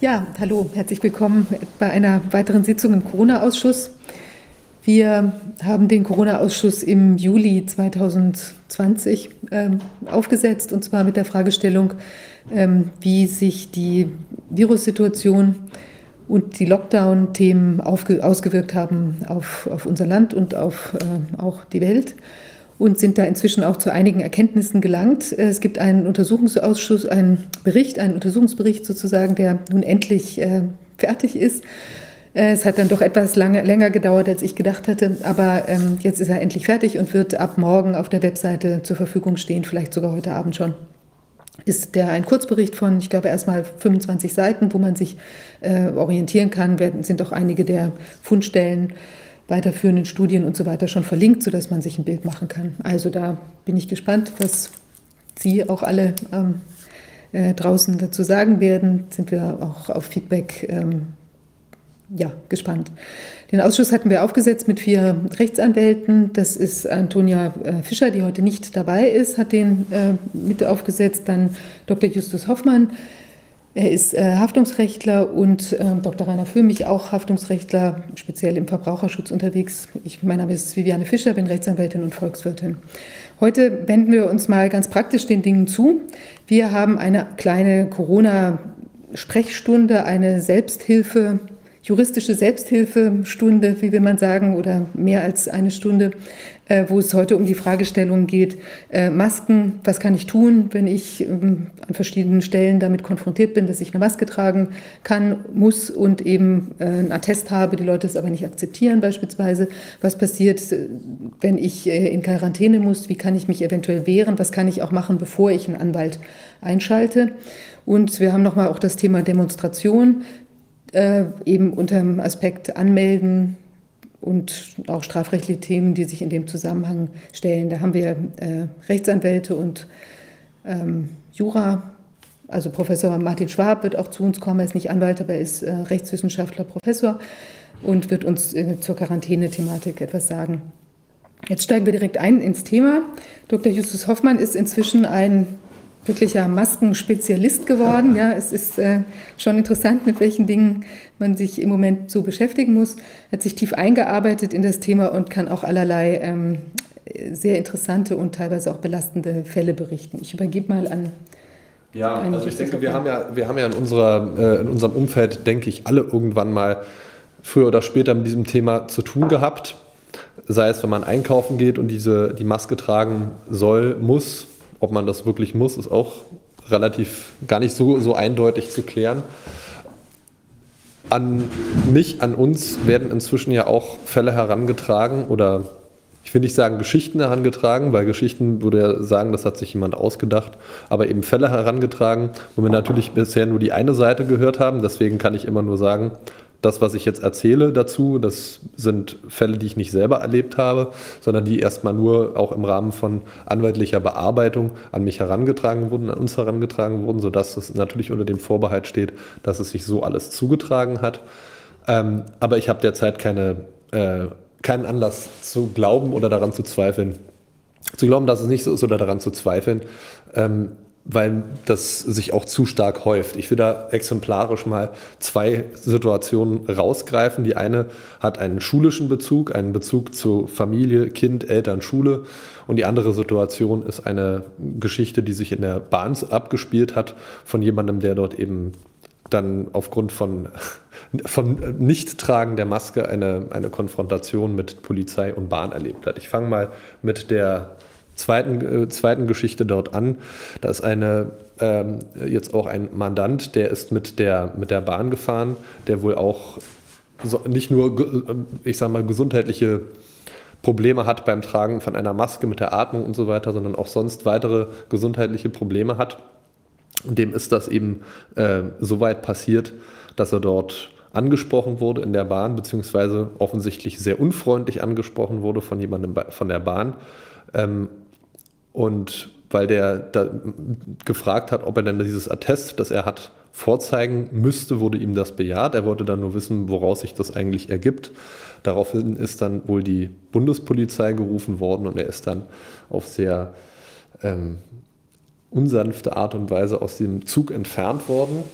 Ja, hallo, herzlich willkommen bei einer weiteren Sitzung im Corona-Ausschuss. Wir haben den Corona-Ausschuss im Juli 2020 äh, aufgesetzt und zwar mit der Fragestellung, ähm, wie sich die Virussituation und die Lockdown-Themen ausgewirkt haben auf, auf unser Land und auf äh, auch die Welt und sind da inzwischen auch zu einigen Erkenntnissen gelangt. Es gibt einen Untersuchungsausschuss, einen Bericht, einen Untersuchungsbericht sozusagen, der nun endlich äh, fertig ist. Äh, es hat dann doch etwas lange, länger gedauert, als ich gedacht hatte, aber ähm, jetzt ist er endlich fertig und wird ab morgen auf der Webseite zur Verfügung stehen, vielleicht sogar heute Abend schon. Ist der ein Kurzbericht von, ich glaube, erstmal 25 Seiten, wo man sich äh, orientieren kann, werden, sind auch einige der Fundstellen weiterführenden Studien und so weiter schon verlinkt, sodass man sich ein Bild machen kann. Also da bin ich gespannt, was Sie auch alle ähm, äh, draußen dazu sagen werden. Sind wir auch auf Feedback ähm, ja, gespannt. Den Ausschuss hatten wir aufgesetzt mit vier Rechtsanwälten. Das ist Antonia äh, Fischer, die heute nicht dabei ist, hat den äh, mit aufgesetzt. Dann Dr. Justus Hoffmann, er ist äh, Haftungsrechtler und äh, Dr. Rainer Füllmich auch Haftungsrechtler, speziell im Verbraucherschutz unterwegs. Ich, mein Name ist Viviane Fischer, bin Rechtsanwältin und Volkswirtin. Heute wenden wir uns mal ganz praktisch den Dingen zu. Wir haben eine kleine Corona-Sprechstunde, eine Selbsthilfe, juristische Selbsthilfestunde, wie will man sagen, oder mehr als eine Stunde äh, wo es heute um die Fragestellung geht, äh, Masken, was kann ich tun, wenn ich ähm, an verschiedenen Stellen damit konfrontiert bin, dass ich eine Maske tragen kann, muss und eben äh, einen Attest habe, die Leute es aber nicht akzeptieren beispielsweise. Was passiert, wenn ich in Quarantäne muss, wie kann ich mich eventuell wehren, was kann ich auch machen, bevor ich einen Anwalt einschalte. Und wir haben nochmal auch das Thema Demonstration, äh, eben unter dem Aspekt anmelden, und auch strafrechtliche Themen, die sich in dem Zusammenhang stellen. Da haben wir äh, Rechtsanwälte und ähm, Jura. Also Professor Martin Schwab wird auch zu uns kommen. Er ist nicht Anwalt, aber er ist äh, Rechtswissenschaftler, Professor und wird uns äh, zur Quarantäne-Thematik etwas sagen. Jetzt steigen wir direkt ein ins Thema. Dr. Justus Hoffmann ist inzwischen ein wirklicher Maskenspezialist geworden. Ja, es ist äh, schon interessant, mit welchen Dingen man sich im Moment so beschäftigen muss. Hat sich tief eingearbeitet in das Thema und kann auch allerlei ähm, sehr interessante und teilweise auch belastende Fälle berichten. Ich übergebe mal an. Ja, also ich denke, wir haben ja, wir haben ja in, unserer, äh, in unserem Umfeld, denke ich, alle irgendwann mal früher oder später mit diesem Thema zu tun gehabt. Sei es, wenn man einkaufen geht und diese, die Maske tragen soll, muss, ob man das wirklich muss, ist auch relativ gar nicht so, so eindeutig zu klären. An mich, an uns werden inzwischen ja auch Fälle herangetragen oder ich will nicht sagen Geschichten herangetragen, weil Geschichten würde ja sagen, das hat sich jemand ausgedacht, aber eben Fälle herangetragen, wo wir natürlich bisher nur die eine Seite gehört haben. Deswegen kann ich immer nur sagen, das, was ich jetzt erzähle dazu, das sind Fälle, die ich nicht selber erlebt habe, sondern die erstmal nur auch im Rahmen von anwaltlicher Bearbeitung an mich herangetragen wurden, an uns herangetragen wurden, sodass es natürlich unter dem Vorbehalt steht, dass es sich so alles zugetragen hat. Ähm, aber ich habe derzeit keine, äh, keinen Anlass zu glauben oder daran zu zweifeln, zu glauben, dass es nicht so ist oder daran zu zweifeln, ähm, weil das sich auch zu stark häuft. Ich will da exemplarisch mal zwei Situationen rausgreifen. Die eine hat einen schulischen Bezug, einen Bezug zu Familie, Kind, Eltern, Schule. Und die andere Situation ist eine Geschichte, die sich in der Bahn abgespielt hat von jemandem, der dort eben dann aufgrund von, von Nichttragen der Maske eine, eine Konfrontation mit Polizei und Bahn erlebt hat. Ich fange mal mit der zweiten, äh, zweiten Geschichte dort an. Da ist eine, ähm, jetzt auch ein Mandant, der ist mit der, mit der Bahn gefahren, der wohl auch so, nicht nur, äh, ich sage mal, gesundheitliche Probleme hat beim Tragen von einer Maske mit der Atmung und so weiter, sondern auch sonst weitere gesundheitliche Probleme hat. Dem ist das eben äh, so weit passiert, dass er dort angesprochen wurde in der Bahn, beziehungsweise offensichtlich sehr unfreundlich angesprochen wurde von jemandem von der Bahn. Ähm, und weil der gefragt hat, ob er denn dieses Attest, das er hat, vorzeigen müsste, wurde ihm das bejaht. Er wollte dann nur wissen, woraus sich das eigentlich ergibt. Daraufhin ist dann wohl die Bundespolizei gerufen worden und er ist dann auf sehr ähm, unsanfte Art und Weise aus dem Zug entfernt worden,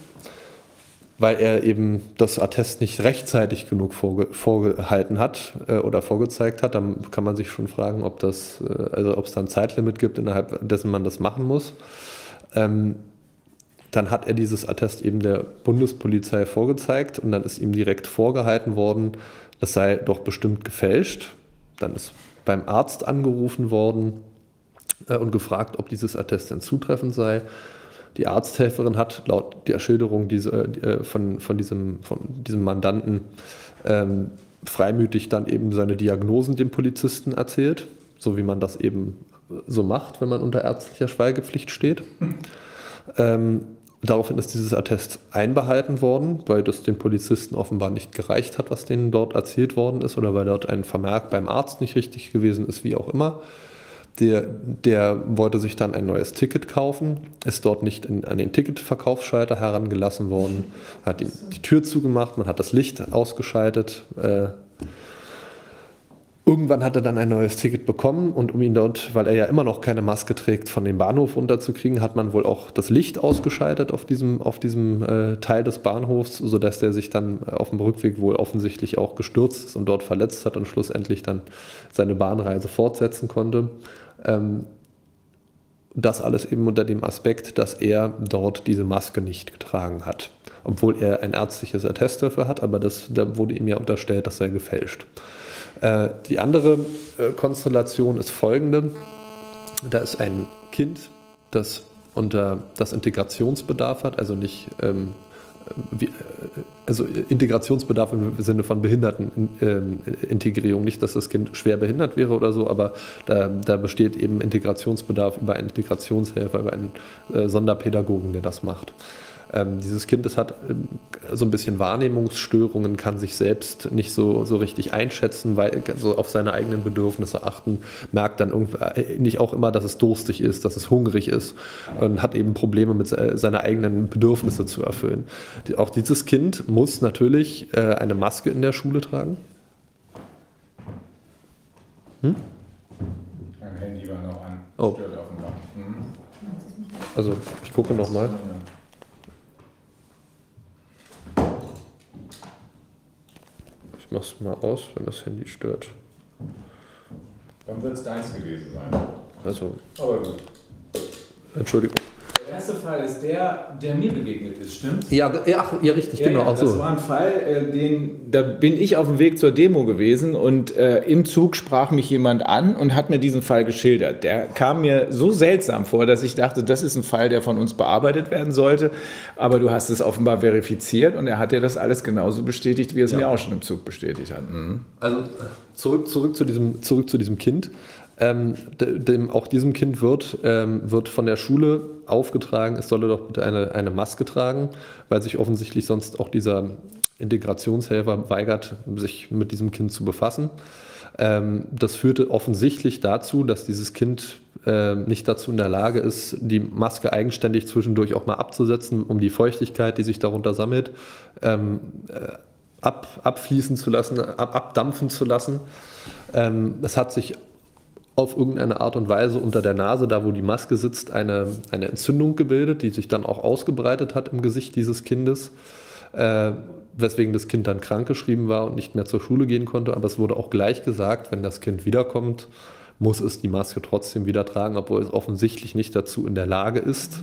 weil er eben das Attest nicht rechtzeitig genug vorge vorgehalten hat äh, oder vorgezeigt hat. Dann kann man sich schon fragen, ob das, äh, also ob es da ein Zeitlimit gibt, innerhalb dessen man das machen muss. Ähm, dann hat er dieses Attest eben der Bundespolizei vorgezeigt und dann ist ihm direkt vorgehalten worden, das sei doch bestimmt gefälscht. Dann ist beim Arzt angerufen worden äh, und gefragt, ob dieses Attest denn zutreffend sei. Die Arzthelferin hat laut der Schilderung diese, äh, von, von, diesem, von diesem Mandanten ähm, freimütig dann eben seine Diagnosen dem Polizisten erzählt, so wie man das eben so macht, wenn man unter ärztlicher Schweigepflicht steht. Ähm, daraufhin ist dieses Attest einbehalten worden, weil das den Polizisten offenbar nicht gereicht hat, was denen dort erzählt worden ist, oder weil dort ein Vermerk beim Arzt nicht richtig gewesen ist, wie auch immer. Der, der wollte sich dann ein neues Ticket kaufen, ist dort nicht in, an den Ticketverkaufsschalter herangelassen worden, hat die, die Tür zugemacht, man hat das Licht ausgeschaltet. Äh, Irgendwann hat er dann ein neues Ticket bekommen und um ihn dort, weil er ja immer noch keine Maske trägt, von dem Bahnhof runterzukriegen, hat man wohl auch das Licht ausgeschaltet auf diesem, auf diesem äh, Teil des Bahnhofs, sodass der sich dann auf dem Rückweg wohl offensichtlich auch gestürzt ist und dort verletzt hat und schlussendlich dann seine Bahnreise fortsetzen konnte. Ähm, das alles eben unter dem Aspekt, dass er dort diese Maske nicht getragen hat. Obwohl er ein ärztliches Attest dafür hat, aber das, da wurde ihm ja unterstellt, das sei gefälscht. Äh, die andere äh, Konstellation ist folgende. Da ist ein Kind, das unter das Integrationsbedarf hat, also nicht ähm, äh, also Integrationsbedarf im Sinne von Behindertenintegrierung, nicht, dass das Kind schwer behindert wäre oder so, aber da, da besteht eben Integrationsbedarf über einen Integrationshelfer, über einen äh, Sonderpädagogen, der das macht. Ähm, dieses Kind, das hat ähm, so ein bisschen Wahrnehmungsstörungen, kann sich selbst nicht so, so richtig einschätzen, weil so auf seine eigenen Bedürfnisse achten, merkt dann äh, nicht auch immer, dass es durstig ist, dass es hungrig ist und hat eben Probleme mit äh, seine eigenen Bedürfnisse zu erfüllen. Die, auch dieses Kind muss natürlich äh, eine Maske in der Schule tragen. Hm? Mein Handy war noch an. Oh. Hm. Also ich gucke nochmal. Ich mach's mal aus, wenn das Handy stört. Dann wird es deins gewesen sein. Also. Aber gut. Entschuldigung. Der erste Fall ist der, der mir begegnet ist, stimmt? Ja, ja, ja richtig, ja, genau. Ja, das so. war ein Fall, äh, den, da bin ich auf dem Weg zur Demo gewesen und äh, im Zug sprach mich jemand an und hat mir diesen Fall geschildert. Der kam mir so seltsam vor, dass ich dachte, das ist ein Fall, der von uns bearbeitet werden sollte. Aber du hast es offenbar verifiziert und er hat dir das alles genauso bestätigt, wie er es ja. mir auch schon im Zug bestätigt hat. Mhm. Also zurück, zurück, zu diesem, zurück zu diesem Kind. Ähm, dem, auch diesem Kind wird, ähm, wird von der Schule aufgetragen, es solle doch bitte eine, eine Maske tragen, weil sich offensichtlich sonst auch dieser Integrationshelfer weigert, sich mit diesem Kind zu befassen. Ähm, das führte offensichtlich dazu, dass dieses Kind äh, nicht dazu in der Lage ist, die Maske eigenständig zwischendurch auch mal abzusetzen, um die Feuchtigkeit, die sich darunter sammelt, ähm, äh, ab, abfließen zu lassen, ab, abdampfen zu lassen. Ähm, hat sich auf irgendeine Art und Weise unter der Nase, da wo die Maske sitzt, eine, eine Entzündung gebildet, die sich dann auch ausgebreitet hat im Gesicht dieses Kindes, äh, weswegen das Kind dann krankgeschrieben war und nicht mehr zur Schule gehen konnte. Aber es wurde auch gleich gesagt, wenn das Kind wiederkommt, muss es die Maske trotzdem wieder tragen, obwohl es offensichtlich nicht dazu in der Lage ist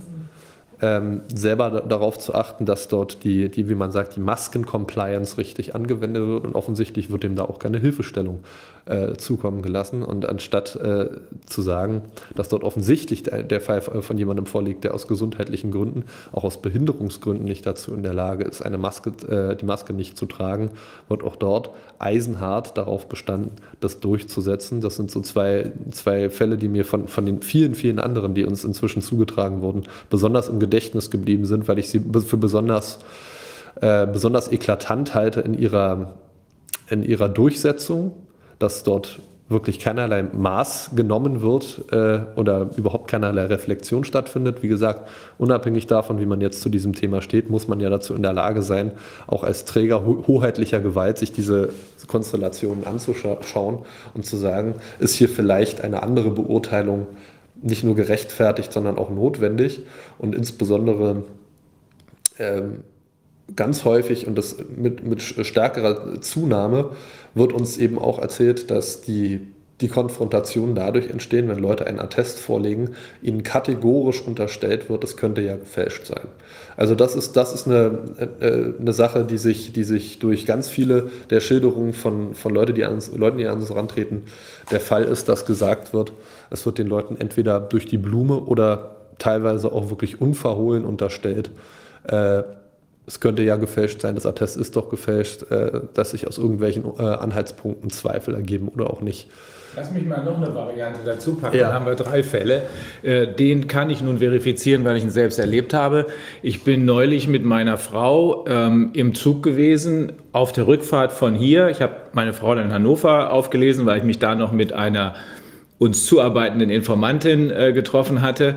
ähm, selber darauf zu achten, dass dort die, die, wie man sagt, die Masken-Compliance richtig angewendet wird und offensichtlich wird dem da auch keine Hilfestellung äh, zukommen gelassen. Und anstatt äh, zu sagen, dass dort offensichtlich der, der, Fall von jemandem vorliegt, der aus gesundheitlichen Gründen, auch aus Behinderungsgründen nicht dazu in der Lage ist, eine Maske, äh, die Maske nicht zu tragen, wird auch dort eisenhart darauf bestanden, das durchzusetzen. Das sind so zwei, zwei Fälle, die mir von, von den vielen, vielen anderen, die uns inzwischen zugetragen wurden, besonders im Gedächtnis geblieben sind, weil ich sie für besonders, äh, besonders eklatant halte in ihrer, in ihrer Durchsetzung, dass dort wirklich keinerlei Maß genommen wird äh, oder überhaupt keinerlei Reflexion stattfindet. Wie gesagt, unabhängig davon, wie man jetzt zu diesem Thema steht, muss man ja dazu in der Lage sein, auch als Träger ho hoheitlicher Gewalt sich diese Konstellationen anzuschauen und zu sagen, ist hier vielleicht eine andere Beurteilung nicht nur gerechtfertigt, sondern auch notwendig und insbesondere ähm, ganz häufig und das mit, mit stärkerer Zunahme wird uns eben auch erzählt, dass die, die Konfrontationen dadurch entstehen, wenn Leute einen Attest vorlegen, ihnen kategorisch unterstellt wird, es könnte ja gefälscht sein. Also das ist, das ist eine, äh, eine Sache, die sich, die sich durch ganz viele der Schilderungen von, von Leute, die an Leuten, die an uns rantreten, der Fall ist, dass gesagt wird, es wird den Leuten entweder durch die Blume oder teilweise auch wirklich unverhohlen unterstellt, äh, es könnte ja gefälscht sein, das Attest ist doch gefälscht, äh, dass sich aus irgendwelchen äh, Anhaltspunkten Zweifel ergeben oder auch nicht. Lass mich mal noch eine Variante dazu packen. Ja. Dann haben wir drei Fälle. Äh, den kann ich nun verifizieren, weil ich ihn selbst erlebt habe. Ich bin neulich mit meiner Frau ähm, im Zug gewesen, auf der Rückfahrt von hier. Ich habe meine Frau dann in Hannover aufgelesen, weil ich mich da noch mit einer uns zuarbeitenden Informantin äh, getroffen hatte.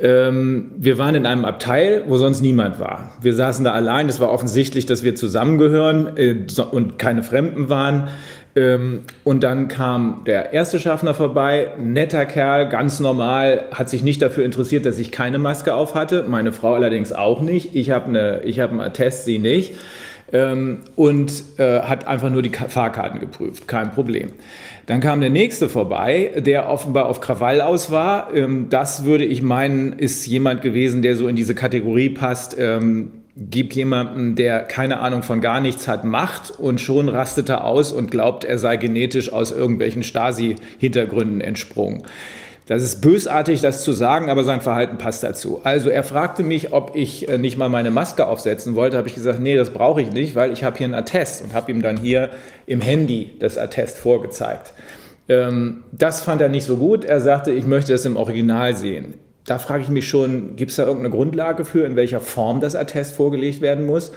Ähm, wir waren in einem Abteil, wo sonst niemand war. Wir saßen da allein. Es war offensichtlich, dass wir zusammengehören äh, und keine Fremden waren. Ähm, und dann kam der erste Schaffner vorbei, netter Kerl, ganz normal, hat sich nicht dafür interessiert, dass ich keine Maske auf hatte. Meine Frau allerdings auch nicht. Ich habe eine, ich habe einen Attest, sie nicht. Ähm, und äh, hat einfach nur die Fahrkarten geprüft. Kein Problem. Dann kam der nächste vorbei, der offenbar auf Krawall aus war. Ähm, das würde ich meinen, ist jemand gewesen, der so in diese Kategorie passt. Ähm, gibt jemanden, der keine Ahnung von gar nichts hat, Macht und schon rastet er aus und glaubt, er sei genetisch aus irgendwelchen Stasi-Hintergründen entsprungen. Das ist bösartig, das zu sagen, aber sein Verhalten passt dazu. Also er fragte mich, ob ich äh, nicht mal meine Maske aufsetzen wollte. Habe ich gesagt, nee, das brauche ich nicht, weil ich habe hier einen Attest und habe ihm dann hier im Handy das Attest vorgezeigt. Ähm, das fand er nicht so gut. Er sagte, ich möchte es im Original sehen. Da frage ich mich schon, gibt es da irgendeine Grundlage für, in welcher Form das Attest vorgelegt werden muss?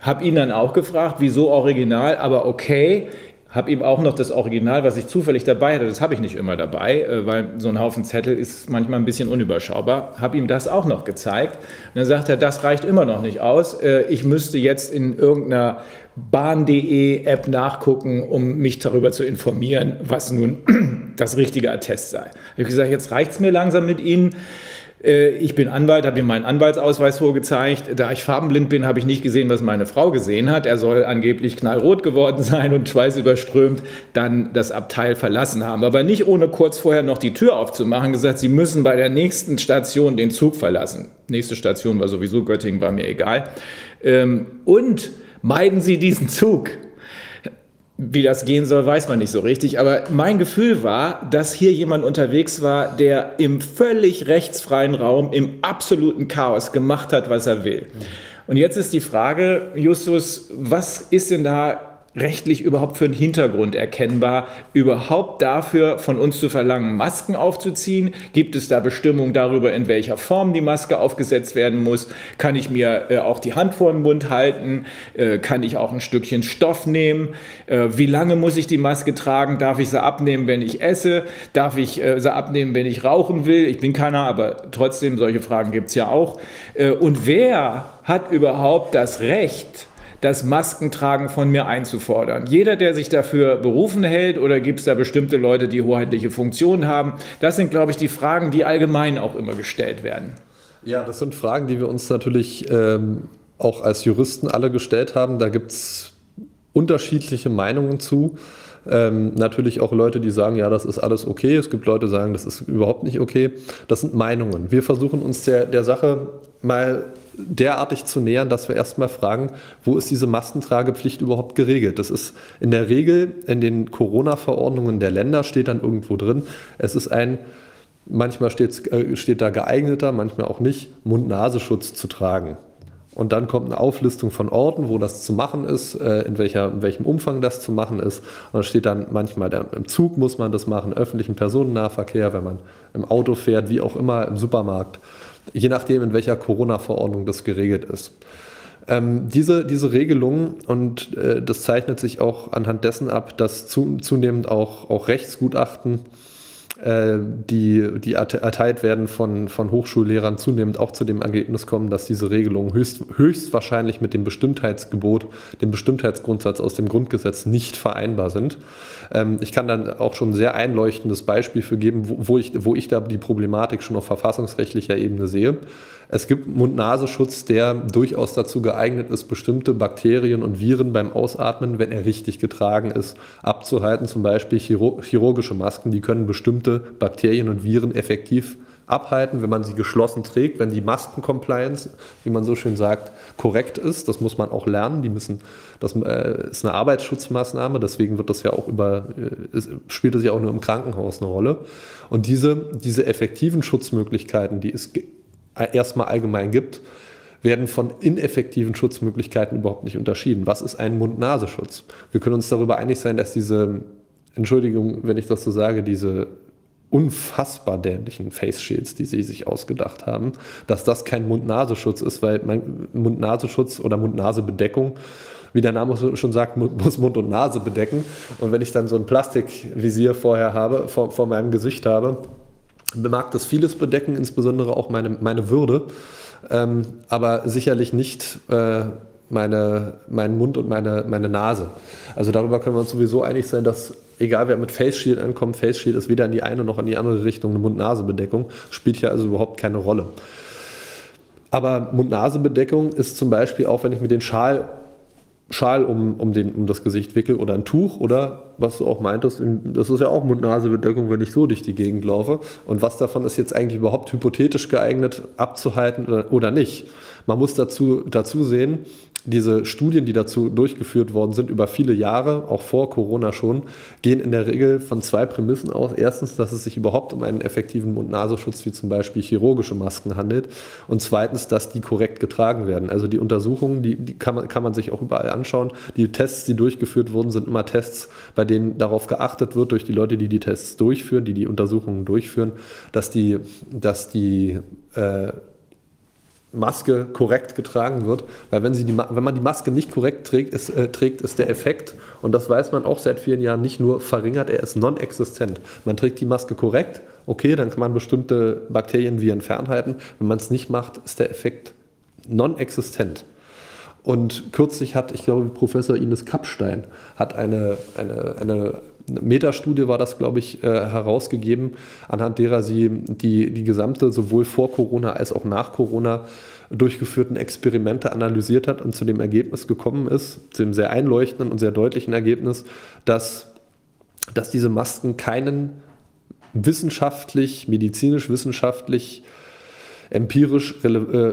Habe ihn dann auch gefragt, wieso original, aber okay, habe ihm auch noch das Original, was ich zufällig dabei hatte, das habe ich nicht immer dabei, äh, weil so ein Haufen Zettel ist manchmal ein bisschen unüberschaubar, habe ihm das auch noch gezeigt. Und dann sagt er, das reicht immer noch nicht aus. Äh, ich müsste jetzt in irgendeiner Bahn.de App nachgucken, um mich darüber zu informieren, was nun das richtige Attest sei. Ich habe gesagt, jetzt reicht es mir langsam mit Ihnen. Äh, ich bin Anwalt, habe ihm meinen Anwaltsausweis vorgezeigt. Da ich farbenblind bin, habe ich nicht gesehen, was meine Frau gesehen hat. Er soll angeblich knallrot geworden sein und schweißüberströmt dann das Abteil verlassen haben. Aber nicht ohne kurz vorher noch die Tür aufzumachen, gesagt, Sie müssen bei der nächsten Station den Zug verlassen. Nächste Station war sowieso Göttingen, war mir egal. Ähm, und meiden Sie diesen Zug. Wie das gehen soll, weiß man nicht so richtig. Aber mein Gefühl war, dass hier jemand unterwegs war, der im völlig rechtsfreien Raum, im absoluten Chaos gemacht hat, was er will. Und jetzt ist die Frage, Justus, was ist denn da rechtlich überhaupt für einen Hintergrund erkennbar, überhaupt dafür von uns zu verlangen, Masken aufzuziehen? Gibt es da Bestimmungen darüber, in welcher Form die Maske aufgesetzt werden muss? Kann ich mir äh, auch die Hand vor den Mund halten? Äh, kann ich auch ein Stückchen Stoff nehmen? Äh, wie lange muss ich die Maske tragen? Darf ich sie abnehmen, wenn ich esse? Darf ich äh, sie abnehmen, wenn ich rauchen will? Ich bin keiner, aber trotzdem, solche Fragen gibt es ja auch. Äh, und wer hat überhaupt das Recht, das Maskentragen von mir einzufordern. Jeder, der sich dafür berufen hält oder gibt es da bestimmte Leute, die hoheitliche Funktionen haben, das sind, glaube ich, die Fragen, die allgemein auch immer gestellt werden. Ja, das sind Fragen, die wir uns natürlich ähm, auch als Juristen alle gestellt haben. Da gibt es unterschiedliche Meinungen zu. Ähm, natürlich auch Leute, die sagen, ja, das ist alles okay. Es gibt Leute, die sagen, das ist überhaupt nicht okay. Das sind Meinungen. Wir versuchen uns der, der Sache mal derartig zu nähern, dass wir erstmal fragen, wo ist diese Maskentragepflicht überhaupt geregelt? Das ist in der Regel in den Corona-Verordnungen der Länder steht dann irgendwo drin. Es ist ein, manchmal steht, äh, steht da geeigneter, manchmal auch nicht, Mund-Nasenschutz zu tragen. Und dann kommt eine Auflistung von Orten, wo das zu machen ist, äh, in, welcher, in welchem Umfang das zu machen ist. Und da steht dann manchmal, im Zug muss man das machen, öffentlichen Personennahverkehr, wenn man im Auto fährt, wie auch immer, im Supermarkt je nachdem, in welcher Corona-Verordnung das geregelt ist. Ähm, diese, diese Regelung, und äh, das zeichnet sich auch anhand dessen ab, dass zu, zunehmend auch, auch Rechtsgutachten äh, die, die erteilt werden von, von Hochschullehrern, zunehmend auch zu dem Ergebnis kommen, dass diese Regelungen höchst, höchstwahrscheinlich mit dem Bestimmtheitsgebot, dem Bestimmtheitsgrundsatz aus dem Grundgesetz nicht vereinbar sind. Ähm, ich kann dann auch schon ein sehr einleuchtendes Beispiel für geben, wo, wo, ich, wo ich da die Problematik schon auf verfassungsrechtlicher Ebene sehe. Es gibt Mund-Nasenschutz, der durchaus dazu geeignet ist, bestimmte Bakterien und Viren beim Ausatmen, wenn er richtig getragen ist, abzuhalten. Zum Beispiel chirurgische Masken, die können bestimmte Bakterien und Viren effektiv abhalten, wenn man sie geschlossen trägt, wenn die Maskencompliance, wie man so schön sagt, korrekt ist. Das muss man auch lernen. Die müssen, das äh, ist eine Arbeitsschutzmaßnahme, deswegen wird das ja auch über, äh, spielt es ja auch nur im Krankenhaus eine Rolle. Und diese, diese effektiven Schutzmöglichkeiten, die es erstmal allgemein gibt, werden von ineffektiven Schutzmöglichkeiten überhaupt nicht unterschieden. Was ist ein Mund-Nasenschutz? Wir können uns darüber einig sein, dass diese, Entschuldigung, wenn ich das so sage, diese unfassbar dämlichen Face Shields, die sie sich ausgedacht haben, dass das kein Mund-Nasenschutz ist, weil Mund-Nasenschutz oder Mund-Nase-Bedeckung, wie der Name schon sagt, muss Mund und Nase bedecken. Und wenn ich dann so ein Plastikvisier vorher habe, vor, vor meinem Gesicht habe, mag das vieles bedecken, insbesondere auch meine, meine Würde, ähm, aber sicherlich nicht äh, meine, meinen Mund und meine, meine Nase. Also darüber können wir uns sowieso einig sein, dass egal wer mit Face Shield ankommt, Face Shield ist weder in die eine noch in die andere Richtung eine Mund-Nase-Bedeckung, spielt hier also überhaupt keine Rolle. Aber Mund-Nase-Bedeckung ist zum Beispiel auch, wenn ich mir den Schal Schal um, um, den, um das Gesicht wickel oder ein Tuch oder was du auch meintest, das ist ja auch Mund-Nase-Bedeckung, wenn ich so durch die Gegend laufe. Und was davon ist jetzt eigentlich überhaupt hypothetisch geeignet abzuhalten oder, oder nicht? Man muss dazu, dazu sehen, diese Studien, die dazu durchgeführt worden sind, über viele Jahre, auch vor Corona schon, gehen in der Regel von zwei Prämissen aus. Erstens, dass es sich überhaupt um einen effektiven Mund-Nasenschutz wie zum Beispiel chirurgische Masken handelt. Und zweitens, dass die korrekt getragen werden. Also die Untersuchungen, die, die kann, man, kann man sich auch überall anschauen. Die Tests, die durchgeführt wurden, sind immer Tests, bei denen darauf geachtet wird durch die Leute, die die Tests durchführen, die die Untersuchungen durchführen, dass die, dass die äh, Maske korrekt getragen wird, weil wenn, sie die, wenn man die Maske nicht korrekt trägt ist, äh, trägt, ist der Effekt, und das weiß man auch seit vielen Jahren, nicht nur verringert, er ist non-existent. Man trägt die Maske korrekt, okay, dann kann man bestimmte Bakterien Viren fernhalten. Wenn man es nicht macht, ist der Effekt non-existent. Und kürzlich hat, ich glaube, Professor Ines Kappstein hat eine, eine, eine Metastudie war das, glaube ich, äh, herausgegeben, anhand derer sie die, die gesamte, sowohl vor Corona als auch nach Corona durchgeführten Experimente analysiert hat und zu dem Ergebnis gekommen ist, zu dem sehr einleuchtenden und sehr deutlichen Ergebnis, dass, dass diese Masken keinen wissenschaftlich, medizinisch-wissenschaftlich empirisch äh,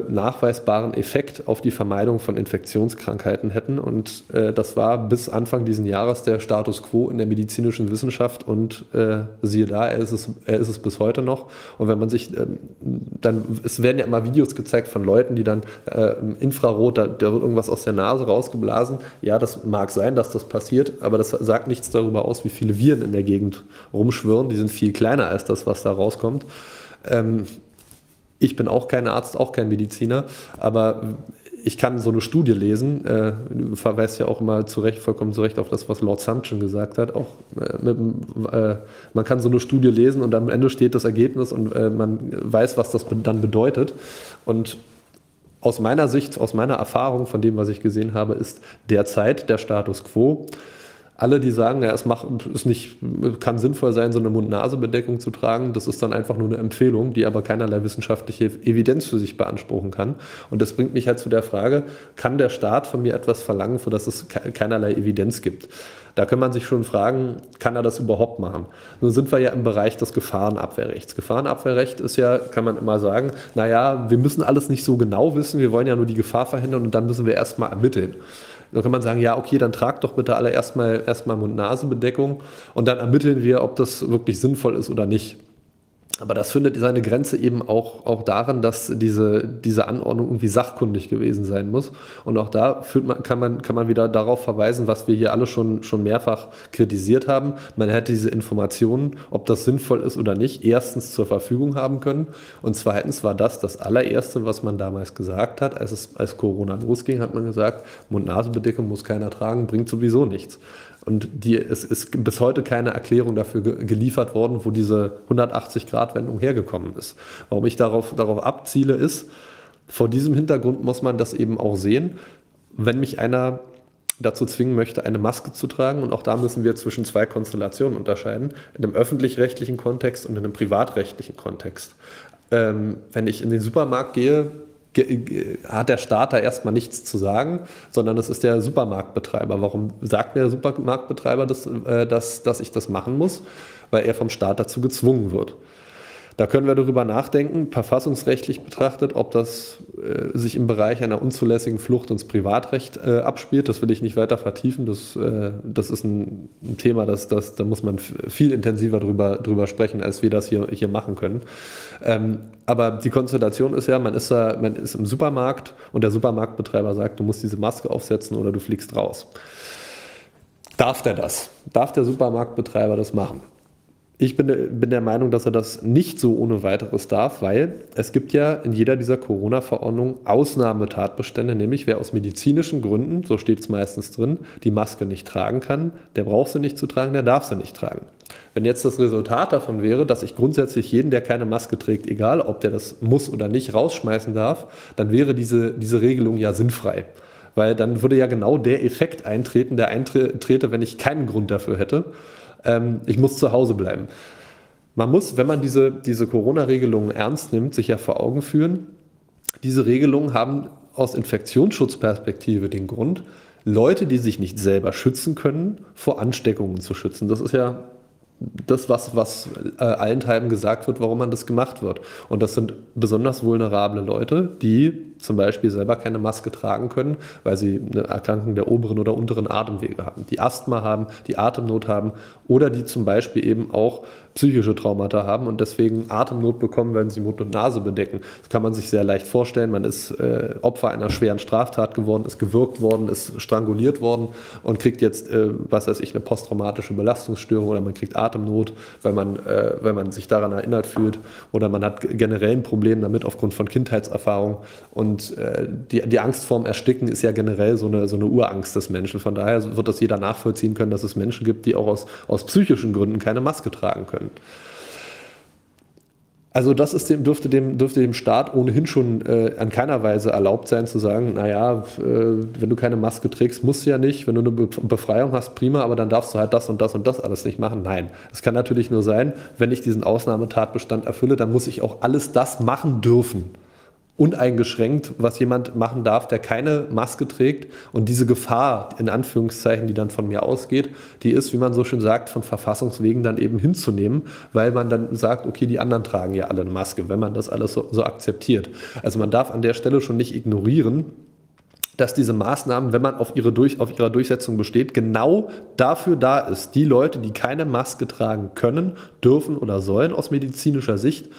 nachweisbaren Effekt auf die Vermeidung von Infektionskrankheiten hätten. Und äh, das war bis Anfang dieses Jahres der Status quo in der medizinischen Wissenschaft und äh, siehe da, er ist, es, er ist es bis heute noch. Und wenn man sich ähm, dann, es werden ja immer Videos gezeigt von Leuten, die dann äh, Infrarot, da, da wird irgendwas aus der Nase rausgeblasen. Ja, das mag sein, dass das passiert, aber das sagt nichts darüber aus, wie viele Viren in der Gegend rumschwirren. Die sind viel kleiner als das, was da rauskommt. Ähm, ich bin auch kein Arzt, auch kein Mediziner, aber ich kann so eine Studie lesen, äh, verweist ja auch immer zu Recht, vollkommen zu Recht auf das, was Lord Sumption gesagt hat. Auch äh, mit, äh, man kann so eine Studie lesen und am Ende steht das Ergebnis und äh, man weiß, was das dann bedeutet. Und aus meiner Sicht, aus meiner Erfahrung von dem, was ich gesehen habe, ist derzeit der Status quo alle, die sagen, ja, es macht, es nicht, kann sinnvoll sein, so eine Mund-Nase-Bedeckung zu tragen, das ist dann einfach nur eine Empfehlung, die aber keinerlei wissenschaftliche Evidenz für sich beanspruchen kann. Und das bringt mich halt zu der Frage, kann der Staat von mir etwas verlangen, für das es keinerlei Evidenz gibt? Da kann man sich schon fragen, kann er das überhaupt machen? Nun sind wir ja im Bereich des Gefahrenabwehrrechts. Gefahrenabwehrrecht ist ja, kann man immer sagen, naja, wir müssen alles nicht so genau wissen, wir wollen ja nur die Gefahr verhindern und dann müssen wir erstmal ermitteln. Da kann man sagen, ja, okay, dann tragt doch bitte alle erstmal erstmal Mund-Nasen-Bedeckung und dann ermitteln wir, ob das wirklich sinnvoll ist oder nicht. Aber das findet seine Grenze eben auch, auch darin, dass diese, diese Anordnung irgendwie sachkundig gewesen sein muss. Und auch da führt man, kann, man, kann man wieder darauf verweisen, was wir hier alle schon, schon mehrfach kritisiert haben. Man hätte diese Informationen, ob das sinnvoll ist oder nicht, erstens zur Verfügung haben können. Und zweitens war das das allererste, was man damals gesagt hat. Als, es, als Corona losging, hat man gesagt, Mund-Nase-Bedeckung muss keiner tragen, bringt sowieso nichts. Und die, es ist bis heute keine Erklärung dafür ge geliefert worden, wo diese 180-Grad-Wendung hergekommen ist. Warum ich darauf, darauf abziele, ist, vor diesem Hintergrund muss man das eben auch sehen. Wenn mich einer dazu zwingen möchte, eine Maske zu tragen. Und auch da müssen wir zwischen zwei Konstellationen unterscheiden, in einem öffentlich-rechtlichen Kontext und in einem privatrechtlichen Kontext. Ähm, wenn ich in den Supermarkt gehe, hat der Staat da erstmal nichts zu sagen, sondern es ist der Supermarktbetreiber. Warum sagt mir der Supermarktbetreiber, dass, äh, dass, dass ich das machen muss? Weil er vom Staat dazu gezwungen wird. Da können wir darüber nachdenken, verfassungsrechtlich betrachtet, ob das äh, sich im Bereich einer unzulässigen Flucht ins Privatrecht äh, abspielt. Das will ich nicht weiter vertiefen. Das, äh, das ist ein, ein, Thema, das, das, da muss man viel intensiver drüber, drüber sprechen, als wir das hier, hier machen können. Ähm, aber die Konstellation ist ja, man ist, da, man ist im Supermarkt und der Supermarktbetreiber sagt, du musst diese Maske aufsetzen oder du fliegst raus. Darf der das? Darf der Supermarktbetreiber das machen? Ich bin, bin, der Meinung, dass er das nicht so ohne weiteres darf, weil es gibt ja in jeder dieser Corona-Verordnungen Ausnahmetatbestände, nämlich wer aus medizinischen Gründen, so steht es meistens drin, die Maske nicht tragen kann, der braucht sie nicht zu tragen, der darf sie nicht tragen. Wenn jetzt das Resultat davon wäre, dass ich grundsätzlich jeden, der keine Maske trägt, egal ob der das muss oder nicht, rausschmeißen darf, dann wäre diese, diese Regelung ja sinnfrei. Weil dann würde ja genau der Effekt eintreten, der eintrete, wenn ich keinen Grund dafür hätte ähm, ich muss zu Hause bleiben. Man muss, wenn man diese, diese Corona-Regelungen ernst nimmt, sich ja vor Augen führen, diese Regelungen haben aus Infektionsschutzperspektive den Grund, Leute, die sich nicht selber schützen können, vor Ansteckungen zu schützen. Das ist ja das, was, was äh, allenthalben gesagt wird, warum man das gemacht wird. Und das sind besonders vulnerable Leute, die zum Beispiel selber keine Maske tragen können, weil sie eine Erkrankung der oberen oder unteren Atemwege haben, die Asthma haben, die Atemnot haben oder die zum Beispiel eben auch psychische Traumata haben und deswegen Atemnot bekommen, wenn sie Mund und Nase bedecken. Das kann man sich sehr leicht vorstellen. Man ist äh, Opfer einer schweren Straftat geworden, ist gewürgt worden, ist stranguliert worden und kriegt jetzt, äh, was weiß ich, eine posttraumatische Belastungsstörung oder man kriegt Atemnot, weil man, äh, weil man sich daran erinnert fühlt oder man hat generell ein Problem damit aufgrund von Kindheitserfahrung und äh, die, die Angst vorm Ersticken ist ja generell so eine, so eine Urangst des Menschen. Von daher wird das jeder nachvollziehen können, dass es Menschen gibt, die auch aus, aus psychischen Gründen keine Maske tragen können. Also das ist dem, dürfte, dem, dürfte dem Staat ohnehin schon äh, an keiner Weise erlaubt sein zu sagen, naja, äh, wenn du keine Maske trägst, musst du ja nicht, wenn du eine Be Befreiung hast, prima, aber dann darfst du halt das und das und das alles nicht machen. Nein, es kann natürlich nur sein, wenn ich diesen Ausnahmetatbestand erfülle, dann muss ich auch alles das machen dürfen uneingeschränkt, was jemand machen darf, der keine Maske trägt. Und diese Gefahr, in Anführungszeichen, die dann von mir ausgeht, die ist, wie man so schön sagt, von Verfassungswegen dann eben hinzunehmen, weil man dann sagt, okay, die anderen tragen ja alle eine Maske, wenn man das alles so, so akzeptiert. Also man darf an der Stelle schon nicht ignorieren, dass diese Maßnahmen, wenn man auf, ihre durch, auf ihrer Durchsetzung besteht, genau dafür da ist, die Leute, die keine Maske tragen können, dürfen oder sollen aus medizinischer Sicht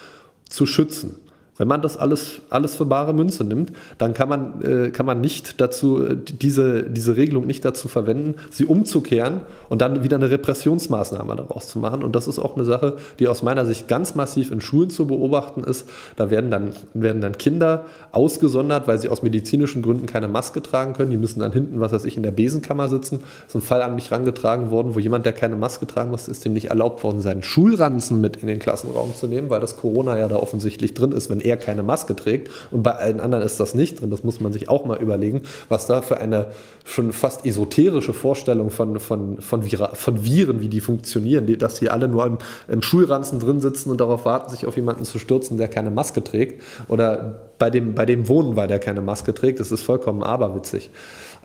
zu schützen. Wenn man das alles, alles für bare Münze nimmt, dann kann man, äh, kann man nicht dazu, äh, diese, diese Regelung nicht dazu verwenden, sie umzukehren und dann wieder eine Repressionsmaßnahme daraus zu machen. Und das ist auch eine Sache, die aus meiner Sicht ganz massiv in Schulen zu beobachten ist. Da werden dann, werden dann Kinder ausgesondert, weil sie aus medizinischen Gründen keine Maske tragen können. Die müssen dann hinten, was weiß ich, in der Besenkammer sitzen. So ein Fall an mich rangetragen worden, wo jemand, der keine Maske tragen muss, ist dem nicht erlaubt worden, seinen Schulranzen mit in den Klassenraum zu nehmen, weil das Corona ja da offensichtlich drin ist, wenn er keine Maske trägt und bei allen anderen ist das nicht drin. Das muss man sich auch mal überlegen, was da für eine schon fast esoterische Vorstellung von, von, von, Vira, von Viren, wie die funktionieren, die, dass die alle nur im, im Schulranzen drin sitzen und darauf warten, sich auf jemanden zu stürzen, der keine Maske trägt. Oder bei dem, bei dem wohnen, weil der keine Maske trägt. Das ist vollkommen aberwitzig.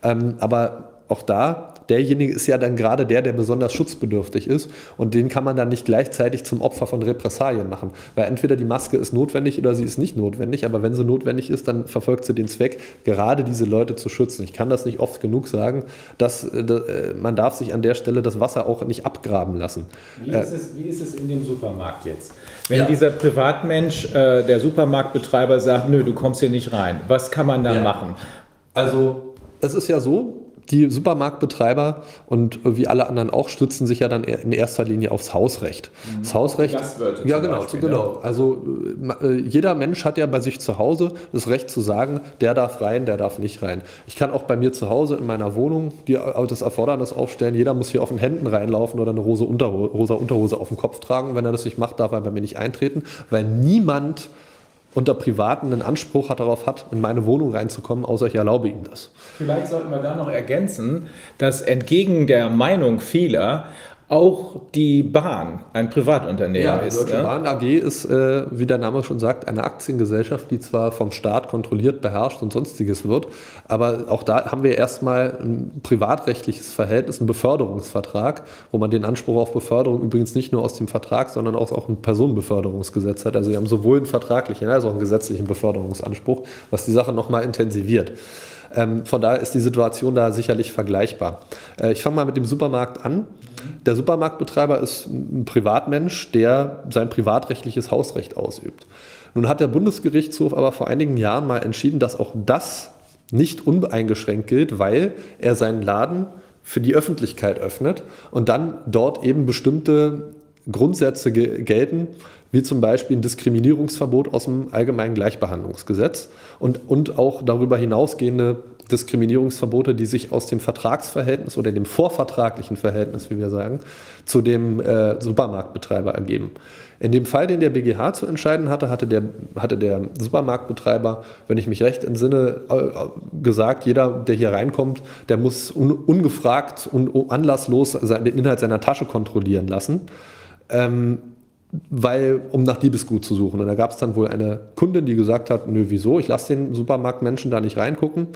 Ähm, aber auch da derjenige ist ja dann gerade der, der besonders schutzbedürftig ist und den kann man dann nicht gleichzeitig zum Opfer von Repressalien machen, weil entweder die Maske ist notwendig oder sie ist nicht notwendig, aber wenn sie notwendig ist, dann verfolgt sie den Zweck, gerade diese Leute zu schützen. Ich kann das nicht oft genug sagen, dass, äh, äh man darf sich an der Stelle das Wasser auch nicht abgraben lassen. Wie ist es, wie ist es in dem Supermarkt jetzt? Wenn ja. dieser Privatmensch, äh, der Supermarktbetreiber sagt, nö, du kommst hier nicht rein, was kann man dann ja. machen? Also es ist ja so, die Supermarktbetreiber und wie alle anderen auch stützen sich ja dann in erster Linie aufs Hausrecht. Mhm. Das Hausrecht. Gastwirte Ja, genau, Beispiel, genau. Also äh, jeder Mensch hat ja bei sich zu Hause das Recht zu sagen, der darf rein, der darf nicht rein. Ich kann auch bei mir zu Hause in meiner Wohnung die, das Erfordernis aufstellen, jeder muss hier auf den Händen reinlaufen oder eine rosa Unterhose, rosa Unterhose auf dem Kopf tragen. Wenn er das nicht macht, darf er bei mir nicht eintreten, weil niemand unter Privaten einen Anspruch hat, darauf hat, in meine Wohnung reinzukommen, außer ich erlaube ihm das. Vielleicht sollten wir da noch ergänzen, dass entgegen der Meinung vieler auch die Bahn ein Privatunternehmen die ist. Deutsche ne? Bahn AG ist, äh, wie der Name schon sagt, eine Aktiengesellschaft, die zwar vom Staat kontrolliert, beherrscht und sonstiges wird, aber auch da haben wir erstmal ein privatrechtliches Verhältnis, einen Beförderungsvertrag, wo man den Anspruch auf Beförderung übrigens nicht nur aus dem Vertrag, sondern auch, auch ein Personenbeförderungsgesetz hat. Also wir haben sowohl einen vertraglichen als auch einen gesetzlichen Beförderungsanspruch, was die Sache nochmal intensiviert. Ähm, von daher ist die Situation da sicherlich vergleichbar. Äh, ich fange mal mit dem Supermarkt an. Der Supermarktbetreiber ist ein Privatmensch, der sein privatrechtliches Hausrecht ausübt. Nun hat der Bundesgerichtshof aber vor einigen Jahren mal entschieden, dass auch das nicht uneingeschränkt gilt, weil er seinen Laden für die Öffentlichkeit öffnet und dann dort eben bestimmte Grundsätze ge gelten, wie zum Beispiel ein Diskriminierungsverbot aus dem Allgemeinen Gleichbehandlungsgesetz und, und auch darüber hinausgehende Diskriminierungsverbote, die sich aus dem Vertragsverhältnis oder dem vorvertraglichen Verhältnis, wie wir sagen, zu dem äh, Supermarktbetreiber ergeben. In dem Fall, den der BGH zu entscheiden hatte, hatte der, hatte der Supermarktbetreiber, wenn ich mich recht entsinne, äh, gesagt, jeder, der hier reinkommt, der muss un, ungefragt und anlasslos den Inhalt seiner Tasche kontrollieren lassen. Ähm, weil, um nach Diebesgut zu suchen. Und da gab es dann wohl eine Kundin, die gesagt hat, nö, wieso, ich lasse den Supermarktmenschen da nicht reingucken.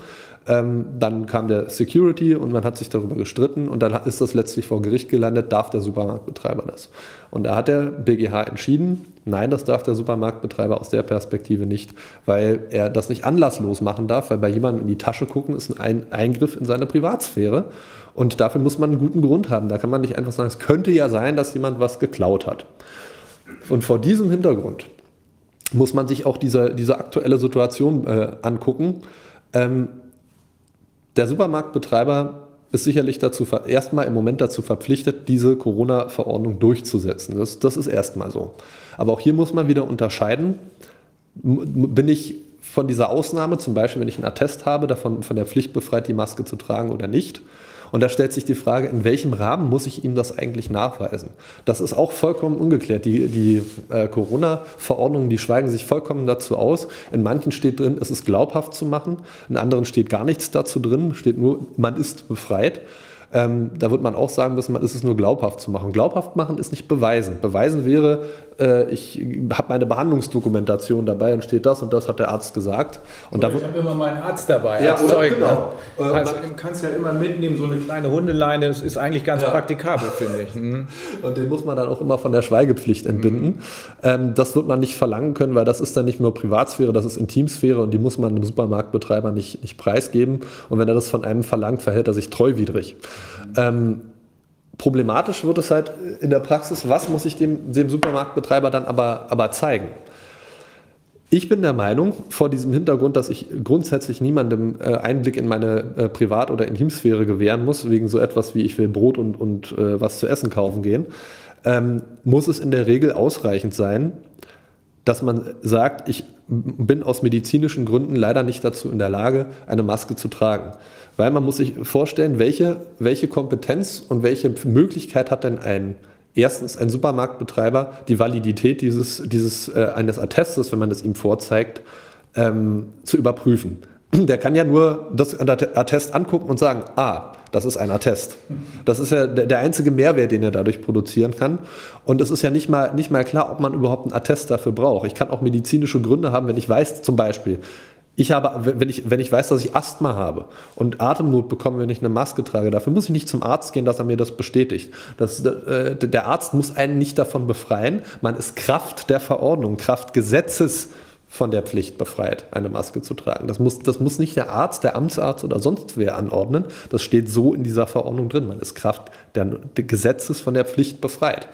Ähm, dann kam der Security und man hat sich darüber gestritten und dann ist das letztlich vor Gericht gelandet, darf der Supermarktbetreiber das. Und da hat der BGH entschieden, nein, das darf der Supermarktbetreiber aus der Perspektive nicht, weil er das nicht anlasslos machen darf, weil bei jemandem in die Tasche gucken ist ein Eingriff in seine Privatsphäre. Und dafür muss man einen guten Grund haben. Da kann man nicht einfach sagen, es könnte ja sein, dass jemand was geklaut hat. Und vor diesem Hintergrund muss man sich auch diese, diese aktuelle Situation äh, angucken. Ähm, der Supermarktbetreiber ist sicherlich dazu erstmal im Moment dazu verpflichtet, diese Corona-Verordnung durchzusetzen. Das, das ist erstmal so. Aber auch hier muss man wieder unterscheiden. Bin ich von dieser Ausnahme, zum Beispiel wenn ich einen Attest habe, davon von der Pflicht befreit, die Maske zu tragen oder nicht? Und da stellt sich die Frage, in welchem Rahmen muss ich ihm das eigentlich nachweisen? Das ist auch vollkommen ungeklärt. Die, die äh, Corona-Verordnungen, die schweigen sich vollkommen dazu aus. In manchen steht drin, es ist glaubhaft zu machen. In anderen steht gar nichts dazu drin, steht nur, man ist befreit. Ähm, da wird man auch sagen müssen, man ist es nur glaubhaft zu machen. Glaubhaft machen ist nicht beweisen. Beweisen wäre, äh, ich habe meine Behandlungsdokumentation dabei und steht das und das hat der Arzt gesagt. Und ich habe immer meinen Arzt dabei Ja, oder- Zeugen. genau. Ne? Äh, Also, man- du kannst ja immer mitnehmen, so eine kleine Hundeleine, das ist eigentlich ganz Ja. praktikabel, finde ich. Mhm. Und den muss man dann auch immer von der Schweigepflicht entbinden. Ähm, das wird man nicht verlangen können, weil das ist dann nicht nur Privatsphäre, das ist Intimsphäre und die muss man dem Supermarktbetreiber nicht, nicht preisgeben. Und wenn er das von einem verlangt, verhält er sich treuwidrig. Ähm, problematisch wird es halt in der Praxis, was muss ich dem, dem Supermarktbetreiber dann aber, aber zeigen? Ich bin der Meinung, vor diesem Hintergrund, dass ich grundsätzlich niemandem äh, Einblick in meine äh, Privat- oder Intimsphäre gewähren muss, wegen so etwas wie ich will Brot und, und äh, was zu essen kaufen gehen, ähm, muss es in der Regel ausreichend sein, dass man sagt, ich bin aus medizinischen Gründen leider nicht dazu in der Lage, eine Maske zu tragen. Weil man muss sich vorstellen, welche, welche Kompetenz und welche Möglichkeit hat denn ein erstens ein Supermarktbetreiber die Validität dieses, dieses äh, eines Attestes, wenn man es ihm vorzeigt, ähm, zu überprüfen. Der kann ja nur das Attest angucken und sagen, ah, das ist ein Attest. Das ist ja der, der einzige Mehrwert, den er dadurch produzieren kann. Und es ist ja nicht mal, nicht mal klar, ob man überhaupt einen Attest dafür braucht. Ich kann auch medizinische Gründe haben, wenn ich weiß, zum Beispiel, ich habe, wenn ich, wenn ich weiß, dass ich Asthma habe und Atemnot bekomme, wenn ich eine Maske trage, dafür muss ich nicht zum Arzt gehen, dass er mir das bestätigt. Das, äh, der Arzt muss einen nicht davon befreien. Man ist Kraft der Verordnung, Kraft Gesetzes von der Pflicht befreit, eine Maske zu tragen. Das muss, das muss nicht der Arzt, der Amtsarzt oder sonst wer anordnen. Das steht so in dieser Verordnung drin. Man ist Kraft der, der Gesetzes von der Pflicht befreit.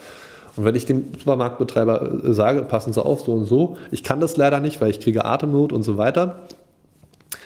Und wenn ich dem Supermarktbetreiber äh, sage, passen Sie auf, so und so, ich kann das leider nicht, weil ich kriege Atemnot und so weiter,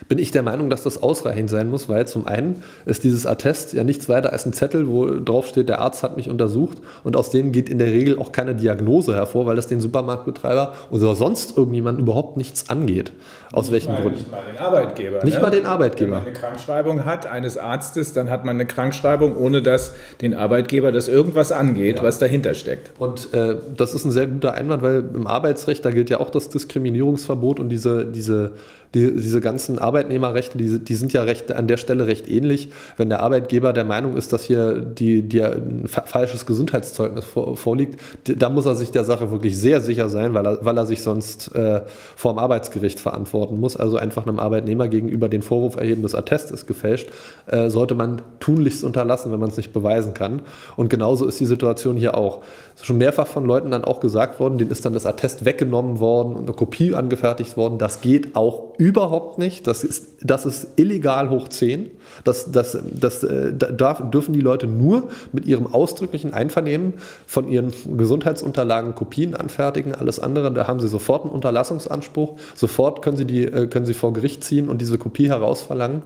bin ich der Meinung, dass das ausreichend sein muss, weil zum einen ist dieses Attest ja nichts weiter als ein Zettel, wo drauf steht, der Arzt hat mich untersucht und aus denen geht in der Regel auch keine Diagnose hervor, weil das den Supermarktbetreiber oder sonst irgendjemand überhaupt nichts angeht. Aus nicht welchen mal, Gründen? Nicht mal den Arbeitgeber. Nicht ne? mal den Arbeitgeber. Wenn man eine Krankschreibung hat eines Arztes, dann hat man eine Krankschreibung, ohne dass den Arbeitgeber das irgendwas angeht, Ja. was dahinter steckt. Und äh, das ist ein sehr guter Einwand, weil im Arbeitsrecht, da gilt ja auch das Diskriminierungsverbot und diese, diese, die, diese ganzen Arbeitnehmerrechte, die, die sind ja recht, an der Stelle recht ähnlich. Wenn der Arbeitgeber der Meinung ist, dass hier die, die ein fa falsches Gesundheitszeugnis vor, vorliegt, da muss er sich der Sache wirklich sehr sicher sein, weil er, weil er sich sonst äh, vor dem Arbeitsgericht verantworten muss. Also einfach einem Arbeitnehmer gegenüber den Vorwurf erheben, das Attest ist gefälscht, äh, sollte man tunlichst unterlassen, wenn man es nicht beweisen kann. Und genauso ist die Situation hier auch. Ist schon mehrfach von Leuten dann auch gesagt worden, denen ist dann das Attest weggenommen worden und eine Kopie angefertigt worden. Das geht auch überhaupt nicht. Das ist, das ist illegal hoch 10. Das, das, das äh, da darf, dürfen die Leute nur mit ihrem ausdrücklichen Einvernehmen von ihren Gesundheitsunterlagen Kopien anfertigen. Alles andere, da haben sie sofort einen Unterlassungsanspruch. Sofort können sie, die, äh, können sie vor Gericht ziehen und diese Kopie herausverlangen.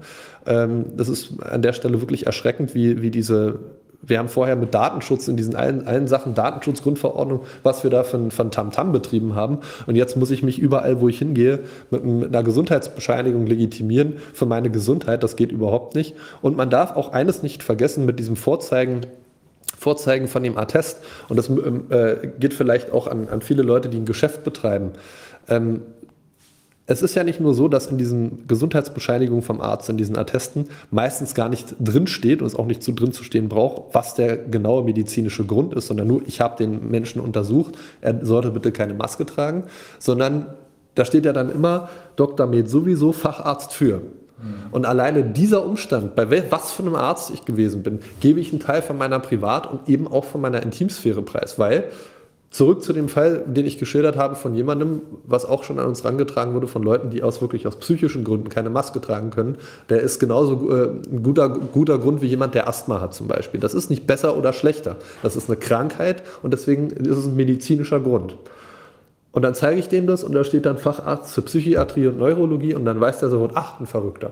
Ähm, das ist an der Stelle wirklich erschreckend, wie, wie diese wir haben vorher mit Datenschutz in diesen allen, allen Sachen Datenschutzgrundverordnung, was wir da von, von Tamtam betrieben haben. Und jetzt muss ich mich überall, wo ich hingehe, mit, mit einer Gesundheitsbescheinigung legitimieren für meine Gesundheit. Das geht überhaupt nicht. Und man darf auch eines nicht vergessen mit diesem Vorzeigen, Vorzeigen von dem Attest. Und das ähm, äh, geht vielleicht auch an, an viele Leute, die ein Geschäft betreiben. Ähm, es ist ja nicht nur so, dass in diesen Gesundheitsbescheinigungen vom Arzt, in diesen Attesten, meistens gar nicht drin steht und es auch nicht zu drin zu stehen braucht, was der genaue medizinische Grund ist, sondern nur, ich habe den Menschen untersucht, er sollte bitte keine Maske tragen, sondern da steht ja dann immer Dr. Med sowieso Facharzt für. Und alleine dieser Umstand, bei was für einem Arzt ich gewesen bin, gebe ich einen Teil von meiner Privat- und eben auch von meiner Intimsphäre preis, weil Zurück zu dem Fall, den ich geschildert habe von jemandem, was auch schon an uns herangetragen wurde, von Leuten, die aus wirklich aus psychischen Gründen keine Maske tragen können. Der ist genauso äh, ein guter, guter Grund wie jemand, der Asthma hat zum Beispiel. Das ist nicht besser oder schlechter. Das ist eine Krankheit und deswegen ist es ein medizinischer Grund. Und dann zeige ich dem das und da steht dann Facharzt für Psychiatrie und Neurologie und dann weiß der sofort, ach, ein Verrückter.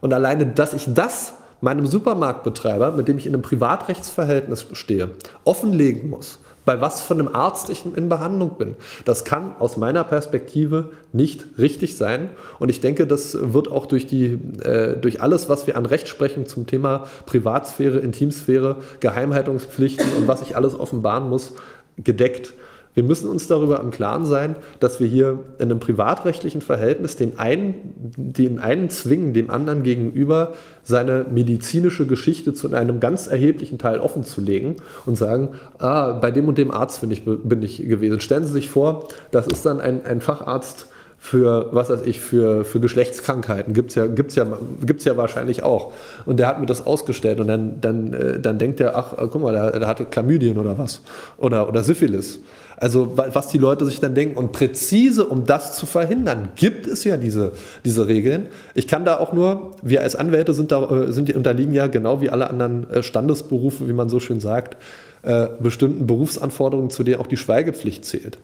Und alleine, dass ich das meinem Supermarktbetreiber, mit dem ich in einem Privatrechtsverhältnis stehe, offenlegen muss, bei was von einem Arzt ich in Behandlung bin. Das kann aus meiner Perspektive nicht richtig sein. Und ich denke, das wird auch durch, die, äh, durch alles, was wir an Rechtsprechung zum Thema Privatsphäre, Intimsphäre, Geheimhaltungspflichten und was ich alles offenbaren muss, gedeckt. Wir müssen uns darüber im Klaren sein, dass wir hier in einem privatrechtlichen Verhältnis den einen, den einen zwingen, dem anderen gegenüber seine medizinische Geschichte zu einem ganz erheblichen Teil offen zu legen und sagen, ah, bei dem und dem Arzt bin ich, bin ich gewesen. Stellen Sie sich vor, das ist dann ein, ein Facharzt für, was weiß ich, für, für Geschlechtskrankheiten. Gibt's ja, gibt's ja, gibt's ja wahrscheinlich auch. Und der hat mir das ausgestellt und dann, dann, äh, dann denkt er, ach, guck mal, der, der hatte Chlamydien oder was. Oder, oder Syphilis. Also wa- was die Leute sich dann denken. Und präzise, um das zu verhindern, gibt es ja diese, diese Regeln. Ich kann da auch nur, wir als Anwälte sind da, äh, sind, unterliegen ja genau wie alle anderen äh, Standesberufe, wie man so schön sagt, äh, bestimmten Berufsanforderungen, zu denen auch die Schweigepflicht zählt.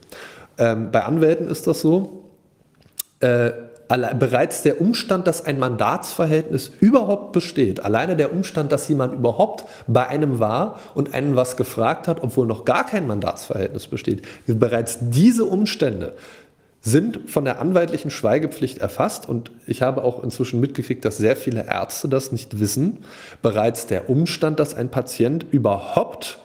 Ähm, bei Anwälten ist das so, äh, bereits der Umstand, dass ein Mandatsverhältnis überhaupt besteht, alleine der Umstand, dass jemand überhaupt bei einem war und einen was gefragt hat, obwohl noch gar kein Mandatsverhältnis besteht, bereits diese Umstände sind von der anwaltlichen Schweigepflicht erfasst und ich habe auch inzwischen mitgekriegt, dass sehr viele Ärzte das nicht wissen. Bereits der Umstand, dass ein Patient überhaupt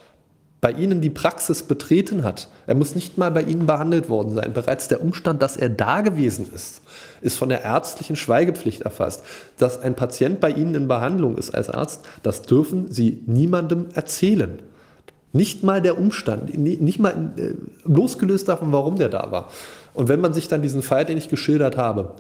bei Ihnen die Praxis betreten hat. Er muss nicht mal bei Ihnen behandelt worden sein. Bereits der Umstand, dass er da gewesen ist, ist von der ärztlichen Schweigepflicht erfasst. Dass ein Patient bei Ihnen in Behandlung ist als Arzt, das dürfen Sie niemandem erzählen. Nicht mal der Umstand, nicht mal äh, losgelöst davon, warum der da war. Und wenn man sich dann diesen Fall, den ich geschildert habe,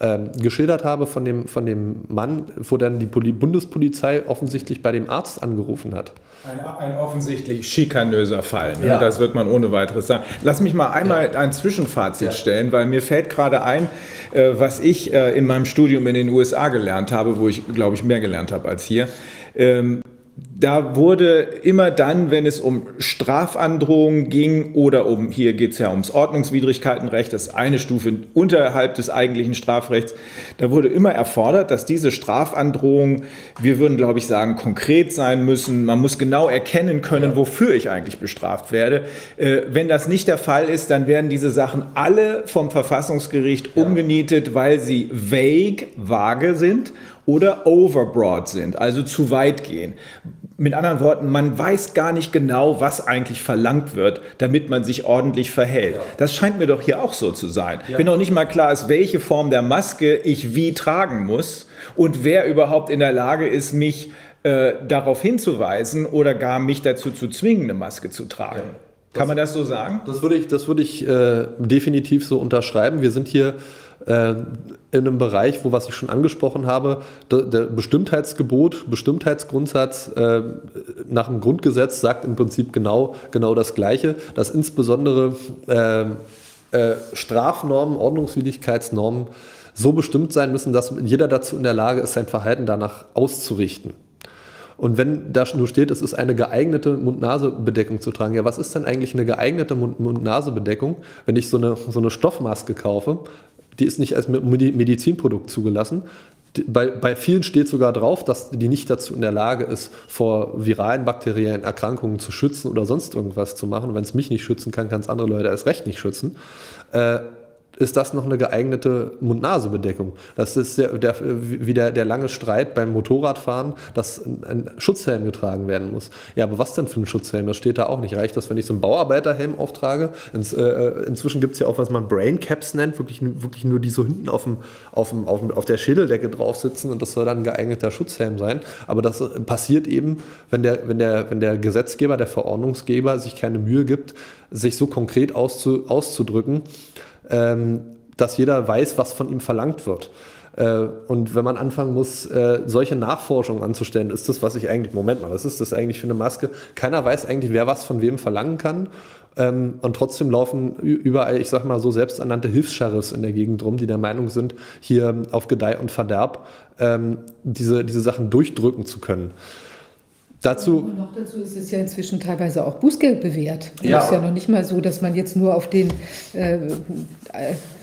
ähm, geschildert habe von dem, von dem Mann, wo dann die Poli Bundespolizei offensichtlich bei dem Arzt angerufen hat. Ein, ein offensichtlich schikanöser Fall. Ne? Ja. Das wird man ohne weiteres sagen. Lass mich mal einmal ein Zwischenfazit Ja. stellen, weil mir fällt gerade ein, äh, was ich äh, in meinem Studium in den USA gelernt habe, wo ich, glaube ich, mehr gelernt habe als hier. Ähm, da wurde immer dann, wenn es um Strafandrohungen ging oder um, hier geht es ja ums Ordnungswidrigkeitenrecht, das ist eine Stufe unterhalb des eigentlichen Strafrechts, da wurde immer erfordert, dass diese Strafandrohungen, wir würden, glaube ich, sagen, konkret sein müssen. Man muss genau erkennen können, wofür ich eigentlich bestraft werde. Äh, wenn das nicht der Fall ist, dann werden diese Sachen alle vom Verfassungsgericht umgenietet, weil sie vague, vage sind oder overbroad sind, also zu weit gehen. Mit anderen Worten, man weiß gar nicht genau, was eigentlich verlangt wird, damit man sich ordentlich verhält. Das scheint mir doch hier auch so zu sein. Ja. Wenn noch nicht mal klar ist, welche Form der Maske ich wie tragen muss und wer überhaupt in der Lage ist, mich äh, darauf hinzuweisen oder gar mich dazu zu zwingen, eine Maske zu tragen. Ja. Kann man das so sagen? Das würde ich, das würde ich äh, definitiv so unterschreiben. Wir sind hier in einem Bereich, wo, was ich schon angesprochen habe, der, der Bestimmtheitsgebot, Bestimmtheitsgrundsatz äh, nach dem Grundgesetz sagt im Prinzip genau, genau das Gleiche, dass insbesondere äh, äh, Strafnormen, Ordnungswidrigkeitsnormen so bestimmt sein müssen, dass jeder dazu in der Lage ist, sein Verhalten danach auszurichten. Und wenn da nur steht, es ist eine geeignete Mund-Nase-Bedeckung zu tragen, ja, was ist denn eigentlich eine geeignete Mund-Nase-Bedeckung, wenn ich so eine, so eine Stoffmaske kaufe? Die ist nicht als Medizinprodukt zugelassen. Bei, bei vielen steht sogar drauf, dass die nicht dazu in der Lage ist, vor viralen bakteriellen Erkrankungen zu schützen oder sonst irgendwas zu machen. Wenn es mich nicht schützen kann, kann es andere Leute erst recht nicht schützen. Äh, ist das noch eine geeignete Mund-Nase-Bedeckung. Das ist der, der, wie der, lange Streit beim Motorradfahren, dass ein, Schutzhelm getragen werden muss. Ja, aber was denn für ein Schutzhelm? Das steht da auch nicht. Reicht das, wenn ich so einen Bauarbeiterhelm auftrage? Ins, äh, äh inzwischen gibt es ja auch, was man Brain Caps nennt, wirklich, wirklich nur die so hinten auf, dem, auf, dem, auf, dem, auf der Schädeldecke drauf sitzen und das soll dann ein geeigneter Schutzhelm sein. Aber das passiert eben, wenn der, wenn der, wenn der Gesetzgeber, der Verordnungsgeber sich keine Mühe gibt, sich so konkret auszu, auszudrücken, dass jeder weiß, was von ihm verlangt wird. Äh, und wenn man anfangen muss, äh, solche Nachforschungen anzustellen, ist das, was ich eigentlich, Moment mal, was ist das eigentlich für eine Maske? Keiner weiß eigentlich, wer was von wem verlangen kann. Ähm, und trotzdem laufen überall, ich sag mal so, selbsternannte Hilfsscharres in der Gegend rum, die der Meinung sind, hier auf Gedeih und Verderb ähm, diese, diese Sachen durchdrücken zu können. Dazu, und noch dazu ist es ja inzwischen teilweise auch Bußgeld bewährt. Ja. Es ist ja noch nicht mal so, dass man jetzt nur auf den äh,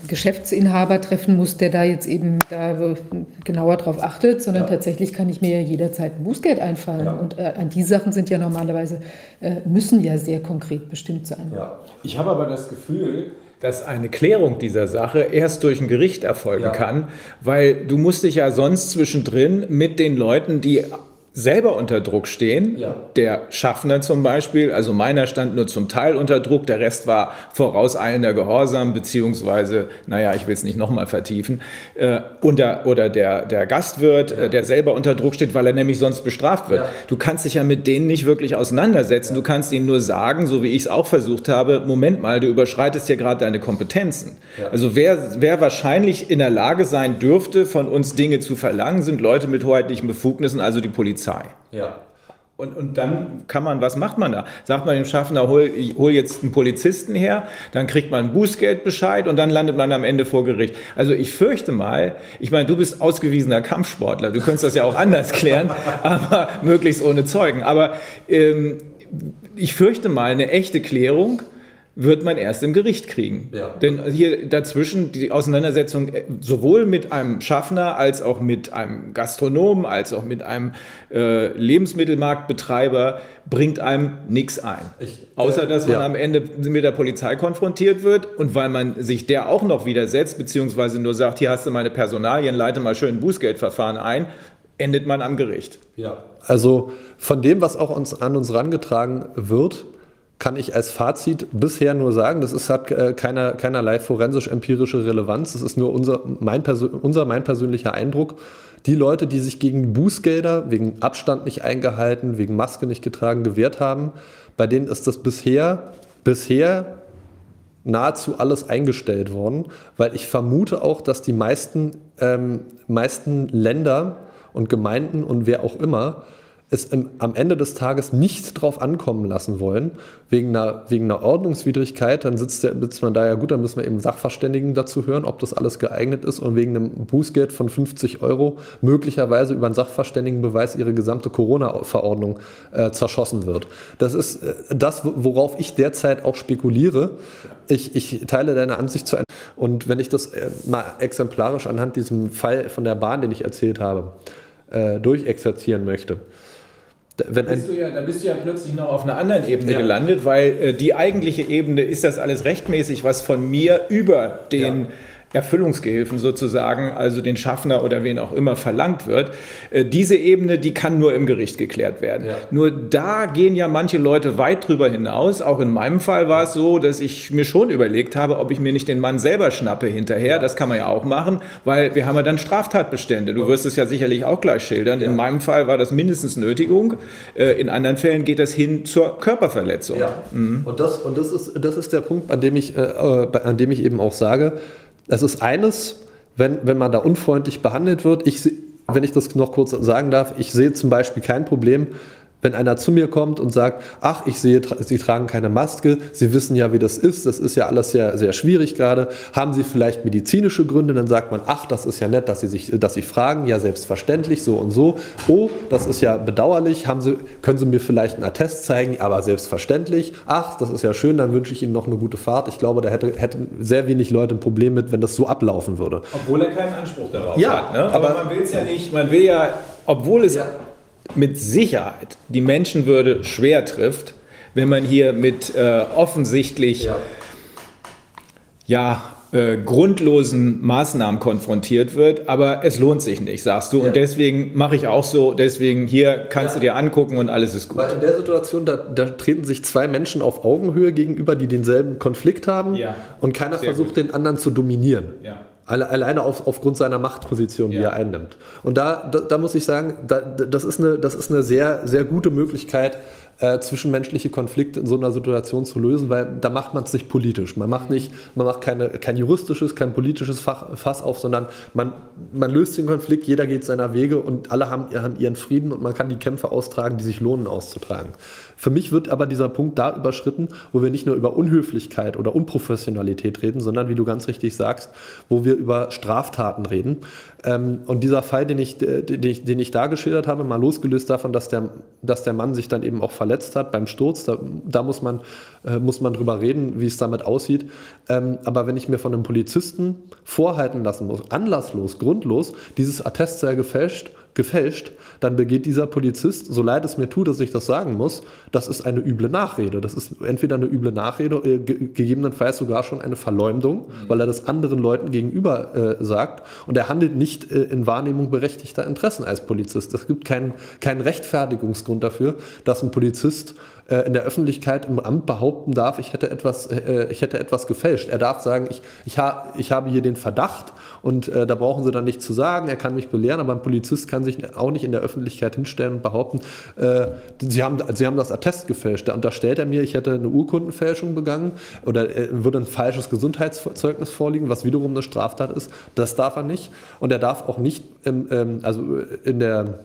Geschäftsinhaber treffen muss, der da jetzt eben da genauer drauf achtet, sondern ja. tatsächlich kann ich mir ja jederzeit ein Bußgeld einfallen. Ja. Und äh, an die Sachen sind ja normalerweise, äh, müssen ja sehr konkret bestimmt sein. Ja. Ich habe aber das Gefühl, dass eine Klärung dieser Sache erst durch ein Gericht erfolgen ja. kann, weil du musst dich ja sonst zwischendrin mit den Leuten, die selber unter Druck stehen. Ja. Der Schaffner zum Beispiel, also meiner stand nur zum Teil unter Druck, der Rest war vorauseilender Gehorsam, beziehungsweise, naja, ich will es nicht nochmal vertiefen, äh, unter, oder der, der Gastwirt, ja. äh, der selber unter Druck steht, weil er nämlich sonst bestraft wird. Ja. Du kannst dich ja mit denen nicht wirklich auseinandersetzen, du kannst ihnen nur sagen, so wie ich es auch versucht habe, Moment mal, du überschreitest ja gerade deine Kompetenzen. Also wer, wer wahrscheinlich in der Lage sein dürfte, von uns Dinge zu verlangen, sind Leute mit hoheitlichen Befugnissen, also die Polizei. Polizei. Ja. Und, und dann kann man, was macht man da? Sagt man dem Schaffner, hol, hol jetzt einen Polizisten her, dann kriegt man einen Bußgeldbescheid und dann landet man am Ende vor Gericht. Also ich fürchte mal, ich meine, du bist ausgewiesener Kampfsportler, du könntest das ja auch anders klären, aber möglichst ohne Zeugen. Aber ähm, ich fürchte mal, eine echte Klärung wird man erst im Gericht kriegen. Ja. Denn hier dazwischen die Auseinandersetzung äh, sowohl mit einem Schaffner als auch mit einem Gastronomen als auch mit einem äh, Lebensmittelmarktbetreiber bringt einem nichts ein. Ich, Außer dass man ja. am Ende mit der Polizei konfrontiert wird und weil man sich der auch noch widersetzt, beziehungsweise nur sagt, hier hast du meine Personalien, leite mal schön ein Bußgeldverfahren ein, endet man am Gericht. Ja. Also von dem, was auch uns an uns herangetragen wird, kann ich als Fazit bisher nur sagen, das ist, hat äh, keiner, keinerlei forensisch-empirische Relevanz. Das ist nur unser mein, unser, mein persönlicher Eindruck. Die Leute, die sich gegen Bußgelder, wegen Abstand nicht eingehalten, wegen Maske nicht getragen, gewehrt haben, bei denen ist das bisher, bisher nahezu alles eingestellt worden, weil ich vermute auch, dass die meisten, ähm, meisten Länder und Gemeinden und wer auch immer es im, am Ende des Tages nicht drauf ankommen lassen wollen, wegen einer, wegen einer Ordnungswidrigkeit, dann sitzt, der, sitzt man da ja gut, dann müssen wir eben Sachverständigen dazu hören, ob das alles geeignet ist und wegen einem Bußgeld von 50 Euro möglicherweise über einen Sachverständigenbeweis ihre gesamte Corona-Verordnung äh, zerschossen wird. Das ist äh, das, worauf ich derzeit auch spekuliere. Ich, ich teile deine Ansicht zu und wenn ich das äh, mal exemplarisch anhand diesem Fall von der Bahn, den ich erzählt habe, äh, durchexerzieren möchte. Wenn bist ja, da bist du ja plötzlich noch auf einer anderen Ebene ja. gelandet, weil äh, die eigentliche Ebene ist das alles rechtmäßig, was von mir über den ja Erfüllungsgehilfen sozusagen, also den Schaffner oder wen auch immer verlangt wird. Äh, diese Ebene, die kann nur im Gericht geklärt werden. Ja. Nur da gehen ja manche Leute weit drüber hinaus. Auch in meinem Fall war es so, dass ich mir schon überlegt habe, ob ich mir nicht den Mann selber schnappe hinterher. Das kann man ja auch machen, weil wir haben ja dann Straftatbestände. Du wirst es ja sicherlich auch gleich schildern. In meinem Fall war das mindestens Nötigung. Äh, in anderen Fällen geht das hin zur Körperverletzung. Ja. Mhm. Und, das, und das, ist, das ist der Punkt, an dem ich, äh, an dem ich eben auch sage, es ist eines, wenn, wenn man da unfreundlich behandelt wird. Ich, wenn ich das noch kurz sagen darf, ich sehe zum Beispiel kein Problem, wenn einer zu mir kommt und sagt, ach, ich sehe, Sie tragen keine Maske, Sie wissen ja, wie das ist, das ist ja alles sehr, sehr schwierig gerade. Haben Sie vielleicht medizinische Gründe? Dann sagt man, ach, das ist ja nett, dass Sie sich, dass Sie fragen, ja, selbstverständlich, so und so. Oh, das ist ja bedauerlich, haben Sie, können Sie mir vielleicht einen Attest zeigen, aber selbstverständlich. Ach, das ist ja schön, dann wünsche ich Ihnen noch eine gute Fahrt. Ich glaube, da hätte, hätten sehr wenig Leute ein Problem mit, wenn das so ablaufen würde. Obwohl er keinen Anspruch darauf ja, hat. Ne? Aber, aber man will es ja nicht, man will ja, obwohl es ja mit Sicherheit die Menschenwürde schwer trifft, wenn man hier mit äh, offensichtlich ja, ja äh, grundlosen Maßnahmen konfrontiert wird, aber es lohnt sich nicht, sagst du. Ja. Und deswegen mache ich auch so, deswegen hier kannst ja. du dir angucken und alles ist gut. Weil in der Situation, da, da, treten sich zwei Menschen auf Augenhöhe gegenüber, die denselben Konflikt haben und keiner Sehr versucht, gut. den anderen zu dominieren. Ja. Alleine auf, aufgrund seiner Machtposition, die ja. er einnimmt. Und da, da, da, muss ich sagen, da, das, ist eine, das ist eine sehr, sehr gute Möglichkeit, äh, zwischenmenschliche Konflikte in so einer Situation zu lösen, weil da macht man es nicht politisch. Man macht nicht, man macht keine, kein juristisches, kein politisches Fach, Fass auf, sondern man, man löst den Konflikt, jeder geht seiner Wege und alle haben, haben ihren Frieden und man kann die Kämpfe austragen, die sich lohnen auszutragen. Für mich wird aber dieser Punkt da überschritten, wo wir nicht nur über Unhöflichkeit oder Unprofessionalität reden, sondern wie du ganz richtig sagst, wo wir über Straftaten reden. Ähm, und dieser Fall, den ich, den, ich, den ich da geschildert habe, mal losgelöst davon, dass der, dass der Mann sich dann eben auch verletzt hat beim Sturz, da, da muss, man, äh, muss man drüber reden, wie es damit aussieht. Ähm, aber wenn ich mir von einem Polizisten vorhalten lassen muss, anlasslos, grundlos, dieses Attest sei gefälscht, gefälscht, dann begeht dieser Polizist, so leid es mir tut, dass ich das sagen muss, das ist eine üble Nachrede. Das ist entweder eine üble Nachrede, äh, gegebenenfalls sogar schon eine Verleumdung, mhm. weil er das anderen Leuten gegenüber äh, sagt und er handelt nicht äh, in Wahrnehmung berechtigter Interessen als Polizist. Es gibt keinen, keinen Rechtfertigungsgrund dafür, dass ein Polizist äh, in der Öffentlichkeit im Amt behaupten darf, ich hätte etwas, äh, ich hätte etwas gefälscht. Er darf sagen, ich, ich, ha, ich habe hier den Verdacht und äh, da brauchen Sie dann nichts zu sagen, er kann mich belehren, aber ein Polizist kann sich auch nicht in der Öffentlichkeit hinstellen und behaupten, äh, Sie, haben, Sie haben das Attest gefälscht. Da unterstellt er mir, ich hätte eine Urkundenfälschung begangen oder äh, würde ein falsches Gesundheitszeugnis vorliegen, was wiederum eine Straftat ist. Das darf er nicht. Und er darf auch nicht, ähm, ähm, also in der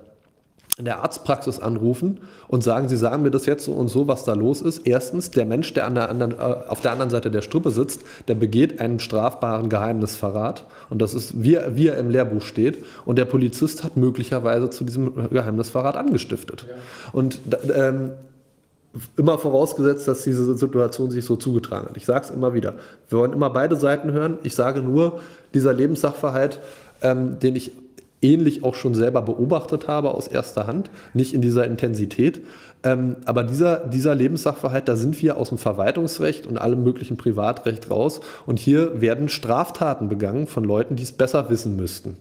in der Arztpraxis anrufen und sagen, Sie sagen mir das jetzt so und so, was da los ist. Erstens, der Mensch, der, an der anderen, äh, auf der anderen Seite der Strippe sitzt, der begeht einen strafbaren Geheimnisverrat. Und das ist, wie, wie er im Lehrbuch steht. Und der Polizist hat möglicherweise zu diesem Geheimnisverrat angestiftet. Ja. Und ähm, immer vorausgesetzt, dass diese Situation sich so zugetragen hat. Ich sage es immer wieder. Wir wollen immer beide Seiten hören. Ich sage nur, dieser Lebenssachverhalt, ähm, den ich ähnlich auch schon selber beobachtet habe aus erster Hand, nicht in dieser Intensität. Ähm, aber dieser, dieser Lebenssachverhalt, da sind wir aus dem Verwaltungsrecht und allem möglichen Privatrecht raus. Und hier werden Straftaten begangen von Leuten, die es besser wissen müssten.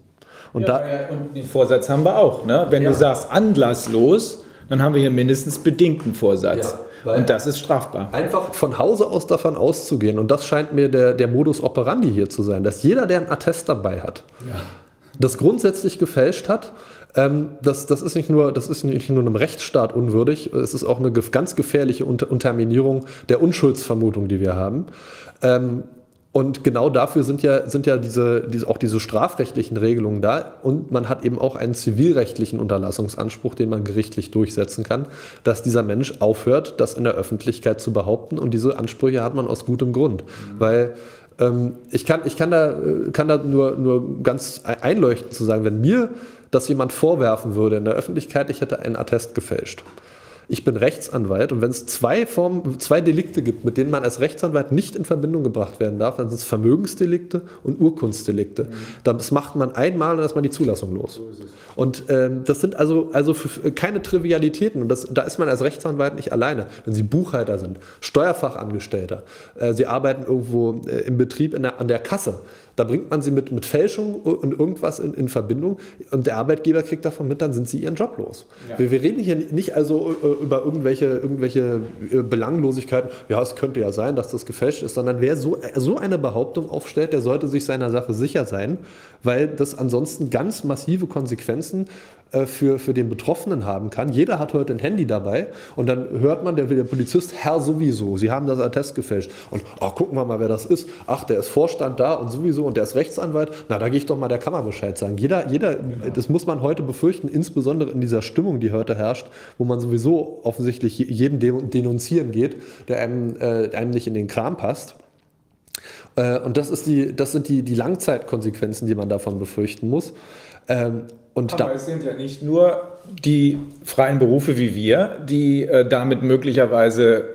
Und, ja, da, und den Vorsatz haben wir auch. Ne? Wenn ja. du sagst anlasslos, dann haben wir hier mindestens bedingten Vorsatz. Und das ist strafbar. Einfach von Hause aus davon auszugehen, und das scheint mir der, der Modus operandi hier zu sein, dass jeder, der ein Attest dabei hat, das grundsätzlich gefälscht hat. Ähm, das, das, ist nicht nur, das ist nicht nur einem Rechtsstaat unwürdig, es ist auch eine ganz gefährliche Unterminierung der Unschuldsvermutung, die wir haben. Ähm, Und genau dafür sind ja, sind ja diese, diese, auch diese strafrechtlichen Regelungen da. Und man hat eben auch einen zivilrechtlichen Unterlassungsanspruch, den man gerichtlich durchsetzen kann, dass dieser Mensch aufhört, das in der Öffentlichkeit zu behaupten. Und diese Ansprüche hat man aus gutem Grund. Mhm. Weil ich, kann, ich kann da, kann da nur, nur ganz einleuchtend zu sagen, wenn mir das jemand vorwerfen würde in der Öffentlichkeit, ich hätte einen Attest gefälscht ich bin Rechtsanwalt und wenn es zwei Formen, zwei Delikte gibt, mit denen man als Rechtsanwalt nicht in Verbindung gebracht werden darf, dann sind es Vermögensdelikte und Urkunstdelikte. Mhm. Das macht man einmal und dann ist man die Zulassung los. So und ähm, das sind also, also keine Trivialitäten und das, da ist man als Rechtsanwalt nicht alleine. Wenn Sie Buchhalter sind, Steuerfachangestellter, äh, Sie arbeiten irgendwo äh, im Betrieb in der, an der Kasse, da bringt man sie mit, mit Fälschung und irgendwas in, in Verbindung und der Arbeitgeber kriegt davon mit, dann sind sie ihren Job los. Ja. Wir, wir, reden hier nicht also äh, über irgendwelche, irgendwelche äh, Belanglosigkeiten, ja, es könnte ja sein, dass das gefälscht ist, sondern wer so, so eine Behauptung aufstellt, der sollte sich seiner Sache sicher sein, weil das ansonsten ganz massive Konsequenzen äh, für, für den Betroffenen haben kann. Jeder hat heute ein Handy dabei und dann hört man, der, der Polizist, Herr sowieso, Sie haben das Attest gefälscht. Und ach, gucken wir mal, wer das ist. Ach, der ist Vorstand da und sowieso und der ist Rechtsanwalt. Na, da gehe ich doch mal der Kammer Bescheid sagen. Jeder, jeder, genau. das muss man heute befürchten, insbesondere in dieser Stimmung, die heute herrscht, wo man sowieso offensichtlich jeden denunzieren geht, der einem, äh, einem nicht in den Kram passt. Äh, und das, ist die, das sind die, die Langzeitkonsequenzen, die man davon befürchten muss. Ähm, und Aber da es sind ja nicht nur die freien Berufe wie wir, die äh, damit möglicherweise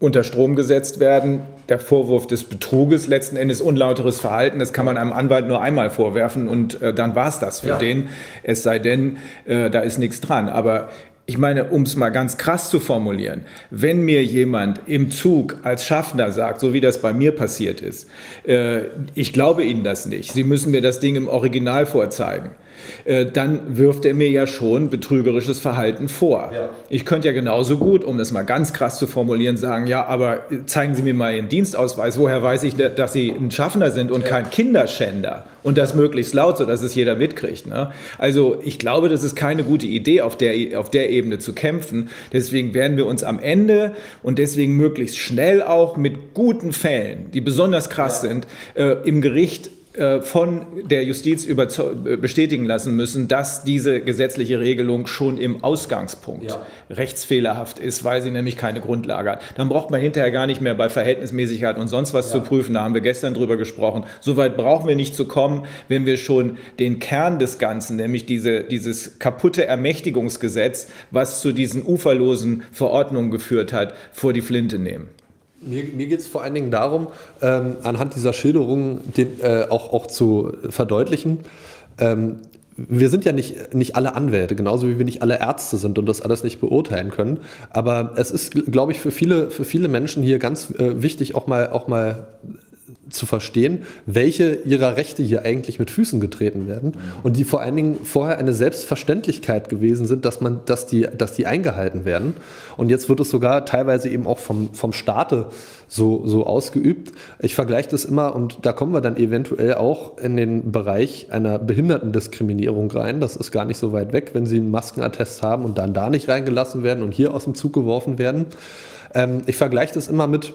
unter Strom gesetzt werden. Der Vorwurf des Betruges, letzten Endes unlauteres Verhalten, das kann man einem Anwalt nur einmal vorwerfen und äh, dann war es das für ja. den. Es sei denn, äh, da ist nichts dran. Aber ich meine, um es mal ganz krass zu formulieren, wenn mir jemand im Zug als Schaffner sagt, so wie das bei mir passiert ist, äh, ich glaube Ihnen das nicht, Sie müssen mir das Ding im Original vorzeigen, äh, dann wirft er mir ja schon betrügerisches Verhalten vor. Ja. Ich könnte ja genauso gut, um das mal ganz krass zu formulieren, sagen, ja, aber zeigen Sie mir mal Ihren Dienstausweis, woher weiß ich, dass Sie ein Schaffner sind und ja. kein Kinderschänder? Und das möglichst laut, sodass es jeder mitkriegt. Ne? Also ich glaube, das ist keine gute Idee, auf der, auf der Ebene zu kämpfen. Deswegen werden wir uns am Ende und deswegen möglichst schnell auch mit guten Fällen, die besonders krass ja. sind, äh, im Gericht äh, von der Justiz bestätigen lassen müssen, dass diese gesetzliche Regelung schon im Ausgangspunkt ja. rechtsfehlerhaft ist, weil sie nämlich keine Grundlage hat. Dann braucht man hinterher gar nicht mehr bei Verhältnismäßigkeit und sonst was ja. zu prüfen. Da haben wir gestern drüber gesprochen. Soweit brauchen wir nicht zu kommen, wenn wir schon den Kern des Ganzen, nämlich diese, dieses kaputte Ermächtigungsgesetz, was zu diesen uferlosen Verordnungen geführt hat, vor die Flinte nehmen. Mir, mir geht es vor allen Dingen darum, ähm, anhand dieser Schilderungen den, äh, auch, auch zu verdeutlichen. Ähm, wir sind ja nicht, nicht alle Anwälte, genauso wie wir nicht alle Ärzte sind und das alles nicht beurteilen können. Aber es ist, glaube ich, für viele, für viele Menschen hier ganz äh, wichtig, auch mal, auch mal zu verstehen, welche ihrer Rechte hier eigentlich mit Füßen getreten werden und die vor allen Dingen vorher eine Selbstverständlichkeit gewesen sind, dass man, dass die, dass die eingehalten werden. Und jetzt wird es sogar teilweise eben auch vom, vom Staate so, so ausgeübt. Ich vergleiche das immer und da kommen wir dann eventuell auch in den Bereich einer Behindertendiskriminierung rein. Das ist gar nicht so weit weg, wenn Sie einen Maskenattest haben und dann da nicht reingelassen werden und hier aus dem Zug geworfen werden. Ähm, ich vergleiche das immer mit,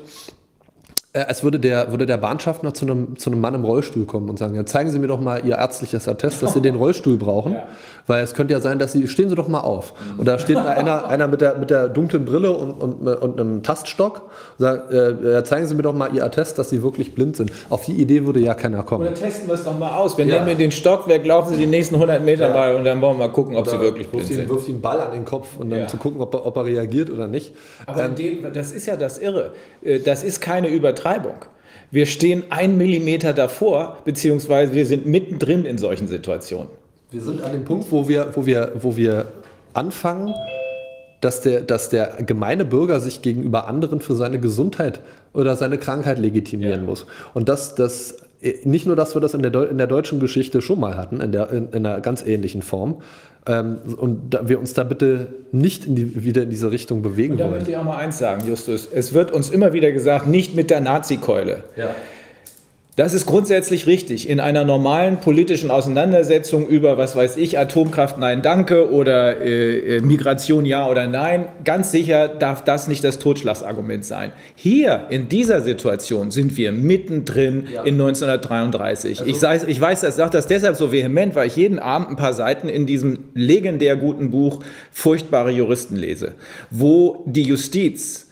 äh, als würde der, würde der Bahnschaffner zu einem, zu einem Mann im Rollstuhl kommen und sagen, ja, zeigen Sie mir doch mal Ihr ärztliches Attest, dass Sie den Rollstuhl brauchen. Ja. Weil es könnte ja sein, dass Sie, stehen Sie doch mal auf. Und da steht einer, einer mit, der, mit der dunklen Brille und, und, und einem Taststock und sagt, äh, zeigen Sie mir doch mal Ihr Attest, dass Sie wirklich blind sind. Auf die Idee würde ja keiner kommen. Oder testen wir es doch mal aus. Wir ja. nehmen mir den Stock weg, laufen Sie die nächsten 100 Meter ja. mal und dann wollen wir mal gucken, ob oder Sie wirklich blind sind. Wirft Sie einen Ball an den Kopf und dann zu gucken, ob er, ob er reagiert oder nicht. Aber ähm, dem, das ist ja das Irre. Äh, das ist keine Übertreibung. Wir stehen ein Millimeter davor, beziehungsweise wir sind mittendrin in solchen Situationen. Wir sind an dem Punkt, wo wir, wo wir, wo wir anfangen, dass der, dass der gemeine Bürger sich gegenüber anderen für seine Gesundheit oder seine Krankheit legitimieren ja. muss. Und das, das nicht nur, dass wir das in der, in der deutschen Geschichte schon mal hatten, in, der, in, in einer ganz ähnlichen Form, ähm, und da wir uns da bitte nicht in die, wieder in diese Richtung bewegen und da wollen. Da möchte ich auch mal eins sagen, Justus. Es wird uns immer wieder gesagt, nicht mit der Nazi-Keule. Ja. Das ist grundsätzlich richtig. In einer normalen politischen Auseinandersetzung über, was weiß ich, Atomkraft, nein, danke oder äh, äh, Migration, ja oder nein, ganz sicher darf das nicht das Totschlagsargument sein. Hier, in dieser Situation, sind wir mittendrin ja. in 1933. Also, ich, weiß, ich weiß, ich sage das deshalb so vehement, weil ich jeden Abend ein paar Seiten in diesem legendär guten Buch Furchtbare Juristen lese, wo die Justiz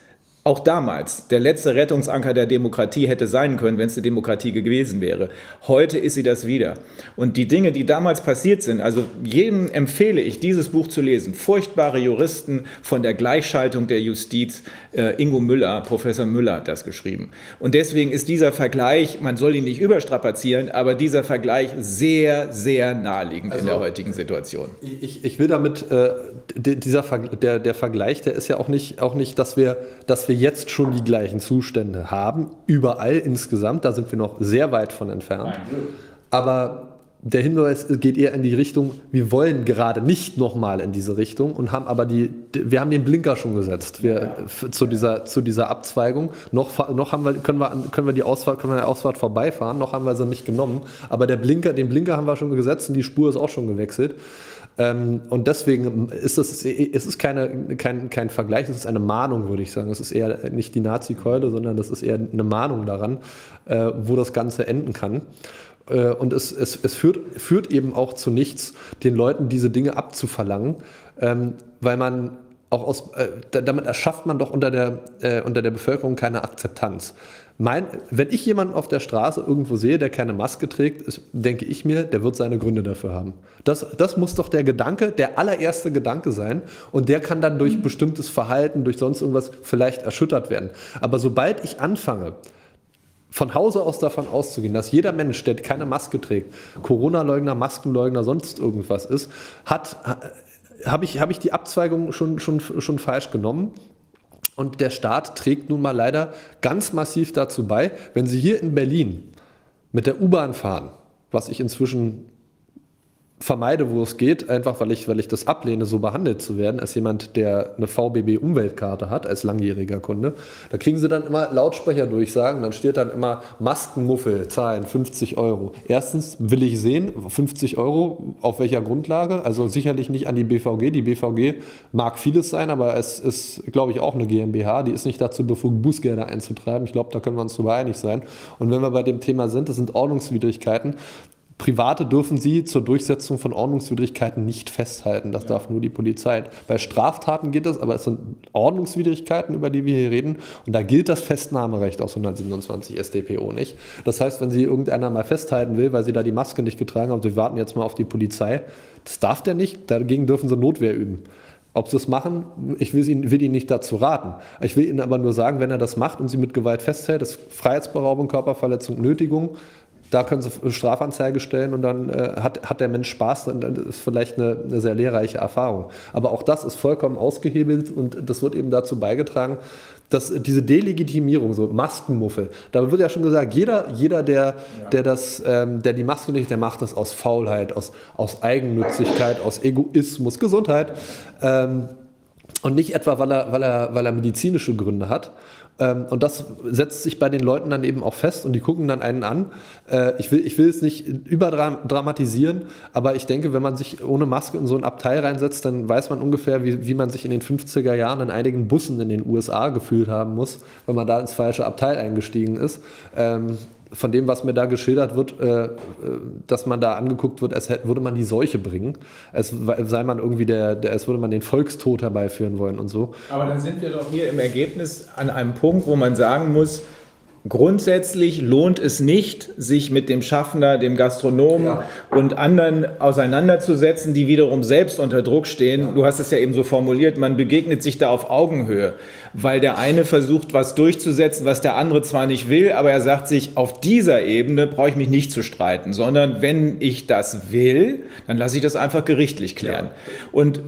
auch damals der letzte Rettungsanker der Demokratie hätte sein können, wenn es eine Demokratie gewesen wäre. Heute ist sie das wieder. Und die Dinge, die damals passiert sind, also jedem empfehle ich, dieses Buch zu lesen. Furchtbare Juristen von der Gleichschaltung der Justiz. Äh, Ingo Müller, Professor Müller hat das geschrieben. Und deswegen ist dieser Vergleich, man soll ihn nicht überstrapazieren, aber dieser Vergleich sehr, sehr naheliegend also, in der heutigen Situation. Ich, ich will damit, äh, dieser der, der Vergleich, der ist ja auch nicht, auch nicht dass, wir, dass wir jetzt schon die gleichen Zustände haben, überall insgesamt, da sind wir noch sehr weit von entfernt. Aber der Hinweis geht eher in die Richtung, wir wollen gerade nicht nochmal in diese Richtung und haben aber die, wir haben den Blinker schon gesetzt wir, ja. zu, dieser, zu dieser Abzweigung. Noch, noch haben wir, können, wir, können wir die Ausfahrt, können wir die Ausfahrt vorbeifahren, noch haben wir sie nicht genommen. Aber der Blinker, den Blinker haben wir schon gesetzt und die Spur ist auch schon gewechselt. Ähm, und deswegen ist es, es ist keine, kein, kein Vergleich, es ist eine Mahnung, würde ich sagen. Es ist eher nicht die Nazi-Keule, sondern das ist eher eine Mahnung daran, äh, wo das Ganze enden kann. Äh, und es, es, es führt, führt eben auch zu nichts, den Leuten diese Dinge abzuverlangen, ähm, weil man auch aus, äh, damit erschafft man doch unter der, äh, unter der Bevölkerung keine Akzeptanz. Mein, wenn ich jemanden auf der Straße irgendwo sehe, der keine Maske trägt, ist, denke ich mir, der wird seine Gründe dafür haben. Das, das muss doch der Gedanke, der allererste Gedanke sein. Und der kann dann durch mhm. bestimmtes Verhalten, durch sonst irgendwas vielleicht erschüttert werden. Aber sobald ich anfange, von Hause aus davon auszugehen, dass jeder Mensch, der keine Maske trägt, Corona-Leugner, Maskenleugner, sonst irgendwas ist, hat, habe ich, hab ich die Abzweigung schon, schon, schon falsch genommen. Und der Staat trägt nun mal leider ganz massiv dazu bei, wenn Sie hier in Berlin mit der U-Bahn fahren, was ich inzwischen vermeide, wo es geht, einfach weil ich, weil ich das ablehne, so behandelt zu werden, als jemand, der eine VBB-Umweltkarte hat, als langjähriger Kunde. Da kriegen sie dann immer Lautsprecher durchsagen, dann steht dann immer Maskenmuffel, zahlen 50 Euro. Erstens will ich sehen, 50 Euro, auf welcher Grundlage? Also sicherlich nicht an die BVG. Die BVG mag vieles sein, aber es ist, glaube ich, auch eine GmbH, die ist nicht dazu befugt, Bußgelder einzutreiben. Ich glaube, da können wir uns darüber einig sein. Und wenn wir bei dem Thema sind, das sind Ordnungswidrigkeiten, Private dürfen sie zur Durchsetzung von Ordnungswidrigkeiten nicht festhalten. Das ja. darf nur die Polizei. Bei Straftaten geht das, aber es sind Ordnungswidrigkeiten, über die wir hier reden. Und da gilt das Festnahmerecht aus 127 StPO nicht. Das heißt, wenn sie irgendeiner mal festhalten will, weil sie da die Maske nicht getragen haben, sie warten jetzt mal auf die Polizei, das darf der nicht. Dagegen dürfen sie Notwehr üben. Ob sie es machen, ich will ihn, will ihn nicht dazu raten. Ich will Ihnen aber nur sagen, wenn er das macht und sie mit Gewalt festhält, ist Freiheitsberaubung, Körperverletzung, Nötigung, da können Sie Strafanzeige stellen und dann äh, hat, hat der Mensch Spaß, dann, dann ist vielleicht eine, eine, sehr lehrreiche Erfahrung. Aber auch das ist vollkommen ausgehebelt und das wird eben dazu beigetragen, dass diese Delegitimierung, so Maskenmuffel, da wird ja schon gesagt, jeder, jeder der, ja. der, das, ähm, der die Maske nicht, der macht das aus Faulheit, aus, aus Eigennützigkeit, aus Egoismus, Gesundheit. Ähm, und nicht etwa, weil er, weil, er, weil er medizinische Gründe hat. Ähm, und das setzt sich bei den Leuten dann eben auch fest und die gucken dann einen an. Äh, ich, will, ich will es nicht überdramatisieren, aber ich denke, wenn man sich ohne Maske in so ein Abteil reinsetzt, dann weiß man ungefähr, wie, wie man sich in den 50er Jahren in einigen Bussen in den USA gefühlt haben muss, wenn man da ins falsche Abteil eingestiegen ist. Von dem, was mir da geschildert wird, äh, äh, dass man da angeguckt wird, als hätte, würde man die Seuche bringen. Es sei man irgendwie der, der, als würde man den Volkstod herbeiführen wollen und so. Aber dann sind wir doch hier im Ergebnis an einem Punkt, wo man sagen muss, Grundsätzlich lohnt es nicht, sich mit dem Schaffner, dem Gastronomen ja. und anderen auseinanderzusetzen, die wiederum selbst unter Druck stehen. Ja. Du hast es ja eben so formuliert, man begegnet sich da auf Augenhöhe, weil der eine versucht, was durchzusetzen, was der andere zwar nicht will, aber er sagt sich, auf dieser Ebene brauche ich mich nicht zu streiten, sondern wenn ich das will, dann lasse ich das einfach gerichtlich klären. Ja. Und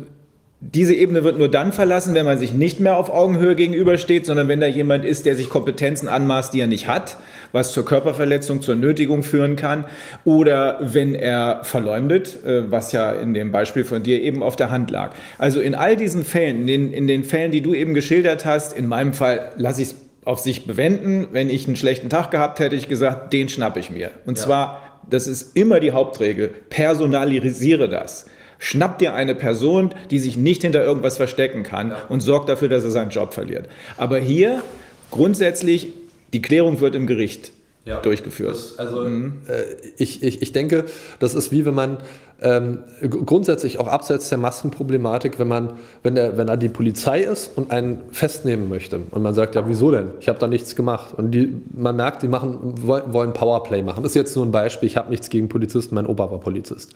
diese Ebene wird nur dann verlassen, wenn man sich nicht mehr auf Augenhöhe gegenübersteht, sondern wenn da jemand ist, der sich Kompetenzen anmaßt, die er nicht hat, was zur Körperverletzung, zur Nötigung führen kann, oder wenn er verleumdet, äh, was ja in dem Beispiel von dir eben auf der Hand lag. Also in all diesen Fällen, in den, in den Fällen, die du eben geschildert hast, in meinem Fall lasse ich es auf sich bewenden. Wenn ich einen schlechten Tag gehabt hätte, ich gesagt, den schnapp ich mir. Und ja. zwar, das ist immer die Hauptregel, personalisiere das. Schnapp dir eine Person, die sich nicht hinter irgendwas verstecken kann ja. und sorg dafür, dass er seinen Job verliert. Aber hier grundsätzlich, die Klärung wird im Gericht ja. durchgeführt. Das, also mhm. äh, ich, ich, ich denke, das ist wie wenn man ähm, grundsätzlich auch abseits der Maskenproblematik, wenn man, wenn er, wenn er die Polizei ist und einen festnehmen möchte und man sagt, ja, wieso denn? Ich habe da nichts gemacht. Und die, man merkt, die machen, wollen Powerplay machen. Das ist jetzt nur ein Beispiel, ich habe nichts gegen Polizisten, mein Opa war Polizist.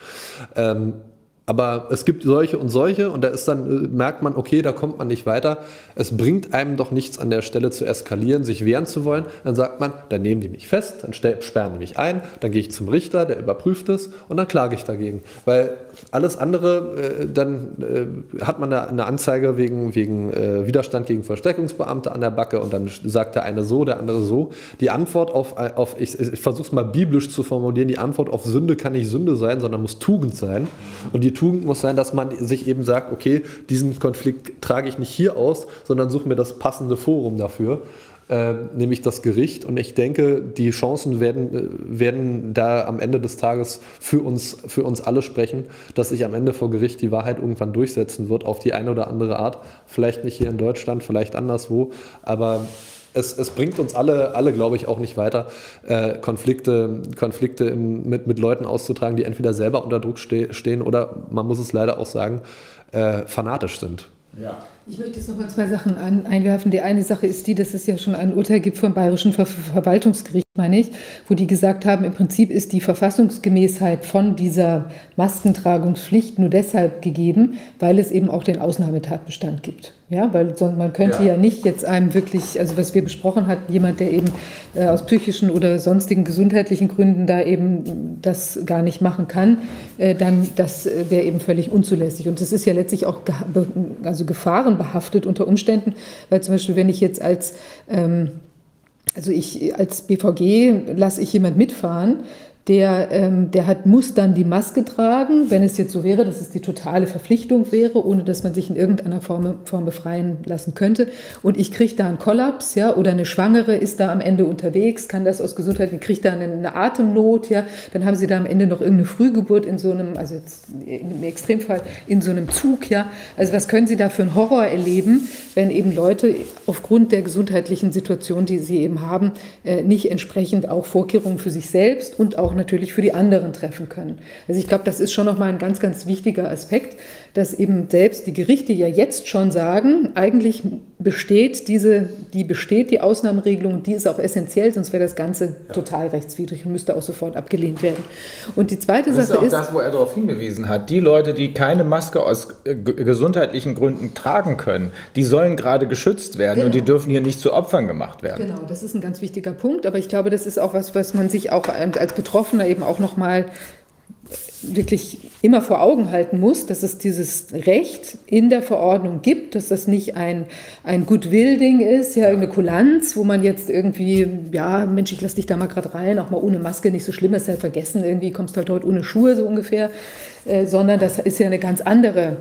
Ähm, aber es gibt solche und solche und da ist dann, äh, merkt man, okay, da kommt man nicht weiter. Es bringt einem doch nichts an der Stelle zu eskalieren, sich wehren zu wollen. Dann sagt man, dann nehmen die mich fest, dann sperren die mich ein, dann gehe ich zum Richter, der überprüft es und dann klage ich dagegen. Weil alles andere, äh, dann äh, hat man da eine Anzeige wegen, wegen äh, Widerstand gegen Versteckungsbeamte an der Backe und dann sagt der eine so, der andere so. Die Antwort auf, auf ich, ich versuche es mal biblisch zu formulieren, die Antwort auf Sünde kann nicht Sünde sein, sondern muss Tugend sein. Und die Tugend muss sein, dass man sich eben sagt, okay, diesen Konflikt trage ich nicht hier aus, sondern suche mir das passende Forum dafür. Äh, nämlich das Gericht. Und ich denke, die Chancen werden, äh, werden da am Ende des Tages für uns, für uns alle sprechen, dass sich am Ende vor Gericht die Wahrheit irgendwann durchsetzen wird, auf die eine oder andere Art. Vielleicht nicht hier in Deutschland, vielleicht anderswo, aber es, es bringt uns alle, alle glaube ich, auch nicht weiter, äh, Konflikte, Konflikte im, mit, mit Leuten auszutragen, die entweder selber unter Druck ste stehen oder, man muss es leider auch sagen, äh, fanatisch sind. Ja. Ich möchte jetzt noch mal zwei Sachen an, einwerfen. Die eine Sache ist die, dass es ja schon ein Urteil gibt vom Bayerischen Ver Verwaltungsgericht, meine ich, wo die gesagt haben, im Prinzip ist die Verfassungsgemäßheit von dieser Maskentragungspflicht nur deshalb gegeben, weil es eben auch den Ausnahmetatbestand gibt. Ja, weil man könnte ja. ja nicht jetzt einem wirklich, also was wir besprochen hatten, jemand, der eben äh, aus psychischen oder sonstigen gesundheitlichen Gründen da eben das gar nicht machen kann, äh, dann das äh, wäre eben völlig unzulässig. Und das ist ja letztlich auch ge also gefahrenbehaftet unter Umständen, weil zum Beispiel, wenn ich jetzt als ähm, also ich als BVG lasse ich jemand mitfahren, der, ähm, der hat, muss dann die Maske tragen, wenn es jetzt so wäre, dass es die totale Verpflichtung wäre, ohne dass man sich in irgendeiner Form, Form befreien lassen könnte. Und ich kriege da einen Kollaps, ja, oder eine Schwangere ist da am Ende unterwegs, kann das aus Gesundheit, kriegt da eine, eine Atemnot, ja, dann haben sie da am Ende noch irgendeine Frühgeburt in so einem, also jetzt im Extremfall in so einem Zug, ja. Also was können sie da für einen Horror erleben, wenn eben Leute aufgrund der gesundheitlichen Situation, die sie eben haben, äh, nicht entsprechend auch Vorkehrungen für sich selbst und auch natürlich für die anderen treffen können. Also ich glaube, das ist schon nochmal ein ganz, ganz wichtiger Aspekt, dass eben selbst die Gerichte ja jetzt schon sagen, eigentlich besteht diese, die besteht die Ausnahmeregelung, die ist auch essentiell, sonst wäre das Ganze ja. total rechtswidrig und müsste auch sofort abgelehnt werden. Und die zweite das Sache ist auch ist, das, wo er darauf hingewiesen hat. Die Leute, die keine Maske aus äh, gesundheitlichen Gründen tragen können, die sollen gerade geschützt werden genau. und die genau. dürfen hier nicht zu Opfern gemacht werden. Genau, das ist ein ganz wichtiger Punkt. Aber ich glaube, das ist auch was, was man sich auch als Betroffener eben auch noch mal wirklich immer vor Augen halten muss, dass es dieses Recht in der Verordnung gibt, dass das nicht ein, ein Goodwill-Ding ist, ja, eine Kulanz, wo man jetzt irgendwie, ja, Mensch, ich lass dich da mal gerade rein, auch mal ohne Maske, nicht so schlimm, ist ja vergessen, irgendwie kommst du halt heute ohne Schuhe, so ungefähr, äh, sondern das ist ja eine ganz andere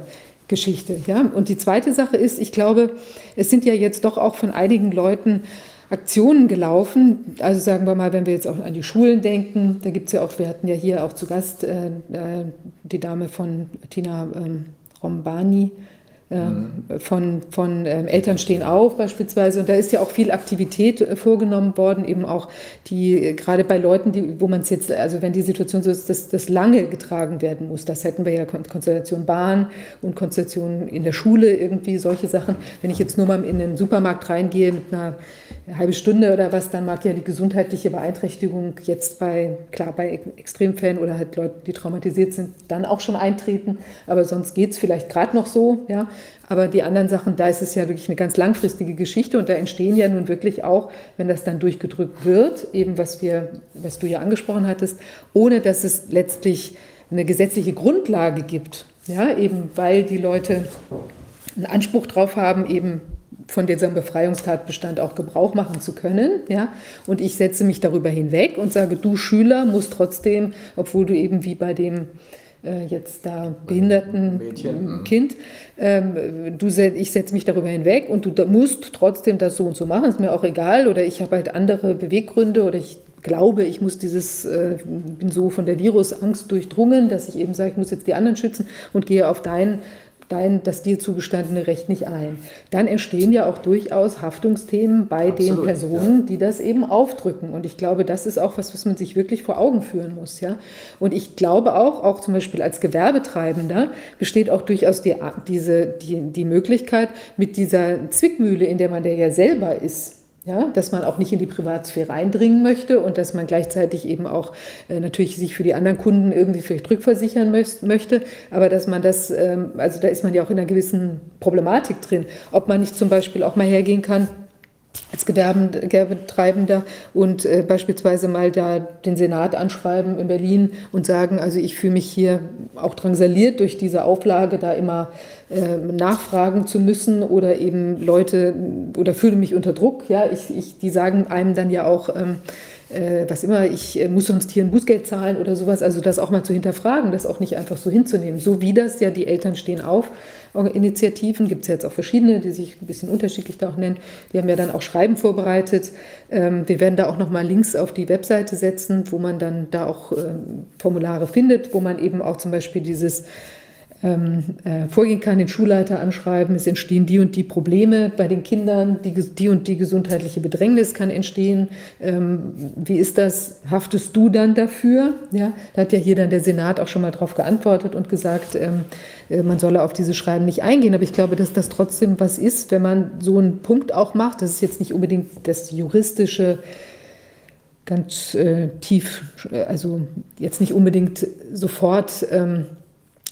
Geschichte, ja. Und die zweite Sache ist, ich glaube, es sind ja jetzt doch auch von einigen Leuten Aktionen gelaufen. Also sagen wir mal, wenn wir jetzt auch an die Schulen denken, da gibt es ja auch, wir hatten ja hier auch zu Gast äh, äh die Dame von Tina ähm, Rombani, ähm, mhm. von, von ähm, Eltern stehen auf beispielsweise. Und da ist ja auch viel Aktivität äh, vorgenommen worden, eben auch die, äh, gerade bei Leuten, die, wo man es jetzt, also wenn die Situation so ist, dass das lange getragen werden muss, das hätten wir ja Konstellation Bahn und Konstellation in der Schule, irgendwie solche Sachen. Wenn ich jetzt nur mal in den Supermarkt reingehe mit einer eine halbe Stunde oder was, dann mag ja die gesundheitliche Beeinträchtigung jetzt bei, klar, bei Extremfällen oder halt Leuten, die traumatisiert sind, dann auch schon eintreten. Aber sonst geht es vielleicht gerade noch so, ja. Aber die anderen Sachen, da ist es ja wirklich eine ganz langfristige Geschichte und da entstehen ja nun wirklich auch, wenn das dann durchgedrückt wird, eben was wir, was du ja angesprochen hattest, ohne dass es letztlich eine gesetzliche Grundlage gibt. Ja, eben weil die Leute einen Anspruch drauf haben, eben von diesem Befreiungstatbestand auch Gebrauch machen zu können. Ja? Und ich setze mich darüber hinweg und sage, du Schüler musst trotzdem, obwohl du eben wie bei dem äh, jetzt da behinderten Mädchen. Kind. Ähm, du, ich setze mich darüber hinweg und du musst trotzdem das so und so machen, ist mir auch egal oder ich habe halt andere Beweggründe oder ich glaube, ich muss dieses, äh, bin so von der Virusangst durchdrungen, dass ich eben sage, ich muss jetzt die anderen schützen und gehe auf dein, dein das dir zugestandene Recht nicht ein. Dann entstehen ja auch durchaus Haftungsthemen bei den Absolut, Personen, die das eben aufdrücken. Und ich glaube, das ist auch was, was man sich wirklich vor Augen führen muss. Ja? Und ich glaube auch, auch zum Beispiel als Gewerbetreibender besteht auch durchaus die, diese, die, die Möglichkeit, mit dieser Zwickmühle, in der man der ja selber ist, ja, dass man auch nicht in die Privatsphäre eindringen möchte und dass man gleichzeitig eben auch äh, natürlich sich für die anderen Kunden irgendwie vielleicht rückversichern möcht, möchte, aber dass man das, ähm, also da ist man ja auch in einer gewissen Problematik drin, ob man nicht zum Beispiel auch mal hergehen kann als Gewerbetreibender und äh, beispielsweise mal da den Senat anschreiben in Berlin und sagen, also ich fühle mich hier auch drangsaliert durch diese Auflage, da immer äh, nachfragen zu müssen oder eben Leute oder fühle mich unter Druck. Ja, ich, ich, die sagen einem dann ja auch, ähm, äh, was immer, ich äh, muss sonst hier ein Bußgeld zahlen oder sowas. Also das auch mal zu hinterfragen, das auch nicht einfach so hinzunehmen. So wie das ja die Eltern stehen auf. Initiativen gibt es jetzt auch verschiedene, die sich ein bisschen unterschiedlich da auch nennen. Die haben ja dann auch Schreiben vorbereitet. Ähm, wir werden da auch nochmal Links auf die Webseite setzen, wo man dann da auch ähm, Formulare findet, wo man eben auch zum Beispiel dieses ähm, äh, vorgehen kann, den Schulleiter anschreiben, es entstehen die und die Probleme bei den Kindern, die, die und die gesundheitliche Bedrängnis kann entstehen. Ähm, wie ist das? Haftest du dann dafür? Ja, da hat ja hier dann der Senat auch schon mal drauf geantwortet und gesagt, ähm, äh, man solle auf diese Schreiben nicht eingehen. Aber ich glaube, dass das trotzdem was ist, wenn man so einen Punkt auch macht. Das ist jetzt nicht unbedingt das juristische ganz äh, tief, äh, also jetzt nicht unbedingt sofort, ähm,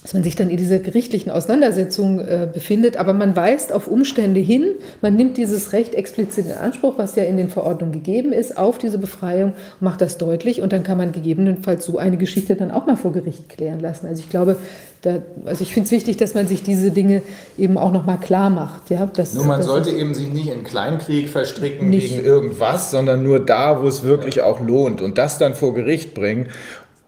dass man sich dann in dieser gerichtlichen Auseinandersetzung äh, befindet, aber man weist auf Umstände hin, man nimmt dieses Recht explizit in Anspruch, was ja in den Verordnungen gegeben ist, auf diese Befreiung, macht das deutlich und dann kann man gegebenenfalls so eine Geschichte dann auch mal vor Gericht klären lassen. Also ich glaube, da, also ich finde es wichtig, dass man sich diese Dinge eben auch nochmal klar macht. Ja, dass, Nur man dass sollte eben sich nicht in Kleinkrieg verstricken Nicht. gegen irgendwas, sondern nur da, wo es wirklich auch lohnt und das dann vor Gericht bringen.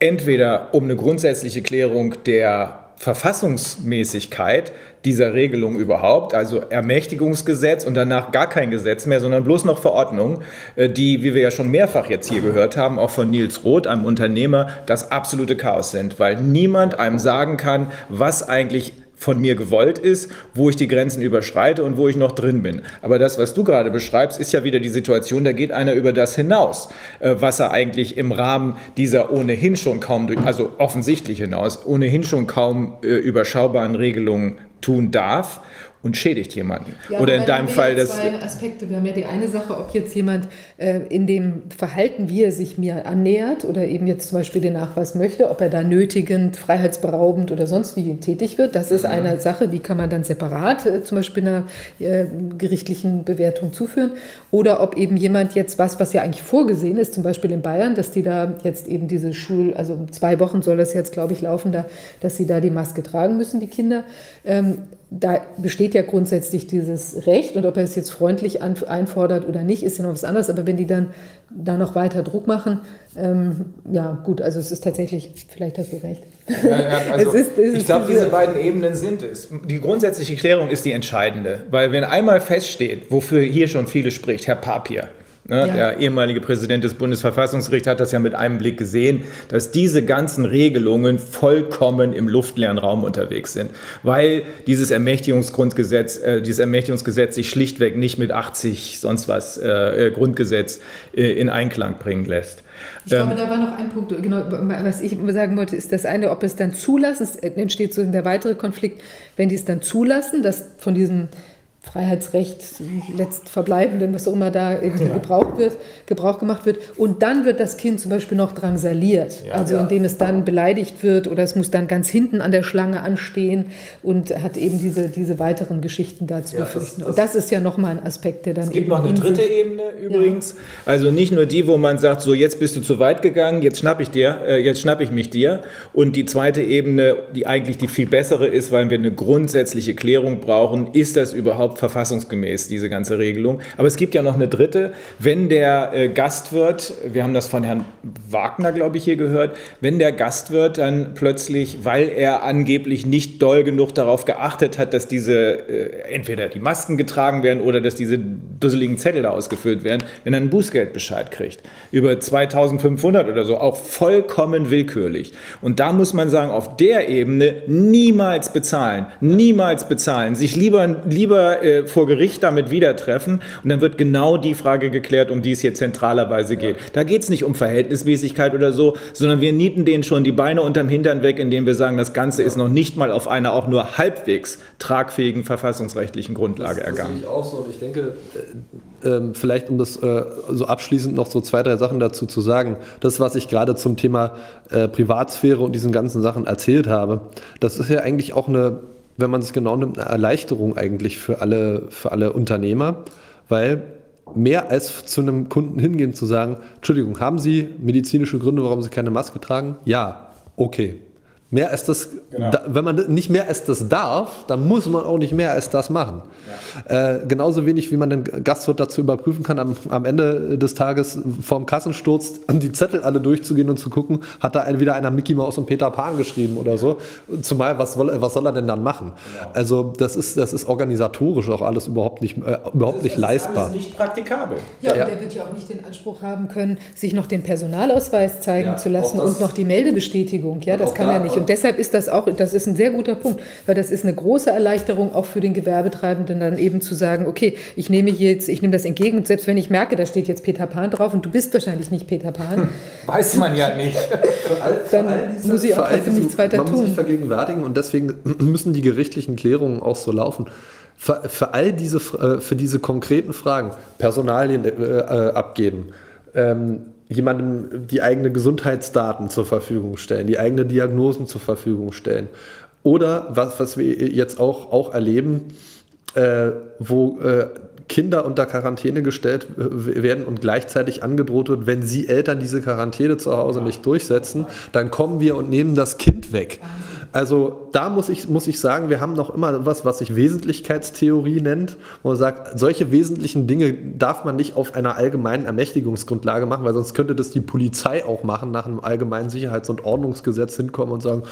Entweder um eine grundsätzliche Klärung der Verfassungsmäßigkeit dieser Regelung überhaupt, also Ermächtigungsgesetz und danach gar kein Gesetz mehr, sondern bloß noch Verordnung, äh, die, wie wir ja schon mehrfach jetzt hier gehört haben, auch von Nils Roth, einem Unternehmer, das absolute Chaos sind, weil niemand einem sagen kann, was eigentlich von mir gewollt ist, wo ich die Grenzen überschreite und wo ich noch drin bin. Aber das, was du gerade beschreibst, ist ja wieder die Situation, da geht einer über das hinaus, äh, was er eigentlich im Rahmen dieser ohnehin schon kaum, also offensichtlich hinaus, ohnehin schon kaum äh, überschaubaren Regelungen tun darf und schädigt jemanden. Ja, Oder in deinem Fall das. zwei Aspekte. Wir haben ja die eine Sache, ob jetzt jemand äh, in dem Verhalten, wie er sich mir annähert oder eben jetzt zum Beispiel den Nachweis möchte, ob er da nötigend, freiheitsberaubend oder sonst wie tätig wird. Das ist eine Sache, die kann man dann separat äh, zum Beispiel einer äh, gerichtlichen Bewertung zuführen. Oder ob eben jemand jetzt was, was ja eigentlich vorgesehen ist, zum Beispiel in Bayern, dass die da jetzt eben diese Schul, also zwei Wochen soll das jetzt, glaube ich, laufen, da, dass sie da die Maske tragen müssen, die Kinder. Ähm, da besteht ja grundsätzlich dieses Recht und ob er es jetzt freundlich an, einfordert oder nicht, ist ja noch was anderes. Aber wenn die dann da noch weiter Druck machen, ähm, ja gut, also es ist tatsächlich, vielleicht hast du recht. Ja, ja, also Es ist- es ich glaube, diese- diese beiden Ebenen sind es. Die grundsätzliche Klärung ist die entscheidende, weil wenn einmal feststeht, wofür hier schon viele spricht, Herr Papier, ne, Ja. der ehemalige Präsident des Bundesverfassungsgerichts hat das ja mit einem Blick gesehen, dass diese ganzen Regelungen vollkommen im luftleeren Raum unterwegs sind, weil dieses Ermächtigungsgrundgesetz, äh, dieses Ermächtigungsgesetz sich schlichtweg nicht mit 80 sonst was äh, äh, Grundgesetz äh, in Einklang bringen lässt. Ich glaube, da war noch ein Punkt, genau, was ich sagen wollte, ist das eine, ob es dann zulassen, es entsteht so der weitere Konflikt, wenn die es dann zulassen, dass von diesem Freiheitsrecht letztverbleibenden, was auch immer da irgendwie gebraucht wird, Gebrauch gemacht wird. Und dann wird das Kind zum Beispiel noch drangsaliert, Ja, also ja. indem es dann beleidigt wird oder es muss dann ganz hinten an der Schlange anstehen und hat eben diese, diese weiteren Geschichten da zu Ja, das- befürchten. das- und das ist ja nochmal ein Aspekt, der dann Es gibt noch eine in dritte Ebene übrigens. Also nicht nur die, wo man sagt, so jetzt bist du zu weit gegangen, jetzt schnapp ich dir, äh, jetzt schnapp ich mich dir. Und die zweite Ebene, die eigentlich die viel bessere ist, weil wir eine grundsätzliche Klärung brauchen, ist das überhaupt überhaupt verfassungsgemäß, diese ganze Regelung. Aber es gibt ja noch eine dritte. Wenn der äh, Gastwirt, wir haben das von Herrn Wagner, glaube ich, hier gehört, wenn der Gastwirt dann plötzlich, weil er angeblich nicht doll genug darauf geachtet hat, dass diese äh, entweder die Masken getragen werden oder dass diese dusseligen Zettel da ausgefüllt werden, wenn er einen Bußgeldbescheid kriegt. Über 2500 oder so, auch vollkommen willkürlich. Und da muss man sagen, auf der Ebene niemals bezahlen, niemals bezahlen, sich lieber, lieber äh, vor Gericht damit wieder treffen und dann wird genau die Frage geklärt, um die es hier zentralerweise geht. Da geht es nicht um Verhältnismäßigkeit oder so, sondern wir nieten denen schon die Beine unterm Hintern weg, indem wir sagen, das Ganze ist noch nicht mal auf einer auch nur halbwegs tragfähigen verfassungsrechtlichen Grundlage das, das ergangen. Ich auch so. Und ich denke, äh, äh, vielleicht um das äh, so abschließend noch so zwei, drei Sachen dazu zu sagen. Das, was ich gerade zum Thema äh, Privatsphäre und diesen ganzen Sachen erzählt habe, das ist ja eigentlich auch eine, wenn man es genau nimmt, eine Erleichterung eigentlich für alle, für alle Unternehmer, weil mehr als zu einem Kunden hingehen zu sagen, Entschuldigung, haben Sie medizinische Gründe, warum Sie keine Maske tragen? Ja, okay. Mehr als das, genau. da, wenn man nicht mehr als das darf, dann muss man auch nicht mehr als das machen. Ja. Äh, genauso wenig, wie man den Gastwirt dazu überprüfen kann, am, am Ende des Tages vorm Kassensturz die Zettel alle durchzugehen und zu gucken, hat da wieder einer Mickey Mouse und Peter Pan geschrieben oder so. Zumal, was, soll, was soll er denn dann machen? Genau. Also das ist, das ist organisatorisch auch alles überhaupt nicht, äh, überhaupt das ist, nicht leistbar. Das ist nicht praktikabel. Ja, und ja. der wird ja auch nicht den Anspruch haben können, sich noch den Personalausweis zeigen ja, zu lassen und noch die Meldebestätigung. Ja, das kann er nicht. Und deshalb ist das auch, das ist ein sehr guter Punkt, weil das ist eine große Erleichterung auch für den Gewerbetreibenden, dann eben zu sagen, okay, ich nehme jetzt, ich nehme das entgegen und selbst wenn ich merke, da steht jetzt Peter Pan drauf und du bist wahrscheinlich nicht Peter Pan. Weiß man ja nicht. dann diese, muss ich auch dafür nichts weiter man tun. Man muss sich vergegenwärtigen und deswegen müssen die gerichtlichen Klärungen auch so laufen. Für, für all diese, äh, für diese konkreten Fragen, Personalien äh, äh, abgeben, ähm, jemandem die eigene Gesundheitsdaten zur Verfügung stellen, die eigene Diagnosen zur Verfügung stellen. Oder was, was wir jetzt auch, auch erleben, äh, wo äh, Kinder unter Quarantäne gestellt werden und gleichzeitig angedroht wird, wenn sie Eltern diese Quarantäne zu Hause nicht durchsetzen, dann kommen wir und nehmen das Kind weg. Also da muss ich, muss ich sagen, wir haben noch immer was, was sich Wesentlichkeitstheorie nennt, wo man sagt, solche wesentlichen Dinge darf man nicht auf einer allgemeinen Ermächtigungsgrundlage machen, weil sonst könnte das die Polizei auch machen, nach einem allgemeinen Sicherheits- und Ordnungsgesetz hinkommen und sagen,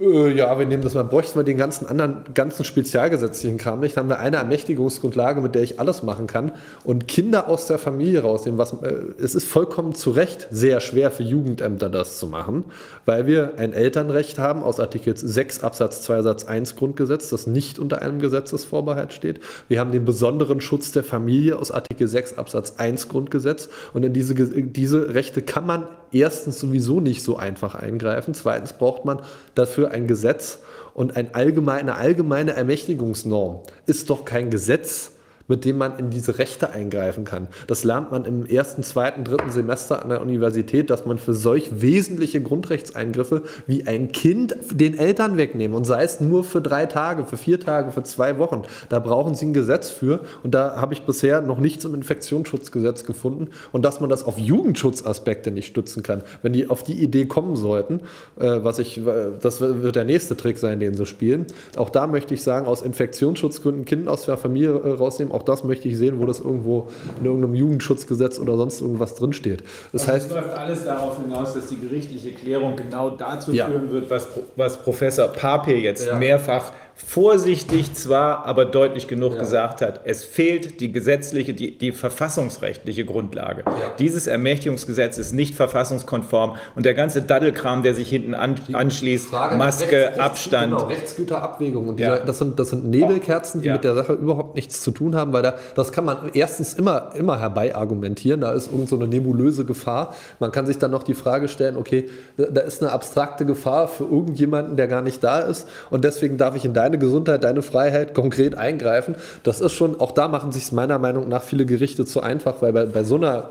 äh, ja, wir nehmen das mal, bräuchten wir den ganzen anderen, ganzen spezialgesetzlichen Kram nicht. Dann haben wir eine Ermächtigungsgrundlage, mit der ich alles machen kann und Kinder aus der Familie rausnehmen. Was, äh, es ist vollkommen zu Recht sehr schwer für Jugendämter das zu machen, weil wir ein Elternrecht haben aus Artikel 6 Absatz 2 Satz 1 Grundgesetz, das nicht unter einem Gesetzesvorbehalt steht. Wir haben den besonderen Schutz der Familie aus Artikel 6 Absatz 1 Grundgesetz und in diese, diese Rechte kann man erstens sowieso nicht so einfach eingreifen. Zweitens braucht man dafür ein Gesetz und ein allgemeine, eine allgemeine Ermächtigungsnorm ist doch kein Gesetz, mit dem man in diese Rechte eingreifen kann. Das lernt man im ersten, zweiten, dritten Semester an der Universität, dass man für solch wesentliche Grundrechtseingriffe wie ein Kind den Eltern wegnehmen und sei es nur für drei Tage, für vier Tage, für zwei Wochen. Da brauchen sie ein Gesetz für und da habe ich bisher noch nichts im Infektionsschutzgesetz gefunden und dass man das auf Jugendschutzaspekte nicht stützen kann. Wenn die auf die Idee kommen sollten, äh, was ich, das wird der nächste Trick sein, den sie spielen. Auch da möchte ich sagen, aus Infektionsschutzgründen Kinder aus der Familie äh, rausnehmen, auch das möchte ich sehen, wo das irgendwo in irgendeinem Jugendschutzgesetz oder sonst irgendwas drinsteht. Das heißt, es läuft alles darauf hinaus, dass die gerichtliche Klärung genau dazu ja. führen wird, was, was Professor Pape jetzt ja. mehrfach vorsichtig zwar, aber deutlich genug ja. gesagt hat, es fehlt die gesetzliche, die, die verfassungsrechtliche Grundlage. Ja. Dieses Ermächtigungsgesetz ist nicht verfassungskonform und der ganze Daddelkram, der sich hinten an, anschließt, Maske, Rechts, Abstand. Genau, Rechtsgüterabwägung. Und dieser, ja. das, sind, das sind Nebelkerzen, die mit der Sache überhaupt nichts zu tun haben, weil da, das kann man erstens immer, immer herbei argumentieren. Da ist irgend so eine nebulöse Gefahr. Man kann sich dann noch die Frage stellen, okay, da ist eine abstrakte Gefahr für irgendjemanden, der gar nicht da ist und deswegen darf ich in deinem deine Gesundheit, deine Freiheit konkret eingreifen. Das ist schon, auch da machen sich meiner Meinung nach viele Gerichte zu einfach, weil bei, bei so einer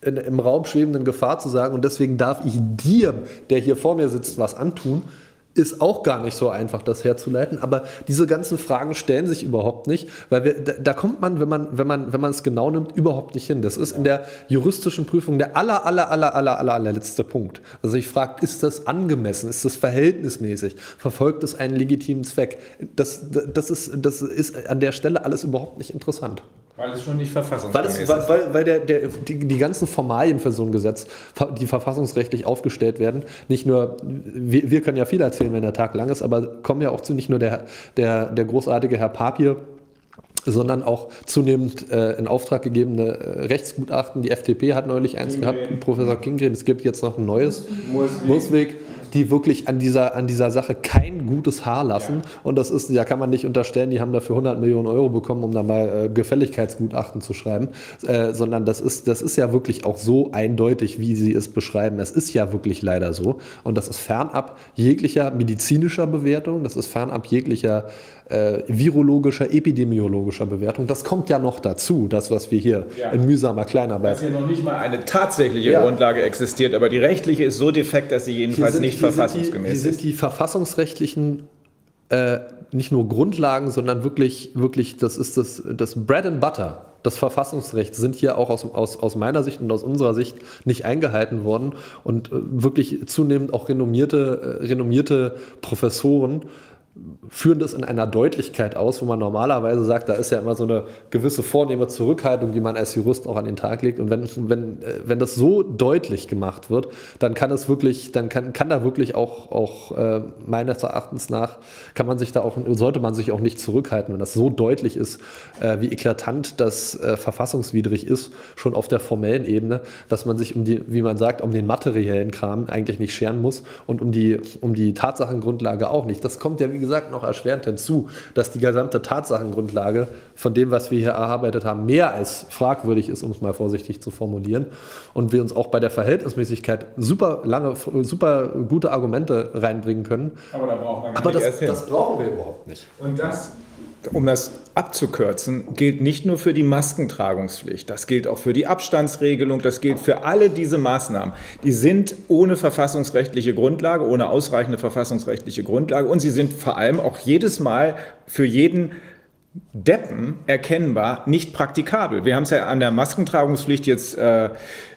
in, im Raum schwebenden Gefahr zu sagen, und deswegen darf ich dir, der hier vor mir sitzt, was antun, ist auch gar nicht so einfach, das herzuleiten. Aber diese ganzen Fragen stellen sich überhaupt nicht, weil wir, da, da, kommt man, wenn man, wenn man, wenn man es genau nimmt, überhaupt nicht hin. Das ist in der juristischen Prüfung der aller, aller, aller, aller, aller, allerletzte Punkt. Also ich frage, ist das angemessen? Ist das verhältnismäßig? Verfolgt es einen legitimen Zweck? Das, das, ist, das ist an der Stelle alles überhaupt nicht interessant. Weil es schon nicht verfassungsgemäß ist. Weil, weil, weil der, der, die, die ganzen Formalien für so ein Gesetz, die verfassungsrechtlich aufgestellt werden, nicht nur, wir, wir können ja viel erzählen, wenn der Tag lang ist, aber kommen ja auch zu nicht nur der, der, der großartige Herr Papier, sondern auch zunehmend äh, in Auftrag gegebene äh, Rechtsgutachten. Die FDP hat neulich eins Kingren. gehabt, Professor Kingren. Es gibt jetzt noch ein neues, Musweg. Die wirklich an dieser, an dieser Sache kein gutes Haar lassen. Ja. Und das ist, ja, kann man nicht unterstellen, die haben dafür 100 Millionen Euro bekommen, um da mal äh, Gefälligkeitsgutachten zu schreiben, äh, sondern das ist, das ist ja wirklich auch so eindeutig, wie sie es beschreiben. Es ist ja wirklich leider so. Und das ist fernab jeglicher medizinischer Bewertung, das ist fernab jeglicher äh, virologischer, epidemiologischer Bewertung. Das kommt ja noch dazu, das, was wir hier ja. in mühsamer Kleinarbeit. Dass hier noch nicht mal eine tatsächliche ja. Grundlage existiert, aber die rechtliche ist so defekt, dass sie jedenfalls sind, nicht verfassungsgemäß ist. Hier sind die verfassungsrechtlichen äh, nicht nur Grundlagen, sondern wirklich, wirklich, das ist das, das Bread and Butter das Verfassungsrecht sind hier auch aus, aus, aus meiner Sicht und aus unserer Sicht nicht eingehalten worden und äh, wirklich zunehmend auch renommierte, äh, renommierte Professoren führen das in einer Deutlichkeit aus, wo man normalerweise sagt, da ist ja immer so eine gewisse vornehme Zurückhaltung, die man als Jurist auch an den Tag legt. Und wenn, wenn, äh, wenn das so deutlich gemacht wird, dann kann es wirklich, dann kann, kann da wirklich auch, auch äh, meines Erachtens nach, kann man sich da auch, sollte man sich auch nicht zurückhalten, wenn das so deutlich ist, äh, wie eklatant das äh, verfassungswidrig ist, schon auf der formellen Ebene, dass man sich um die, wie man sagt, um den materiellen Kram eigentlich nicht scheren muss und um die, um die Tatsachengrundlage auch nicht. Das kommt ja, wie gesagt, gesagt, noch erschwerend hinzu, dass die gesamte Tatsachengrundlage von dem, was wir hier erarbeitet haben, mehr als fragwürdig ist, um es mal vorsichtig zu formulieren. Und wir uns auch bei der Verhältnismäßigkeit super lange, super gute Argumente reinbringen können. Aber, da braucht man Aber das, das brauchen wir überhaupt nicht. Und das um das abzukürzen, gilt nicht nur für die Maskentragungspflicht, das gilt auch für die Abstandsregelung, das gilt für alle diese Maßnahmen. Die sind ohne verfassungsrechtliche Grundlage, ohne ausreichende verfassungsrechtliche Grundlage und sie sind vor allem auch jedes Mal für jeden Deppen erkennbar nicht praktikabel. Wir haben es ja an der Maskentragungspflicht jetzt äh,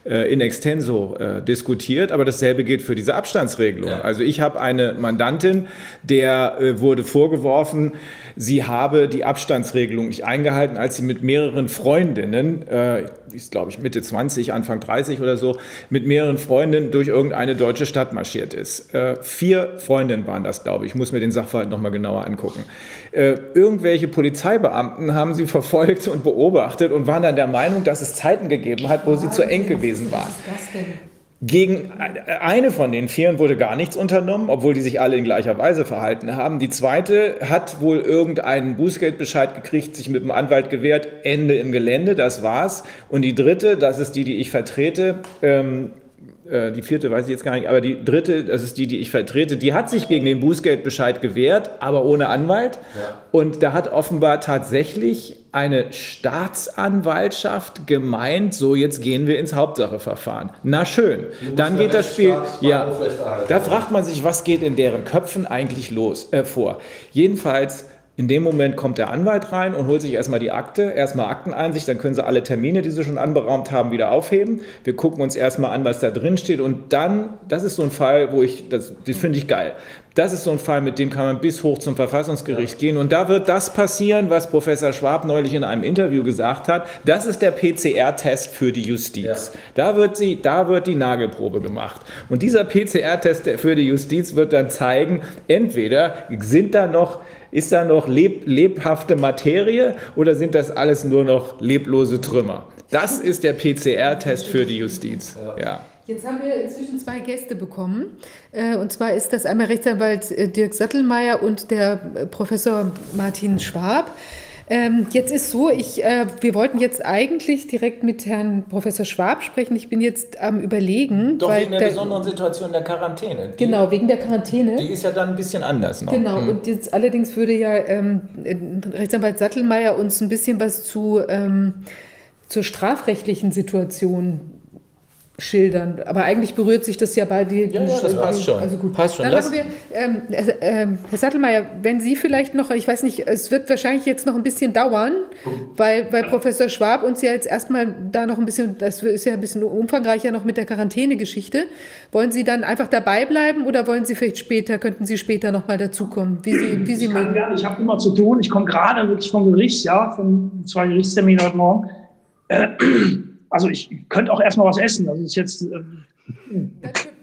äh, in extenso äh, diskutiert, aber dasselbe gilt für diese Abstandsregelung. Ja. Also ich habe eine Mandantin, der äh, wurde vorgeworfen, sie habe die Abstandsregelung nicht eingehalten, als sie mit mehreren Freundinnen, äh, ist glaube ich Mitte 20, Anfang 30 oder so, mit mehreren Freundinnen durch irgendeine deutsche Stadt marschiert ist. Äh, vier Freundinnen waren das, glaube ich. Ich muss mir den Sachverhalt nochmal genauer angucken. Äh, irgendwelche Polizeibeamten haben sie verfolgt und beobachtet und waren dann der Meinung, dass es Zeiten gegeben hat, wo sie zu eng gewesen waren. Was ist das denn? Gegen eine von den Vieren wurde gar nichts unternommen, obwohl die sich alle in gleicher Weise verhalten haben. Die zweite hat wohl irgendeinen Bußgeldbescheid gekriegt, sich mit dem Anwalt gewehrt, Ende im Gelände, das war's. Und die dritte, das ist die, die ich vertrete, ähm, äh, die vierte weiß ich jetzt gar nicht, aber die dritte, das ist die, die ich vertrete, die hat sich gegen den Bußgeldbescheid gewehrt, aber ohne Anwalt. Ja. Und da hat offenbar tatsächlich eine Staatsanwaltschaft gemeint, so jetzt gehen wir ins Hauptsacheverfahren. Na schön, dann geht das Spiel. Ja, da fragt man sich, was geht in deren Köpfen eigentlich los äh, vor. Jedenfalls in dem Moment kommt der Anwalt rein und holt sich erstmal die Akte, erstmal Akteneinsicht, dann können sie alle Termine, die sie schon anberaumt haben, wieder aufheben. Wir gucken uns erstmal an, was da drin steht und dann, das ist so ein Fall, wo ich, das, das finde ich geil. Das ist so ein Fall, mit dem kann man bis hoch zum Verfassungsgericht gehen. Und da wird das passieren, was Professor Schwab neulich in einem Interview gesagt hat. Das ist der PCR-Test für die Justiz. Ja. Da, wird sie, da wird die Nagelprobe gemacht. Und dieser PCR-Test für die Justiz wird dann zeigen, entweder sind da noch ist da noch leb lebhafte Materie oder sind das alles nur noch leblose Trümmer? Das ist der PCR-Test für die Justiz. Ja. Jetzt haben wir inzwischen zwei Gäste bekommen. Äh, und zwar ist das einmal Rechtsanwalt äh, Dirk Sattelmeier und der äh, Professor Martin Schwab. Ähm, jetzt ist so, ich, äh, wir wollten jetzt eigentlich direkt mit Herrn Professor Schwab sprechen. Ich bin jetzt am Überlegen. Doch wegen der, der, besonderen Situation der Quarantäne. Die, genau, wegen der Quarantäne. Die ist ja dann ein bisschen anders noch. Genau, hm. und jetzt allerdings würde ja ähm, Rechtsanwalt Sattelmeier uns ein bisschen was zu, ähm, zur strafrechtlichen Situation schildern. Aber eigentlich berührt sich das ja bei dir. Ja, ja, das passt schon. Also gut. Passt schon. Dann machen wir, ähm, äh, Herr Sattelmeier, wenn Sie vielleicht noch, ich weiß nicht, es wird wahrscheinlich jetzt noch ein bisschen dauern, weil, weil Professor Schwab uns ja jetzt erstmal da noch ein bisschen, das ist ja ein bisschen umfangreicher noch mit der Quarantänegeschichte. Wollen Sie dann einfach dabei bleiben oder wollen Sie vielleicht später, könnten Sie später nochmal dazukommen, wie Sie, wie Sie Ich kann gerne, ich habe immer zu tun. Ich komme gerade wirklich vom Gericht, ja, von zwei Gerichtsterminen heute Morgen. Äh, Also ich könnte auch erstmal was essen. Das ist jetzt, äh, Dann,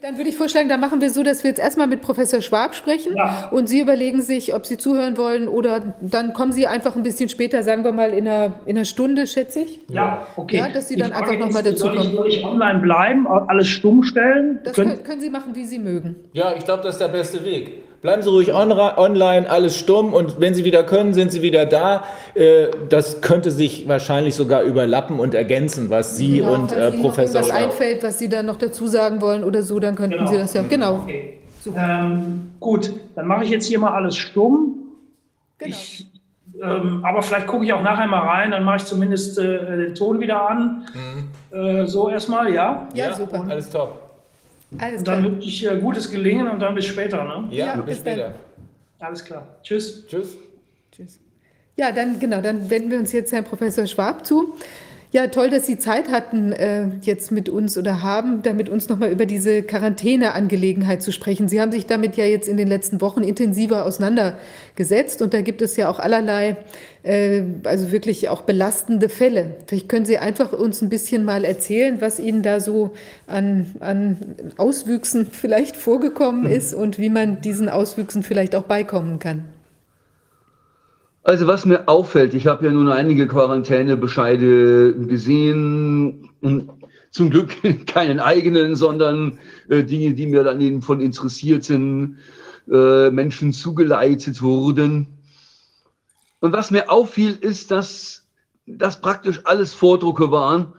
dann würde ich vorschlagen, dann machen wir so, dass wir jetzt erstmal mit Professor Schwab sprechen Ja. und Sie überlegen sich, ob Sie zuhören wollen oder dann kommen Sie einfach ein bisschen später, sagen wir mal in einer, in einer Stunde, schätze ich. ja, okay. Ja, dass Sie dann einfach noch mal ist, soll ich- dazukommen. Soll ich online bleiben, alles stumm stellen? Das können, können Sie machen, wie Sie mögen. Ja, ich glaube, das ist der beste Weg. Bleiben Sie ruhig onra- online, alles stumm und wenn Sie wieder können, sind Sie wieder da. Äh, Das könnte sich wahrscheinlich sogar überlappen und ergänzen, was Sie Genau, und äh, Ihnen Professor Schwab. einfällt, was Sie dann noch dazu sagen wollen oder so, dann könnten Genau. Sie das ja. Genau. Okay. Ähm, gut, dann mache ich jetzt hier mal alles stumm. genau. Ich, ähm, aber vielleicht gucke ich auch nachher mal rein, dann mache ich zumindest äh, den Ton wieder an. Äh, so erstmal, ja. Ja, super. Alles top. Alles Und dann wünsche ich äh, gutes Gelingen und dann bis später. Ne? Ja, Ja, bis bis dann. später. Alles klar. Tschüss. Tschüss. Tschüss. Ja, dann genau, dann wenden wir uns jetzt Herrn Professor Schwab zu. Ja, toll, dass Sie Zeit hatten, äh, jetzt mit uns oder haben, da mit uns nochmal über diese Quarantäneangelegenheit zu sprechen. Sie haben sich damit ja jetzt in den letzten Wochen intensiver auseinandergesetzt und da gibt es ja auch allerlei, äh, also wirklich auch belastende Fälle. Vielleicht können Sie einfach uns ein bisschen mal erzählen, was Ihnen da so an, an Auswüchsen vielleicht vorgekommen ist und wie man diesen Auswüchsen vielleicht auch beikommen kann. Also was mir auffällt, ich habe ja nun einige Quarantänebescheide gesehen, und zum Glück keinen eigenen, sondern äh, Dinge, die mir dann eben von interessierten äh, Menschen zugeleitet wurden. Und was mir auffiel, ist, dass das praktisch alles Vordrucke waren.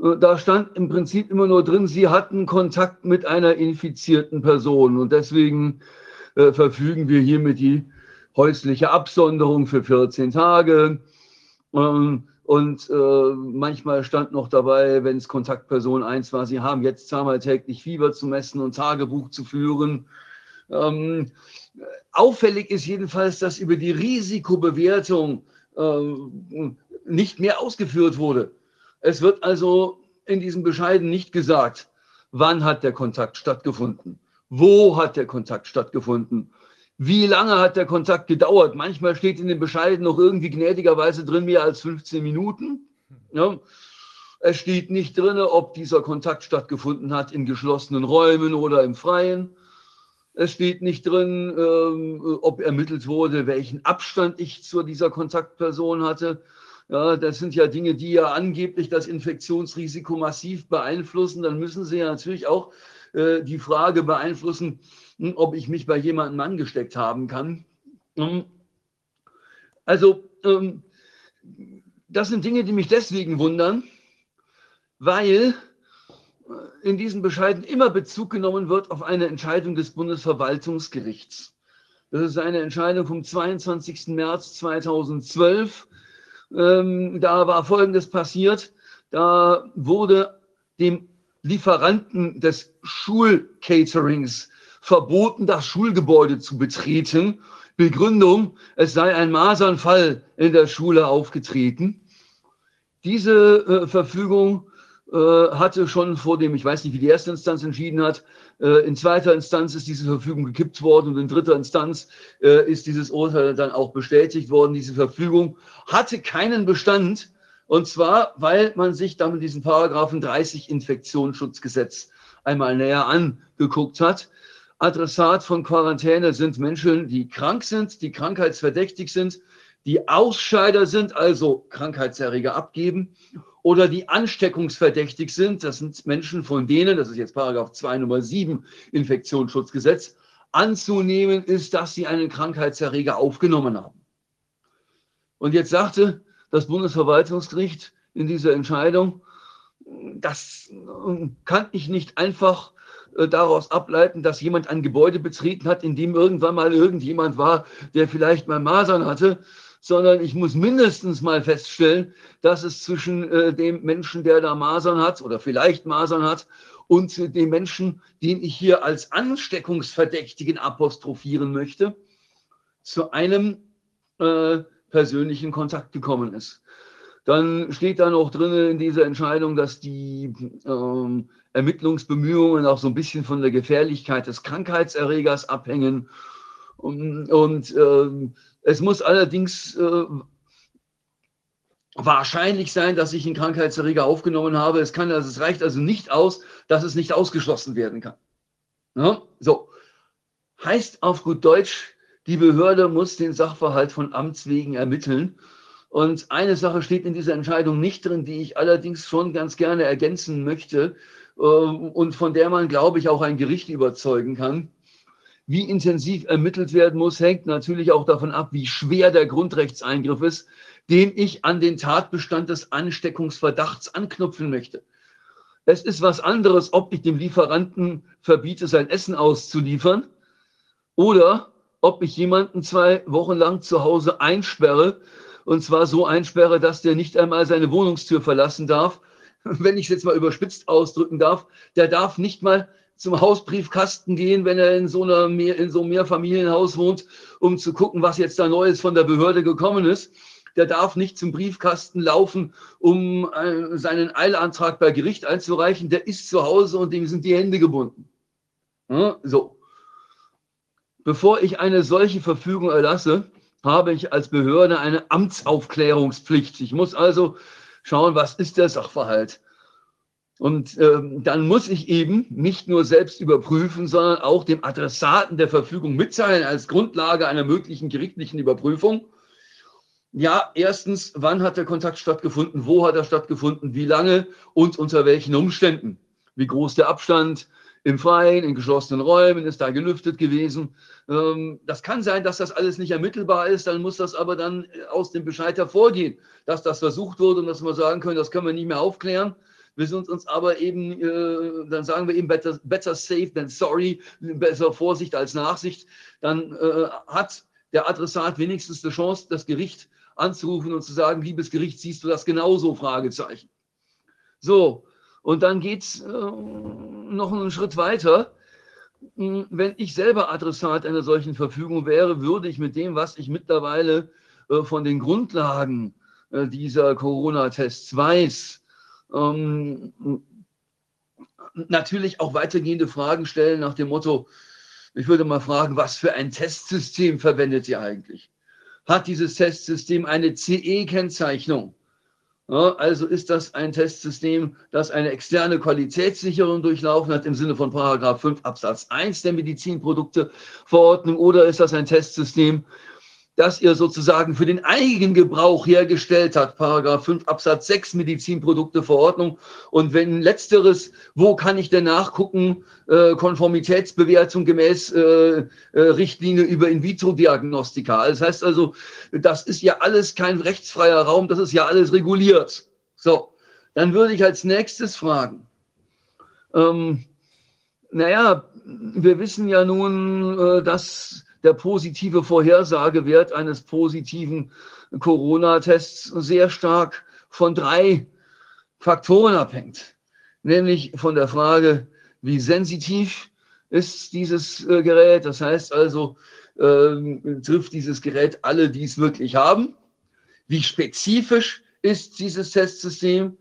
Äh, Da stand im Prinzip immer nur drin, sie hatten Kontakt mit einer infizierten Person und deswegen äh, verfügen wir hiermit die häusliche Absonderung für 14 Tage. Ähm, Und äh, manchmal stand noch dabei, wenn es Kontaktperson 1 war, Sie haben jetzt zweimal täglich Fieber zu messen und Tagebuch zu führen. Ähm, auffällig ist jedenfalls, dass über die Risikobewertung äh, nicht mehr ausgeführt wurde. Es wird also in diesen Bescheiden nicht gesagt, wann hat der Kontakt stattgefunden, wo hat der Kontakt stattgefunden, wie lange hat der Kontakt gedauert? Manchmal steht in den Bescheiden noch irgendwie gnädigerweise drin mehr als 15 Minuten. Ja. Es steht nicht drin, ob dieser Kontakt stattgefunden hat in geschlossenen Räumen oder im Freien. Es steht nicht drin, ähm, ob ermittelt wurde, welchen Abstand ich zu dieser Kontaktperson hatte. Ja, das sind ja Dinge, die ja angeblich das Infektionsrisiko massiv beeinflussen. Dann müssen sie ja natürlich auch äh, die Frage beeinflussen, ob ich mich bei jemandem angesteckt haben kann. Hm. Also, ähm, das sind Dinge, die mich deswegen wundern, weil äh, in diesen Bescheiden immer Bezug genommen wird auf eine Entscheidung des Bundesverwaltungsgerichts. Das ist eine Entscheidung vom 22. März 2012. Ähm, da war Folgendes passiert. Da wurde dem Lieferanten des Schulcaterings verboten, das Schulgebäude zu betreten. Begründung, es sei ein Masernfall in der Schule aufgetreten. Diese äh, Verfügung äh, hatte schon vor dem, ich weiß nicht, wie die erste Instanz entschieden hat, äh, in zweiter Instanz ist diese Verfügung gekippt worden und in dritter Instanz äh, ist dieses Urteil dann auch bestätigt worden. Diese Verfügung hatte keinen Bestand und zwar, weil man sich damit diesen Paragraphen 30 Infektionsschutzgesetz einmal näher angeguckt hat. Adressat von Quarantäne sind Menschen, die krank sind, die krankheitsverdächtig sind, die Ausscheider sind, also Krankheitserreger abgeben, oder die ansteckungsverdächtig sind. Das sind Menschen, von denen, das ist jetzt Paragraph 2 Nummer 7 Infektionsschutzgesetz, anzunehmen ist, dass sie einen Krankheitserreger aufgenommen haben. Und jetzt sagte das Bundesverwaltungsgericht in dieser Entscheidung, das kann ich nicht einfach äh, daraus ableiten, dass jemand ein Gebäude betreten hat, in dem irgendwann mal irgendjemand war, der vielleicht mal Masern hatte. sondern ich muss mindestens mal feststellen, dass es zwischen äh, dem Menschen, der da Masern hat oder vielleicht Masern hat, und äh, dem Menschen, den ich hier als Ansteckungsverdächtigen apostrophieren möchte, zu einem äh, persönlichen Kontakt gekommen ist. Dann steht da noch drin in dieser Entscheidung, dass die ähm, Ermittlungsbemühungen auch so ein bisschen von der Gefährlichkeit des Krankheitserregers abhängen. Und, und äh, es muss allerdings äh, wahrscheinlich sein, dass ich einen Krankheitserreger aufgenommen habe. Es, kann, also, es reicht also nicht aus, dass es nicht ausgeschlossen werden kann. Ja? So. Heißt auf gut Deutsch, die Behörde muss den Sachverhalt von Amts wegen ermitteln. Und eine Sache steht in dieser Entscheidung nicht drin, die ich allerdings schon ganz gerne ergänzen möchte und von der man, glaube ich, auch ein Gericht überzeugen kann. Wie intensiv ermittelt werden muss, hängt natürlich auch davon ab, wie schwer der Grundrechtseingriff ist, den ich an den Tatbestand des Ansteckungsverdachts anknüpfen möchte. Es ist was anderes, ob ich dem Lieferanten verbiete, sein Essen auszuliefern oder ob ich jemanden zwei Wochen lang zu Hause einsperre und zwar so einsperre, dass der nicht einmal seine Wohnungstür verlassen darf. Wenn ich es jetzt mal überspitzt ausdrücken darf, der darf nicht mal zum Hausbriefkasten gehen, wenn er in so, einer Mehr, in so einem Mehrfamilienhaus wohnt, um zu gucken, was jetzt da Neues von der Behörde gekommen ist. Der darf nicht zum Briefkasten laufen, um äh, seinen Eilantrag bei Gericht einzureichen. Der ist zu Hause und dem sind die Hände gebunden. Ja, so. Bevor ich eine solche Verfügung erlasse, habe ich als Behörde eine Amtsaufklärungspflicht. Ich muss also schauen, was ist der Sachverhalt. Und ähm, dann muss ich eben nicht nur selbst überprüfen, sondern auch dem Adressaten der Verfügung mitteilen als Grundlage einer möglichen gerichtlichen Überprüfung. Ja, erstens, wann hat der Kontakt stattgefunden, wo hat er stattgefunden, wie lange? Und unter welchen Umständen, wie groß der Abstand, im Freien, in geschlossenen Räumen, ist da gelüftet gewesen. Ähm, das kann sein, dass das alles nicht ermittelbar ist, dann muss das aber dann aus dem Bescheid hervorgehen, dass das versucht wurde und dass wir sagen können, das können wir nicht mehr aufklären. Wir sind uns aber eben, äh, dann sagen wir eben better, better safe than sorry, besser Vorsicht als Nachsicht. Dann äh, hat der Adressat wenigstens die Chance, das Gericht anzurufen und zu sagen, liebes Gericht, siehst du das genauso? Fragezeichen. So, und dann geht es äh, noch einen Schritt weiter. Hm, wenn ich selber Adressat einer solchen Verfügung wäre, würde ich mit dem, was ich mittlerweile äh, von den Grundlagen äh, dieser Corona-Tests weiß, ähm, natürlich auch weitergehende Fragen stellen nach dem Motto, ich würde mal fragen, was für ein Testsystem verwendet ihr eigentlich? Hat dieses Testsystem eine CE-Kennzeichnung? Also ist das ein Testsystem, das eine externe Qualitätssicherung durchlaufen hat im Sinne von Paragraph 5 Absatz 1 der Medizinprodukteverordnung oder ist das ein Testsystem, das ihr sozusagen für den eigenen Gebrauch hergestellt hat, Paragraph 5 Absatz 6 Medizinprodukteverordnung. Und wenn letzteres, wo kann ich denn nachgucken, äh, Konformitätsbewertung gemäß äh, äh, Richtlinie über In-vitro-Diagnostika. Das heißt also, das ist ja alles kein rechtsfreier Raum, das ist ja alles reguliert. So, dann würde ich als nächstes fragen, ähm, naja, wir wissen ja nun, äh, dass der positive Vorhersagewert eines positiven Corona-Tests sehr stark von drei Faktoren abhängt. Nämlich von der Frage, wie sensitiv ist dieses äh, Gerät. Das heißt also, äh, trifft dieses Gerät alle, die es wirklich haben. Wie spezifisch ist dieses Testsystem?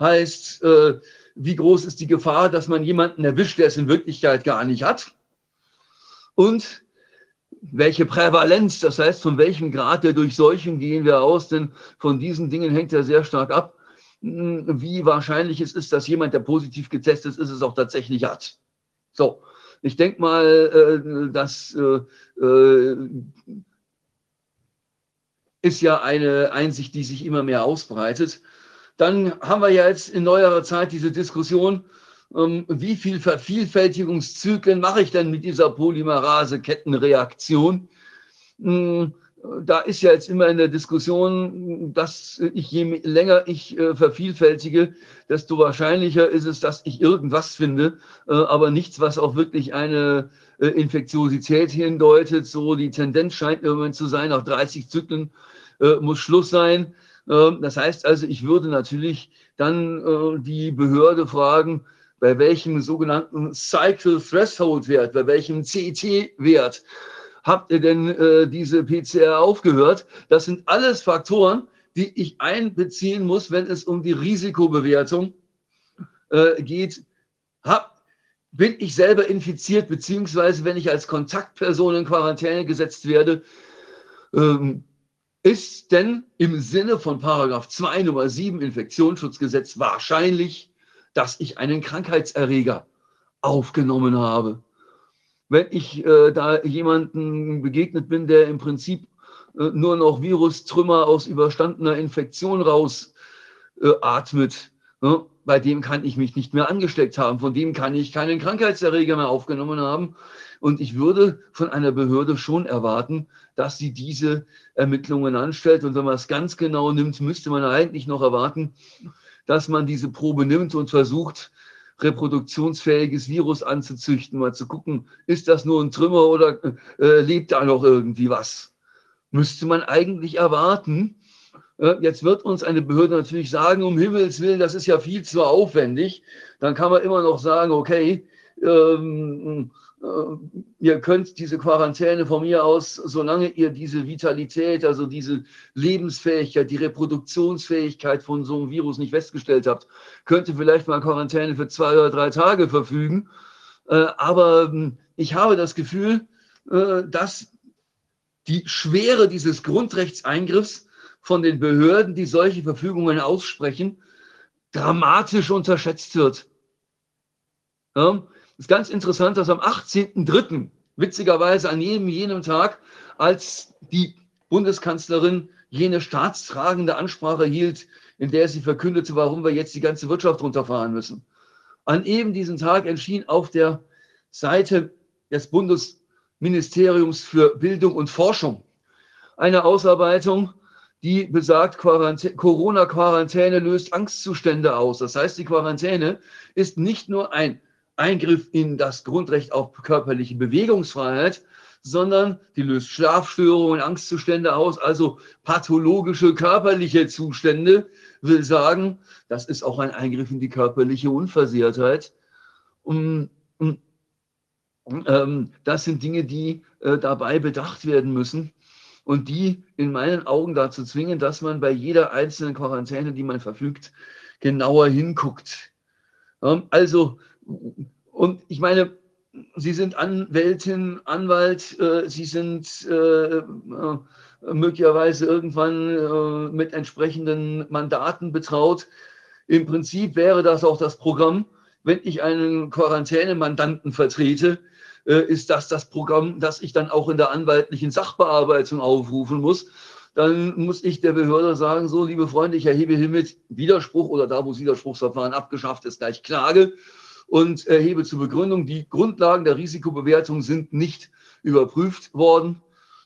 Heißt, äh, wie groß ist die Gefahr, dass man jemanden erwischt, der es in Wirklichkeit gar nicht hat? Und welche Prävalenz, das heißt, von welchem Grad der Durchseuchung gehen wir aus, denn von diesen Dingen hängt ja sehr stark ab, hm, wie wahrscheinlich es ist, dass jemand, der positiv getestet ist, es auch tatsächlich hat. So, ich denke mal, äh, das äh, äh, ist ja eine Einsicht, die sich immer mehr ausbreitet. Dann haben wir ja jetzt in neuerer Zeit diese Diskussion, wie viel Vervielfältigungszyklen mache ich denn mit dieser Polymerase-Kettenreaktion? Hm, da ist ja jetzt immer in der Diskussion, dass ich je länger ich äh, vervielfältige, desto wahrscheinlicher ist es, dass ich irgendwas finde, äh, aber nichts, was auch wirklich eine äh, Infektiosität hindeutet. So die Tendenz scheint im Moment zu sein, nach 30 Zyklen muss Schluss sein. Ähm, das heißt also, ich würde natürlich dann die Behörde fragen, bei welchem sogenannten Cycle Threshold Wert, bei welchem CT-Wert habt ihr denn äh, diese PCR aufgehört? Das sind alles Faktoren, die ich einbeziehen muss, wenn es um die Risikobewertung äh, geht. Hab, bin ich selber infiziert, beziehungsweise wenn ich als Kontaktperson in Quarantäne gesetzt werde, ähm, ist denn im Sinne von Paragraph 2 Nummer 7 Infektionsschutzgesetz wahrscheinlich, dass ich einen Krankheitserreger aufgenommen habe. Wenn ich äh, da jemanden begegnet bin, der im Prinzip äh, nur noch Virustrümmer aus überstandener Infektion raus äh, atmet, ne? bei dem kann ich mich nicht mehr angesteckt haben, von dem kann ich keinen Krankheitserreger mehr aufgenommen haben. Und ich würde von einer Behörde schon erwarten, dass sie diese Ermittlungen anstellt. Und wenn man es ganz genau nimmt, müsste man eigentlich noch erwarten, dass man diese Probe nimmt und versucht, reproduktionsfähiges Virus anzuzüchten, mal zu gucken, ist das nur ein Trümmer oder äh, lebt da noch irgendwie was? Müsste man eigentlich erwarten. Äh, jetzt wird uns eine Behörde natürlich sagen, um Himmels Willen, das ist ja viel zu aufwendig. Dann kann man immer noch sagen, okay, ähm, äh, ihr könnt diese Quarantäne von mir aus, solange ihr diese Vitalität, also diese Lebensfähigkeit, die Reproduktionsfähigkeit von so einem Virus nicht festgestellt habt, könnt ihr vielleicht mal Quarantäne für zwei oder drei Tage verfügen. Äh, aber ähm, ich habe das Gefühl, äh, dass die Schwere dieses Grundrechtseingriffs von den Behörden, die solche Verfügungen aussprechen, dramatisch unterschätzt wird. Ja? Ist ganz interessant, dass am 18.03., witzigerweise an jedem jenem Tag, als die Bundeskanzlerin jene staatstragende Ansprache hielt, in der sie verkündete, warum wir jetzt die ganze Wirtschaft runterfahren müssen. An eben diesem Tag erschien auf der Seite des Bundesministeriums für Bildung und Forschung eine Ausarbeitung, die besagt, Corona-Quarantäne löst Angstzustände aus. Das heißt, die Quarantäne ist nicht nur ein Eingriff in das Grundrecht auf körperliche Bewegungsfreiheit, sondern die löst Schlafstörungen, Angstzustände aus, also pathologische körperliche Zustände, will sagen, das ist auch ein Eingriff in die körperliche Unversehrtheit. Und, und ähm, das sind Dinge, die äh, dabei bedacht werden müssen und die in meinen Augen dazu zwingen, dass man bei jeder einzelnen Quarantäne, die man verfügt, genauer hinguckt. Ähm, also und ich meine, Sie sind Anwältin, Anwalt, äh, Sie sind äh, äh, möglicherweise irgendwann äh, mit entsprechenden Mandaten betraut. Im Prinzip wäre das auch das Programm. Wenn ich einen Quarantänemandanten vertrete, äh, ist das das Programm, das ich dann auch in der anwaltlichen Sachbearbeitung aufrufen muss. Dann muss ich der Behörde sagen, so, liebe Freunde, ich erhebe hiermit Widerspruch oder da, wo das Widerspruchsverfahren abgeschafft ist, gleich Klage und erhebe zur Begründung, die Grundlagen der Risikobewertung sind nicht überprüft worden,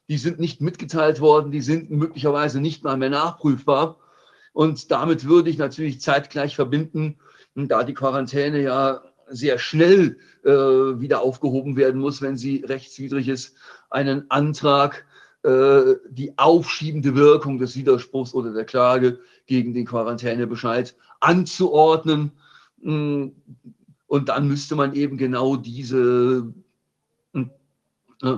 die sind nicht mitgeteilt worden, die sind möglicherweise nicht mal mehr nachprüfbar. Und damit würde ich natürlich zeitgleich verbinden, da die Quarantäne ja sehr schnell äh, wieder aufgehoben werden muss, wenn sie rechtswidrig ist, einen Antrag, äh, die aufschiebende Wirkung des Widerspruchs oder der Klage gegen den Quarantänebescheid anzuordnen. Hm, und dann müsste man eben genau diese, äh,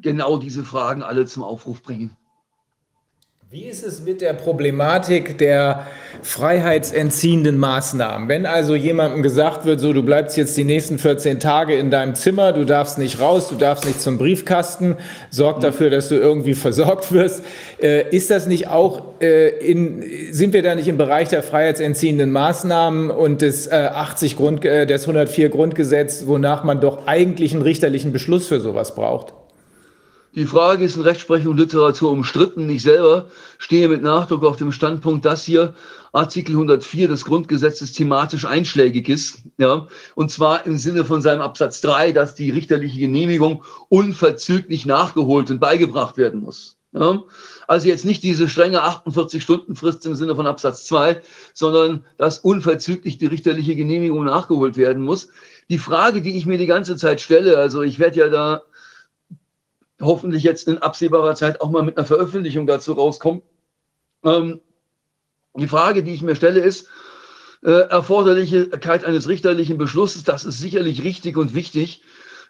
genau diese Fragen alle zum Aufruf bringen. Wie ist es mit der Problematik der freiheitsentziehenden Maßnahmen? Wenn also jemandem gesagt wird, so du bleibst jetzt die nächsten 14 Tage in deinem Zimmer, du darfst nicht raus, du darfst nicht zum Briefkasten, sorg dafür, dass du irgendwie versorgt wirst, äh, ist das nicht auch äh, in, sind wir da nicht im Bereich der freiheitsentziehenden Maßnahmen und des äh, 80 Grund, äh, des 104 Grundgesetz, wonach man doch eigentlich einen richterlichen Beschluss für sowas braucht? Die Frage ist in Rechtsprechung und Literatur umstritten. Ich selber stehe mit Nachdruck auf dem Standpunkt, dass hier Artikel 104 des Grundgesetzes thematisch einschlägig ist. Ja, und zwar im Sinne von seinem Absatz 3, dass die richterliche Genehmigung unverzüglich nachgeholt und beigebracht werden muss. Ja, also jetzt nicht diese strenge 48-Stunden-Frist im Sinne von Absatz 2, sondern dass unverzüglich die richterliche Genehmigung nachgeholt werden muss. Die Frage, die ich mir die ganze Zeit stelle, also ich werde ja da hoffentlich jetzt in absehbarer Zeit auch mal mit einer Veröffentlichung dazu rauskommen. Ähm, die Frage, die ich mir stelle, ist, äh, Erforderlichkeit eines richterlichen Beschlusses, das ist sicherlich richtig und wichtig.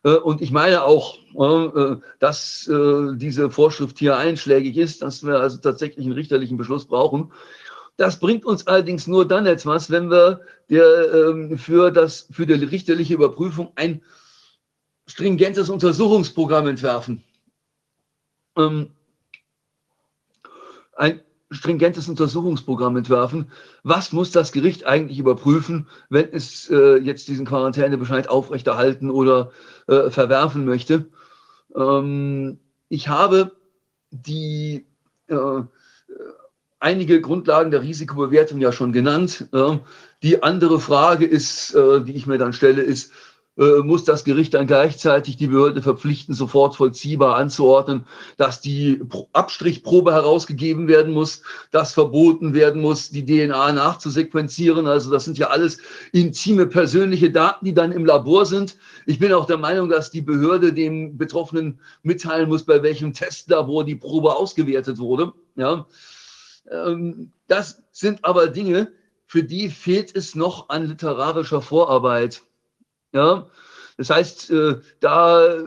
Äh, und ich meine auch, äh, dass äh, diese Vorschrift hier einschlägig ist, dass wir also tatsächlich einen richterlichen Beschluss brauchen. Das bringt uns allerdings nur dann etwas, wenn wir der, ähm, für, das, für die richterliche Überprüfung ein stringentes Untersuchungsprogramm entwerfen. Ähm, ein stringentes Untersuchungsprogramm entwerfen. Was muss das Gericht eigentlich überprüfen, wenn es äh, jetzt diesen Quarantänebescheid aufrechterhalten oder äh, verwerfen möchte? Ähm, ich habe die äh, einige Grundlagen der Risikobewertung ja schon genannt. die andere Frage ist, äh, die ich mir dann stelle, ist, muss das Gericht dann gleichzeitig die Behörde verpflichten, sofort vollziehbar anzuordnen, dass die Abstrichprobe herausgegeben werden muss, dass verboten werden muss, die DNA nachzusequenzieren. Also das sind ja alles intime persönliche Daten, die dann im Labor sind. Ich bin auch der Meinung, dass die Behörde dem Betroffenen mitteilen muss, bei welchem Testlabor die Probe ausgewertet wurde. Ja. Ähm, das sind aber Dinge, für die fehlt es noch an literarischer Vorarbeit. Ja, das heißt, äh, da,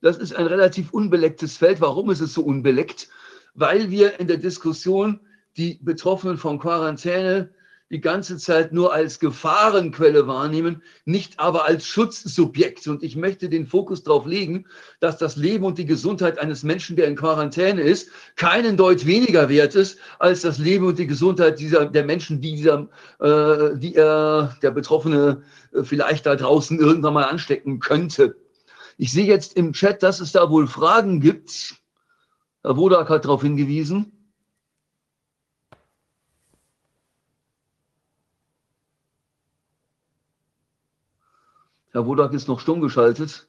das ist ein relativ unbelecktes Feld. Warum ist es so unbeleckt? Weil wir in der Diskussion die Betroffenen von Quarantäne die ganze Zeit nur als Gefahrenquelle wahrnehmen, nicht aber als Schutzsubjekt. Und ich möchte den Fokus darauf legen, dass das Leben und die Gesundheit eines Menschen, der in Quarantäne ist, keinen Deut weniger wert ist als das Leben und die Gesundheit dieser, der Menschen, die, dieser, äh, die äh, der Betroffene äh, vielleicht da draußen irgendwann mal anstecken könnte. Ich sehe jetzt im Chat, dass es da wohl Fragen gibt. Herr Wodak hat darauf hingewiesen. Herr Wodak ist noch stumm geschaltet.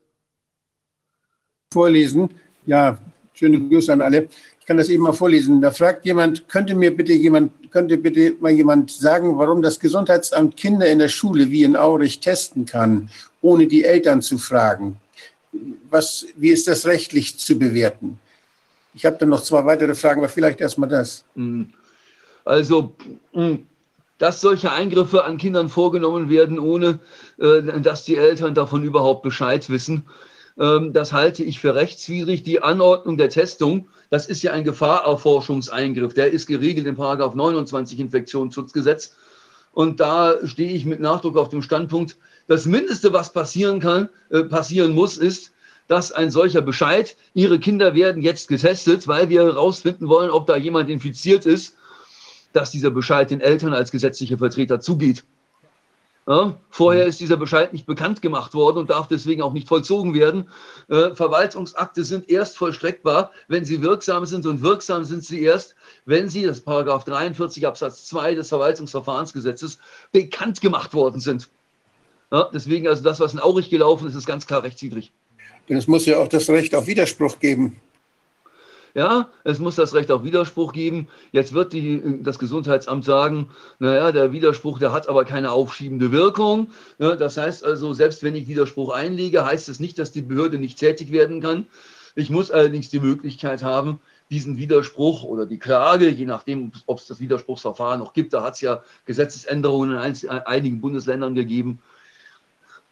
Vorlesen. Ja, schöne Grüße an alle. Ich kann das eben mal vorlesen. Da fragt jemand, könnte mir bitte jemand, könnte bitte mal jemand sagen, warum das Gesundheitsamt Kinder in der Schule wie in Aurich testen kann, ohne die Eltern zu fragen? Was, wie ist das rechtlich zu bewerten? Ich habe dann noch zwei weitere Fragen, aber vielleicht erstmal das. Hm. Also, hm, dass solche Eingriffe an Kindern vorgenommen werden, ohne äh, dass die Eltern davon überhaupt Bescheid wissen. Ähm, das halte ich für rechtswidrig. Die Anordnung der Testung, das ist ja ein Gefahrerforschungseingriff, der ist geregelt Paragraph 29 Infektionsschutzgesetz. Und da stehe ich mit Nachdruck auf dem Standpunkt, das Mindeste, was passieren kann, äh, passieren muss, ist, dass ein solcher Bescheid, Ihre Kinder werden jetzt getestet, weil wir herausfinden wollen, ob da jemand infiziert ist, dass dieser Bescheid den Eltern als gesetzliche Vertreter zugeht. Ja, vorher ist dieser Bescheid nicht bekannt gemacht worden und darf deswegen auch nicht vollzogen werden. Äh, Verwaltungsakte sind erst vollstreckbar, wenn sie wirksam sind und wirksam sind sie erst, wenn sie, das ist Paragraph 43 Absatz 2 des Verwaltungsverfahrensgesetzes, bekannt gemacht worden sind. Ja, deswegen also das, was in Aurich gelaufen ist, ist ganz klar rechtswidrig. Denn es muss ja auch das Recht auf Widerspruch geben. Ja, es muss das Recht auf Widerspruch geben. Jetzt wird die, das Gesundheitsamt sagen, naja, der Widerspruch, der hat aber keine aufschiebende Wirkung. Ja, das heißt also, selbst wenn ich Widerspruch einlege, heißt es nicht, dass die Behörde nicht tätig werden kann. Ich muss allerdings die Möglichkeit haben, diesen Widerspruch oder die Klage, je nachdem, ob es das Widerspruchsverfahren noch gibt, da hat es ja Gesetzesänderungen in einigen Bundesländern gegeben,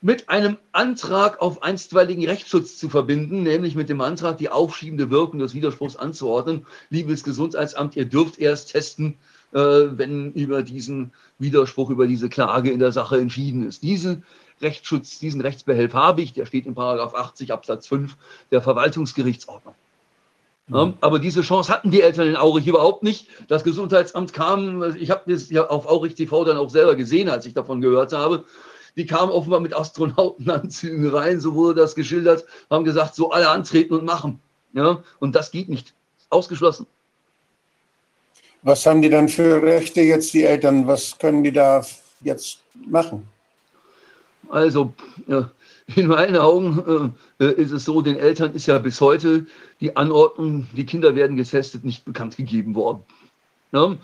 mit einem Antrag auf einstweiligen Rechtsschutz zu verbinden, nämlich mit dem Antrag, die aufschiebende Wirkung des Widerspruchs anzuordnen. Liebes Gesundheitsamt, ihr dürft erst testen, äh, wenn über diesen Widerspruch, über diese Klage in der Sache entschieden ist. Diesen Rechtsschutz, diesen Rechtsbehelf habe ich, der steht in Paragraph 80 Absatz 5 der Verwaltungsgerichtsordnung. Ja, aber diese Chance hatten die Eltern in Aurich überhaupt nicht. Das Gesundheitsamt kam, ich habe das ja auf Aurich TV dann auch selber gesehen, als ich davon gehört habe die kamen offenbar mit Astronautenanzügen rein, so wurde das geschildert, haben gesagt, so alle antreten und machen. Ja, und das geht nicht. Ausgeschlossen. Was haben die dann für Rechte jetzt, die Eltern? Was können die da jetzt machen? Also, in meinen Augen äh, ist es so, den Eltern ist ja bis heute die Anordnung, die Kinder werden getestet, nicht bekannt gegeben worden. Ja?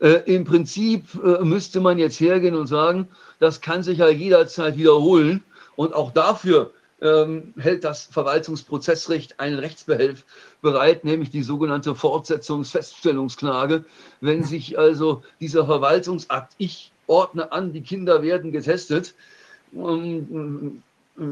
Äh, Im Prinzip äh, müsste man jetzt hergehen und sagen, das kann sich ja jederzeit wiederholen. Und auch dafür ähm, hält das Verwaltungsprozessrecht einen Rechtsbehelf bereit, nämlich die sogenannte Fortsetzungsfeststellungsklage. Wenn sich also dieser Verwaltungsakt, ich ordne an, die Kinder werden getestet, ähm, äh,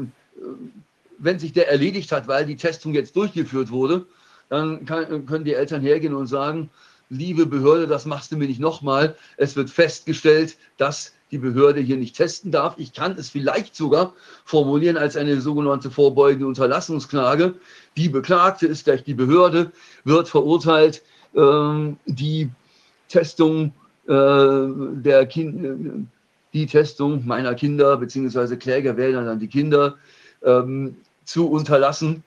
wenn sich der erledigt hat, weil die Testung jetzt durchgeführt wurde, dann kann, können die Eltern hergehen und sagen, liebe Behörde, das machst du mir nicht nochmal. Es wird festgestellt, dass die Behörde hier nicht testen darf. Ich kann es vielleicht sogar formulieren als eine sogenannte vorbeugende Unterlassungsklage. Die Beklagte ist gleich die Behörde, wird verurteilt, ähm, die Testung äh, der kind, die Testung meiner Kinder beziehungsweise Kläger wählen dann die Kinder ähm, zu unterlassen.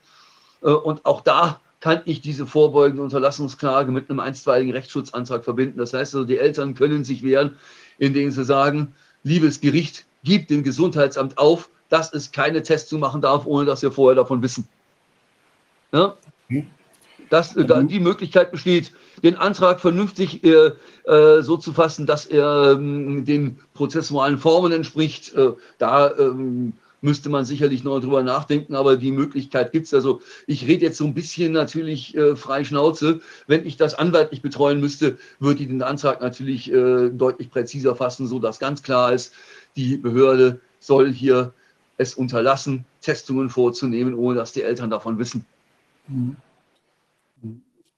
Äh, und auch da kann ich diese vorbeugende Unterlassungsklage mit einem einstweiligen Rechtsschutzantrag verbinden. Das heißt also, die Eltern können sich wehren, indem sie sagen, liebes Gericht, gib dem Gesundheitsamt auf, dass es keine Testung machen darf, ohne dass wir vorher davon wissen. Ja? Das, äh, die Möglichkeit besteht, den Antrag vernünftig äh, äh, so zu fassen, dass er ähm, den prozessualen Formen entspricht. Äh, da ähm, müsste man sicherlich noch drüber nachdenken, aber die Möglichkeit gibt es. Also ich rede jetzt so ein bisschen natürlich äh, frei Schnauze. Wenn ich das anwaltlich betreuen müsste, würde ich den Antrag natürlich äh, deutlich präziser fassen, sodass ganz klar ist, die Behörde soll hier es unterlassen, Testungen vorzunehmen, ohne dass die Eltern davon wissen.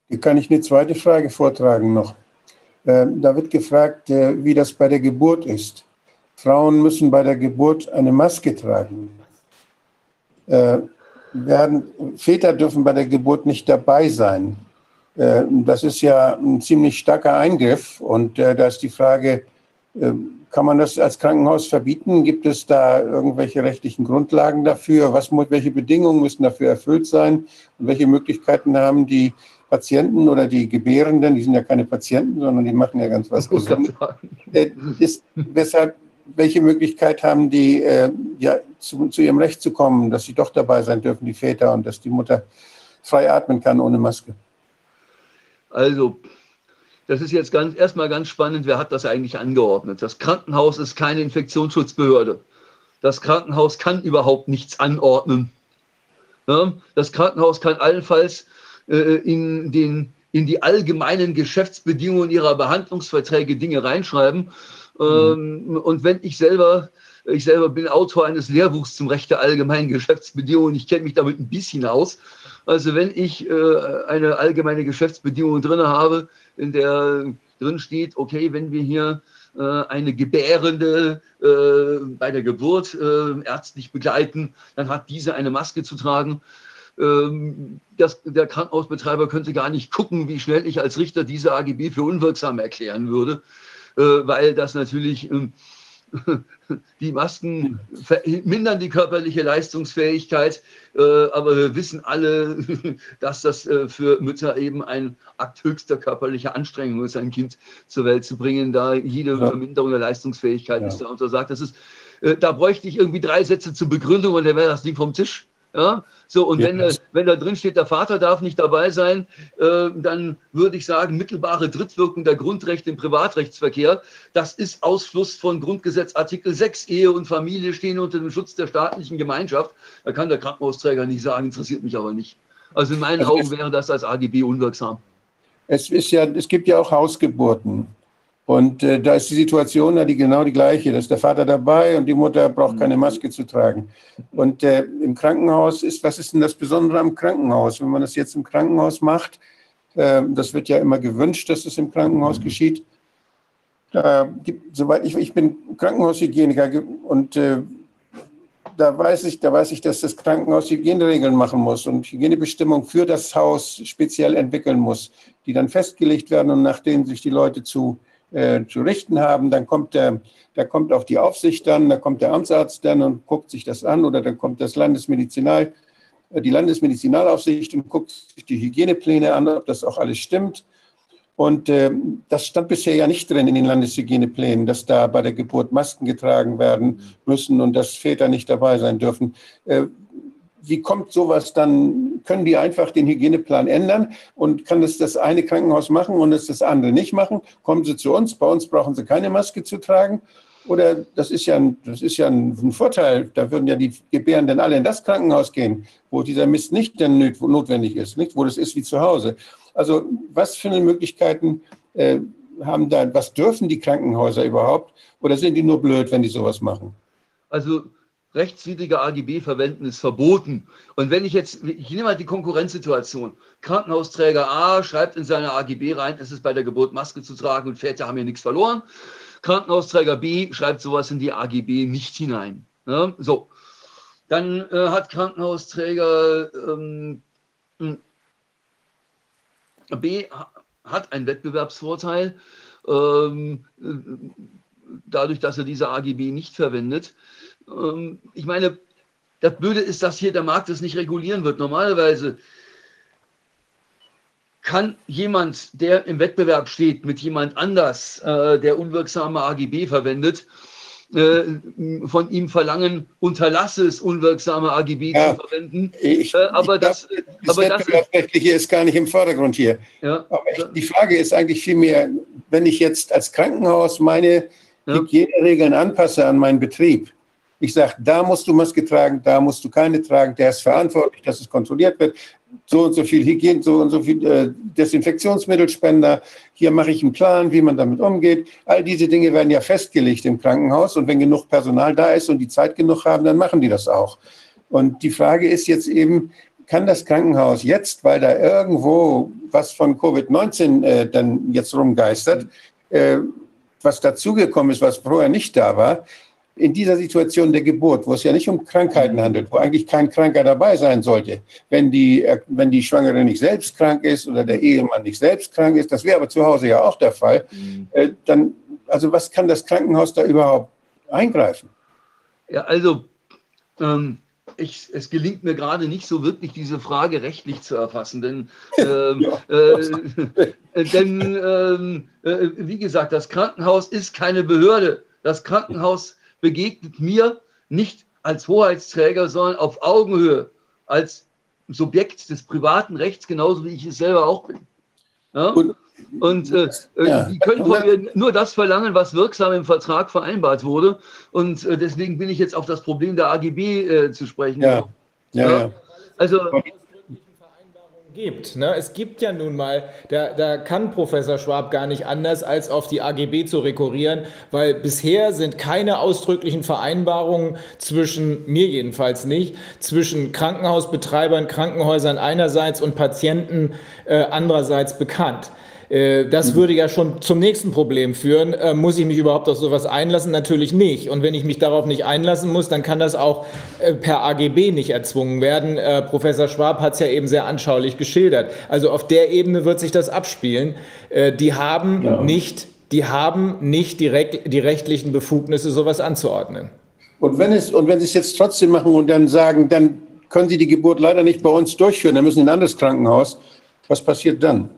Hier kann ich eine zweite Frage vortragen noch. Ähm, da wird gefragt, äh, wie das bei der Geburt ist. Frauen müssen bei der Geburt eine Maske tragen. Äh, werden, Väter dürfen bei der Geburt nicht dabei sein. Äh, das ist ja ein ziemlich starker Eingriff. Und äh, da ist die Frage, äh, kann man das als Krankenhaus verbieten? Gibt es da irgendwelche rechtlichen Grundlagen dafür? Was, welche Bedingungen müssen dafür erfüllt sein? Und welche Möglichkeiten haben die Patienten oder die Gebärenden, die sind ja keine Patienten, sondern die machen ja ganz was Gesundes. Äh, weshalb welche Möglichkeit haben die, äh, ja, zu, zu, ihrem Recht zu kommen, dass sie doch dabei sein dürfen, die Väter, und dass die Mutter frei atmen kann ohne Maske? Also, das ist jetzt ganz, erstmal ganz spannend, wer hat das eigentlich angeordnet? Das Krankenhaus ist keine Infektionsschutzbehörde. Das Krankenhaus kann überhaupt nichts anordnen. Ja, das Krankenhaus kann allenfalls äh, in, den, in die allgemeinen Geschäftsbedingungen ihrer Behandlungsverträge Dinge reinschreiben Mhm. Und wenn ich selber, ich selber bin Autor eines Lehrbuchs zum Recht der allgemeinen Geschäftsbedingungen, ich kenne mich damit ein bisschen aus. Also wenn ich äh, eine allgemeine Geschäftsbedingung drin habe, in der drin steht, okay, wenn wir hier äh, eine Gebärende äh, bei der Geburt ärztlich begleiten, dann hat diese eine Maske zu tragen. Ähm, das, der Krankenhausbetreiber könnte gar nicht gucken, wie schnell ich als Richter diese AGB für unwirksam erklären würde. Äh, weil das natürlich ähm, die Masken mindern die körperliche Leistungsfähigkeit, äh, aber wir wissen alle, dass das äh, für Mütter eben ein Akt höchster körperlicher Anstrengung ist, ein Kind zur Welt zu bringen, da jede ja. Verminderung der Leistungsfähigkeit ja. ist da untersagt. Das ist, da bräuchte ich irgendwie drei Sätze zur Begründung und dann wäre das Ding vom Tisch. Ja, so, und ja. wenn, wenn da drin steht, der Vater darf nicht dabei sein, äh, dann würde ich sagen, mittelbare Drittwirkung der Grundrechte im Privatrechtsverkehr, das ist Ausfluss von Grundgesetz Artikel 6. Ehe und Familie stehen unter dem Schutz der staatlichen Gemeinschaft. Da kann der Krankenhausträger nicht sagen, interessiert mich aber nicht. Also in meinen also Augen wäre das als AGB unwirksam. Es, ist ja, es gibt ja auch Hausgeburten. Und äh, da ist die Situation ja die, genau die gleiche. Da ist der Vater dabei und die Mutter braucht keine mhm. Maske zu tragen. Und äh, im Krankenhaus ist, was ist denn das Besondere am Krankenhaus? Wenn man das jetzt im Krankenhaus macht, äh, das wird ja immer gewünscht, dass es im Krankenhaus geschieht. Gibt, soweit ich, ich bin Krankenhaushygieniker und äh, da weiß ich, da weiß ich, dass das Krankenhaus Hygieneregeln machen muss und Hygienebestimmungen für das Haus speziell entwickeln muss, die dann festgelegt werden und nach denen sich die Leute zu äh, zu richten haben. Dann kommt der, da kommt auch die Aufsicht dann, da kommt der Amtsarzt dann und guckt sich das an oder dann kommt das Landesmedizinal, äh, die Landesmedizinalaufsicht und guckt sich die Hygienepläne an, ob das auch alles stimmt. Und äh, das stand bisher ja nicht drin in den Landeshygieneplänen, dass da bei der Geburt Masken getragen werden müssen und dass Väter nicht dabei sein dürfen. Äh, wie kommt sowas dann? Können die einfach den Hygieneplan ändern und kann das das eine Krankenhaus machen und das das andere nicht machen? Kommen sie zu uns, bei uns brauchen sie keine Maske zu tragen Oder das ist ja ein, das ist ja ein Vorteil. Da würden ja die Gebärenden alle in das Krankenhaus gehen, wo dieser Mist nicht denn notwendig ist, nicht? wo das ist wie zu Hause. Also was für Möglichkeiten äh, haben da, was dürfen die Krankenhäuser überhaupt? Oder sind die nur blöd, wenn die sowas machen? Also rechtswidrige AGB verwenden ist verboten. Und wenn ich jetzt, ich nehme mal die Konkurrenzsituation. Krankenhausträger A schreibt in seine AGB rein, es ist bei der Geburt Maske zu tragen und Väter haben hier nichts verloren. Krankenhausträger B schreibt sowas in die AGB nicht hinein. Ja, so. Dann äh, hat Krankenhausträger ähm, hm, B hat einen Wettbewerbsvorteil, ähm, dadurch, dass er diese AGB nicht verwendet. Ähm, ich meine, das Blöde ist, dass hier der Markt das nicht regulieren wird. Normalerweise kann jemand, der im Wettbewerb steht mit jemand anders, äh, der unwirksame AGB verwendet, äh, von ihm verlangen, unterlasse es, unwirksame AGB ja, zu verwenden. Ich, äh, aber ich das, glaub, das aber Wettbewerbsrechtliche ist gar nicht im Vordergrund hier. Ja, aber ich, die Frage ist eigentlich vielmehr, wenn ich jetzt als Krankenhaus meine ja. Hygieneregeln anpasse an meinen Betrieb, ich sage, da musst du Maske tragen, da musst du keine tragen, der ist verantwortlich, dass es kontrolliert wird. So und so viel Hygiene, so und so viel äh, Desinfektionsmittelspender. Hier mache ich einen Plan, wie man damit umgeht. All diese Dinge werden ja festgelegt im Krankenhaus. Und wenn genug Personal da ist und die Zeit genug haben, dann machen die das auch. Und die Frage ist jetzt eben, kann das Krankenhaus jetzt, weil da irgendwo was von Covid-19 äh, dann jetzt rumgeistert, äh, was dazugekommen ist, was vorher nicht da war, in dieser Situation der Geburt, wo es ja nicht um Krankheiten handelt, wo eigentlich kein Kranker dabei sein sollte, wenn die, wenn die Schwangere nicht selbst krank ist oder der Ehemann nicht selbst krank ist, das wäre aber zu Hause ja auch der Fall, mhm. äh, dann, also was kann das Krankenhaus da überhaupt eingreifen? Ja, also ähm, ich, es gelingt mir gerade nicht so wirklich, diese Frage rechtlich zu erfassen, denn, ähm, äh, äh, denn ähm, äh, wie gesagt, das Krankenhaus ist keine Behörde. Das Krankenhaus begegnet mir nicht als Hoheitsträger, sondern auf Augenhöhe, als Subjekt des privaten Rechts, genauso wie ich es selber auch bin. Ja? Und, und äh, äh, ja. die können von mir nur das verlangen, was wirksam im Vertrag vereinbart wurde. Und äh, deswegen bin ich jetzt auf das Problem der AGB äh, zu sprechen. Ja, ja. Also gibt. Ne? Es gibt ja nun mal, da, da kann Professor Schwab gar nicht anders, als auf die AGB zu rekurrieren, weil bisher sind keine ausdrücklichen Vereinbarungen zwischen, mir jedenfalls nicht, zwischen Krankenhausbetreibern, Krankenhäusern einerseits und Patienten äh, andererseits bekannt. Äh, das würde ja schon zum nächsten Problem führen. Äh, muss ich mich überhaupt auf sowas einlassen? Natürlich nicht. Und wenn ich mich darauf nicht einlassen muss, dann kann das auch äh, per AGB nicht erzwungen werden. Professor Schwab hat es ja eben sehr anschaulich geschildert. Also auf der Ebene wird sich das abspielen. Die haben ja. nicht, die haben nicht direkt die rechtlichen Befugnisse, sowas anzuordnen. Und wenn es, und wenn Sie es jetzt trotzdem machen und dann sagen, dann können Sie die Geburt leider nicht bei uns durchführen, dann müssen Sie in ein anderes Krankenhaus. Was passiert dann?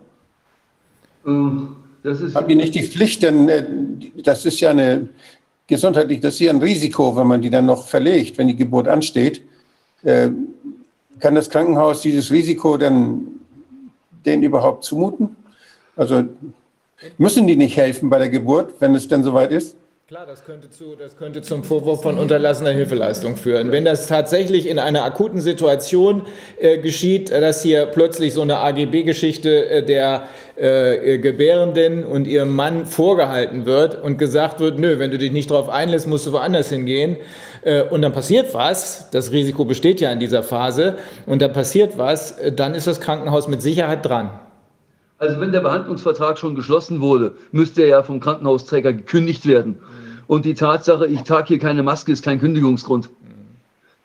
Ähm, das ist. Haben die nicht die Pflicht, denn äh, das ist ja eine gesundheitlich, das ist ja ein Risiko, wenn man die dann noch verlegt, wenn die Geburt ansteht. Äh, kann das Krankenhaus dieses Risiko denn denen überhaupt zumuten? Also müssen die nicht helfen bei der Geburt, wenn es denn soweit ist? Klar, das könnte, zu, das könnte zum Vorwurf von unterlassener Hilfeleistung führen. Wenn das tatsächlich in einer akuten Situation äh, geschieht, dass hier plötzlich so eine AGB-Geschichte äh, der äh, Gebärenden und ihrem Mann vorgehalten wird und gesagt wird, nö, wenn du dich nicht darauf einlässt, musst du woanders hingehen. Äh, und dann passiert was, das Risiko besteht ja in dieser Phase, und da passiert was, äh, dann ist das Krankenhaus mit Sicherheit dran. Also wenn der Behandlungsvertrag schon geschlossen wurde, müsste er ja vom Krankenhausträger gekündigt werden. Und die Tatsache, ich trage hier keine Maske, ist kein Kündigungsgrund.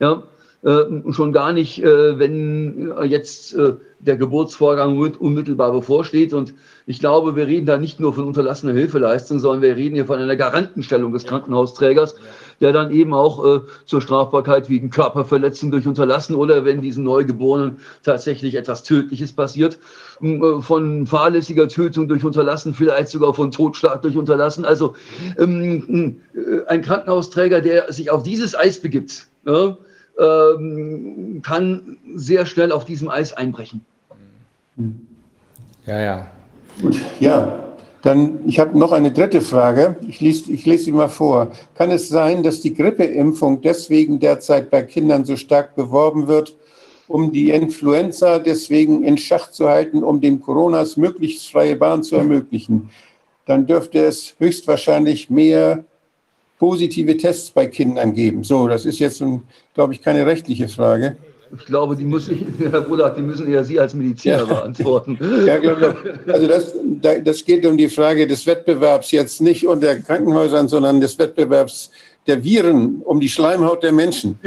Ja, äh, schon gar nicht, äh, wenn äh, jetzt äh, der Geburtsvorgang unmittelbar bevorsteht. Und ich glaube, wir reden da nicht nur von unterlassener Hilfeleistung, sondern wir reden hier von einer Garantenstellung des Krankenhausträgers, der dann eben auch äh, zur Strafbarkeit wegen Körperverletzung durch Unterlassen oder wenn diesen Neugeborenen tatsächlich etwas Tödliches passiert, äh, von fahrlässiger Tötung durch Unterlassen, vielleicht sogar von Totschlag durch Unterlassen. Also ähm, äh, ein Krankenhausträger, der sich auf dieses Eis begibt, ja, ähm, kann sehr schnell auf diesem Eis einbrechen. Ja, ja. Ja, Dann, ich habe noch eine dritte Frage. Ich lese, ich lese sie mal vor. Kann es sein, dass die Grippeimpfung deswegen derzeit bei Kindern so stark beworben wird, um die Influenza deswegen in Schach zu halten, um den Coronas möglichst freie Bahn zu ermöglichen? Dann dürfte es höchstwahrscheinlich mehr positive Tests bei Kindern geben. So, das ist jetzt, glaube ich, keine rechtliche Frage. Ich glaube, die müssen, Herr Bullock, die müssen eher Sie als Mediziner Ja. beantworten. Ja, glaube ich. Also das, da- das geht um die Frage des Wettbewerbs jetzt nicht unter Krankenhäusern, sondern des Wettbewerbs der Viren um die Schleimhaut der Menschen.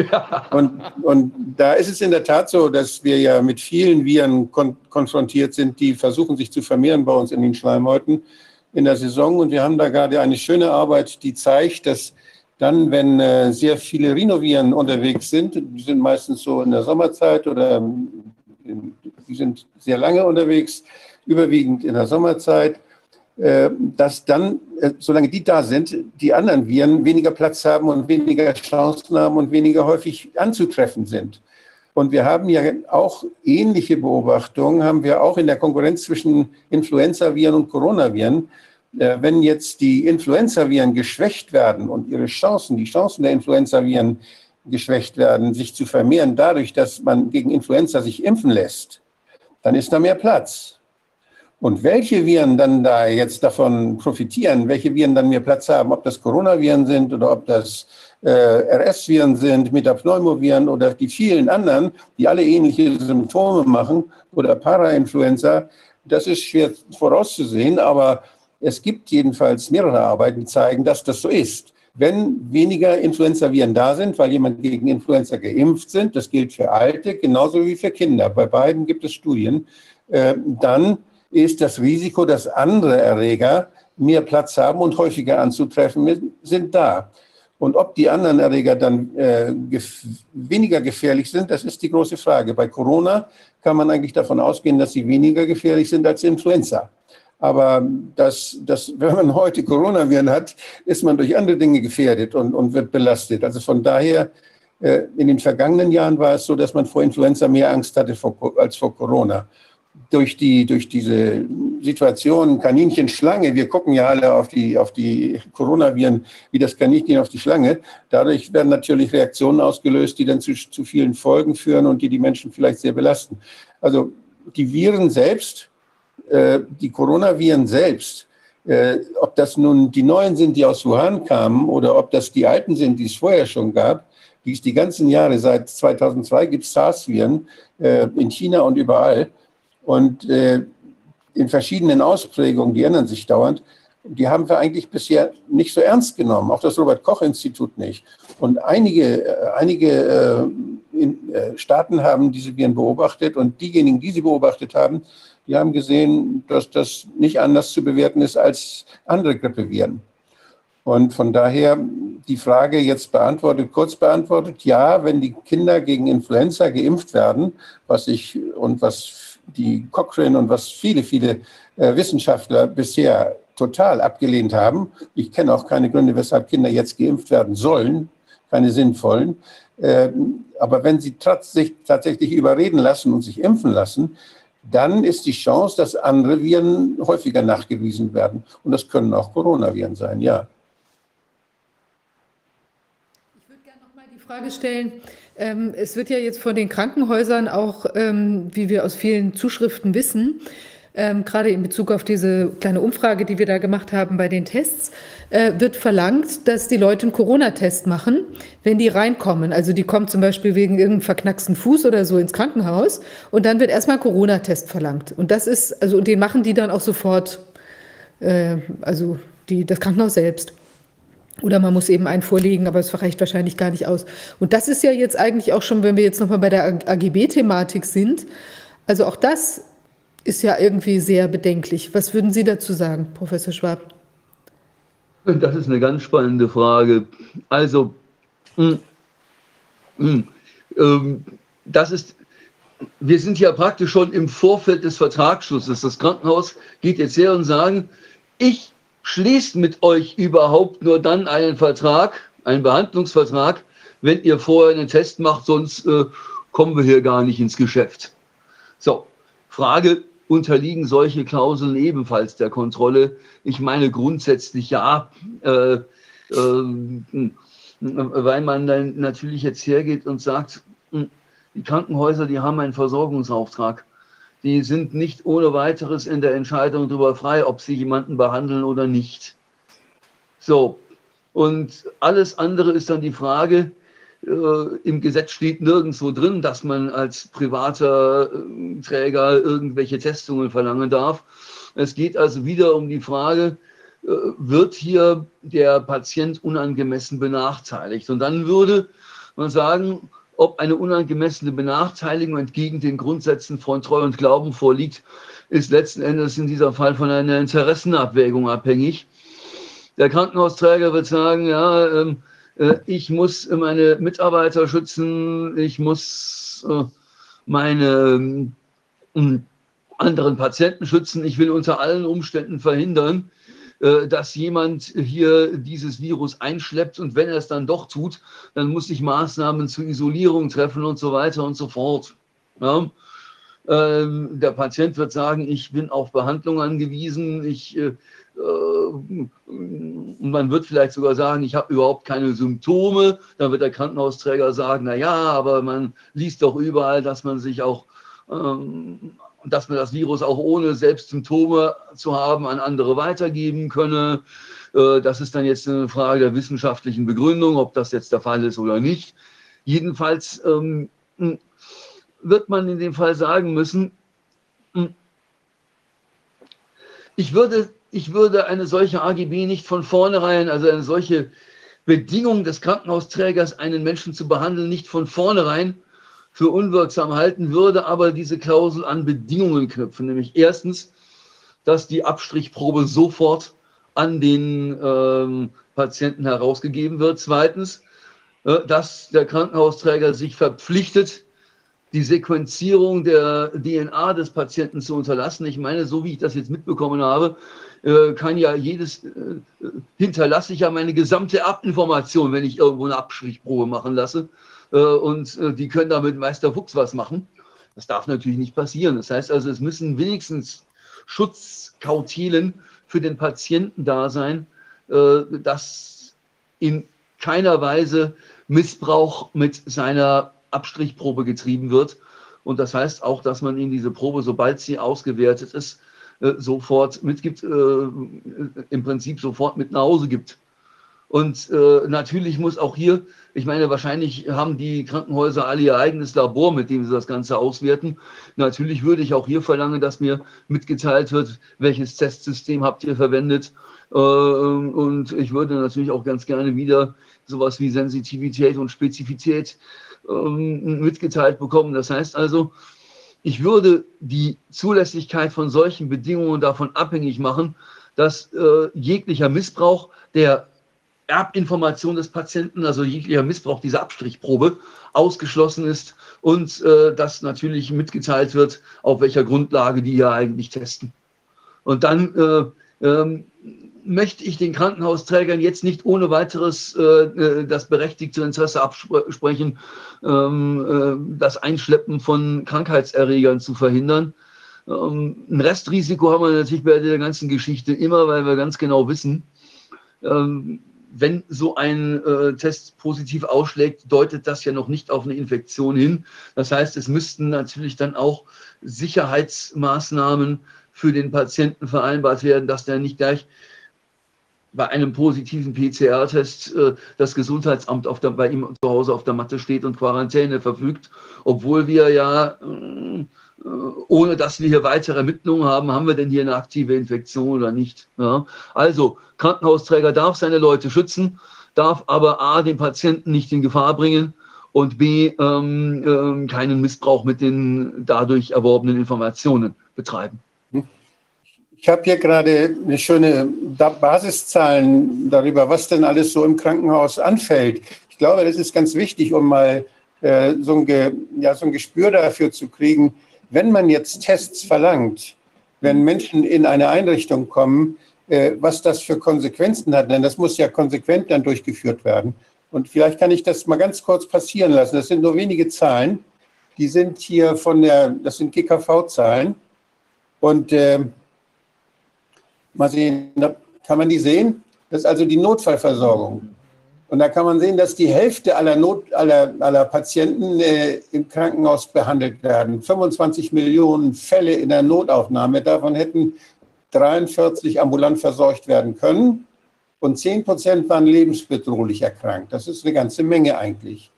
Und, und da ist es in der Tat so, dass wir ja mit vielen Viren kon konfrontiert sind, die versuchen sich zu vermehren bei uns in den Schleimhäuten in der Saison. Und wir haben da gerade eine schöne Arbeit, die zeigt, dass dann, wenn äh, sehr viele Rhinoviren unterwegs sind, die sind meistens so in der Sommerzeit oder die sind sehr lange unterwegs, überwiegend in der Sommerzeit, äh, dass dann, äh, solange die da sind, die anderen Viren weniger Platz haben und weniger Chancen haben und weniger häufig anzutreffen sind. Und wir haben ja auch ähnliche Beobachtungen, haben wir auch in der Konkurrenz zwischen Influenza-Viren und Coronaviren. Äh, Wenn jetzt die Influenza-Viren geschwächt werden und ihre Chancen, die Chancen der Influenza-Viren geschwächt werden, sich zu vermehren, dadurch, dass man gegen Influenza sich impfen lässt, dann ist da mehr Platz. Und welche Viren dann da jetzt davon profitieren, welche Viren dann mehr Platz haben, ob das Coronaviren sind oder ob das äh, RS-Viren sind, Metapneumoviren oder die vielen anderen, die alle ähnliche Symptome machen oder Parainfluenza, das ist schwer vorauszusehen, aber es gibt jedenfalls mehrere Arbeiten, die zeigen, dass das so ist. Wenn weniger Influenza-Viren da sind, weil jemand gegen Influenza geimpft sind, das gilt für Alte genauso wie für Kinder, bei beiden gibt es Studien, äh, dann ist das Risiko, dass andere Erreger mehr Platz haben und häufiger anzutreffen sind da. Und ob die anderen Erreger dann äh, gef weniger gefährlich sind, das ist die große Frage. Bei Corona kann man eigentlich davon ausgehen, dass sie weniger gefährlich sind als Influenza. Aber das, das, wenn man heute Coronaviren hat, ist man durch andere Dinge gefährdet und, und wird belastet. Also von daher, äh, in den vergangenen Jahren war es so, dass man vor Influenza mehr Angst hatte vor, als vor Corona. Durch, die, durch diese Situation Kaninchen-Schlange, wir gucken ja alle auf die, auf die Coronaviren wie das Kaninchen auf die Schlange. Dadurch werden natürlich Reaktionen ausgelöst, die dann zu, zu vielen Folgen führen und die die Menschen vielleicht sehr belasten. Also die Viren selbst, die Coronaviren selbst, äh, ob das nun die neuen sind, die aus Wuhan kamen, oder ob das die alten sind, die es vorher schon gab, die es die ganzen Jahre, seit 2002 gibt SARS-Viren äh, in China und überall. Und äh, in verschiedenen Ausprägungen, die ändern sich dauernd, die haben wir eigentlich bisher nicht so ernst genommen, auch das Robert-Koch-Institut nicht. Und einige, äh, einige äh, in, äh, Staaten haben diese Viren beobachtet und diejenigen, die sie beobachtet haben, die haben gesehen, dass das nicht anders zu bewerten ist als andere Grippeviren. Und von daher die Frage jetzt beantwortet, kurz beantwortet, ja, wenn die Kinder gegen Influenza geimpft werden, was ich und was die Cochrane und was viele, viele äh, Wissenschaftler bisher total abgelehnt haben. Ich kenne auch keine Gründe, weshalb Kinder jetzt geimpft werden sollen, keine sinnvollen. Ähm, aber wenn sie tatsächlich, tatsächlich überreden lassen und sich impfen lassen, dann ist die Chance, dass andere Viren häufiger nachgewiesen werden. Und das können auch Coronaviren sein, ja. Ich würde gerne noch mal die Frage stellen, ähm, es wird ja jetzt von den Krankenhäusern auch, ähm, wie wir aus vielen Zuschriften wissen, ähm, gerade in Bezug auf diese kleine Umfrage, die wir da gemacht haben bei den Tests, äh, wird verlangt, dass die Leute einen Corona-Test machen, wenn die reinkommen. Also die kommen zum Beispiel wegen irgendeinem verknacksten Fuß oder so ins Krankenhaus und dann wird erstmal Corona-Test verlangt. Und das ist, also und den machen die dann auch sofort, äh, also die, das Krankenhaus selbst. Oder man muss eben einen vorlegen, aber es reicht wahrscheinlich gar nicht aus. Und das ist ja jetzt eigentlich auch schon, wenn wir jetzt nochmal bei der AGB-Thematik sind, also auch das ist ja irgendwie sehr bedenklich. Was würden Sie dazu sagen, Professor Schwab? Das ist eine ganz spannende Frage. Also, mh, mh, ähm, das ist, wir sind ja praktisch schon im Vorfeld des Vertragsschlusses. Das Krankenhaus geht jetzt her und sagen, ich schließt mit euch überhaupt nur dann einen Vertrag, einen Behandlungsvertrag, wenn ihr vorher einen Test macht, sonst äh, kommen wir hier gar nicht ins Geschäft. So, Frage, unterliegen solche Klauseln ebenfalls der Kontrolle? Ich meine grundsätzlich ja, äh, äh, weil man dann natürlich jetzt hergeht und sagt, hm, die Krankenhäuser, die haben einen Versorgungsauftrag. Die sind nicht ohne weiteres in der Entscheidung darüber frei, ob sie jemanden behandeln oder nicht. So, und alles andere ist dann die Frage, im Gesetz steht nirgendwo drin, dass man als privater äh, Träger irgendwelche Testungen verlangen darf. Es geht also wieder um die Frage, äh, wird hier der Patient unangemessen benachteiligt? Und dann würde man sagen, ob eine unangemessene Benachteiligung entgegen den Grundsätzen von Treu und Glauben vorliegt, ist letzten Endes in dieser Fall von einer Interessenabwägung abhängig. Der Krankenhausträger wird sagen, ja, ähm, äh, ich muss meine Mitarbeiter schützen, ich muss äh, meine äh, anderen Patienten schützen, ich will unter allen Umständen verhindern, äh, dass jemand hier dieses Virus einschleppt und wenn er es dann doch tut, dann muss ich Maßnahmen zur Isolierung treffen und so weiter und so fort. Ja? Ähm, der Patient wird sagen, ich bin auf Behandlung angewiesen, ich äh, man wird vielleicht sogar sagen, ich habe überhaupt keine Symptome. Dann wird der Krankenhausträger sagen, na ja, aber man liest doch überall, dass man sich auch, ähm, dass man das Virus auch ohne selbst Symptome zu haben an andere weitergeben könne. Äh, das ist dann jetzt eine Frage der wissenschaftlichen Begründung, ob das jetzt der Fall ist oder nicht. Jedenfalls ähm, wird man in dem Fall sagen müssen, ich würde ich würde eine solche AGB nicht von vornherein, also eine solche Bedingung des Krankenhausträgers, einen Menschen zu behandeln, nicht von vornherein für unwirksam halten, würde aber diese Klausel an Bedingungen knüpfen. Nämlich erstens, dass die Abstrichprobe sofort an den ähm, Patienten herausgegeben wird. Zweitens, äh, dass der Krankenhausträger sich verpflichtet, die Sequenzierung der DNA des Patienten zu unterlassen. Ich meine, so wie ich das jetzt mitbekommen habe, äh, kann ja jedes, äh, hinterlasse ich ja meine gesamte Erbinformation, wenn ich irgendwo eine Abstrichprobe machen lasse. Äh, und die können damit Meister Fuchs was machen. Das darf natürlich nicht passieren. Das heißt also, es müssen wenigstens Schutzkautilen für den Patienten da sein, dass in keiner Weise Missbrauch mit seiner Abstrichprobe getrieben wird. Und das heißt auch, dass man ihm diese Probe, sobald sie ausgewertet ist, äh, sofort mitgibt, äh, im Prinzip sofort mit nach Hause gibt. Und äh, natürlich muss auch hier, ich meine, wahrscheinlich haben die Krankenhäuser alle ihr eigenes Labor, mit dem sie das Ganze auswerten. Natürlich würde ich auch hier verlangen, dass mir mitgeteilt wird, welches Testsystem habt ihr verwendet. Äh, und ich würde natürlich auch ganz gerne wieder sowas wie Sensitivität und Spezifität ähm, mitgeteilt bekommen. Das heißt also, ich würde die Zulässigkeit von solchen Bedingungen davon abhängig machen, dass äh, jeglicher Missbrauch der Erbinformation des Patienten, also jeglicher Missbrauch dieser Abstrichprobe, ausgeschlossen ist und äh, dass natürlich mitgeteilt wird, auf welcher Grundlage die ja eigentlich testen. Und dann äh, ähm, möchte ich den Krankenhausträgern jetzt nicht ohne weiteres äh, äh, das berechtigte Interesse absprechen, ähm, äh, das Einschleppen von Krankheitserregern zu verhindern. Ähm, ein Restrisiko haben wir natürlich bei der ganzen Geschichte immer, weil wir ganz genau wissen, ähm, wenn so ein äh, Test positiv ausschlägt, deutet das ja noch nicht auf eine Infektion hin. Das heißt, es müssten natürlich dann auch Sicherheitsmaßnahmen für den Patienten vereinbart werden, dass der nicht gleich bei einem positiven PCR-Test äh, das Gesundheitsamt auf der, bei ihm zu Hause auf der Matte steht und Quarantäne verfügt, obwohl wir ja, äh, ohne dass wir hier weitere Ermittlungen haben, haben wir denn hier eine aktive Infektion oder nicht. Ja? Also, Krankenhausträger darf seine Leute schützen, darf aber A, den Patienten nicht in Gefahr bringen und B, ähm, ähm, keinen Missbrauch mit den dadurch erworbenen Informationen betreiben. Ich habe hier gerade eine schöne Basiszahlen darüber, was denn alles so im Krankenhaus anfällt. Ich glaube, das ist ganz wichtig, um mal äh, so, ein Ge, ja, so ein Gespür dafür zu kriegen, wenn man jetzt Tests verlangt, wenn Menschen in eine Einrichtung kommen, äh, was das für Konsequenzen hat. Denn das muss ja konsequent dann durchgeführt werden. Und vielleicht kann ich das mal ganz kurz passieren lassen. Das sind nur wenige Zahlen. Die sind hier von der, das sind GKV-Zahlen. Und äh, mal sehen, kann man die sehen? Das ist also die Notfallversorgung. Und da kann man sehen, dass die Hälfte aller, Not, aller, aller Patienten äh, im Krankenhaus behandelt werden. 25 Millionen Fälle in der Notaufnahme. Davon hätten 43 ambulant versorgt werden können. Und 10 Prozent waren lebensbedrohlich erkrankt. Das ist eine ganze Menge eigentlich.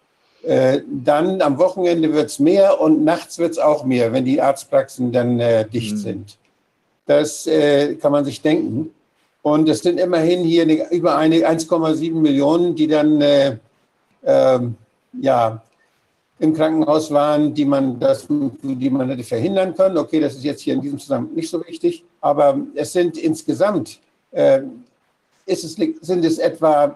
Äh, dann am Wochenende wird es mehr und nachts wird es auch mehr, wenn die Arztpraxen dann äh, dicht mhm. sind. Das äh, kann man sich denken. Und es sind immerhin hier eine, über eine 1,7 Millionen, die dann äh, äh, ja, im Krankenhaus waren, die man, das, die man hätte verhindern können. Okay, das ist jetzt hier in diesem Zusammenhang nicht so wichtig. Aber es sind insgesamt, äh, es, sind es etwa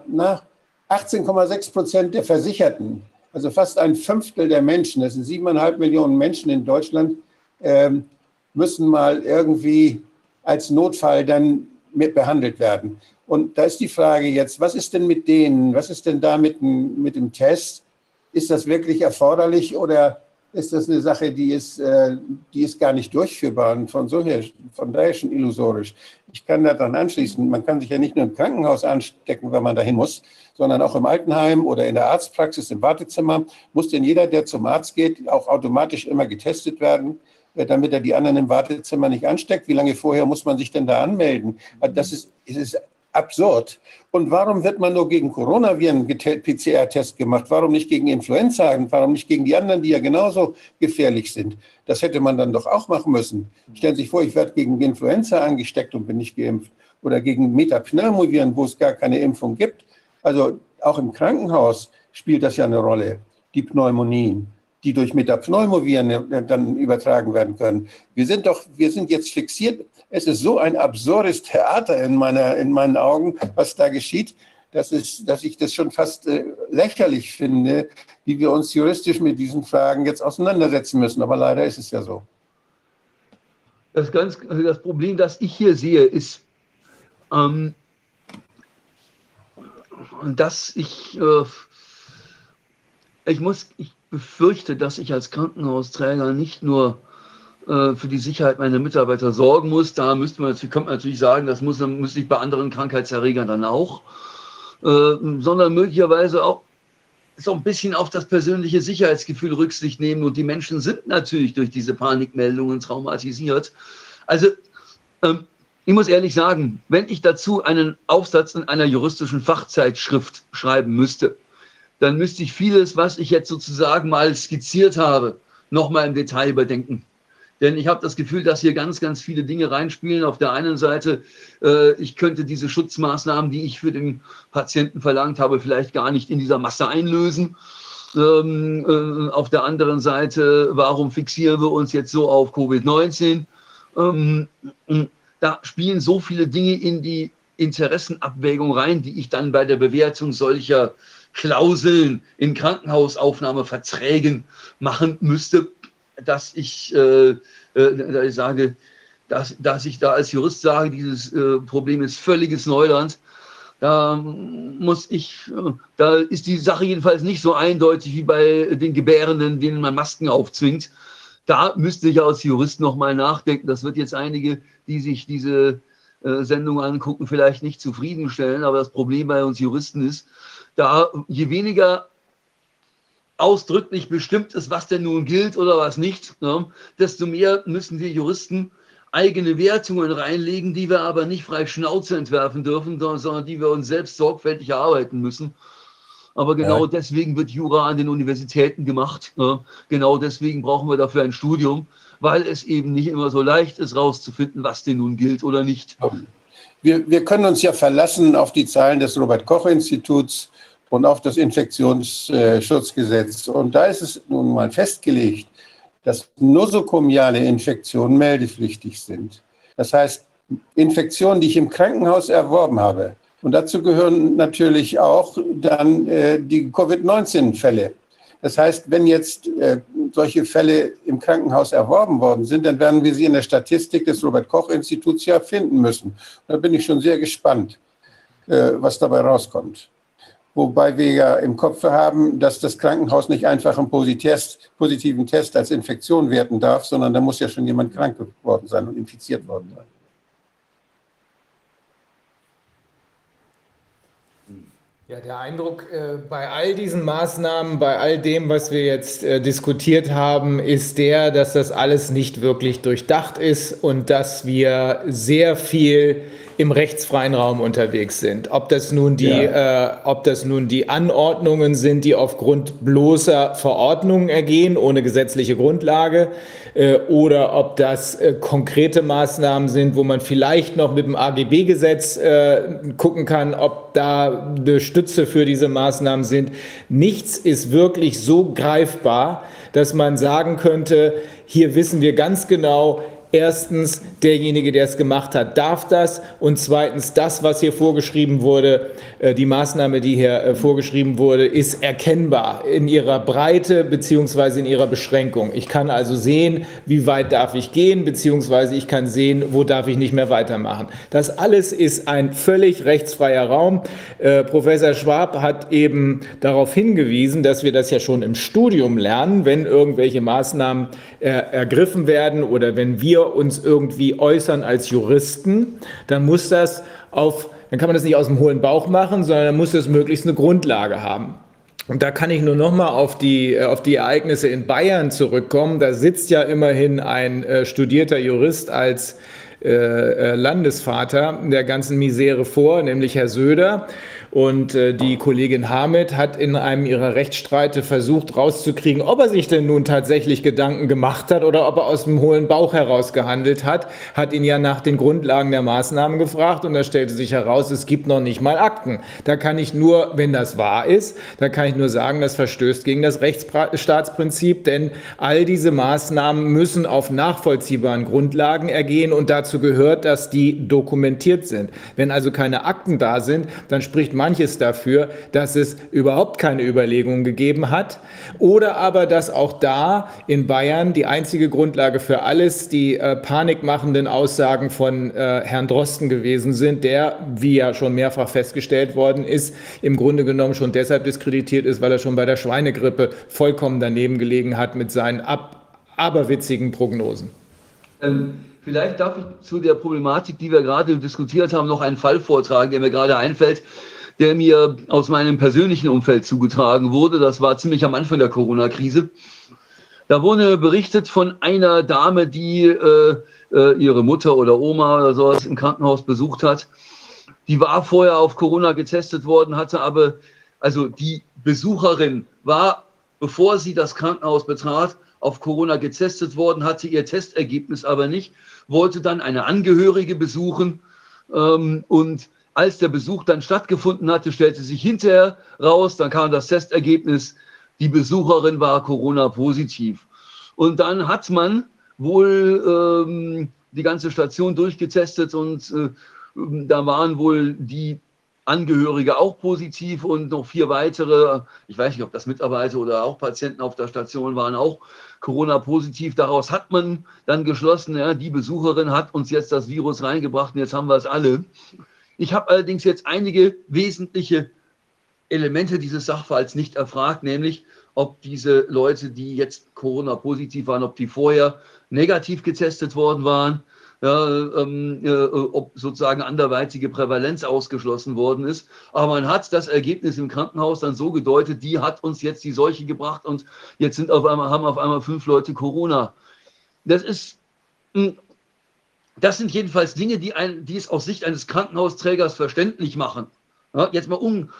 18,6 Prozent der Versicherten, also fast ein Fünftel der Menschen, das sind siebeneinhalb Millionen Menschen in Deutschland, ähm, müssen mal irgendwie als Notfall dann mit behandelt werden. Und da ist die Frage jetzt, was ist denn mit denen, was ist denn da mit, mit dem Test? Ist das wirklich erforderlich oder ist das eine Sache, die ist, äh, die ist gar nicht durchführbar und von, so her, von daher schon illusorisch? Ich kann da dann anschließen, man kann sich ja nicht nur im Krankenhaus anstecken, wenn man dahin muss, sondern auch im Altenheim oder in der Arztpraxis, im Wartezimmer, muss denn jeder, der zum Arzt geht, auch automatisch immer getestet werden. Äh, damit er die anderen im Wartezimmer nicht ansteckt. Wie lange vorher muss man sich denn da anmelden? Also das ist, das ist absurd. Und warum wird man nur gegen Coronaviren PCR-Test gemacht? Warum nicht gegen Influenza? Warum nicht gegen die anderen, die ja genauso gefährlich sind? Das hätte man dann doch auch machen müssen. Stellen Sie sich vor, ich werde gegen Influenza angesteckt und bin nicht geimpft. Oder gegen Metapneumoviren, wo es gar keine Impfung gibt. Also auch im Krankenhaus spielt das ja eine Rolle, die Pneumonien die durch Metapneumoviren äh, dann übertragen werden können. Wir sind doch, wir sind jetzt fixiert. Es ist so ein absurdes Theater in, meiner, in meinen Augen, was da geschieht, dass, es, dass ich das schon fast äh, lächerlich finde, wie wir uns juristisch mit diesen Fragen jetzt auseinandersetzen müssen. Aber leider ist es ja so. Das, ganz, also das Problem, das ich hier sehe, ist, ähm, dass ich, äh, ich muss, ich befürchte, dass ich als Krankenhausträger nicht nur äh, für die Sicherheit meiner Mitarbeiter sorgen muss. Da müsste man, könnte man natürlich sagen, das muss, muss ich bei anderen Krankheitserregern dann auch, äh, sondern möglicherweise auch so ein bisschen auf das persönliche Sicherheitsgefühl Rücksicht nehmen. Und die Menschen sind natürlich durch diese Panikmeldungen traumatisiert. Also, ähm, ich muss ehrlich sagen, wenn ich dazu einen Aufsatz in einer juristischen Fachzeitschrift schreiben müsste, dann müsste ich vieles, was ich jetzt sozusagen mal skizziert habe, nochmal im Detail überdenken. Denn ich habe das Gefühl, dass hier ganz, ganz viele Dinge reinspielen. Auf der einen Seite, äh, ich könnte diese Schutzmaßnahmen, die ich für den Patienten verlangt habe, vielleicht gar nicht in dieser Masse einlösen. Ähm, äh, auf der anderen Seite, warum fixieren wir uns jetzt so auf Covid-19? Ähm, da spielen so viele Dinge in die Interessenabwägung rein, die ich dann bei der Bewertung solcher Klauseln in Krankenhausaufnahmeverträgen machen müsste, dass ich, äh, äh, ich sage, dass, dass ich da als Jurist sage, dieses äh, Problem ist völliges Neuland. Da muss ich, äh, da ist die Sache jedenfalls nicht so eindeutig wie bei den Gebärenden, denen man Masken aufzwingt. Da müsste ich als Jurist nochmal nachdenken. Das wird jetzt einige, die sich diese äh, Sendung angucken, vielleicht nicht zufriedenstellen. Aber das Problem bei uns Juristen ist, da je weniger ausdrücklich bestimmt ist, was denn nun gilt oder was nicht, ne, desto mehr müssen wir Juristen eigene Wertungen reinlegen, die wir aber nicht frei Schnauze entwerfen dürfen, sondern die wir uns selbst sorgfältig erarbeiten müssen. Aber genau ja. deswegen wird Jura an den Universitäten gemacht. Ne? Genau deswegen brauchen wir dafür ein Studium, weil es eben nicht immer so leicht ist, rauszufinden, was denn nun gilt oder nicht. Wir, wir können uns ja verlassen auf die Zahlen des Robert-Koch-Instituts und auf das Infektionsschutzgesetz. Und da ist es nun mal festgelegt, dass nosokomiale Infektionen meldepflichtig sind. Das heißt, Infektionen, die ich im Krankenhaus erworben habe. Und dazu gehören natürlich auch dann äh, die Covid-19-Fälle. Das heißt, wenn jetzt äh, solche Fälle im Krankenhaus erworben worden sind, dann werden wir sie in der Statistik des Robert-Koch-Instituts ja finden müssen. Da bin ich schon sehr gespannt, äh, was dabei rauskommt. Wobei wir ja im Kopf haben, dass das Krankenhaus nicht einfach einen positiven Test als Infektion werten darf, sondern da muss ja schon jemand krank geworden sein und infiziert worden sein. Ja, der Eindruck äh, bei all diesen Maßnahmen, bei all dem, was wir jetzt äh, diskutiert haben, ist der, dass das alles nicht wirklich durchdacht ist und dass wir sehr viel im rechtsfreien Raum unterwegs sind. Ob das nun die, ja. äh, ob das nun die Anordnungen sind, die aufgrund bloßer Verordnungen ergehen, ohne gesetzliche Grundlage, äh, oder ob das äh, konkrete Maßnahmen sind, wo man vielleicht noch mit dem AGB-Gesetz äh, gucken kann, ob da eine Stütze für diese Maßnahmen sind. Nichts ist wirklich so greifbar, dass man sagen könnte, hier wissen wir ganz genau, Erstens, derjenige, der es gemacht hat, darf das. Und zweitens, das, was hier vorgeschrieben wurde, äh, die Maßnahme, die hier äh, vorgeschrieben wurde, ist erkennbar in ihrer Breite beziehungsweise in ihrer Beschränkung. Ich kann also sehen, wie weit darf ich gehen, beziehungsweise ich kann sehen, wo darf ich nicht mehr weitermachen. Das alles ist ein völlig rechtsfreier Raum. Äh, Professor Schwab hat eben darauf hingewiesen, dass wir das ja schon im Studium lernen, wenn irgendwelche Maßnahmen ergriffen werden oder wenn wir wir uns irgendwie äußern als Juristen, dann muss das auf, dann kann man das nicht aus dem hohlen Bauch machen, sondern dann muss das möglichst eine Grundlage haben. Und da kann ich nur noch mal auf die, äh, auf die Ereignisse in Bayern zurückkommen. Da sitzt ja immerhin ein äh, studierter Jurist als äh, äh Landesvater der ganzen Misere vor, nämlich Herr Söder. Und äh, die Kollegin Hamid hat in einem ihrer Rechtsstreite versucht rauszukriegen, ob er sich denn nun tatsächlich Gedanken gemacht hat oder ob er aus dem hohlen Bauch heraus gehandelt hat, hat ihn ja nach den Grundlagen der Maßnahmen gefragt und da stellte sich heraus, es gibt noch nicht mal Akten. Da kann ich nur, wenn das wahr ist, da kann ich nur sagen, das verstößt gegen das Rechtsstaatsprinzip, denn all diese Maßnahmen müssen auf nachvollziehbaren Grundlagen ergehen und dazu gehört, dass die dokumentiert sind. Wenn also keine Akten da sind, dann spricht man manches dafür, dass es überhaupt keine Überlegungen gegeben hat oder aber, dass auch da in Bayern die einzige Grundlage für alles die äh, panikmachenden Aussagen von äh, Herrn Drosten gewesen sind, der, wie ja schon mehrfach festgestellt worden ist, im Grunde genommen schon deshalb diskreditiert ist, weil er schon bei der Schweinegrippe vollkommen daneben gelegen hat mit seinen ab, aberwitzigen Prognosen. Ähm, vielleicht darf ich zu der Problematik, die wir gerade diskutiert haben, noch einen Fall vortragen, der mir gerade einfällt der mir aus meinem persönlichen Umfeld zugetragen wurde. Das war ziemlich am Anfang der Corona-Krise. Da wurde berichtet von einer Dame, die äh, äh, ihre Mutter oder Oma oder sowas im Krankenhaus besucht hat. Die war vorher auf Corona getestet worden, hatte aber, also die Besucherin war, bevor sie das Krankenhaus betrat, auf Corona getestet worden, hatte ihr Testergebnis aber nicht, wollte dann eine Angehörige besuchen ähm, und als der Besuch dann stattgefunden hatte, stellte sich hinterher raus, dann kam das Testergebnis, die Besucherin war Corona-positiv. Und dann hat man wohl ähm, die ganze Station durchgetestet und äh, da waren wohl die Angehörige auch positiv und noch vier weitere, ich weiß nicht, ob das Mitarbeiter oder auch Patienten auf der Station waren, auch Corona-positiv. Daraus hat man dann geschlossen, ja, die Besucherin hat uns jetzt das Virus reingebracht und jetzt haben wir es alle. Ich habe allerdings jetzt einige wesentliche Elemente dieses Sachverhalts nicht erfragt, nämlich ob diese Leute, die jetzt Corona-positiv waren, ob die vorher negativ getestet worden waren, ja, ähm, äh, ob sozusagen anderweitige Prävalenz ausgeschlossen worden ist. Aber man hat das Ergebnis im Krankenhaus dann so gedeutet, die hat uns jetzt die Seuche gebracht und jetzt sind auf einmal, haben auf einmal fünf Leute Corona. Das ist hm, das sind jedenfalls Dinge, die, ein, die es aus Sicht eines Krankenhausträgers verständlich machen. Ja, jetzt mal um,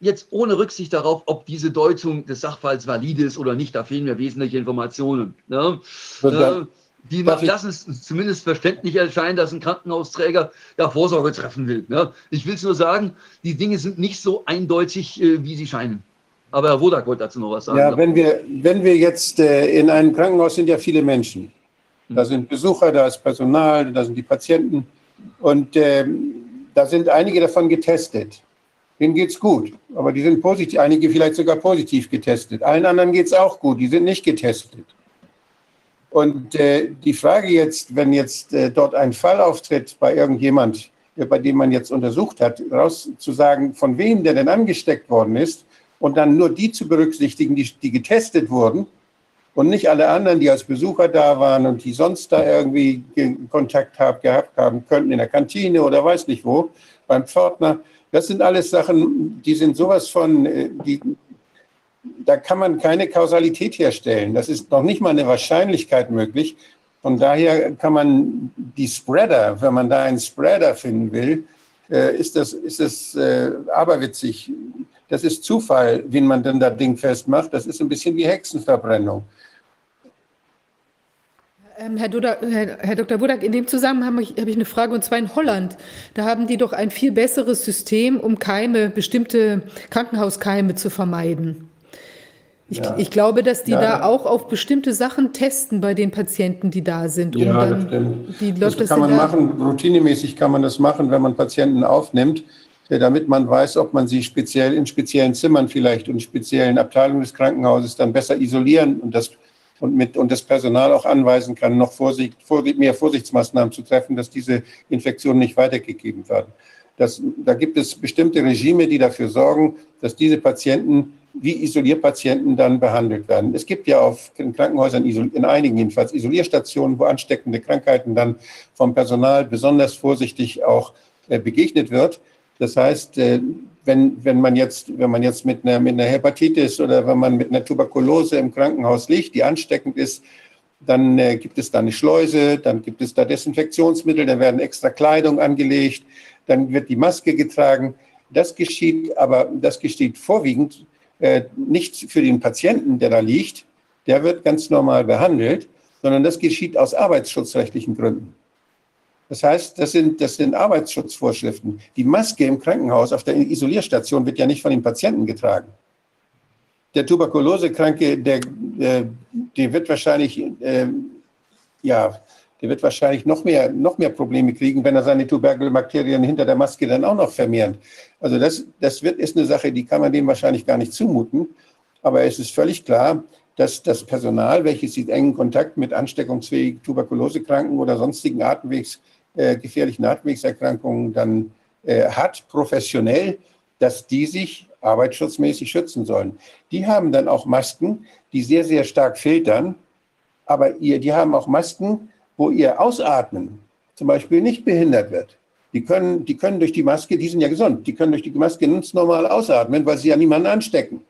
jetzt ohne Rücksicht darauf, ob diese Deutung des Sachverhalts valide ist oder nicht, da fehlen mir wesentliche Informationen. Ja, äh, die lassen es zumindest verständlich erscheinen, dass ein Krankenhausträger da Vorsorge treffen will. Ja, ich will es nur sagen, die Dinge sind nicht so eindeutig, äh, wie sie scheinen. Aber Herr Wodak wollte dazu noch was sagen. Ja, wenn wir, wenn wir jetzt äh, in einem Krankenhaus sind ja viele Menschen. Da sind Besucher, da ist Personal, da sind die Patienten. Und äh, da sind einige davon getestet. Denen geht es gut, aber die sind positiv, einige vielleicht sogar positiv getestet. Allen anderen geht es auch gut, die sind nicht getestet. Und äh, die Frage jetzt, wenn jetzt äh, dort ein Fall auftritt bei irgendjemand, bei dem man jetzt untersucht hat, rauszusagen, von wem der denn angesteckt worden ist und dann nur die zu berücksichtigen, die, die getestet wurden und nicht alle anderen, die als Besucher da waren und die sonst da irgendwie Kontakt hab, gehabt haben könnten in der Kantine oder weiß nicht wo, beim Pförtner. Das sind alles Sachen, die sind sowas von, äh, die, da kann man keine Kausalität herstellen. Das ist noch nicht mal eine Wahrscheinlichkeit möglich. Von daher kann man die Spreader, wenn man da einen Spreader finden will, äh, ist das, ist das äh, aberwitzig. Das ist Zufall, wie man denn das Ding festmacht. Das ist ein bisschen wie Hexenverbrennung. Ähm, Herr, Duda, Herr, Herr, Dr. Budak, in dem Zusammenhang habe ich, habe ich eine Frage, und zwar in Holland. Da haben die doch ein viel besseres System, um Keime, bestimmte Krankenhauskeime zu vermeiden. Ich, ja. ich glaube, dass die ja, da auch auf bestimmte Sachen testen bei den Patienten, die da sind. Um ja, dann, das stimmt. Wie läuft das, das kann man machen, routinemäßig kann man das machen, wenn man Patienten aufnimmt, äh, damit man weiß, ob man sie speziell in speziellen Zimmern vielleicht und speziellen Abteilungen des Krankenhauses dann besser isolieren und das und, mit, und das Personal auch anweisen kann, noch Vorsicht, mehr Vorsichtsmaßnahmen zu treffen, dass diese Infektionen nicht weitergegeben werden. Das, da gibt es bestimmte Regime, die dafür sorgen, dass diese Patienten wie Isolierpatienten dann behandelt werden. Es gibt ja auf in Krankenhäusern, in einigen jedenfalls, Isolierstationen, wo ansteckende Krankheiten dann vom Personal besonders vorsichtig auch äh, begegnet wird. Das heißt, äh, wenn, wenn, man jetzt, wenn man jetzt mit einer, mit einer Hepatitis oder wenn man mit einer Tuberkulose im Krankenhaus liegt, die ansteckend ist, dann äh, gibt es da eine Schleuse, dann gibt es da Desinfektionsmittel, dann werden extra Kleidung angelegt, dann wird die Maske getragen. Das geschieht, aber das geschieht vorwiegend äh, nicht für den Patienten, der da liegt, der wird ganz normal behandelt, sondern das geschieht aus arbeitsschutzrechtlichen Gründen. Das heißt, das sind, das sind Arbeitsschutzvorschriften. Die Maske im Krankenhaus auf der Isolierstation wird ja nicht von den Patienten getragen. Der Tuberkulosekranke, der, der, der wird wahrscheinlich, äh, ja, der wird wahrscheinlich noch mehr, noch mehr Probleme kriegen, wenn er seine Tuberkelbakterien hinter der Maske dann auch noch vermehrt. Also das, das wird, ist eine Sache, die kann man dem wahrscheinlich gar nicht zumuten. Aber es ist völlig klar, dass das Personal, welches in engen Kontakt mit ansteckungsfähigen Tuberkulosekranken oder sonstigen Atemwegs, äh, gefährlichen Atemwegserkrankungen dann äh, hat, professionell, dass die sich arbeitsschutzmäßig schützen sollen. Die haben dann auch Masken, die sehr, sehr stark filtern, aber ihr, die haben auch Masken, wo ihr Ausatmen zum Beispiel nicht behindert wird. Die können, die können durch die Maske, die sind ja gesund, die können durch die Maske ganz normal ausatmen, weil sie ja niemanden anstecken.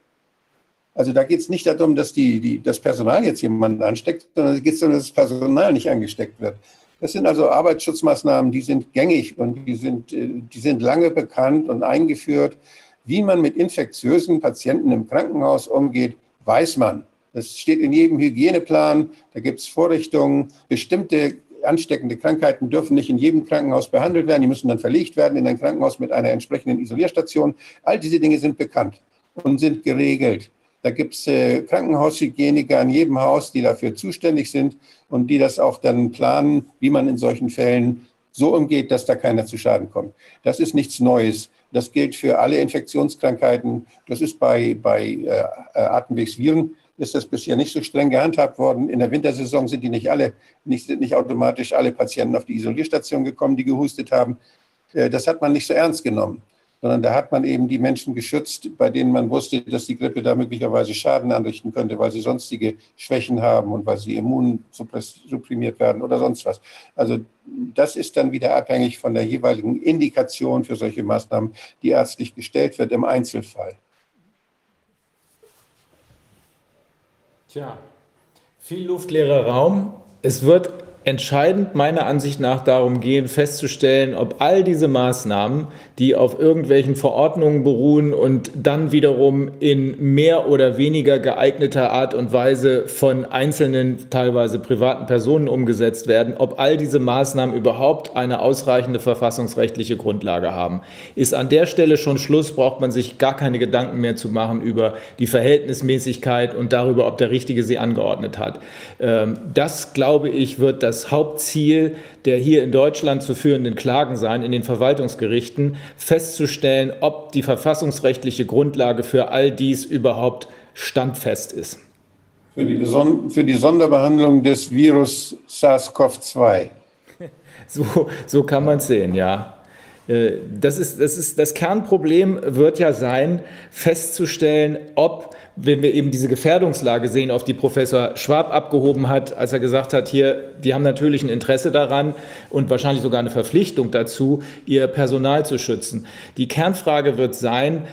Also da geht es nicht darum, dass die, die, das Personal jetzt jemanden ansteckt, sondern es geht darum, dass das Personal nicht angesteckt wird. Das sind also Arbeitsschutzmaßnahmen, die sind gängig und die sind, äh, die sind lange bekannt und eingeführt. Wie man mit infektiösen Patienten im Krankenhaus umgeht, weiß man. Das steht in jedem Hygieneplan. Da gibt es Vorrichtungen. Bestimmte ansteckende Krankheiten dürfen nicht in jedem Krankenhaus behandelt werden. Die müssen dann verlegt werden in ein Krankenhaus mit einer entsprechenden Isolierstation. All diese Dinge sind bekannt und sind geregelt. Da gibt es äh, Krankenhaushygieniker an jedem Haus, die dafür zuständig sind und die das auch dann planen, wie man in solchen Fällen so umgeht, dass da keiner zu Schaden kommt. Das ist nichts Neues. Das gilt für alle Infektionskrankheiten. Das ist bei, bei äh, äh Atemwegsviren ist das bisher nicht so streng gehandhabt worden. In der Wintersaison sind die nicht alle, nicht, nicht automatisch alle Patienten auf die Isolierstation gekommen, die gehustet haben. Äh, das hat man nicht so ernst genommen, sondern da hat man eben die Menschen geschützt, bei denen man wusste, dass die Grippe da möglicherweise Schaden anrichten könnte, weil sie sonstige Schwächen haben und weil sie immunsupprimiert werden oder sonst was. Also das ist dann wieder abhängig von der jeweiligen Indikation für solche Maßnahmen, die ärztlich gestellt wird im Einzelfall. Tja, viel luftleerer Raum. Es wird entscheidend meiner Ansicht nach darum gehen, festzustellen, ob all diese Maßnahmen, die auf irgendwelchen Verordnungen beruhen und dann wiederum in mehr oder weniger geeigneter Art und Weise von einzelnen, teilweise privaten Personen umgesetzt werden, ob all diese Maßnahmen überhaupt eine ausreichende verfassungsrechtliche Grundlage haben. Ist an der Stelle schon Schluss, braucht man sich gar keine Gedanken mehr zu machen über die Verhältnismäßigkeit und darüber, ob der Richtige sie angeordnet hat. Ähm, das, glaube ich, wird das das Hauptziel der hier in Deutschland zu führenden Klagen sein, in den Verwaltungsgerichten, festzustellen, ob die verfassungsrechtliche Grundlage für all dies überhaupt standfest ist. Für die, für die Sonderbehandlung des Virus SARS-CoV-2. So, so kann man es sehen, ja. Äh, das, ist, das, ist, das Kernproblem wird ja sein, festzustellen, ob, wenn wir eben diese Gefährdungslage sehen, auf die Professor Schwab abgehoben hat, als er gesagt hat, hier, die haben natürlich ein Interesse daran und wahrscheinlich sogar eine Verpflichtung dazu, ihr Personal zu schützen. Die Kernfrage wird sein,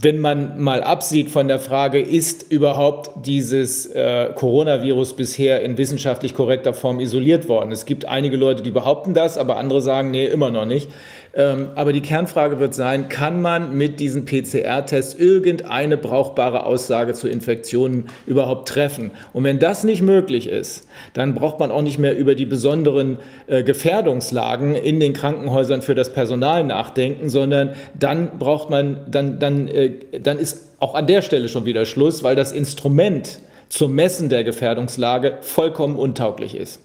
wenn man mal absieht von der Frage, ist überhaupt dieses äh, Coronavirus bisher in wissenschaftlich korrekter Form isoliert worden? Es gibt einige Leute, die behaupten das, aber andere sagen, nee, immer noch nicht. Ähm, aber die Kernfrage wird sein, kann man mit diesen PCR-Tests irgendeine brauchbare Aussage zu Infektionen überhaupt treffen? Und wenn das nicht möglich ist, dann braucht man auch nicht mehr über die besonderen äh, Gefährdungslagen in den Krankenhäusern für das Personal nachdenken, sondern dann braucht man, dann, dann, äh, dann ist auch an der Stelle schon wieder Schluss, weil das Instrument zum Messen der Gefährdungslage vollkommen untauglich ist.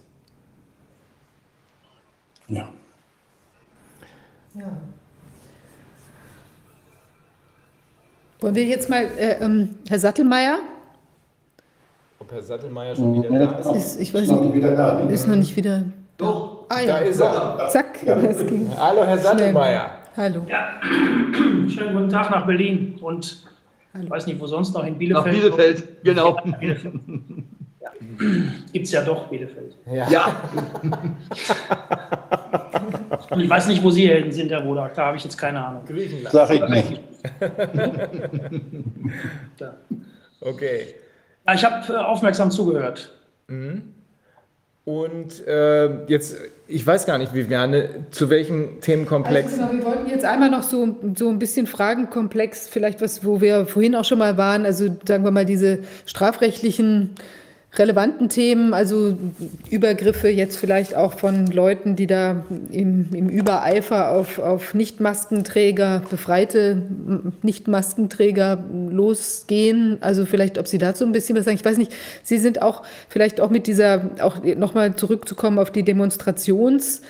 Ja. Ja. Wollen wir jetzt mal, äh, ähm, Herr Sattelmeier? Ob Herr Sattelmeier schon wieder da ist? Ist, ich weiß nicht, ist noch nicht wieder. Doch, Ah Da ja, ist er. zack, das ging. Hallo, Herr Sattelmeier. Hallo. Ja, schönen guten Tag nach Berlin und ich weiß nicht, wo sonst noch in nach Bielefeld. Bielefeld, genau. Gibt es ja doch Bielefeld. Ja, Und ich weiß nicht, wo Sie Helden sind, Herr Wodak, da habe ich jetzt keine Ahnung. Griechenland. Sag ich nicht. Da. Okay. Ja, ich habe äh, aufmerksam zugehört. Und äh, jetzt, ich weiß gar nicht, Viviane, zu welchem Themenkomplex. Also genau, wir wollten jetzt einmal noch so, so ein bisschen Fragenkomplex, vielleicht was, wo wir vorhin auch schon mal waren, also sagen wir mal diese strafrechtlichen relevanten Themen, also Übergriffe jetzt vielleicht auch von Leuten, die da im, im Übereifer auf, auf Nicht-Maskenträger, befreite Nicht-Maskenträger losgehen. Also vielleicht, ob Sie dazu ein bisschen was sagen. Ich weiß nicht, Sie sind auch vielleicht auch mit dieser, auch nochmal zurückzukommen auf die Demonstrations-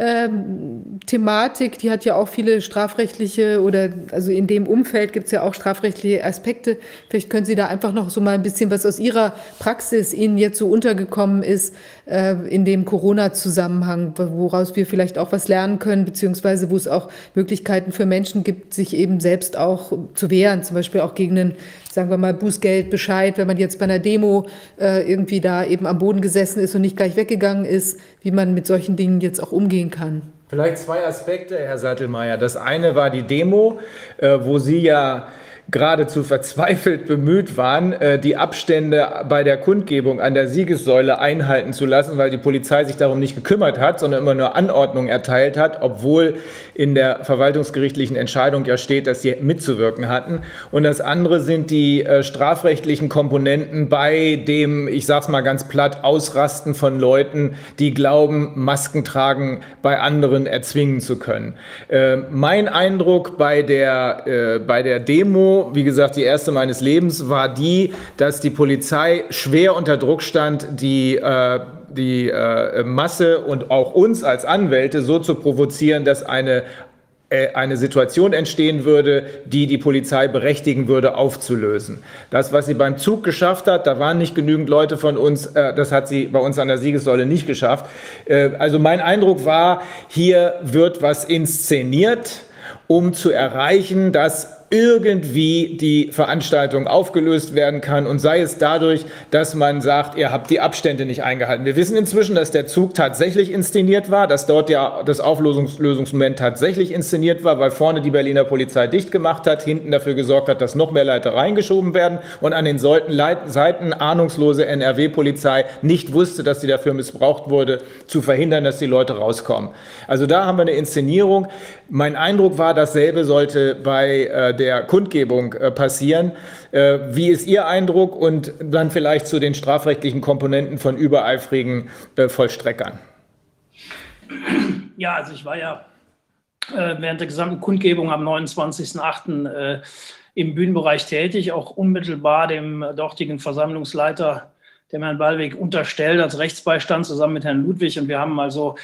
ähm, Thematik, die hat ja auch viele strafrechtliche oder also in dem Umfeld gibt es ja auch strafrechtliche Aspekte. Vielleicht können Sie da einfach noch so mal ein bisschen was aus Ihrer Praxis Ihnen jetzt so untergekommen ist äh, in dem Corona-Zusammenhang, woraus wir vielleicht auch was lernen können, beziehungsweise wo es auch Möglichkeiten für Menschen gibt, sich eben selbst auch zu wehren, zum Beispiel auch gegen einen sagen wir mal, Bußgeldbescheid, wenn man jetzt bei einer Demo äh, irgendwie da eben am Boden gesessen ist und nicht gleich weggegangen ist, wie man mit solchen Dingen jetzt auch umgehen kann. Vielleicht zwei Aspekte, Herr Sattelmeier. Das eine war die Demo, äh, wo Sie ja geradezu verzweifelt bemüht waren, äh, die Abstände bei der Kundgebung an der Siegessäule einhalten zu lassen, weil die Polizei sich darum nicht gekümmert hat, sondern immer nur Anordnungen erteilt hat, obwohl in der verwaltungsgerichtlichen Entscheidung ja steht, dass sie mitzuwirken hatten. Und das andere sind die äh, strafrechtlichen Komponenten bei dem, ich sag's mal ganz platt, Ausrasten von Leuten, die glauben, Masken tragen bei anderen erzwingen zu können. Äh, mein Eindruck bei der, bei der Demo, wie gesagt, die erste meines Lebens, war die, dass die Polizei schwer unter Druck stand, die äh, die äh, Masse und auch uns als Anwälte so zu provozieren, dass eine äh, eine Situation entstehen würde, die die Polizei berechtigen würde, aufzulösen. Das, was sie beim Zug geschafft hat, da waren nicht genügend Leute von uns, äh, das hat sie bei uns an der Siegessäule nicht geschafft. Äh, also mein Eindruck war, hier wird was inszeniert, um zu erreichen, dass irgendwie die Veranstaltung aufgelöst werden kann und sei es dadurch, dass man sagt, ihr habt die Abstände nicht eingehalten. Wir wissen inzwischen, dass der Zug tatsächlich inszeniert war, dass dort ja das Auflösungsmoment tatsächlich inszeniert war, weil vorne die Berliner Polizei dicht gemacht hat, hinten dafür gesorgt hat, dass noch mehr Leitereien geschoben werden und an den Seiten ahnungslose NRW-Polizei nicht wusste, dass sie dafür missbraucht wurde, zu verhindern, dass die Leute rauskommen. Also da haben wir eine Inszenierung. Mein Eindruck war, dasselbe sollte bei äh, der Kundgebung äh, passieren. Äh, wie ist Ihr Eindruck und dann vielleicht zu den strafrechtlichen Komponenten von übereifrigen äh, Vollstreckern? Ja, also ich war ja äh, während der gesamten Kundgebung am 29.08. Äh, im Bühnenbereich tätig, auch unmittelbar dem dortigen Versammlungsleiter, dem Herrn Ballweg, unterstellt als Rechtsbeistand zusammen mit Herrn Ludwig. Und wir haben also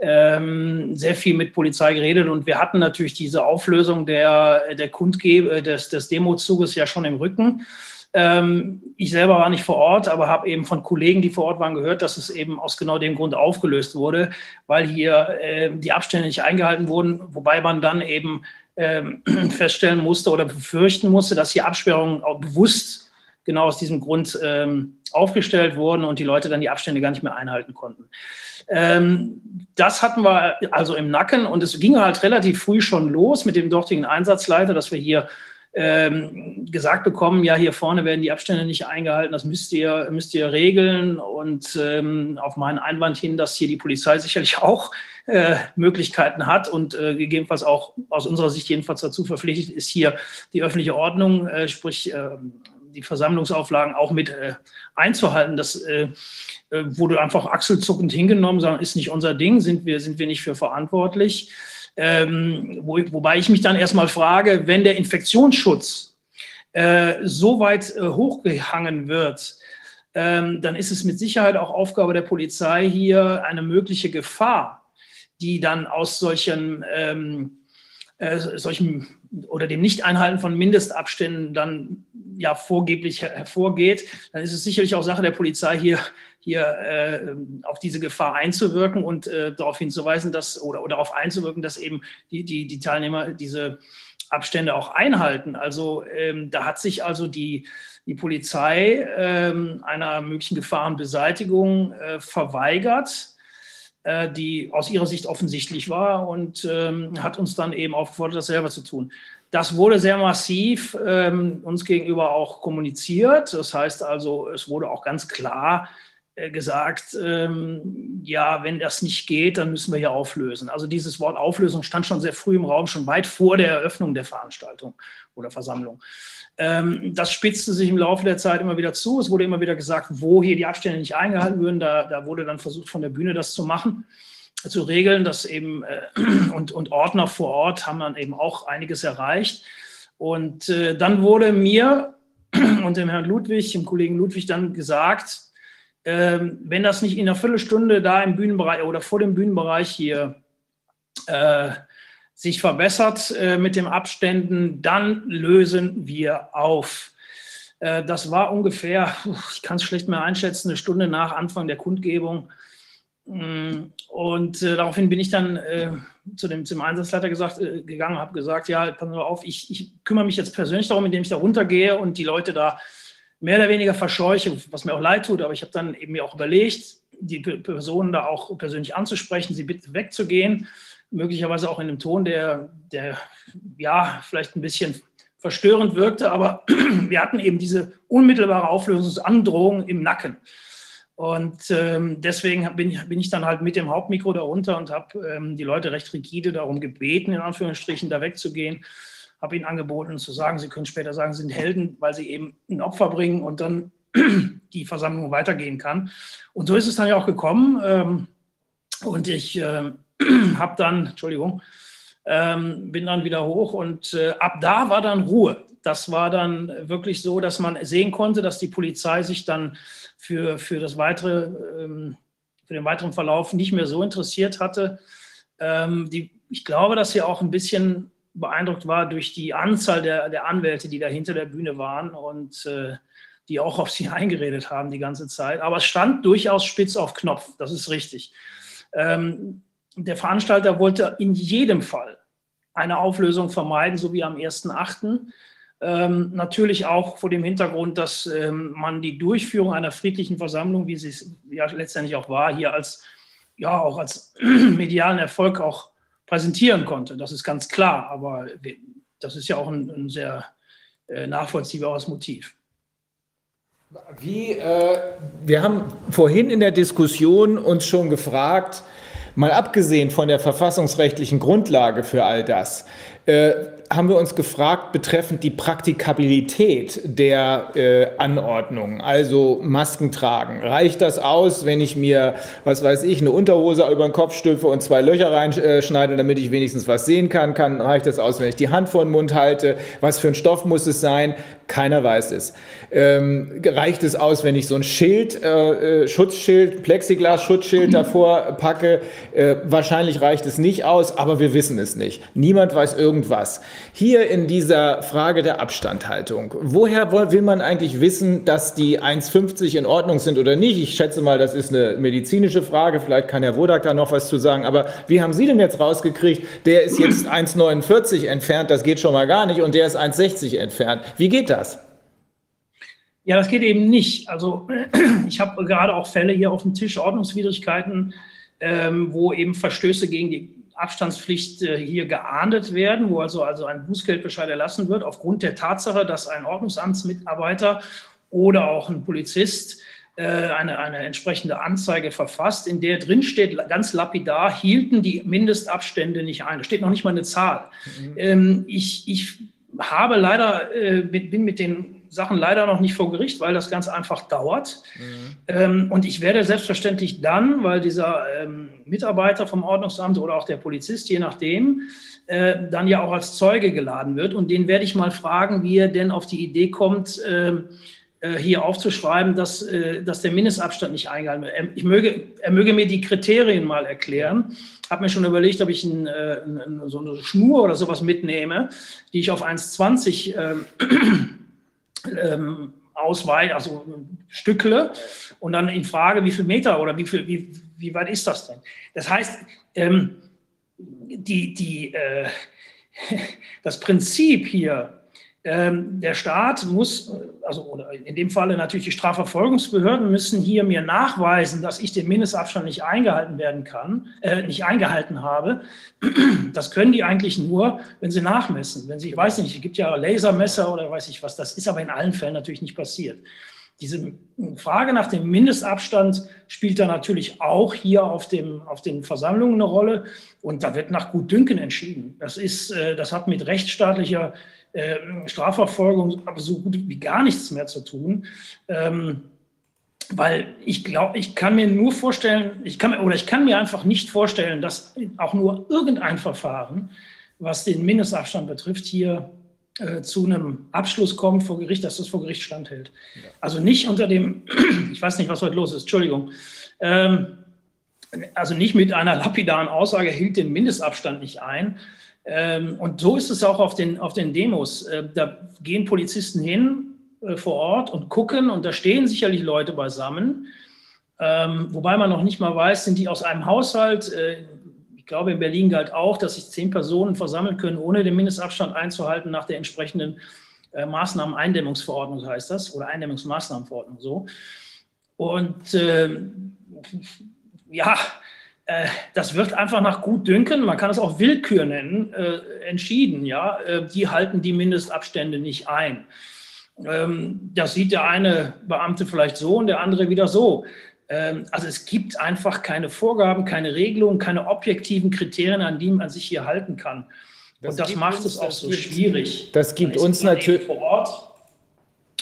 ähm, sehr viel mit Polizei geredet und wir hatten natürlich diese Auflösung der, der Kundgebe, des, des Demozuges ja schon im Rücken. Ähm, ich selber war nicht vor Ort, aber habe eben von Kollegen, die vor Ort waren, gehört, dass es eben aus genau dem Grund aufgelöst wurde, weil hier äh, die Abstände nicht eingehalten wurden, wobei man dann eben ähm, feststellen musste oder befürchten musste, dass die Absperrungen auch bewusst genau aus diesem Grund ähm, aufgestellt wurden und die Leute dann die Abstände gar nicht mehr einhalten konnten. Ähm, das hatten wir also im Nacken und es ging halt relativ früh schon los mit dem dortigen Einsatzleiter, dass wir hier ähm, gesagt bekommen, ja, hier vorne werden die Abstände nicht eingehalten, das müsst ihr, müsst ihr regeln. Und ähm, auf meinen Einwand hin, dass hier die Polizei sicherlich auch äh, Möglichkeiten hat und äh, gegebenenfalls auch aus unserer Sicht jedenfalls dazu verpflichtet ist, hier die öffentliche Ordnung, äh, sprich äh, die Versammlungsauflagen auch mit äh, einzuhalten. Das äh, wurde einfach achselzuckend hingenommen, sagen, ist nicht unser Ding, sind wir, sind wir nicht für verantwortlich. Ähm, wo, wobei ich mich dann erstmal frage, wenn der Infektionsschutz äh, so weit äh, hochgehangen wird, ähm, dann ist es mit Sicherheit auch Aufgabe der Polizei hier eine mögliche Gefahr, die dann aus solchen, ähm, äh, solchen oder dem Nicht-Einhalten von Mindestabständen dann ja vorgeblich hervorgeht, dann ist es sicherlich auch Sache der Polizei hier hier äh, auf diese Gefahr einzuwirken und äh, darauf hinzuweisen, dass oder, oder darauf einzuwirken, dass eben die, die, die Teilnehmer diese Abstände auch einhalten. Also ähm, da hat sich also die, die Polizei ähm, einer möglichen Gefahrenbeseitigung äh, verweigert, äh, die aus ihrer Sicht offensichtlich war und ähm, hat uns dann eben aufgefordert, das selber zu tun. Das wurde sehr massiv ähm, uns gegenüber auch kommuniziert. Das heißt also, es wurde auch ganz klar gesagt, ähm, ja, wenn das nicht geht, dann müssen wir hier auflösen. Also dieses Wort Auflösung stand schon sehr früh im Raum, schon weit vor der Eröffnung der Veranstaltung oder Versammlung. Ähm, das spitzte sich im Laufe der Zeit immer wieder zu. Es wurde immer wieder gesagt, wo hier die Abstände nicht eingehalten würden. Da, da wurde dann versucht, von der Bühne das zu machen, zu regeln. Das eben, äh, und, und Ordner vor Ort haben dann eben auch einiges erreicht. Und äh, dann wurde mir und dem Herrn Ludwig, dem Kollegen Ludwig, dann gesagt, ähm, wenn das nicht in einer Viertelstunde da im Bühnenbereich oder vor dem Bühnenbereich hier äh, sich verbessert äh, mit den Abständen, dann lösen wir auf. Äh, das war ungefähr, ich kann es schlecht mehr einschätzen, eine Stunde nach Anfang der Kundgebung. Mm, und äh, daraufhin bin ich dann äh, zu dem, zum Einsatzleiter gesagt, äh, gegangen, habe gesagt, ja, pass mal auf, ich, ich, kümmere mich jetzt persönlich darum, indem ich da runtergehe und die Leute da mehr oder weniger verscheuche, was mir auch leid tut, aber ich habe dann eben mir auch überlegt, die Personen da auch persönlich anzusprechen, sie bitte wegzugehen, möglicherweise auch in einem Ton, der, der ja vielleicht ein bisschen verstörend wirkte, aber wir hatten eben diese unmittelbare Auflösungsandrohung im Nacken. Und ähm, deswegen bin bin ich dann halt mit dem Hauptmikro da runter und habe ähm, die Leute recht rigide darum gebeten, in Anführungsstrichen da wegzugehen habe ihnen angeboten zu sagen, sie können später sagen, sie sind Helden, weil sie eben ein Opfer bringen und dann die Versammlung weitergehen kann. Und so ist es dann ja auch gekommen. Ähm, und ich äh, habe dann, Entschuldigung, ähm, bin dann wieder hoch und äh, ab da war dann Ruhe. Das war dann wirklich so, dass man sehen konnte, dass die Polizei sich dann für, für, das weitere, ähm, für den weiteren Verlauf nicht mehr so interessiert hatte. Ich glaube, dass sie auch ein bisschen beeindruckt war durch die Anzahl der, der Anwälte, die da hinter der Bühne waren und äh, die auch auf sie eingeredet haben die ganze Zeit. Aber es stand durchaus spitz auf Knopf, das ist richtig. Ähm, der Veranstalter wollte in jedem Fall eine Auflösung vermeiden, so wie am 1.8. Ähm, natürlich auch vor dem Hintergrund, dass ähm, man die Durchführung einer friedlichen Versammlung, wie sie es ja letztendlich auch war, hier als ja auch als medialen Erfolg auch präsentieren konnte. Das ist ganz klar, aber das ist ja auch ein, ein sehr äh, nachvollziehbares Motiv. Wie, äh, wir haben vorhin in der Diskussion uns schon gefragt, mal abgesehen von der verfassungsrechtlichen Grundlage für all das, äh, haben wir uns gefragt betreffend die Praktikabilität der äh, Anordnung, also Masken tragen. Reicht das aus, wenn ich mir, was weiß ich, eine Unterhose über den Kopf stülpe und zwei Löcher reinschneide, damit ich wenigstens was sehen kann? kann? Reicht das aus, wenn ich die Hand vor den Mund halte? Was für ein Stoff muss es sein? Keiner weiß es. Ähm, reicht es aus, wenn ich so ein Schild, äh, äh Schutzschild, Plexiglas-Schutzschild davor packe? Äh, wahrscheinlich reicht es nicht aus, aber wir wissen es nicht. Niemand weiß irgendwas. Hier in dieser Frage der Abstandhaltung, woher will man eigentlich wissen, dass die 1,50 in Ordnung sind oder nicht? Ich schätze mal, das ist eine medizinische Frage, vielleicht kann Herr Wodak da noch was zu sagen, aber wie haben Sie denn jetzt rausgekriegt, der ist jetzt 1,49 entfernt, das geht schon mal gar nicht, und der ist 1,60 entfernt. Wie geht das? Ja, das geht eben nicht. Also ich habe gerade auch Fälle hier auf dem Tisch, Ordnungswidrigkeiten, ähm, wo eben Verstöße gegen die Abstandspflicht äh, hier geahndet werden, wo also, also ein Bußgeldbescheid erlassen wird, aufgrund der Tatsache, dass ein Ordnungsamtsmitarbeiter oder auch ein Polizist äh, eine, eine entsprechende Anzeige verfasst, in der drin steht, ganz lapidar, hielten die Mindestabstände nicht ein. Da steht noch nicht mal eine Zahl. Mhm. Ähm, ich, ich habe leider, äh, bin mit den Sachen leider noch nicht vor Gericht, weil das ganz einfach dauert. Mhm. Ähm, und ich werde selbstverständlich dann, weil dieser ähm, Mitarbeiter vom Ordnungsamt oder auch der Polizist, je nachdem, äh, dann ja auch als Zeuge geladen wird. Und den werde ich mal fragen, wie er denn auf die Idee kommt, ähm, äh, hier aufzuschreiben, dass, äh, dass der Mindestabstand nicht eingehalten wird. Er, ich möge, er möge mir die Kriterien mal erklären. Habe mir schon überlegt, ob ich ein, äh, ein, so eine Schnur oder sowas mitnehme, die ich auf 1,20 ähm, ausweiche, also Stückle, und dann in Frage, wie viel Meter oder wie, viel, wie, wie weit ist das denn? Das heißt, ähm, die, die, äh, das Prinzip hier der Staat muss, also in dem Falle natürlich die Strafverfolgungsbehörden müssen hier mir nachweisen, dass ich den Mindestabstand nicht eingehalten werden kann, äh, nicht eingehalten habe. Das können die eigentlich nur, wenn sie nachmessen. Wenn sie, ich weiß nicht, es gibt ja Lasermesser oder weiß ich was, das ist aber in allen Fällen natürlich nicht passiert. Diese Frage nach dem Mindestabstand spielt da natürlich auch hier auf, dem, auf den Versammlungen eine Rolle. Und da wird nach Gutdünken entschieden. Das, ist, äh, das hat mit rechtsstaatlicher äh, Strafverfolgung aber so gut wie gar nichts mehr zu tun. Ähm, weil ich glaube, ich kann mir nur vorstellen, ich kann, oder ich kann mir einfach nicht vorstellen, dass auch nur irgendein Verfahren, was den Mindestabstand betrifft, hier äh, zu einem Abschluss kommt vor Gericht, dass das vor Gericht standhält. Also nicht unter dem, ich weiß nicht, was heute los ist, Entschuldigung, ähm, also nicht mit einer lapidaren Aussage hielt den Mindestabstand nicht ein, und so ist es auch auf den, auf den Demos. Äh, da gehen Polizisten hin äh, vor Ort und gucken und da stehen sicherlich Leute beisammen. Ähm, wobei man noch nicht mal weiß, sind die aus einem Haushalt. Äh, ich glaube, in Berlin galt auch, dass sich zehn Personen versammeln können, ohne den Mindestabstand einzuhalten nach der entsprechenden Maßnahmen-Eindämmungsverordnung heißt das, oder Eindämmungsmaßnahmenverordnung so. Und äh, ja, das wird einfach nach Gutdünken, man kann es auch Willkür nennen, äh, entschieden. Ja, äh, die halten die Mindestabstände nicht ein. Ähm, das sieht der eine Beamte vielleicht so und der andere wieder so. Ähm, also es gibt einfach keine Vorgaben, keine Regelungen, keine objektiven Kriterien, an die man sich hier halten kann. Das und das macht es auch so schwierig. Das gibt uns natürlich vor Ort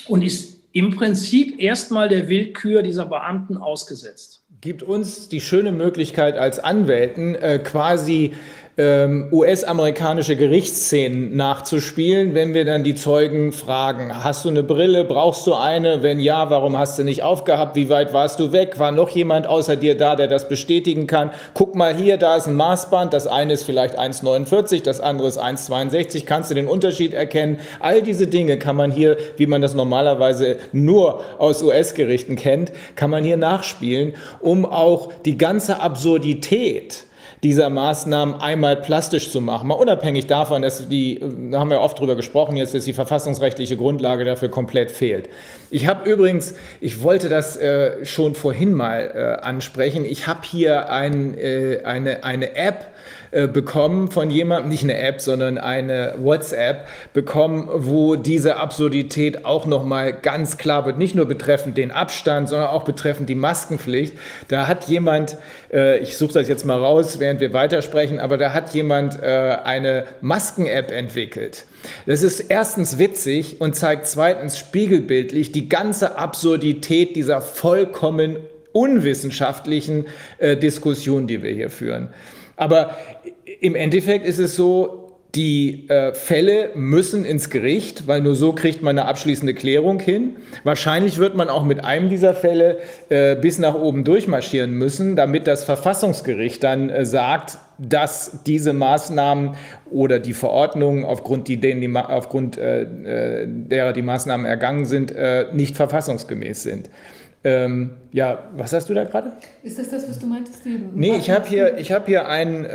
und ist im Prinzip erstmal der Willkür dieser Beamten ausgesetzt gibt uns die schöne Möglichkeit als Anwälten äh, quasi ähm, US-amerikanische Gerichtsszenen nachzuspielen, wenn wir dann die Zeugen fragen, hast du eine Brille, brauchst du eine? Wenn ja, warum hast du nicht aufgehabt? Wie weit warst du weg? War noch jemand außer dir da, der das bestätigen kann? Guck mal hier, da ist ein Maßband, das eine ist vielleicht 1,49, das andere ist 1,62, kannst du den Unterschied erkennen? All diese Dinge kann man hier, wie man das normalerweise nur aus US-Gerichten kennt, kann man hier nachspielen, um auch die ganze Absurdität dieser Maßnahmen einmal plastisch zu machen. Mal unabhängig davon, dass die, da haben wir oft drüber gesprochen, jetzt ist die verfassungsrechtliche Grundlage dafür komplett fehlt. Ich habe übrigens, ich wollte das äh, schon vorhin mal äh, ansprechen, ich habe hier ein, äh, eine, eine App, äh, bekommen von jemandem, nicht eine App, sondern eine WhatsApp bekommen, wo diese Absurdität auch nochmal ganz klar wird, nicht nur betreffend den Abstand, sondern auch betreffend die Maskenpflicht. Da hat jemand, äh, ich suche das jetzt mal raus, während wir weitersprechen, aber da hat jemand äh, eine Masken-App entwickelt. Das ist erstens witzig und zeigt zweitens spiegelbildlich die ganze Absurdität dieser vollkommen unwissenschaftlichen äh, Diskussion, die wir hier führen. Aber im Endeffekt ist es so, die äh, Fälle müssen ins Gericht, weil nur so kriegt man eine abschließende Klärung hin. Wahrscheinlich wird man auch mit einem dieser Fälle äh, bis nach oben durchmarschieren müssen, damit das Verfassungsgericht dann äh, sagt, dass diese Maßnahmen oder die Verordnungen, aufgrund, die, denen die, aufgrund äh, äh, derer die Maßnahmen ergangen sind, äh, nicht verfassungsgemäß sind. Ähm, ja, was hast du da gerade? Ist das das, was du meintest? Nee, ich habe hier, ich hab hier einen,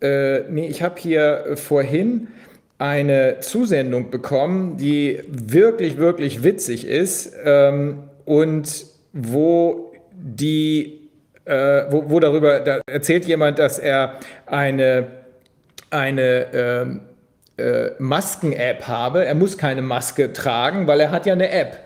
äh, äh, nee, ich habe hier vorhin eine Zusendung bekommen, die wirklich, wirklich witzig ist ähm, und wo die äh, wo, wo, darüber, da erzählt jemand, dass er eine, eine ähm, äh, Masken-App habe. Er muss keine Maske tragen, weil er hat ja eine App.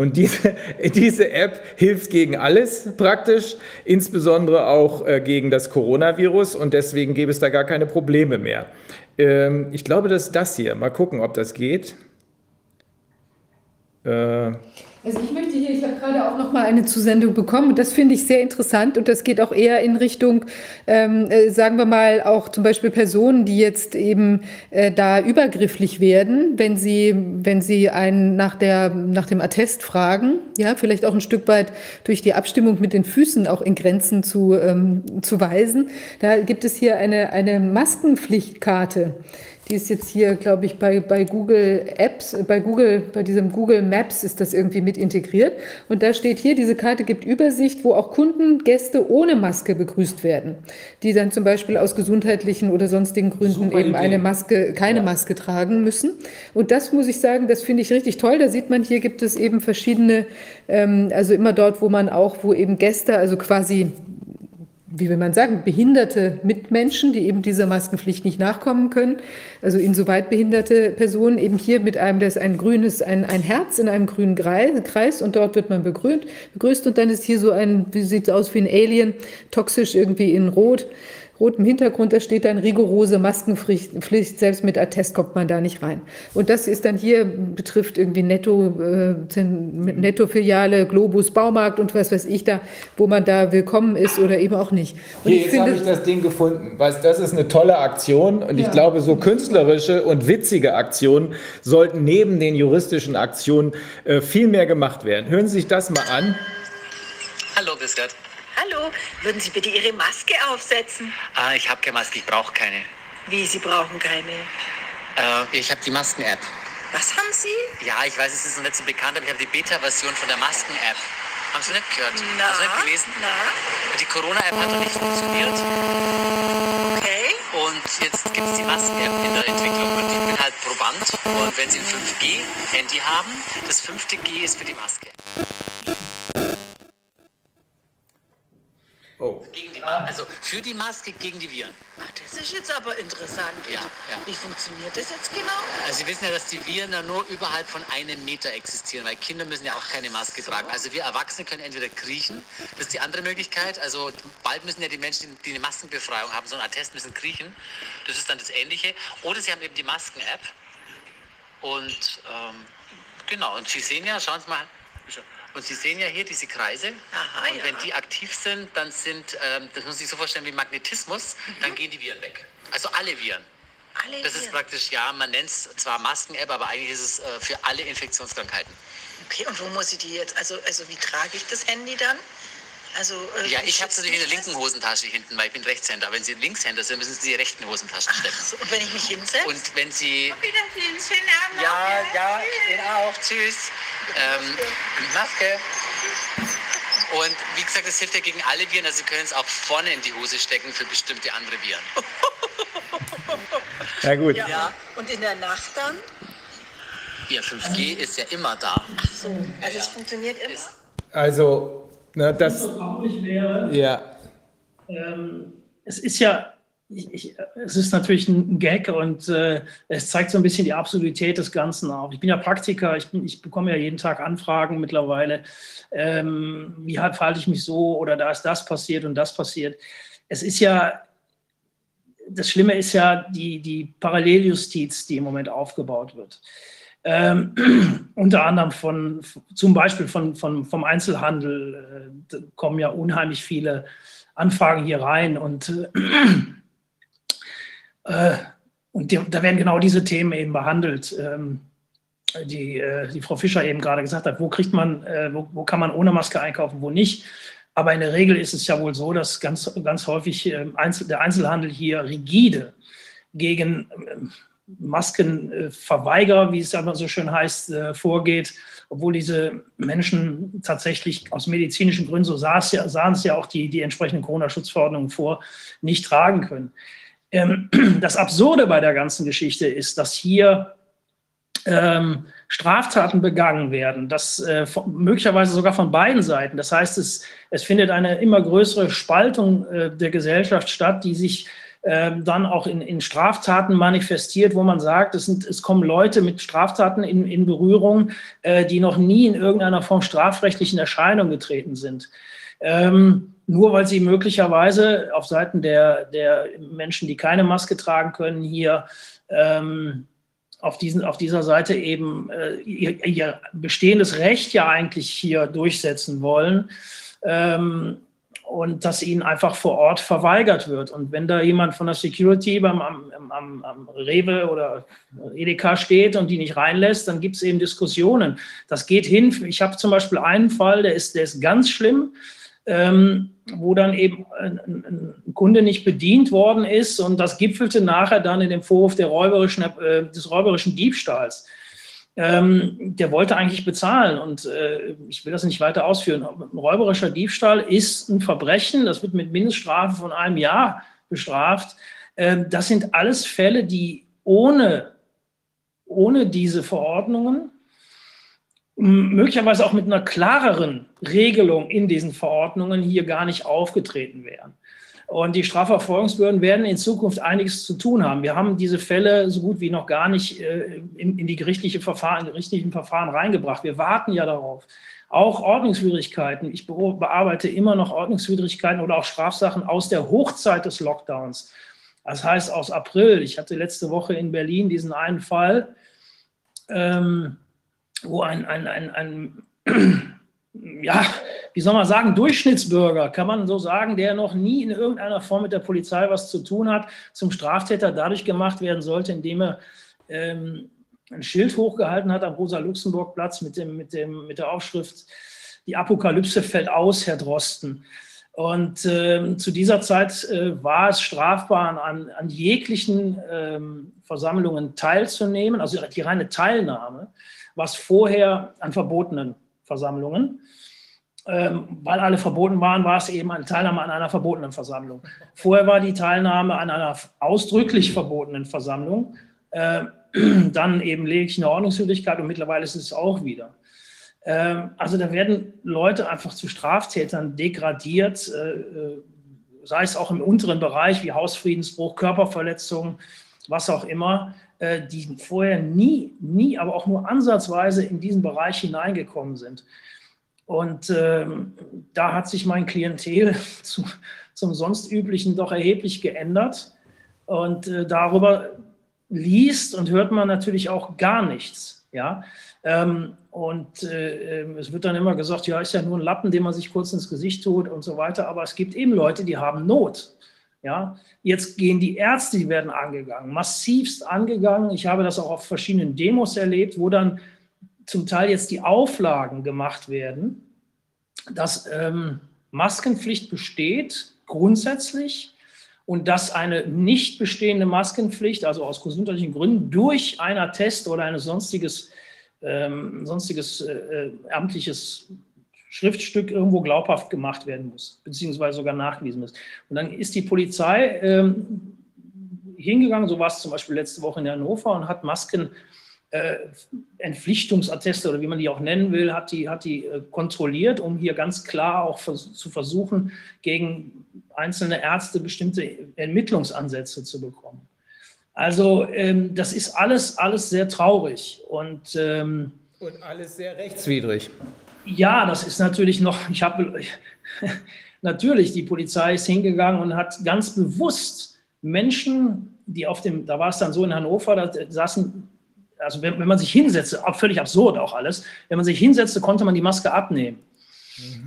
Und diese, diese App hilft gegen alles praktisch, insbesondere auch äh, gegen das Coronavirus und deswegen gäbe es da gar keine Probleme mehr. Ähm, ich glaube, das ist das hier. Mal gucken, ob das geht. Äh, also ich möchte hier, ich habe gerade auch noch mal eine Zusendung bekommen und das finde ich sehr interessant und das geht auch eher in Richtung, ähm, äh, sagen wir mal, auch zum Beispiel Personen, die jetzt eben äh, da übergrifflich werden, wenn sie, wenn sie einen nach, der, nach dem Attest fragen, ja, vielleicht auch ein Stück weit durch die Abstimmung mit den Füßen auch in Grenzen zu, ähm, zu weisen. Da gibt es hier eine, eine Maskenpflichtkarte. Die ist jetzt hier, glaube ich, bei, bei Google Apps, bei Google, bei diesem Google Maps ist das irgendwie mit integriert. Und da steht hier, diese Karte gibt Übersicht, wo auch Kunden, Gäste ohne Maske begrüßt werden, die dann zum Beispiel aus gesundheitlichen oder sonstigen Gründen Super eben Idee. eine Maske, keine ja. Maske tragen müssen. Und das muss ich sagen, das finde ich richtig toll. Da sieht man, hier gibt es eben verschiedene, ähm, also immer dort, wo man auch, wo eben Gäste, also quasi wie will man sagen, behinderte Mitmenschen, die eben dieser Maskenpflicht nicht nachkommen können. Also insoweit behinderte Personen eben hier mit einem, das ist ein grünes, ein, ein Herz in einem grünen Kreis und dort wird man begrüßt, begrüßt und dann ist hier so ein, wie sieht es aus wie ein Alien, toxisch irgendwie in Rot rotem Hintergrund, da steht dann rigorose Maskenpflicht, selbst mit Attest kommt man da nicht rein. Und das ist dann hier, betrifft irgendwie Netto, äh, Netto-Filiale, Globus, Baumarkt und was weiß ich da, wo man da willkommen ist oder eben auch nicht. Und hier, jetzt habe ich das Ding gefunden. Weißt, das ist eine tolle Aktion und ja. ich glaube, so künstlerische und witzige Aktionen sollten neben den juristischen Aktionen äh, viel mehr gemacht werden. Hören Sie sich das mal an. Hallo, bis Gott. Hallo, würden Sie bitte Ihre Maske aufsetzen? Ah, ich habe keine Maske, ich brauche keine. Wie, Sie brauchen keine? Äh, ich habe die Masken-App. Was haben Sie? Ja, ich weiß, es ist noch nicht so bekannt, aber ich habe die Beta-Version von der Masken-App. Haben Sie nicht gehört? Na, Haben Sie nicht gelesen? Na. Die Corona-App hat noch nicht funktioniert. Okay. Und jetzt gibt es die Masken-App in der Entwicklung und ich bin halt Proband. Und wenn Sie ein 5G-Handy haben, das fünfte G ist für die Maske. Oh. Gegen die, also für die Maske gegen die Viren. Ach, das ist jetzt aber interessant. Ja, ja. Wie funktioniert das jetzt genau? Also Sie wissen ja, dass die Viren ja nur überhalb von einem Meter existieren, weil Kinder müssen ja auch keine Maske tragen. Also wir Erwachsene können entweder kriechen, das ist die andere Möglichkeit. Also bald müssen ja die Menschen, die eine Maskenbefreiung haben, so ein Attest müssen kriechen. Das ist dann das Ähnliche. Oder Sie haben eben die Masken-App. Und ähm, genau, und Sie sehen ja, schauen Sie mal, und Sie sehen ja hier diese Kreise. Aha, und ja. wenn die aktiv sind, dann sind, ähm, das muss sich so vorstellen wie Magnetismus, mhm. dann gehen die Viren weg. Also alle Viren. Alle das Viren. ist praktisch, ja, man nennt es zwar Masken-App, aber eigentlich ist es äh, für alle Infektionskrankheiten. Okay, und wo muss ich die jetzt, also, also wie trage ich das Handy dann? Also, äh, ja, ich habe es natürlich in der linken Hosentasche hinten, weil ich bin Rechtshänder. Aber wenn Sie Linkshänder sind, müssen Sie die rechten Hosentasche stecken. So, und wenn ich mich hinsetze? Und wenn Sie... Auf Wiedersehen, schönen Abend. Ja, ja, Ihnen auch. Tschüss. Ähm, Maske. Und wie gesagt, das hilft ja gegen alle Viren. Also Sie können es auch vorne in die Hose stecken für bestimmte andere Viren. Ja, gut. Ja. ja. Und in der Nacht dann? Ja, 5G ist ja immer da. Ach so, also es funktioniert immer? Also na, das, traurig wäre. Ja. Ähm, es ist ja, ich, ich, es ist natürlich ein Gag und äh, es zeigt so ein bisschen die Absurdität des Ganzen auf. Ich bin ja Praktiker, ich, bin, ich bekomme ja jeden Tag Anfragen mittlerweile. Ähm, wie verhalte ich mich so oder da ist das passiert und das passiert. Es ist ja, das Schlimme ist ja die, die Paralleljustiz, die im Moment aufgebaut wird. Ähm, unter anderem von, zum Beispiel von, von, vom Einzelhandel äh, kommen ja unheimlich viele Anfragen hier rein und, äh, und die, da werden genau diese Themen eben behandelt, ähm, die, äh, die Frau Fischer eben gerade gesagt hat, wo kriegt man, äh, wo, wo kann man ohne Maske einkaufen, wo nicht. Aber in der Regel ist es ja wohl so, dass ganz, ganz häufig äh, Einzel der Einzelhandel hier rigide gegen ähm, Maskenverweigerer, wie es aber so schön heißt, äh, vorgeht, obwohl diese Menschen tatsächlich aus medizinischen Gründen, so sahen es ja, sahen es ja auch die, die entsprechenden Corona-Schutzverordnungen vor, nicht tragen können. Ähm, das Absurde bei der ganzen Geschichte ist, dass hier ähm, Straftaten begangen werden, das äh, möglicherweise sogar von beiden Seiten. Das heißt, es, es findet eine immer größere Spaltung äh, der Gesellschaft statt, die sich äh, dann auch in, in, Straftaten manifestiert, wo man sagt, es, sind, es kommen Leute mit Straftaten in, in Berührung, äh, die noch nie in irgendeiner Form strafrechtlichen Erscheinung getreten sind. Ähm, nur weil sie möglicherweise auf Seiten der, der Menschen, die keine Maske tragen können, hier ähm, auf, diesen, auf dieser Seite eben äh, ihr, ihr, bestehendes Recht ja eigentlich hier durchsetzen wollen ähm, und dass ihnen einfach vor Ort verweigert wird. Und wenn da jemand von der Security beim, am, am, am Rewe oder Edeka steht und die nicht reinlässt, dann gibt es eben Diskussionen. Das geht hin. Ich habe zum Beispiel einen Fall, der ist, der ist ganz schlimm ähm, wo dann eben ein, ein, Kunde nicht bedient worden ist und das gipfelte nachher dann in dem Vorwurf der räuberischen, äh, des räuberischen Diebstahls. Ähm, der wollte eigentlich bezahlen und äh, ich will das nicht weiter ausführen. Räuberischer Diebstahl ist ein Verbrechen, das wird mit Mindeststrafe von einem Jahr bestraft. Ähm, das sind alles Fälle, die ohne, ohne diese Verordnungen möglicherweise auch mit einer klareren Regelung in diesen Verordnungen hier gar nicht aufgetreten wären. Und die Strafverfolgungsbehörden werden in Zukunft einiges zu tun haben. Wir haben diese Fälle so gut wie noch gar nicht äh, in, in, die gerichtliche Verfahren, gerichtlichen Verfahren reingebracht. Wir warten ja darauf. Auch Ordnungswidrigkeiten. Ich bearbeite immer noch Ordnungswidrigkeiten oder auch Strafsachen aus der Hochzeit des Lockdowns. Das heißt aus April. Ich hatte letzte Woche in Berlin diesen einen Fall. Ähm, wo ein, ein, ein, ein ja, wie soll man sagen, Durchschnittsbürger, kann man so sagen, der noch nie in irgendeiner Form mit der Polizei was zu tun hat, zum Straftäter dadurch gemacht werden sollte, indem er ähm, ein Schild hochgehalten hat am Rosa-Luxemburg-Platz mit, dem, mit, dem, mit der Aufschrift, die Apokalypse fällt aus, Herr Drosten. Und ähm, zu dieser Zeit äh, war es strafbar, an, an jeglichen ähm, Versammlungen teilzunehmen, also die reine Teilnahme was vorher an verbotenen Versammlungen. Ähm, weil alle verboten waren, war es eben eine Teilnahme an einer verbotenen Versammlung. Vorher war die Teilnahme an einer ausdrücklich verbotenen Versammlung, äh, dann eben lediglich eine Ordnungswidrigkeit und mittlerweile ist es auch wieder. Ähm, also da werden Leute einfach zu Straftätern degradiert, äh, äh sei es auch im unteren Bereich wie Hausfriedensbruch, Körperverletzung, was auch immer. Äh, die vorher nie, nie, aber auch nur ansatzweise in diesen Bereich hineingekommen sind. Und ähm, da hat sich mein Klientel zu, zum sonst üblichen doch erheblich geändert. Und äh, darüber liest und hört man natürlich auch gar nichts. Ja? Ähm, und äh, ähm, es wird dann immer gesagt, ja, ist ja nur ein Lappen, den man sich kurz ins Gesicht tut und so weiter. Aber es gibt eben Leute, die haben Not. Ja, jetzt gehen die Ärzte, die werden angegangen, massivst angegangen. Ich habe das auch auf verschiedenen Demos erlebt, wo dann zum Teil jetzt die Auflagen gemacht werden, dass ähm, Maskenpflicht besteht grundsätzlich und dass eine nicht bestehende Maskenpflicht, also aus gesundheitlichen Gründen, durch einen Attest oder ein sonstiges, ähm, sonstiges äh, äh amtliches Schriftstück irgendwo glaubhaft gemacht werden muss, beziehungsweise sogar nachgewiesen ist. Und dann ist die Polizei ähm, hingegangen, so war es zum Beispiel letzte Woche in Hannover, und hat Masken, Entpflichtungsatteste oder wie man die auch nennen will, hat die, hat die äh, kontrolliert, um hier ganz klar auch zu versuchen, gegen einzelne Ärzte bestimmte Ermittlungsansätze zu bekommen. Also ähm, das ist alles, alles sehr traurig und, ähm, und alles sehr rechtswidrig. Ja, das ist natürlich noch, ich habe, natürlich, die Polizei ist hingegangen und hat ganz bewusst Menschen, die auf dem, da war es dann so in Hannover, da saßen, also wenn, wenn man sich hinsetzte, völlig absurd auch alles, wenn man sich hinsetzte, konnte man die Maske abnehmen.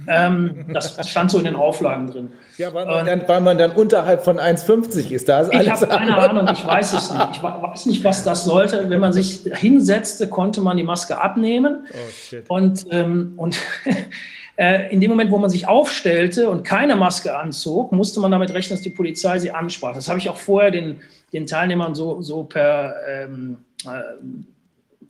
Ähm, das stand so in den Auflagen drin. Ja, weil man, dann, weil man dann unterhalb von 1,50 ist. Da ist ich habe keine Ahnung, ich weiß es nicht. Ich weiß nicht, was das sollte. Wenn man sich hinsetzte, konnte man die Maske abnehmen. Oh. Und, ähm, und Äh, in dem Moment, wo man sich aufstellte und keine Maske anzog, musste man damit rechnen, dass die Polizei sie ansprach. Das habe ich auch vorher den, den Teilnehmern so, so per, ähm, äh,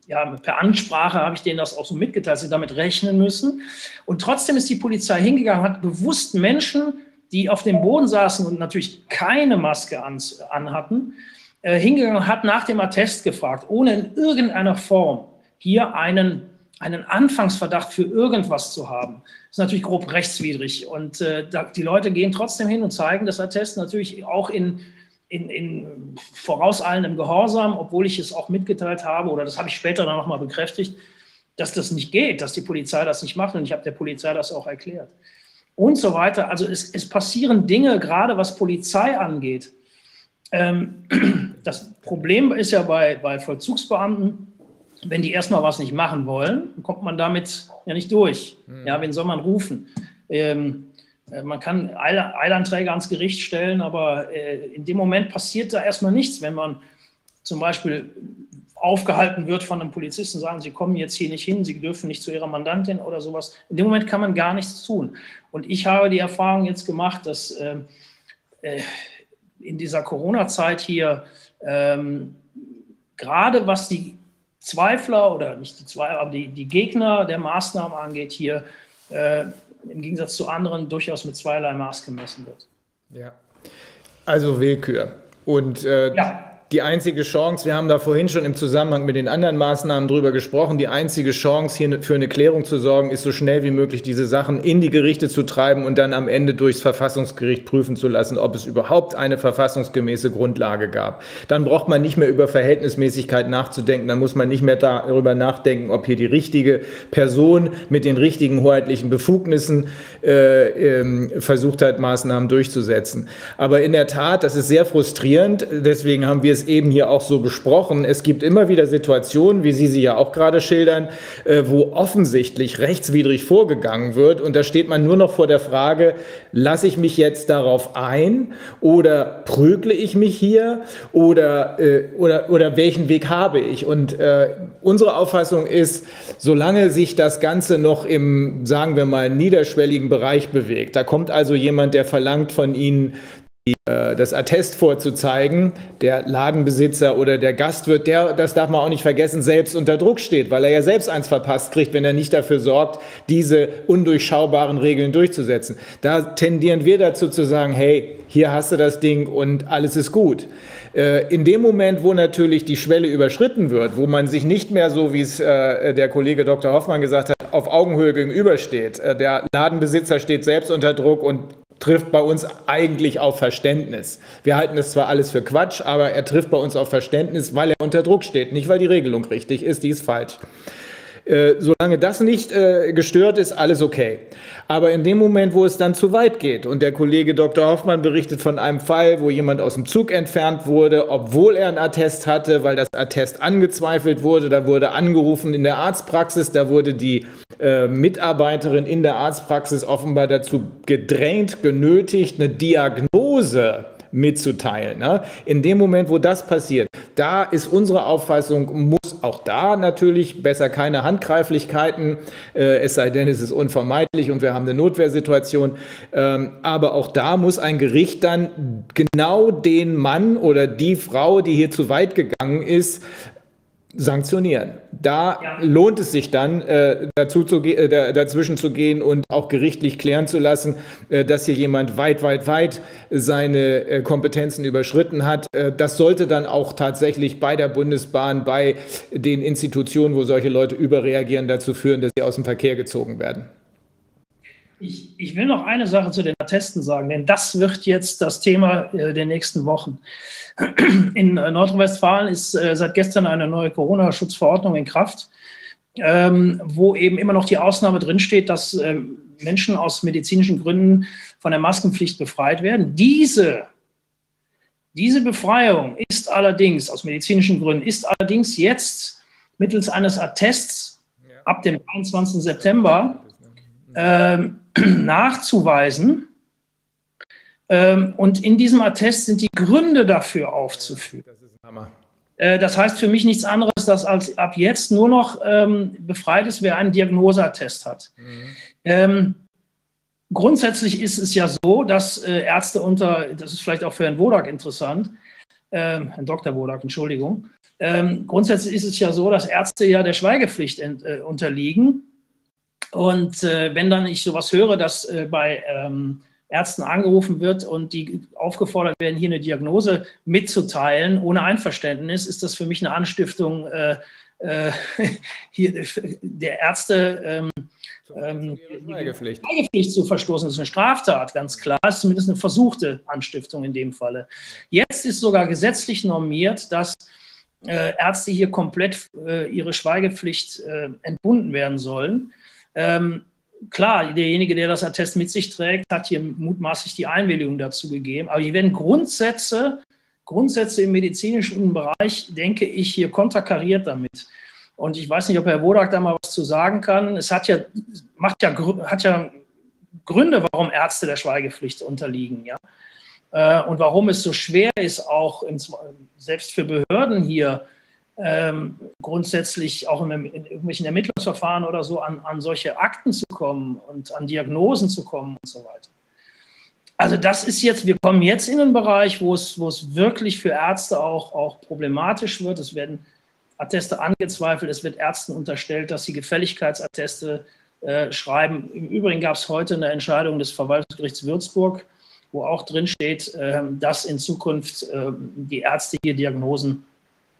ja, per Ansprache habe ich denen das auch so mitgeteilt, dass sie damit rechnen müssen. Und trotzdem ist die Polizei hingegangen, hat bewusst Menschen, die auf dem Boden saßen und natürlich keine Maske an, anhatten, äh, hingegangen hat nach dem Attest gefragt, ohne in irgendeiner Form hier einen, einen Anfangsverdacht für irgendwas zu haben. Das ist natürlich grob rechtswidrig. Und äh, die Leute gehen trotzdem hin und zeigen das Attest natürlich auch in, in, in vorauseilendem Gehorsam, obwohl ich es auch mitgeteilt habe, oder das habe ich später dann nochmal bekräftigt, dass das nicht geht, dass die Polizei das nicht macht. Und ich habe der Polizei das auch erklärt. Und so weiter. Also es, es passieren Dinge, gerade was Polizei angeht, ähm, das Problem ist ja bei, bei Vollzugsbeamten, wenn die erstmal was nicht machen wollen, kommt man damit ja nicht durch. Mhm. Ja, wen soll man rufen? Ähm, äh, man kann Eilanträge ans Gericht stellen, aber äh, in dem Moment passiert da erstmal nichts. Wenn man zum Beispiel aufgehalten wird von einem Polizisten, sagen, Sie kommen jetzt hier nicht hin, Sie dürfen nicht zu Ihrer Mandantin oder sowas. In dem Moment kann man gar nichts tun. Und ich habe die Erfahrung jetzt gemacht, dass äh, äh in dieser Corona-Zeit hier, ähm, gerade was die Zweifler oder nicht die Zweifler, aber die, die Gegner der Maßnahmen angeht, hier äh, im Gegensatz zu anderen durchaus mit zweierlei Maß gemessen wird. Ja, also Willkür. Und äh, ja die einzige Chance, wir haben da vorhin schon im Zusammenhang mit den anderen Maßnahmen drüber gesprochen, die einzige Chance, hier für eine Klärung zu sorgen, ist so schnell wie möglich diese Sachen in die Gerichte zu treiben und dann am Ende durchs Verfassungsgericht prüfen zu lassen, ob es überhaupt eine verfassungsgemäße Grundlage gab. Dann braucht man nicht mehr über Verhältnismäßigkeit nachzudenken, dann muss man nicht mehr darüber nachdenken, ob hier die richtige Person mit den richtigen hoheitlichen Befugnissen äh, äh, versucht hat, Maßnahmen durchzusetzen. Aber in der Tat, das ist sehr frustrierend, deswegen haben wir es eben hier auch so besprochen. Es gibt immer wieder Situationen, wie Sie sie ja auch gerade schildern, äh, wo offensichtlich rechtswidrig vorgegangen wird. Und da steht man nur noch vor der Frage, lasse ich mich jetzt darauf ein oder prügle ich mich hier oder, äh, oder, oder welchen Weg habe ich? Und äh, unsere Auffassung ist, solange sich das Ganze noch im, sagen wir mal, niederschwelligen Bereich bewegt, da kommt also jemand, der verlangt von Ihnen das Attest vorzuzeigen, der Ladenbesitzer oder der Gastwirt, der, das darf man auch nicht vergessen, selbst unter Druck steht, weil er ja selbst eins verpasst kriegt, wenn er nicht dafür sorgt, diese undurchschaubaren Regeln durchzusetzen. Da tendieren wir dazu zu sagen, hey, hier hast du das Ding und alles ist gut. Äh, in dem Moment, wo natürlich die Schwelle überschritten wird, wo man sich nicht mehr so, wie es äh, der Kollege Dr. Hoffmann gesagt hat, auf Augenhöhe gegenübersteht. Der Ladenbesitzer steht selbst unter Druck und trifft bei uns eigentlich auf Verständnis. Wir halten es zwar alles für Quatsch, aber er trifft bei uns auf Verständnis, weil er unter Druck steht, nicht weil die Regelung richtig ist, die ist falsch. Äh, solange das nicht äh, gestört ist, alles okay. Aber in dem Moment, wo es dann zu weit geht und der Kollege Dr. Hoffmann berichtet von einem Fall, wo jemand aus dem Zug entfernt wurde, obwohl er ein Attest hatte, weil das Attest angezweifelt wurde, da wurde angerufen in der Arztpraxis, da wurde die äh, Mitarbeiterin in der Arztpraxis offenbar dazu gedrängt, genötigt, eine Diagnose mitzuteilen. Ne? In dem Moment, wo das passiert, da ist unsere Auffassung, muss auch da natürlich besser keine Handgreiflichkeiten, äh, es sei denn, es ist unvermeidlich und wir haben eine Notwehrsituation. Ähm, aber auch da muss ein Gericht dann genau den Mann oder die Frau, die hier zu weit gegangen ist, sanktionieren. Da ja. lohnt es sich dann, äh, dazu zu äh, dazwischen zu gehen und auch gerichtlich klären zu lassen, äh, dass hier jemand weit, weit, weit seine äh, Kompetenzen überschritten hat. Äh, das sollte dann auch tatsächlich bei der Bundesbahn, bei den Institutionen, wo solche Leute überreagieren, dazu führen, dass sie aus dem Verkehr gezogen werden. Ich, ich will noch eine Sache zu den Attesten sagen, denn das wird jetzt das Thema äh, der nächsten Wochen. In äh, Nordrhein-Westfalen ist äh, seit gestern eine neue Corona-Schutzverordnung in Kraft, ähm, wo eben immer noch die Ausnahme drinsteht, dass äh, Menschen aus medizinischen Gründen von der Maskenpflicht befreit werden. Diese, diese Befreiung ist allerdings, aus medizinischen Gründen, ist allerdings jetzt mittels eines Attests ab dem 23. September ähm, nachzuweisen. Ähm, und in diesem Attest sind die Gründe dafür aufzuführen. Das ist Hammer. Äh, das heißt für mich nichts anderes, dass als ab jetzt nur noch ähm, befreit ist, wer einen Diagnoseattest hat. Mhm. Ähm, grundsätzlich ist es ja so, dass äh, Ärzte unter, das ist vielleicht auch für Herrn Wodak interessant, ähm, Herrn Dr. Wodak, Entschuldigung, ähm, grundsätzlich ist es ja so, dass Ärzte ja der Schweigepflicht ent, äh, unterliegen. Und äh, wenn dann ich sowas höre, dass äh, bei ähm, Ärzten angerufen wird und die aufgefordert werden, hier eine Diagnose mitzuteilen, ohne Einverständnis, ist das für mich eine Anstiftung äh, äh, hier, der Ärzte. Ähm, ähm, Schweigepflicht. Schweigepflicht zu verstoßen. Das ist eine Straftat, ganz klar. Das ist zumindest eine versuchte Anstiftung in dem Falle. Jetzt ist sogar gesetzlich normiert, dass äh, Ärzte hier komplett äh, ihre Schweigepflicht äh, entbunden werden sollen. Ähm, klar, derjenige, der das Attest mit sich trägt, hat hier mutmaßlich die Einwilligung dazu gegeben. Aber hier werden Grundsätze, Grundsätze im medizinischen Bereich, denke ich, hier konterkariert damit. Und ich weiß nicht, ob Herr Wodak da mal was zu sagen kann. Es hat ja, macht ja, hat ja Gründe, warum Ärzte der Schweigepflicht unterliegen. Ja? Äh, und warum es so schwer ist, auch selbst für Behörden hier ähm, grundsätzlich auch in, in, irgendwelchen Ermittlungsverfahren oder so an, an solche Akten zu kommen und an Diagnosen zu kommen und so weiter. Also das ist jetzt, wir kommen jetzt in einen Bereich, wo es, wo es wirklich für Ärzte auch, auch problematisch wird. Es werden Atteste angezweifelt, es wird Ärzten unterstellt, dass sie Gefälligkeitsatteste äh, schreiben. Im Übrigen gab es heute eine Entscheidung des Verwaltungsgerichts Würzburg, wo auch drin steht, äh, dass in Zukunft äh, die Ärzte hier Diagnosen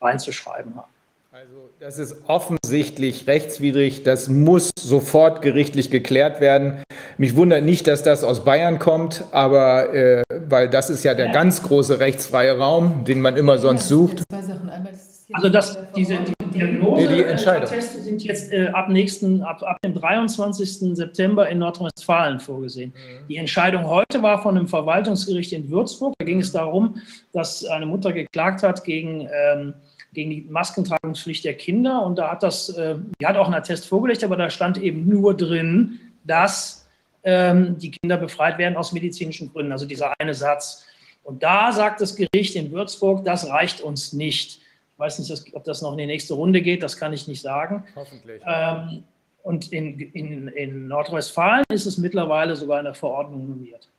reinzuschreiben haben. Also das ist offensichtlich rechtswidrig, das muss sofort gerichtlich geklärt werden. Mich wundert nicht, dass das aus Bayern kommt, aber äh, weil das ist ja der ganz große rechtsfreie Raum, den man immer sonst sucht. Also das, diese die Diagnose Nee, die Entscheidung. Atteste sind jetzt äh, ab nächsten, ab, ab dem 23. September in Nordrhein-Westfalen vorgesehen. Die Entscheidung heute war von einem Verwaltungsgericht in Würzburg. Da ging es darum, dass eine Mutter geklagt hat gegen ähm, gegen die Maskentragungspflicht der Kinder. Und da hat das, äh, die hat auch einen Attest vorgelegt, aber da stand eben nur drin, dass ähm, die Kinder befreit werden aus medizinischen Gründen. Also dieser eine Satz. Und da sagt das Gericht in Würzburg, das reicht uns nicht. Ich weiß nicht, ob das noch in die nächste Runde geht, das kann ich nicht sagen. Hoffentlich. Ähm, und in, in, in Nordrhein-Westfalen ist es mittlerweile sogar in der Verordnung normiert.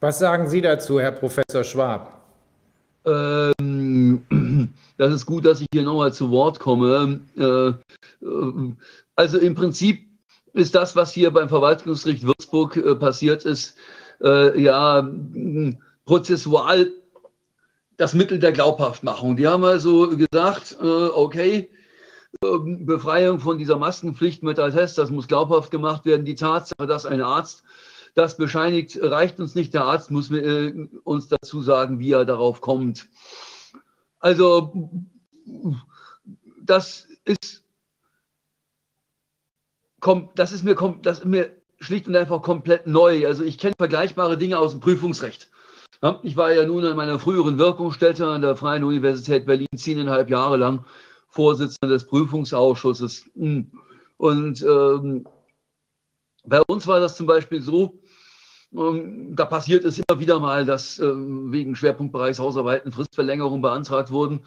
Was sagen Sie dazu, Herr Professor Schwab? Ähm, das ist gut, dass ich hier nochmal zu Wort komme. Äh, äh, also im Prinzip ist das, was hier beim Verwaltungsgericht Würzburg äh, passiert ist, ja prozessual das Mittel der Glaubhaftmachung. Die haben also gesagt, okay, ähm, Befreiung von dieser Maskenpflicht mit Attest, das muss glaubhaft gemacht werden. Die Tatsache, dass ein Arzt das bescheinigt, reicht uns nicht. Der Arzt muss uns dazu sagen, wie er darauf kommt. Also das ist, das ist mir, das ist mir schlicht und einfach komplett neu. Also ich kenne vergleichbare Dinge aus dem Prüfungsrecht. Ich war ja nun in meiner früheren Wirkungsstätte an der Freien Universität Berlin zehneinhalb Jahre lang Vorsitzender des Prüfungsausschusses. Und ähm, bei uns war das zum Beispiel so, da passiert es immer wieder mal, dass ähm, wegen Schwerpunktbereichs Hausarbeiten Fristverlängerungen beantragt wurden.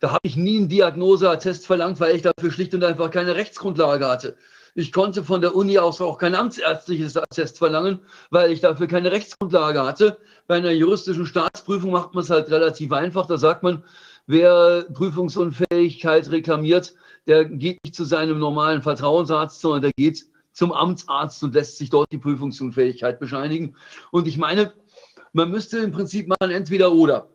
Da habe ich nie einen Diagnoseattest verlangt, weil ich dafür schlicht und einfach keine Rechtsgrundlage hatte. Ich konnte von der Uni aus auch kein amtsärztliches Attest verlangen, weil ich dafür keine Rechtsgrundlage hatte. Bei einer juristischen Staatsprüfung macht man es halt relativ einfach. Da sagt man, wer Prüfungsunfähigkeit reklamiert, der geht nicht zu seinem normalen Vertrauensarzt, sondern der geht zum Amtsarzt und lässt sich dort die Prüfungsunfähigkeit bescheinigen. Und ich meine, man müsste im Prinzip machen entweder oder.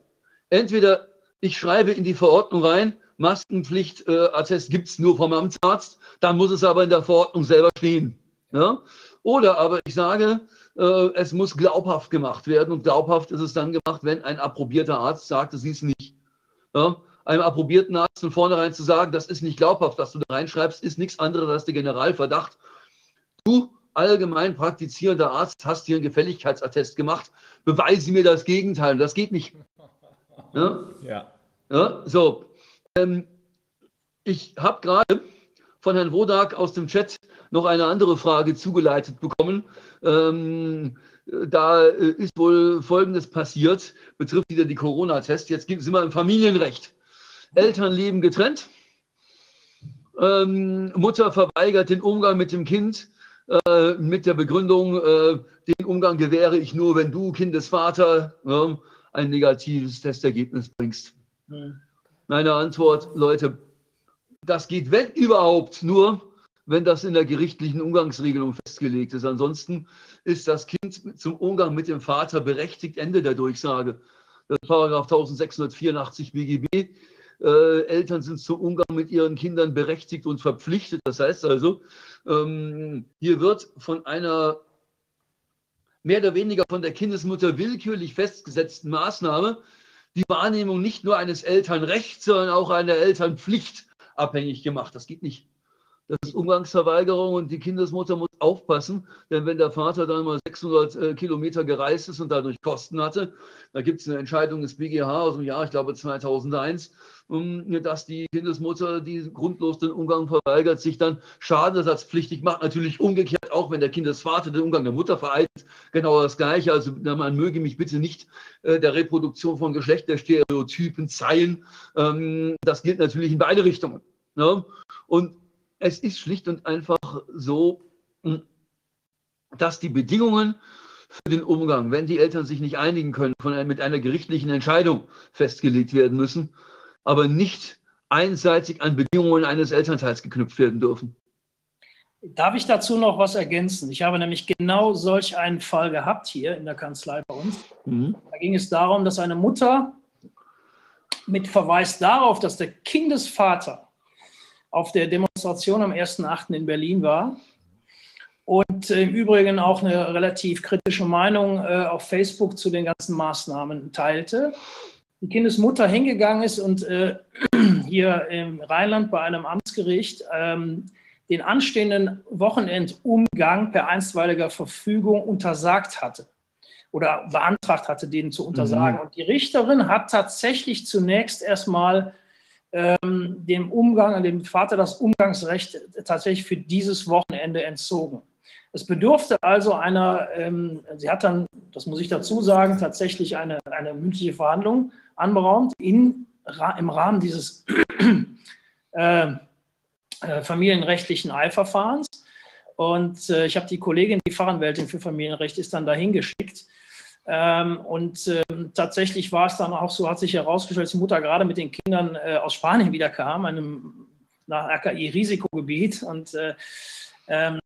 Entweder ich schreibe in die Verordnung rein, Maskenpflichtattest äh, gibt es nur vom Amtsarzt, dann muss es aber in der Verordnung selber stehen. Ja? Oder aber ich sage, äh, es muss glaubhaft gemacht werden und glaubhaft ist es dann gemacht, wenn ein approbierter Arzt sagt, es ist nicht. Ja? Einem approbierten Arzt von vornherein zu sagen, das ist nicht glaubhaft, was du da reinschreibst, ist nichts anderes als der Generalverdacht. Du, allgemein praktizierender Arzt, hast hier einen Gefälligkeitsattest gemacht, beweise mir das Gegenteil. Das geht nicht. Ja. Ja. Ja, so, ähm, ich habe gerade von Herrn Wodak aus dem Chat noch eine andere Frage zugeleitet bekommen. Ähm, da äh, ist wohl Folgendes passiert, betrifft wieder die Corona-Tests. Jetzt sind wir im Familienrecht. Eltern leben getrennt. Ähm, Mutter verweigert den Umgang mit dem Kind äh, mit der Begründung, äh, den Umgang gewähre ich nur, wenn du, Kindesvater, ja, ein negatives Testergebnis bringst. Hm. Meine Antwort, Leute, das geht, wenn überhaupt, nur, wenn das in der gerichtlichen Umgangsregelung festgelegt ist. Ansonsten ist das Kind zum Umgang mit dem Vater berechtigt, Ende der Durchsage. Das ist Paragraph 1684 BGB. Äh, Eltern sind zum Umgang mit ihren Kindern berechtigt und verpflichtet. Das heißt also, ähm, hier wird von einer mehr oder weniger von der Kindesmutter willkürlich festgesetzten Maßnahme die Wahrnehmung nicht nur eines Elternrechts, sondern auch einer Elternpflicht abhängig gemacht. Das geht nicht. Das ist Umgangsverweigerung und die Kindesmutter muss aufpassen, denn wenn der Vater dann mal 600 äh, Kilometer gereist ist und dadurch Kosten hatte, da gibt es eine Entscheidung des BGH aus dem Jahr, ich glaube 2001, um, dass die Kindesmutter, die grundlos den Umgang verweigert, sich dann schadenersatzpflichtig macht. Natürlich umgekehrt auch, wenn der Kindesvater den Umgang der Mutter vereint, genau das Gleiche. Also man möge mich bitte nicht äh, der Reproduktion von Geschlechterstereotypen zeigen. Ähm, das gilt natürlich in beide Richtungen. Ne? Und es ist schlicht und einfach so, hm, dass die Bedingungen für den Umgang, wenn die Eltern sich nicht einigen können, von, mit einer gerichtlichen Entscheidung festgelegt werden müssen, aber nicht einseitig an Bedingungen eines Elternteils geknüpft werden dürfen. Darf ich dazu noch was ergänzen? Ich habe nämlich genau solch einen Fall gehabt hier in der Kanzlei bei uns. Mhm. Da ging es darum, dass eine Mutter mit Verweis darauf, dass der Kindesvater auf der Demonstration am 1.8. in Berlin war und im Übrigen auch eine relativ kritische Meinung äh, auf Facebook zu den ganzen Maßnahmen teilte. Die Kindesmutter hingegangen ist und äh, hier im Rheinland bei einem Amtsgericht ähm, den anstehenden Wochenendumgang per einstweiliger Verfügung untersagt hatte oder beantragt hatte, den zu untersagen. Mhm. Und die Richterin hat tatsächlich zunächst erstmal ähm, dem Umgang, dem Vater das Umgangsrecht tatsächlich für dieses Wochenende entzogen. Es bedurfte also einer, ähm, sie hat dann, das muss ich dazu sagen, tatsächlich eine, eine mündliche Verhandlung anberaumt in, im Rahmen dieses äh, äh, familienrechtlichen Eilverfahrens. Und äh, ich habe die Kollegin, die Fachanwältin für Familienrecht, ist dann dahin geschickt. Ähm, und ähm, tatsächlich war es dann auch so, hat sich herausgestellt, dass die Mutter gerade mit den Kindern äh, aus Spanien wiederkam, einem nach RKI-Risikogebiet. Und äh, ähm,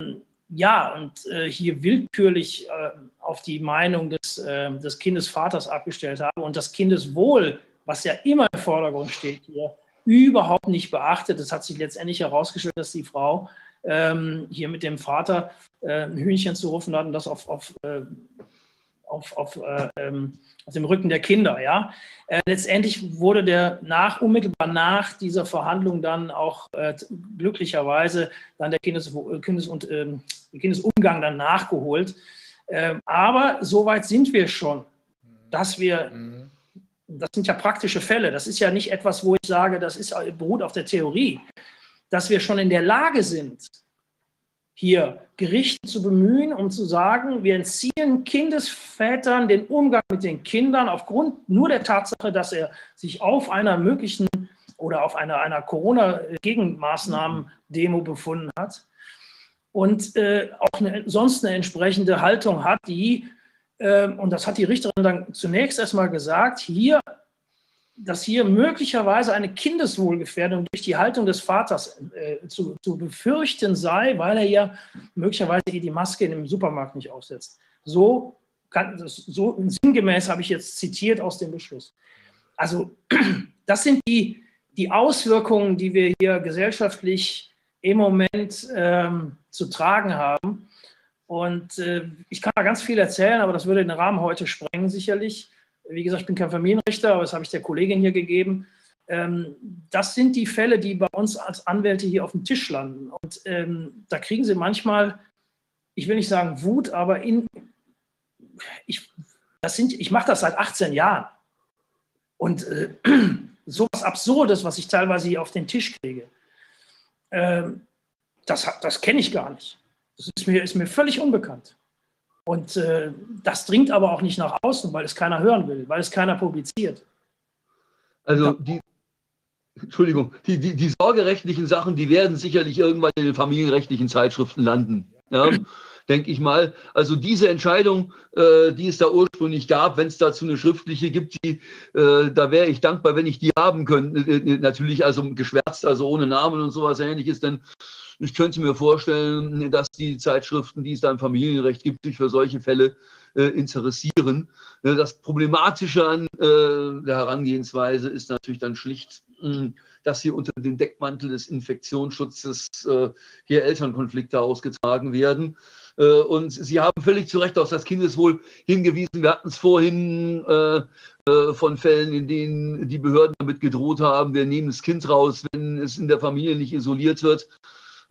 ja, und äh, hier willkürlich äh, auf die Meinung des, äh, des Kindesvaters abgestellt habe und das Kindeswohl, was ja immer im Vordergrund steht hier, überhaupt nicht beachtet. Es hat sich letztendlich herausgestellt, dass die Frau ähm, hier mit dem Vater äh, ein Hühnchen zu rufen hat und das auf, auf auf, auf, äh, ähm, auf dem Rücken der Kinder. Ja? Äh, letztendlich wurde der nach, unmittelbar nach dieser Verhandlung dann auch äh, glücklicherweise dann der Kindes, Kindes und, ähm, Kindesumgang dann nachgeholt. Ähm, aber so weit sind wir schon, dass wir, das sind ja praktische Fälle, das ist ja nicht etwas, wo ich sage, das ist, beruht auf der Theorie, dass wir schon in der Lage sind, hier Gerichte zu bemühen, um zu sagen, wir entziehen Kindesvätern den Umgang mit den Kindern aufgrund nur der Tatsache, dass er sich auf einer möglichen oder auf einer, einer Corona-Gegenmaßnahmen-Demo befunden hat und äh, auch eine, sonst eine entsprechende Haltung hat, die, äh, und das hat die Richterin dann zunächst erstmal gesagt, hier dass hier möglicherweise eine Kindeswohlgefährdung durch die Haltung des Vaters äh, zu, zu, befürchten sei, weil er ja möglicherweise die Maske im Supermarkt nicht aufsetzt. So, kann, so sinngemäß habe ich jetzt zitiert aus dem Beschluss. Also das sind die, die Auswirkungen, die wir hier gesellschaftlich im Moment ähm, zu tragen haben. Und äh, ich kann da ganz viel erzählen, aber das würde den Rahmen heute sprengen sicherlich. Wie gesagt, ich bin kein Familienrichter, aber das habe ich der Kollegin hier gegeben. Ähm, das sind die Fälle, die bei uns als Anwälte hier auf dem Tisch landen. Und ähm, da kriegen sie manchmal, ich will nicht sagen Wut, aber in, ich, ich mache das seit 18 Jahren. Und äh, sowas Absurdes, was ich teilweise hier auf den Tisch kriege, ähm, das, das kenne ich gar nicht. Das ist mir, ist mir völlig unbekannt. Und äh, das dringt aber auch nicht nach außen, weil es keiner hören will, weil es keiner publiziert. Also die, Entschuldigung, die, die, die sorgerechtlichen Sachen, die werden sicherlich irgendwann in den familienrechtlichen Zeitschriften landen. Ja, denke ich mal. Also diese Entscheidung, äh, die es da ursprünglich gab, wenn es dazu eine schriftliche gibt, die, äh, da wäre ich dankbar, wenn ich die haben könnte. Äh, natürlich also geschwärzt, also ohne Namen und sowas ähnliches, denn ich könnte mir vorstellen, dass die Zeitschriften, die es da im Familienrecht gibt, sich für solche Fälle äh, interessieren. Äh, das Problematische an äh, der Herangehensweise ist natürlich dann schlicht, mh, dass hier unter dem Deckmantel des Infektionsschutzes äh, hier Elternkonflikte ausgetragen werden. Äh, und Sie haben völlig zu Recht auf das Kindeswohl hingewiesen. Wir hatten es vorhin äh, äh, von Fällen, in denen die Behörden damit gedroht haben, wir nehmen das Kind raus, wenn es in der Familie nicht isoliert wird.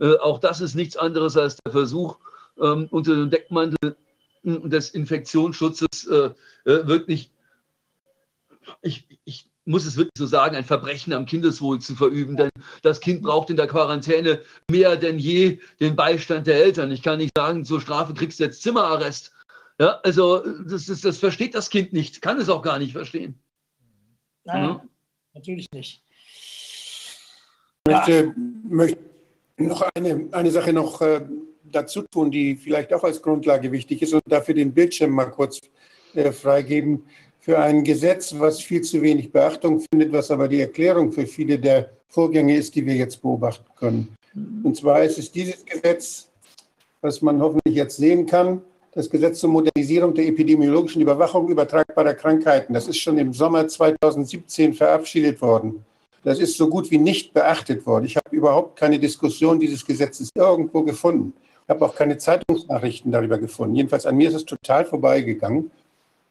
Äh, auch das ist nichts anderes als der Versuch, ähm, unter dem Deckmantel des Infektionsschutzes äh, äh, wirklich, ich, ich muss es wirklich so sagen, ein Verbrechen am Kindeswohl zu verüben. Denn das Kind braucht in der Quarantäne mehr denn je den Beistand der Eltern. Ich kann nicht sagen, zur Strafe kriegst du jetzt Zimmerarrest. Ja, also das, das, das versteht das Kind nicht, kann es auch gar nicht verstehen. Nein, ja. natürlich nicht. Ich möchte, möchte noch eine, eine Sache noch äh, dazu tun, die vielleicht auch als Grundlage wichtig ist und dafür den Bildschirm mal kurz äh, freigeben für ein Gesetz, was viel zu wenig Beachtung findet, was aber die Erklärung für viele der Vorgänge ist, die wir jetzt beobachten können. Und zwar ist es dieses Gesetz, was man hoffentlich jetzt sehen kann, das Gesetz zur Modernisierung der epidemiologischen Überwachung übertragbarer Krankheiten. Das ist schon im Sommer 2017 verabschiedet worden. Das ist so gut wie nicht beachtet worden. Ich habe überhaupt keine Diskussion dieses Gesetzes irgendwo gefunden. Ich habe auch keine Zeitungsnachrichten darüber gefunden. Jedenfalls an mir ist es total vorbeigegangen.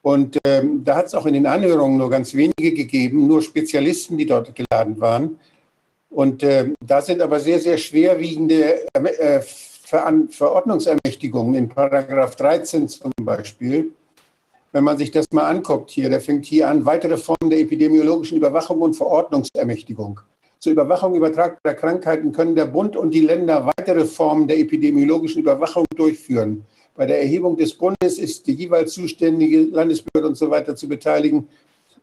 Und ähm, da hat es auch in den Anhörungen nur ganz wenige gegeben, nur Spezialisten, die dort geladen waren. Und äh, da sind aber sehr, sehr schwerwiegende äh, Ver Verordnungsermächtigungen in Paragraph 13 zum Beispiel. Wenn man sich das mal anguckt hier, der fängt hier an, weitere Formen der epidemiologischen Überwachung und Verordnungsermächtigung. Zur Überwachung übertragbarer Krankheiten können der Bund und die Länder weitere Formen der epidemiologischen Überwachung durchführen. Bei der Erhebung des Bundes ist die jeweils zuständige Landesbehörde und so weiter zu beteiligen.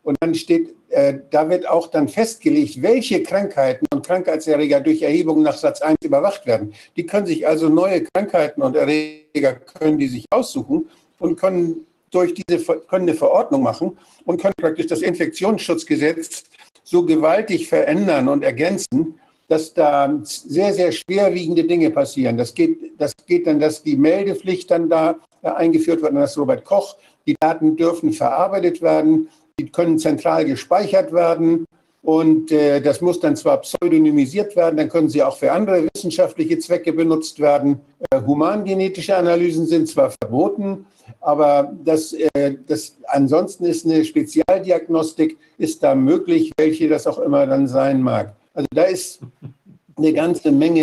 Und dann steht, äh, da wird auch dann festgelegt, welche Krankheiten und Krankheitserreger durch Erhebung nach Satz 1 überwacht werden. Die können sich also neue Krankheiten und Erreger können die sich aussuchen und können durch diese können eine Verordnung machen und können praktisch das Infektionsschutzgesetz so gewaltig verändern und ergänzen, dass da sehr, sehr schwerwiegende Dinge passieren. Das geht, das geht dann, dass die Meldepflicht dann da eingeführt wird an das Robert Koch. Die Daten dürfen verarbeitet werden, die können zentral gespeichert werden und äh, das muss dann zwar pseudonymisiert werden, dann können sie auch für andere wissenschaftliche Zwecke benutzt werden. Äh, humangenetische Analysen sind zwar verboten, aber das, äh, das, ansonsten ist eine Spezialdiagnostik, ist da möglich, welche das auch immer dann sein mag. Also da ist eine ganze Menge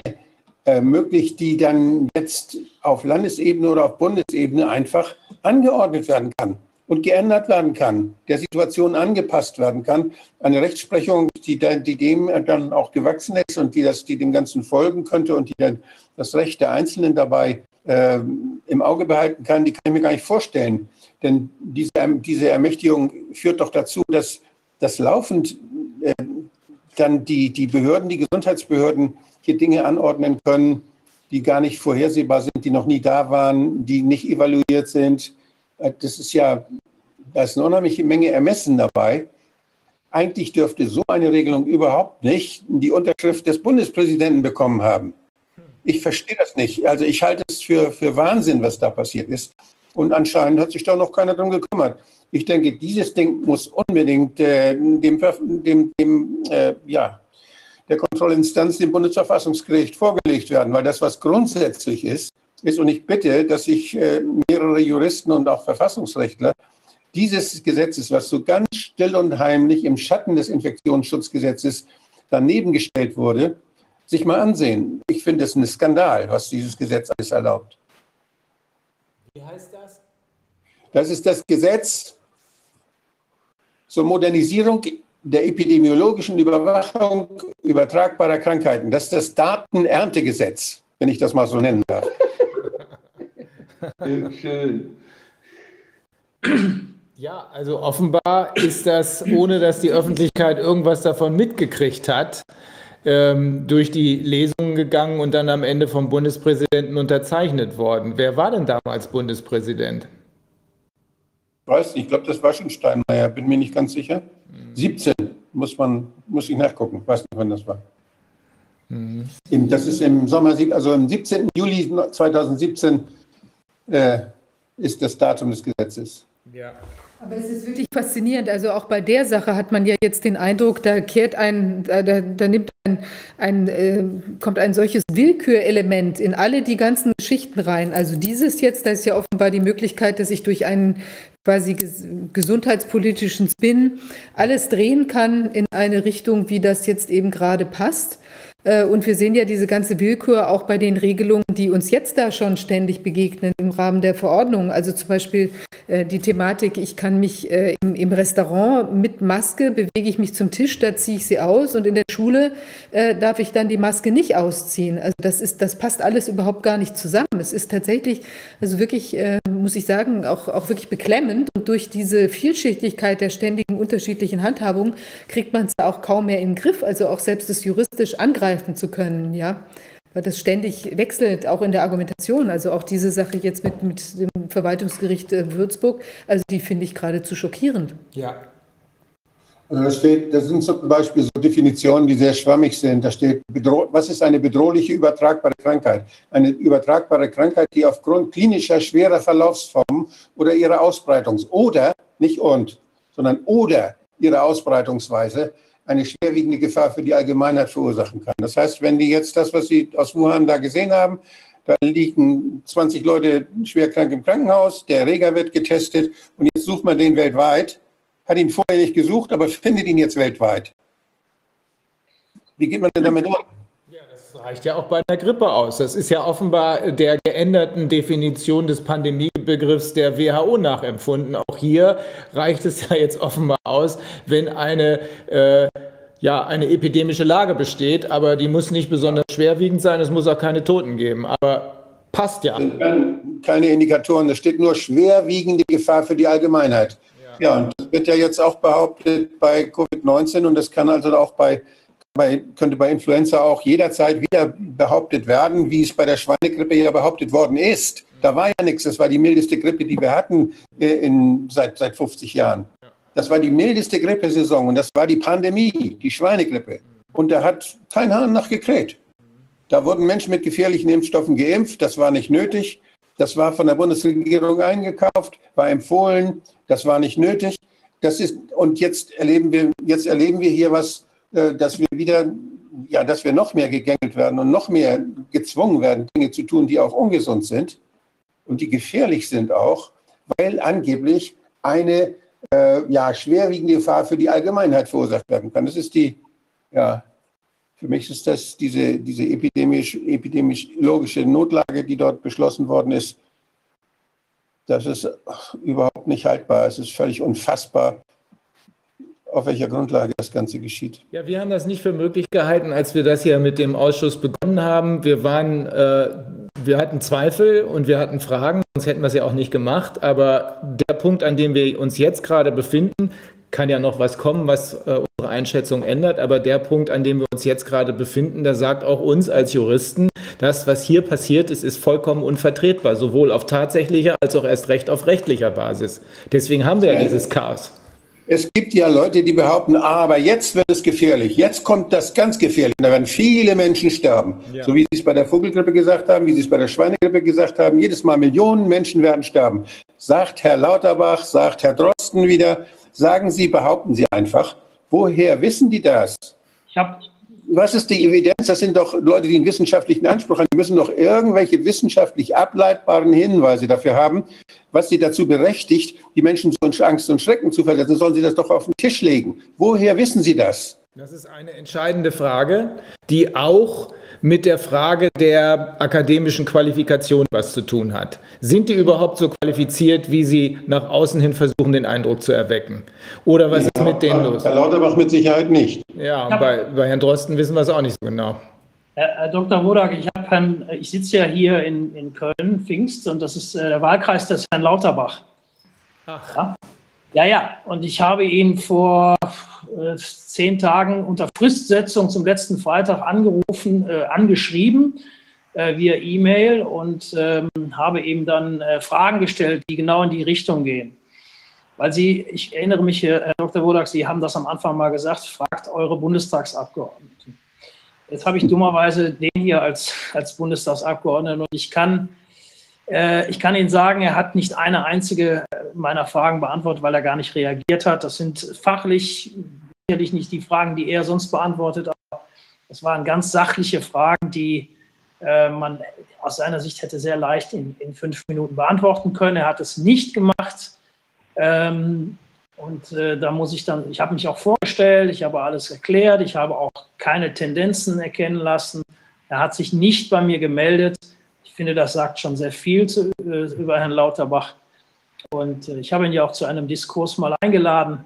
äh, möglich, die dann jetzt auf Landesebene oder auf Bundesebene einfach angeordnet werden kann und geändert werden kann, der Situation angepasst werden kann. Eine Rechtsprechung, die, die dem dann auch gewachsen ist und die, das, die dem Ganzen folgen könnte und die dann das Recht der Einzelnen dabei äh, im Auge behalten kann, die kann ich mir gar nicht vorstellen. Denn diese, diese Ermächtigung führt doch dazu, dass das laufend äh, dann die, die Behörden, die Gesundheitsbehörden hier Dinge anordnen können, die gar nicht vorhersehbar sind, die noch nie da waren, die nicht evaluiert sind. Äh, das ist ja, da ist eine unheimliche Menge Ermessen dabei. Eigentlich dürfte so eine Regelung überhaupt nicht die Unterschrift des Bundespräsidenten bekommen haben. Ich verstehe das nicht. Also ich halte es für, für Wahnsinn, was da passiert ist. Und anscheinend hat sich da noch keiner drum gekümmert. Ich denke, dieses Ding muss unbedingt äh, dem, dem, dem äh, ja, der Kontrollinstanz, dem Bundesverfassungsgericht, vorgelegt werden, weil das, was grundsätzlich ist, ist, und ich bitte, dass sich äh, mehrere Juristen und auch Verfassungsrechtler dieses Gesetzes, was so ganz still und heimlich im Schatten des Infektionsschutzgesetzes daneben gestellt wurde, sich mal ansehen. Ich finde es ein Skandal, was dieses Gesetz alles erlaubt. Wie heißt das? Das ist das Gesetz zur Modernisierung der epidemiologischen Überwachung übertragbarer Krankheiten. Das ist das Datenerntegesetz, wenn ich das mal so nennen darf. Schön. Ja, also offenbar ist das, ohne dass die Öffentlichkeit irgendwas davon mitgekriegt hat, ähm, durch die Lesungen gegangen und dann am Ende vom Bundespräsidenten unterzeichnet worden. Wer war denn damals Bundespräsident? Weiß nicht, ich glaube, das war schon Steinmeier, bin mir nicht ganz sicher. 17 muss man, muss ich nachgucken, weiß nicht, wann das war. Mhm. Das ist im Sommer, also am 17. Juli 2017 äh, ist das Datum des Gesetzes. Ja. Aber es ist wirklich faszinierend. Also auch bei der Sache hat man ja jetzt den Eindruck, da kehrt ein, da, da, nimmt ein, ein äh, kommt ein solches Willkürelement in alle die ganzen Geschichten rein. Also dieses jetzt, da ist ja offenbar die Möglichkeit, dass ich durch einen quasi ges gesundheitspolitischen Spin alles drehen kann in eine Richtung, wie das jetzt eben gerade passt. Äh, Und wir sehen ja diese ganze Willkür auch bei den Regelungen, die uns jetzt da schon ständig begegnen im Rahmen der Verordnung. Also zum Beispiel äh, die Thematik, ich kann mich äh, im, Restaurant mit Maske, bewege ich mich zum Tisch, da ziehe ich sie aus und in der Schule darf ich dann die Maske nicht ausziehen. Also das ist, das passt alles überhaupt gar nicht zusammen. Es ist tatsächlich, also wirklich, muss ich sagen, auch, auch wirklich beklemmend. Und durch diese Vielschichtigkeit der ständigen unterschiedlichen Handhabung kriegt man es auch kaum mehr in den Griff, also auch selbst das juristisch angreifen zu können, ja. Weil das ständig wechselt, auch in der Argumentation. Also auch diese Sache jetzt mit, mit dem Verwaltungsgericht äh, Würzburg, also die finde ich geradezu schockierend. Ja. Also da steht, das sind zum Beispiel so Definitionen, die sehr schwammig sind. Da steht, was ist eine bedrohliche übertragbare Krankheit? Eine übertragbare Krankheit, die aufgrund klinischer schwerer Verlaufsformen oder ihrer Ausbreitungs- oder, nicht und, sondern oder ihrer Ausbreitungsweise eine schwerwiegende Gefahr für die Allgemeinheit verursachen kann. Das heißt, wenn die jetzt das, was Sie aus Wuhan da gesehen haben, da liegen 20 Leute schwer krank im Krankenhaus, der Erreger wird getestet und jetzt sucht man den weltweit, hat ihn vorher nicht gesucht, aber findet ihn jetzt weltweit. Wie geht man denn damit um? Reicht ja auch bei einer Grippe aus. Das ist ja offenbar der geänderten Definition des Pandemiebegriffs der WHO nachempfunden. Auch hier reicht es ja jetzt offenbar aus, wenn eine, äh, ja, eine epidemische Lage besteht, aber die muss nicht besonders schwerwiegend sein, es muss auch keine Toten geben. Aber passt ja. Keine Indikatoren, da steht nur schwerwiegende Gefahr für die Allgemeinheit. Ja, und das wird ja jetzt auch behauptet bei Covid-19 und das kann also auch bei, bei, könnte bei Influenza auch jederzeit wieder behauptet werden, wie es bei der Schweinegrippe ja behauptet worden ist. Da war ja nichts, das war die mildeste Grippe, die wir hatten äh, in, seit, seit 50 Jahren. Das war die mildeste Grippesaison und das war die Pandemie, die Schweinegrippe. Und da hat kein Hahn nachgekräht. Da wurden Menschen mit gefährlichen Impfstoffen geimpft, das war nicht nötig. Das war von der Bundesregierung eingekauft, war empfohlen, das war nicht nötig. Das ist, und jetzt erleben wir, jetzt erleben wir hier was, dass wir wieder, ja, dass wir noch mehr gegängelt werden und noch mehr gezwungen werden, Dinge zu tun, die auch ungesund sind und die gefährlich sind auch, weil angeblich eine äh, ja, schwerwiegende Gefahr für die Allgemeinheit verursacht werden kann. Das ist die, ja, für mich ist das diese, diese epidemisch, epidemiologische Notlage, die dort beschlossen worden ist. Das ist überhaupt nicht haltbar. Es ist völlig unfassbar, auf welcher Grundlage das Ganze geschieht. Ja, wir haben das nicht für möglich gehalten, als wir das hier mit dem Ausschuss begonnen haben. Wir waren, äh, wir hatten Zweifel und wir hatten Fragen, sonst hätten wir es ja auch nicht gemacht. Aber der Punkt, an dem wir uns jetzt gerade befinden, kann ja noch was kommen, was äh, unsere Einschätzung ändert. Aber der Punkt, an dem wir uns jetzt gerade befinden, da sagt auch uns als Juristen, das, was hier passiert ist, ist vollkommen unvertretbar, sowohl auf tatsächlicher als auch erst recht auf rechtlicher Basis. Deswegen haben wir ja dieses Chaos. Es gibt ja Leute, die behaupten, ah, aber jetzt wird es gefährlich. Jetzt kommt das ganz gefährlich. Da werden viele Menschen sterben. Ja. So wie Sie es bei der Vogelgrippe gesagt haben, wie Sie es bei der Schweinegrippe gesagt haben. Jedes Mal Millionen Menschen werden sterben. Sagt Herr Lauterbach, sagt Herr Drosten wieder. Sagen Sie, behaupten Sie einfach. Woher wissen die das? Ich habe was ist die Evidenz? Das sind doch Leute, die einen wissenschaftlichen Anspruch haben. Die müssen doch irgendwelche wissenschaftlich ableitbaren Hinweise dafür haben, was sie dazu berechtigt, die Menschen so in Angst und Schrecken zu versetzen. Sollen sie das doch auf den Tisch legen? Woher wissen sie das? Das ist eine entscheidende Frage, die auch mit der Frage der akademischen Qualifikation was zu tun hat. Sind die überhaupt so qualifiziert, wie sie nach außen hin versuchen, den Eindruck zu erwecken? Oder was ja, ist mit denen los? Herr Lauterbach mit Sicherheit nicht. Ja, und bei, bei Herrn Drosten wissen wir es auch nicht so genau. Herr Dr. Wodak, ich, Herrn, ich sitze ja hier in, in Köln, Pfingst, und das ist äh, der Wahlkreis des Herrn Lauterbach. Ach. Ja? ja, ja. Und ich habe ihn vor äh, zehn Tagen unter Fristsetzung zum letzten Freitag angerufen, äh, angeschrieben äh, via E-Mail und ähm, habe eben dann äh, Fragen gestellt, die genau in die Richtung gehen. Weil Sie, ich erinnere mich, Herr Dr. Wodak, Sie haben das am Anfang mal gesagt, fragt eure Bundestagsabgeordneten. Jetzt habe ich dummerweise den hier als, als Bundestagsabgeordneten und ich kann, ich kann Ihnen sagen, er hat nicht eine einzige meiner Fragen beantwortet, weil er gar nicht reagiert hat. Das sind fachlich sicherlich nicht die Fragen, die er sonst beantwortet, aber das waren ganz sachliche Fragen, die äh, man aus seiner Sicht hätte sehr leicht in, in fünf Minuten beantworten können. Er hat es nicht gemacht. Ähm, und äh, da muss ich dann, ich habe mich auch vorgestellt, ich habe alles erklärt, ich habe auch keine Tendenzen erkennen lassen. Er hat sich nicht bei mir gemeldet. Ich finde, das sagt schon sehr viel zu, äh, über Herrn Lauterbach. Und äh, ich habe ihn ja auch zu einem Diskurs mal eingeladen.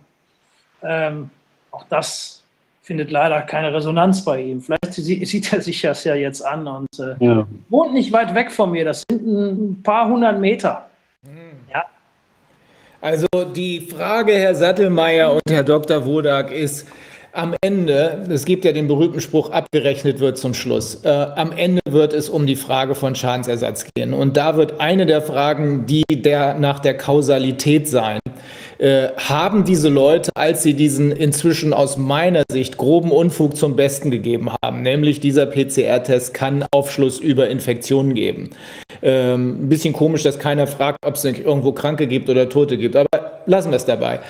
Ähm, auch das findet leider keine Resonanz bei ihm. Vielleicht sieht er sich das ja jetzt an und äh, ja. wohnt nicht weit weg von mir. Das sind ein paar hundert Meter. Ja, also die Frage, Herr Sattelmeier und Herr Dr. Wodak, ist am Ende, es gibt ja den berühmten Spruch, abgerechnet wird zum Schluss. Äh, am Ende wird es um die Frage von Schadensersatz gehen. Und da wird eine der Fragen, die der, nach der Kausalität sein. Äh, haben diese Leute, als sie diesen inzwischen aus meiner Sicht groben Unfug zum Besten gegeben haben, nämlich dieser PCR-Test kann Aufschluss über Infektionen geben. Ähm, ein bisschen komisch, dass keiner fragt, ob es irgendwo Kranke gibt oder Tote gibt, aber lassen wir es dabei.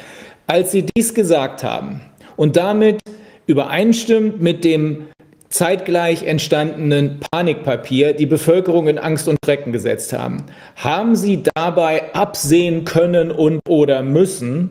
Als sie dies gesagt haben und damit übereinstimmt mit dem zeitgleich entstandenen Panikpapier die Bevölkerung in Angst und Schrecken gesetzt haben. Haben Sie dabei absehen können und oder müssen,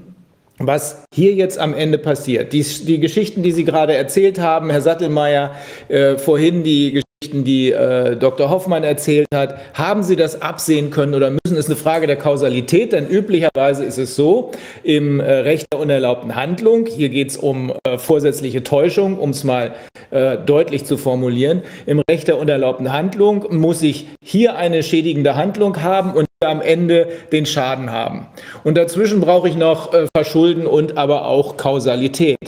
was hier jetzt am Ende passiert? Die, die Geschichten, die Sie gerade erzählt haben, Herr Sattelmeier, äh, vorhin die die äh, Dr. Hoffmann erzählt hat, haben Sie das absehen können oder müssen? Ist eine Frage der Kausalität, denn üblicherweise ist es so, im äh, Recht der unerlaubten Handlung, hier geht es um äh, vorsätzliche Täuschung, um es mal äh, deutlich zu formulieren, im Recht der unerlaubten Handlung muss ich hier eine schädigende Handlung haben und am Ende den Schaden haben. Und dazwischen brauche ich noch äh, Verschulden und aber auch Kausalität.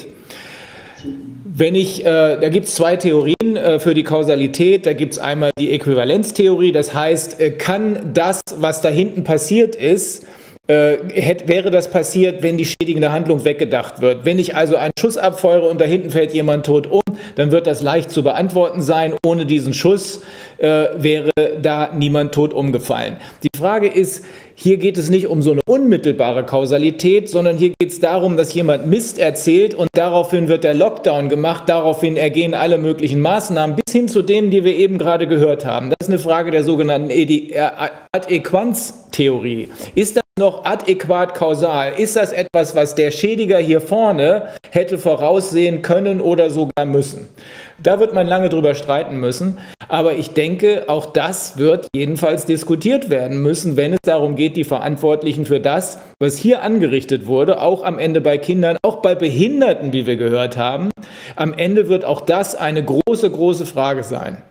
Wenn ich, äh, da gibt es zwei Theorien äh, für die Kausalität. Da gibt es einmal die Äquivalenztheorie, das heißt, äh, kann das, was da hinten passiert ist, äh, hätte, wäre das passiert, wenn die schädigende Handlung weggedacht wird. Wenn ich also einen Schuss abfeuere und da hinten fällt jemand tot um, dann wird das leicht zu beantworten sein. Ohne diesen Schuss äh, wäre da niemand tot umgefallen. Die Frage ist, hier geht es nicht um so eine unmittelbare Kausalität, sondern hier geht es darum, dass jemand Mist erzählt und daraufhin wird der Lockdown gemacht, daraufhin ergehen alle möglichen Maßnahmen bis hin zu denen, die wir eben gerade gehört haben. Das ist eine Frage der sogenannten äh, Adäquanztheorie. Ist das noch adäquat kausal? Ist das etwas, was der Schädiger hier vorne hätte voraussehen können oder sogar müssen? Da wird man lange drüber streiten müssen. Aber ich denke, auch das wird jedenfalls diskutiert werden müssen, wenn es darum geht, die Verantwortlichen für das, was hier angerichtet wurde, auch am Ende bei Kindern, auch bei Behinderten, wie wir gehört haben, am Ende wird auch das eine große, große Frage sein.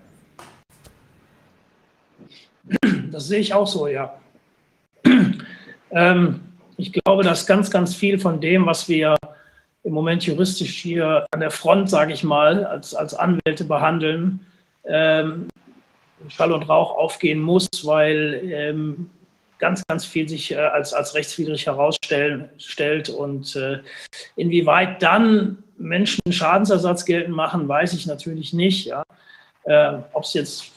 Das sehe ich auch so, ja. Ähm, ich glaube, dass ganz, ganz viel von dem, was wir im Moment juristisch hier an der Front, sage ich mal, als, als Anwälte behandeln, ähm, Schall und Rauch aufgehen muss, weil ähm, ganz, ganz viel sich äh, als, als rechtswidrig herausstellt. Und äh, inwieweit dann Menschen Schadensersatz geltend machen, weiß ich natürlich nicht. Ja. Äh, Ob es jetzt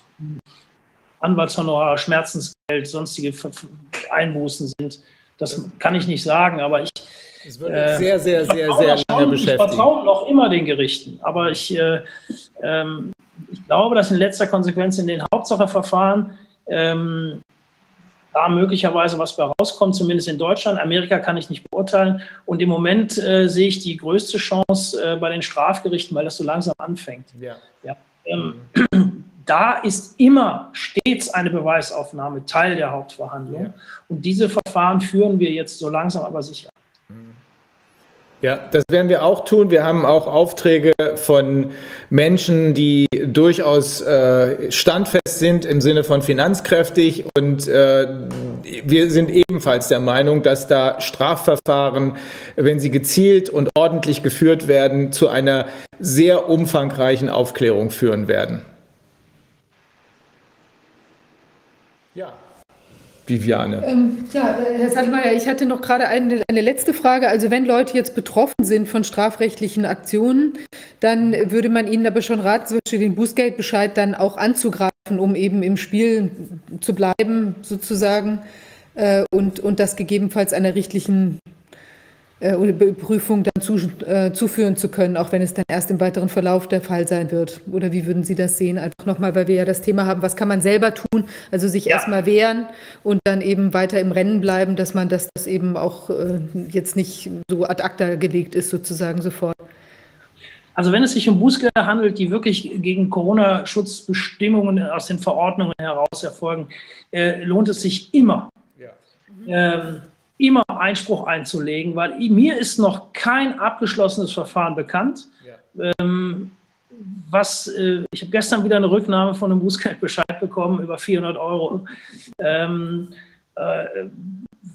Anwaltshonorar, Schmerzensgeld, sonstige Einbußen sind, das kann ich nicht sagen, aber ich, es wird äh, sehr, sehr, sehr, sehr lange beschäftigt. Ich vertraue noch immer den Gerichten, aber ich, äh, ähm, ich glaube, dass in letzter Konsequenz in den Hauptsacheverfahren ähm, da möglicherweise was bei rauskommt, zumindest in Deutschland. Amerika kann ich nicht beurteilen. Und im Moment äh, sehe ich die größte Chance äh, bei den Strafgerichten, weil das so langsam anfängt. Ja. ja. Ähm, mhm. Da ist immer stets eine Beweisaufnahme Teil der Hauptverhandlung. Ja. Und diese Verfahren führen wir jetzt so langsam aber sicher. Ja, das werden wir auch tun. Wir haben auch Aufträge von Menschen, die durchaus äh, standfest sind im Sinne von finanzkräftig und äh, wir sind ebenfalls der Meinung, dass da Strafverfahren, wenn sie gezielt und ordentlich geführt werden, zu einer sehr umfangreichen Aufklärung führen werden. Ja. Viviane. Ähm, ja, Herr Saltmeier, ich hatte noch gerade eine, eine letzte Frage. Also wenn Leute jetzt betroffen sind von strafrechtlichen Aktionen, dann würde man ihnen aber schon raten, zum Beispiel den Bußgeldbescheid dann auch anzugreifen, um eben im Spiel zu bleiben, sozusagen, äh, und, und das gegebenenfalls einer richtlichen äh, oder Prüfung dann zu, äh, zuführen zu können, auch wenn es dann erst im weiteren Verlauf der Fall sein wird? Oder wie würden Sie das sehen? Einfach nochmal, weil wir ja das Thema haben, was kann man selber tun? Also sich ja. erstmal wehren und dann eben weiter im Rennen bleiben, dass man das, das eben auch äh, jetzt nicht so ad acta gelegt ist, sozusagen sofort. Also wenn es sich um Bußgelder handelt, die wirklich gegen Corona-Schutzbestimmungen aus den Verordnungen heraus erfolgen, äh, lohnt es sich immer, ja. ähm, immer Einspruch einzulegen, weil mir ist noch kein abgeschlossenes Verfahren bekannt. Ja. Ähm, was, äh, ich habe gestern wieder eine Rücknahme von einem Bußgeldbescheid bekommen über 400 Euro. Ähm, äh,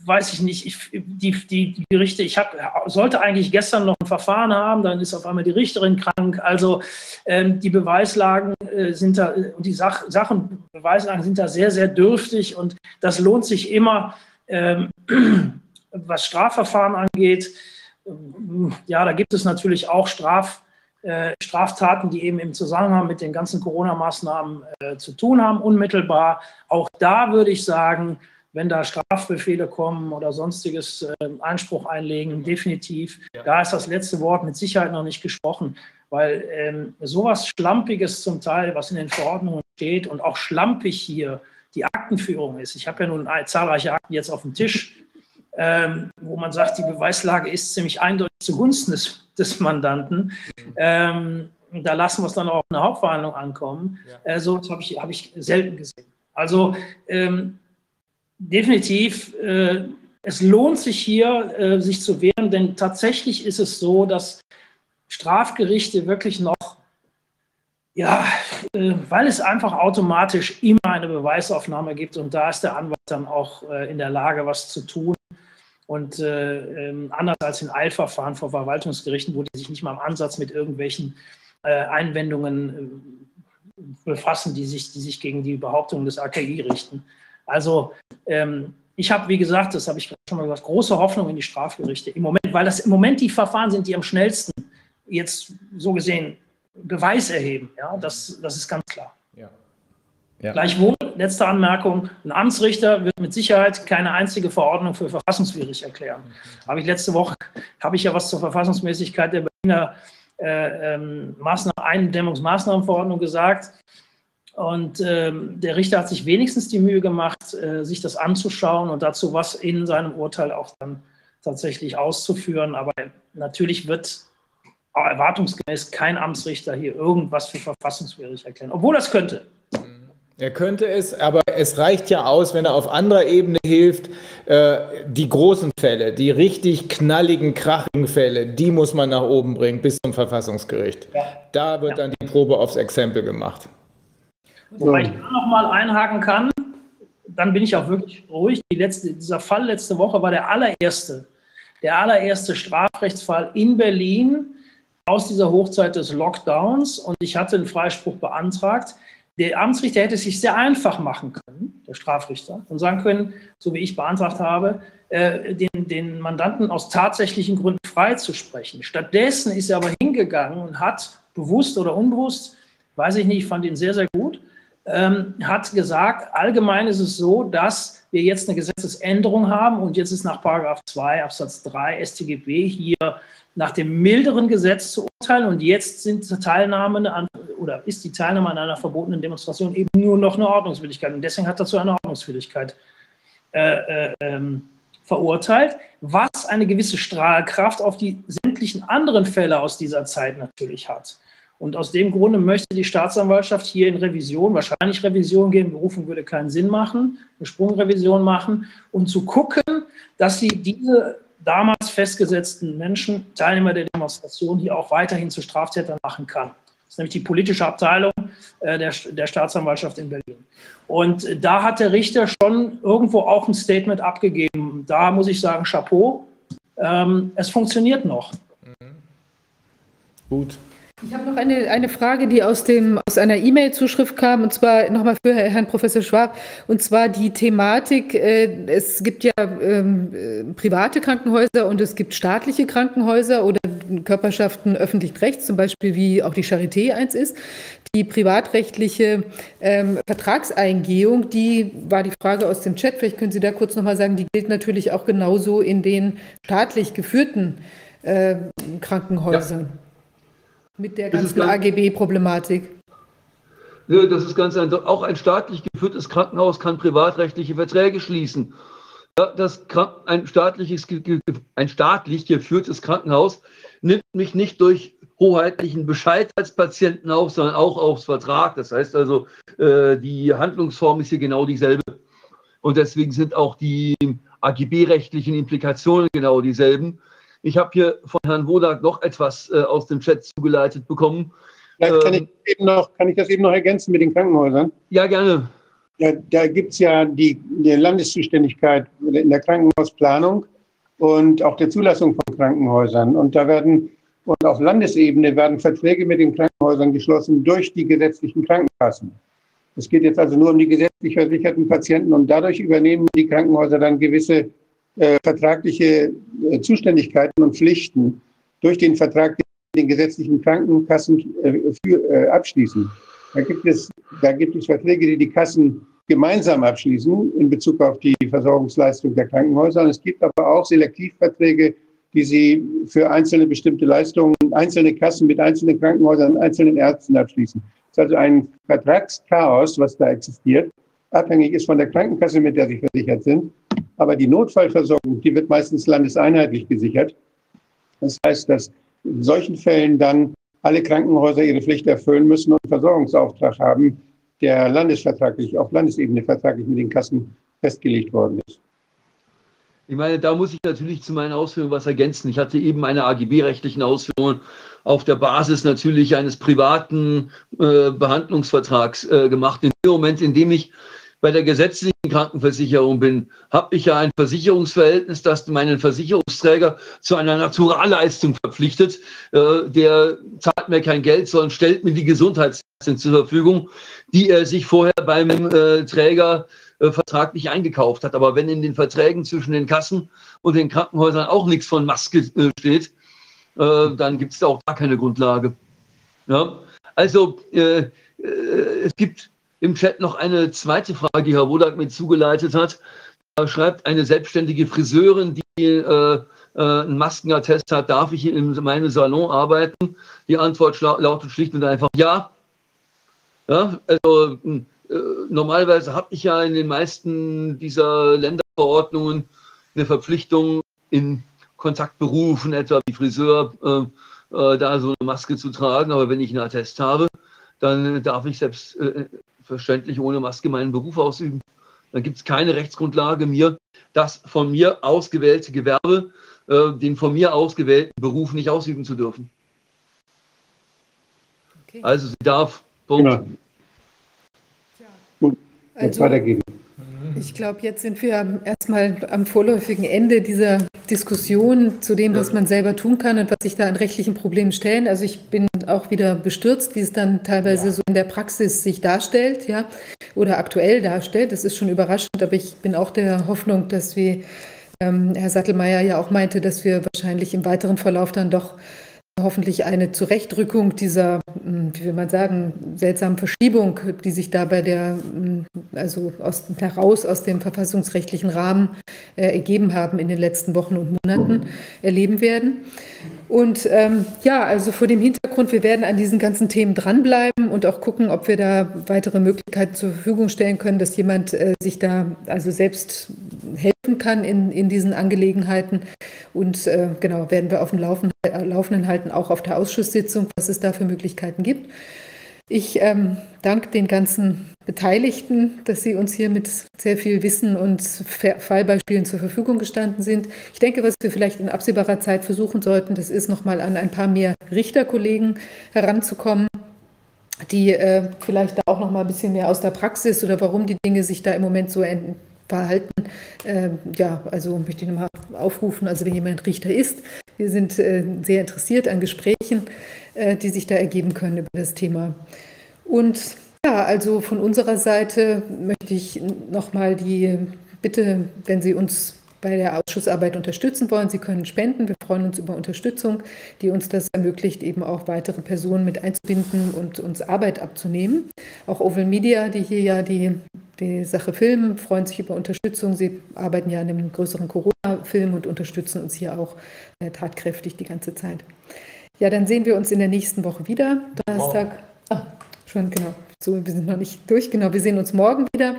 weiß ich nicht, ich, die, die, die Gerichte, ich hab, sollte eigentlich gestern noch ein Verfahren haben, dann ist auf einmal die Richterin krank. Also ähm, die Beweislagen äh, sind da, und die Sach, Sachen, Beweislagen sind da sehr, sehr dürftig und das lohnt sich immer, was Strafverfahren angeht, ähm, ja, da gibt es natürlich auch Straf, äh, Straftaten, die eben im Zusammenhang mit den ganzen Corona-Maßnahmen äh, zu tun haben, unmittelbar. Auch da würde ich sagen, wenn da Strafbefehle kommen oder sonstiges äh, Einspruch einlegen, definitiv. Ja. Da ist das letzte Wort mit Sicherheit noch nicht gesprochen, weil ähm, sowas Schlampiges zum Teil, was in den Verordnungen steht und auch schlampig hier die Aktenführung ist. Ich habe ja nun zahlreiche Akten jetzt auf dem Tisch, ähm, wo man sagt, die Beweislage ist ziemlich eindeutig zugunsten des, des Mandanten. Ähm, da lassen wir es dann auch in der Hauptverhandlung ankommen. Ja. Äh, so habe ich, hab ich selten gesehen. Also ähm, definitiv, äh, es lohnt sich hier, äh, sich zu wehren, denn tatsächlich ist es so, dass Strafgerichte wirklich noch ja, weil es einfach automatisch immer eine Beweisaufnahme gibt und da ist der Anwalt dann auch äh, in der Lage, was zu tun. Und äh, ähm, anders als in Eilverfahren vor Verwaltungsgerichten, wo die sich nicht mal im Ansatz mit irgendwelchen äh, Einwendungen äh, befassen, die sich, die sich gegen die Behauptungen des AKI richten. Also ähm, ich habe, wie gesagt, das habe ich schon mal gesagt, große Hoffnung in die Strafgerichte im Moment, weil das im Moment die Verfahren sind, die am schnellsten jetzt so gesehen Beweis erheben. Ja, das, das ist ganz klar. Ja. Ja. Gleichwohl, letzte Anmerkung, ein Amtsrichter wird mit Sicherheit keine einzige Verordnung für verfassungswidrig erklären. Mhm. Habe ich letzte Woche, habe ich ja was zur Verfassungsmäßigkeit der Berliner äh, ähm, Maßnahmen, Eindämmungsmaßnahmenverordnung gesagt. Und ähm, der Richter hat sich wenigstens die Mühe gemacht, äh, sich das anzuschauen und dazu was in seinem Urteil auch dann tatsächlich auszuführen. Aber natürlich wird erwartungsgemäß kein Amtsrichter hier irgendwas für verfassungswidrig erklären, obwohl das könnte. Er könnte es, aber es reicht ja aus, wenn er auf anderer Ebene hilft. Äh, die großen Fälle, die richtig knalligen, krachigen Fälle, die muss man nach oben bringen bis zum Verfassungsgericht. Ja. Da wird ja. dann die Probe aufs Exempel gemacht. Wobei ich da nochmal einhaken kann, dann bin ich auch wirklich ruhig. Die letzte, dieser Fall letzte Woche war der allererste, der allererste Strafrechtsfall in Berlin, aus dieser Hochzeit des Lockdowns und ich hatte einen Freispruch beantragt. Der Amtsrichter hätte es sich sehr einfach machen können, der Strafrichter, und sagen können, so wie ich beantragt habe, äh, den, den Mandanten aus tatsächlichen Gründen freizusprechen. Stattdessen ist er aber hingegangen und hat bewusst oder unbewusst, weiß ich nicht, ich fand ihn sehr, sehr gut, ähm, hat gesagt, allgemein ist es so, dass wir jetzt eine Gesetzesänderung haben und jetzt ist nach Paragraph 2 Absatz 3 StGB hier nach dem milderen Gesetz zu urteilen und jetzt sind Teilnahme an, oder ist die Teilnahme an einer verbotenen Demonstration eben nur noch eine Ordnungswidrigkeit und deswegen hat er zu einer Ordnungswidrigkeit äh, äh, ähm, verurteilt, was eine gewisse Strahlkraft auf die sämtlichen anderen Fälle aus dieser Zeit natürlich hat. Und aus dem Grunde möchte die Staatsanwaltschaft hier in Revision, wahrscheinlich Revision gehen, Berufung würde keinen Sinn machen, eine Sprungrevision machen, um zu gucken, dass sie diese damals festgesetzten Menschen, Teilnehmer der Demonstration, hier auch weiterhin zu Straftätern machen kann. Das ist nämlich die politische Abteilung äh, der, der Staatsanwaltschaft in Berlin. Und da hat der Richter schon irgendwo auch ein Statement abgegeben. Da muss ich sagen, Chapeau. Ähm, es funktioniert noch. Gut. Ich habe noch eine, eine Frage, die aus, dem, aus einer E-Mail-Zuschrift kam, und zwar nochmal für Herrn Professor Schwab, und zwar die Thematik, äh, es gibt ja ähm, äh, private Krankenhäuser und es gibt staatliche Krankenhäuser oder Körperschaften öffentlichen Rechts, zum Beispiel wie auch die Charité eins ist. Die privatrechtliche ähm, Vertragseingehung, die war die Frage aus dem Chat, vielleicht können Sie da kurz nochmal sagen, die gilt natürlich auch genauso in den staatlich geführten äh, Krankenhäusern. Ja mit der ganzen AGB-Problematik. Ja, das ist ganz einfach. Auch ein staatlich geführtes Krankenhaus kann privatrechtliche Verträge schließen. Ja, das ein, staatliches, ein staatlich geführtes Krankenhaus nimmt mich nicht durch hoheitlichen Bescheid als Patienten auf, sondern auch aufs Vertrag. Das heißt also, äh, die Handlungsform ist hier genau dieselbe. Und deswegen sind auch die AGB-rechtlichen Implikationen genau dieselben. Ich habe hier von Herrn Wodak noch etwas äh, aus dem Chat zugeleitet bekommen. Vielleicht kann, ähm, ich eben noch, kann ich das eben noch ergänzen mit den Krankenhäusern? Ja, gerne. Ja, da gibt es ja die, die Landeszuständigkeit in der Krankenhausplanung und auch der Zulassung von Krankenhäusern. Und da werden und auf Landesebene werden Verträge mit den Krankenhäusern geschlossen durch die gesetzlichen Krankenkassen. Es geht jetzt also nur um die gesetzlich versicherten Patienten und dadurch übernehmen die Krankenhäuser dann gewisse äh, vertragliche äh, Zuständigkeiten und Pflichten durch den Vertrag, den gesetzlichen Krankenkassen äh, für, äh, abschließen. Da gibt, es, da gibt es Verträge, die die Kassen gemeinsam abschließen in Bezug auf die Versorgungsleistung der Krankenhäuser. Und es gibt aber auch Selektivverträge, die sie für einzelne bestimmte Leistungen, einzelne Kassen mit einzelnen Krankenhäusern, einzelnen Ärzten abschließen. Das ist also ein Vertragschaos, was da existiert, abhängig ist von der Krankenkasse, mit der sie versichert sind. Aber die Notfallversorgung, die wird meistens landeseinheitlich gesichert. Das heißt, dass in solchen Fällen dann alle Krankenhäuser ihre Pflicht erfüllen müssen und Versorgungsauftrag haben, der landesvertraglich, auf Landesebene vertraglich mit den Kassen festgelegt worden ist. Ich meine, da muss ich natürlich zu meinen Ausführungen was ergänzen. Ich hatte eben meine AGB-rechtlichen Ausführungen auf der Basis natürlich eines privaten äh, Behandlungsvertrags äh, gemacht. In dem Moment, in dem ich bei der gesetzlichen Krankenversicherung bin, habe ich ja ein Versicherungsverhältnis, das meinen Versicherungsträger zu einer Naturalleistung verpflichtet. Äh, der zahlt mir kein Geld, sondern stellt mir die Gesundheitsleistung zur Verfügung, die er sich vorher beim äh, Träger äh, vertraglich eingekauft hat. Aber wenn in den Verträgen zwischen den Kassen und den Krankenhäusern auch nichts von Maske äh, steht, dann gibt es da auch gar keine Grundlage. Ja? Also es gibt im Chat noch eine zweite Frage, die Herr Wodak mir zugeleitet hat. Da schreibt eine selbstständige Friseurin, die äh, äh, einen Maskenattest hat, darf ich in meinem Salon arbeiten? Die Antwort lautet schlicht und einfach ja. ja also äh, normalerweise habe ich ja in den meisten dieser Länderverordnungen eine Verpflichtung in Kontaktberufen, etwa wie Friseur, äh, äh, da so eine Maske zu tragen. Aber wenn ich einen Attest habe, dann darf ich selbst verständlich ohne Maske meinen Beruf ausüben. Dann gibt es keine Rechtsgrundlage, mir das von mir ausgewählte Gewerbe, äh, den von mir ausgewählten Beruf nicht ausüben zu dürfen. Okay. Also sie darf. Punkt. Genau. Gut, also, weitergehen. Ich glaube, jetzt sind wir erstmal am vorläufigen Ende dieser Diskussion zu dem, was man selber tun kann und was sich da an rechtlichen Problemen stellen. Also ich bin auch wieder bestürzt, wie es dann teilweise ja. so in der Praxis sich darstellt, ja, oder aktuell darstellt. Das ist schon überraschend, aber ich bin auch der Hoffnung, dass wir, ähm, Herr Sattelmeier ja auch meinte, dass wir wahrscheinlich im weiteren Verlauf dann doch hoffentlich eine Zurechtrückung dieser, hm, wie will man sagen, seltsamen Verschiebung, die sich da bei der, hm, also aus, heraus aus dem verfassungsrechtlichen Rahmen äh, ergeben haben in den letzten Wochen und Monaten, erleben werden. Und ähm, ja, also vor dem Hintergrund, wir werden an diesen ganzen Themen dranbleiben und auch gucken, ob wir da weitere Möglichkeiten zur Verfügung stellen können, dass jemand äh, sich da also selbst helfen kann in, in diesen Angelegenheiten. Und äh, genau, werden wir auf dem Laufen, äh, Laufenden halten, auch auf der Ausschusssitzung, was es da für Möglichkeiten gibt. Ich ähm, danke den ganzen Beteiligten, dass sie uns hier mit sehr viel Wissen und Fallbeispielen zur Verfügung gestanden sind. Ich denke, was wir vielleicht in absehbarer Zeit versuchen sollten, das ist nochmal an ein paar mehr Richterkollegen heranzukommen, die äh, vielleicht da auch noch mal ein bisschen mehr aus der Praxis oder warum die Dinge sich da im Moment so verhalten. Äh, ja, also möchte ich nochmal aufrufen, also wenn jemand Richter ist, wir sind äh, sehr interessiert an Gesprächen, die sich da ergeben können über das Thema. Und ja, also von unserer Seite möchte ich nochmal die Bitte, wenn Sie uns bei der Ausschussarbeit unterstützen wollen, Sie können spenden. Wir freuen uns über Unterstützung, die uns das ermöglicht, eben auch weitere Personen mit einzubinden und uns Arbeit abzunehmen. Auch Oval Media, die hier ja die, die Sache filmen, freuen sich über Unterstützung. Sie arbeiten ja an einem größeren Corona-Film und unterstützen uns hier auch äh, tatkräftig die ganze Zeit. Ja, dann sehen wir uns in der nächsten Woche wieder. Donnerstag. Ah, schon genau. So, wir sind noch nicht durch. Genau, wir sehen uns morgen wieder.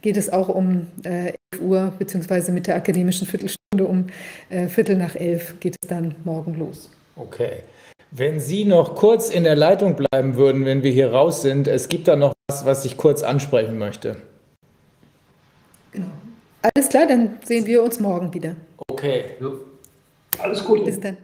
Geht es auch um äh, 11 Uhr, beziehungsweise mit der akademischen Viertelstunde um äh, Viertel nach elf geht es dann morgen los. Okay. Wenn Sie noch kurz in der Leitung bleiben würden, wenn wir hier raus sind, es gibt da noch was, was ich kurz ansprechen möchte. Alles klar, dann sehen wir uns morgen wieder. Okay. Alles Gute. Bis dann.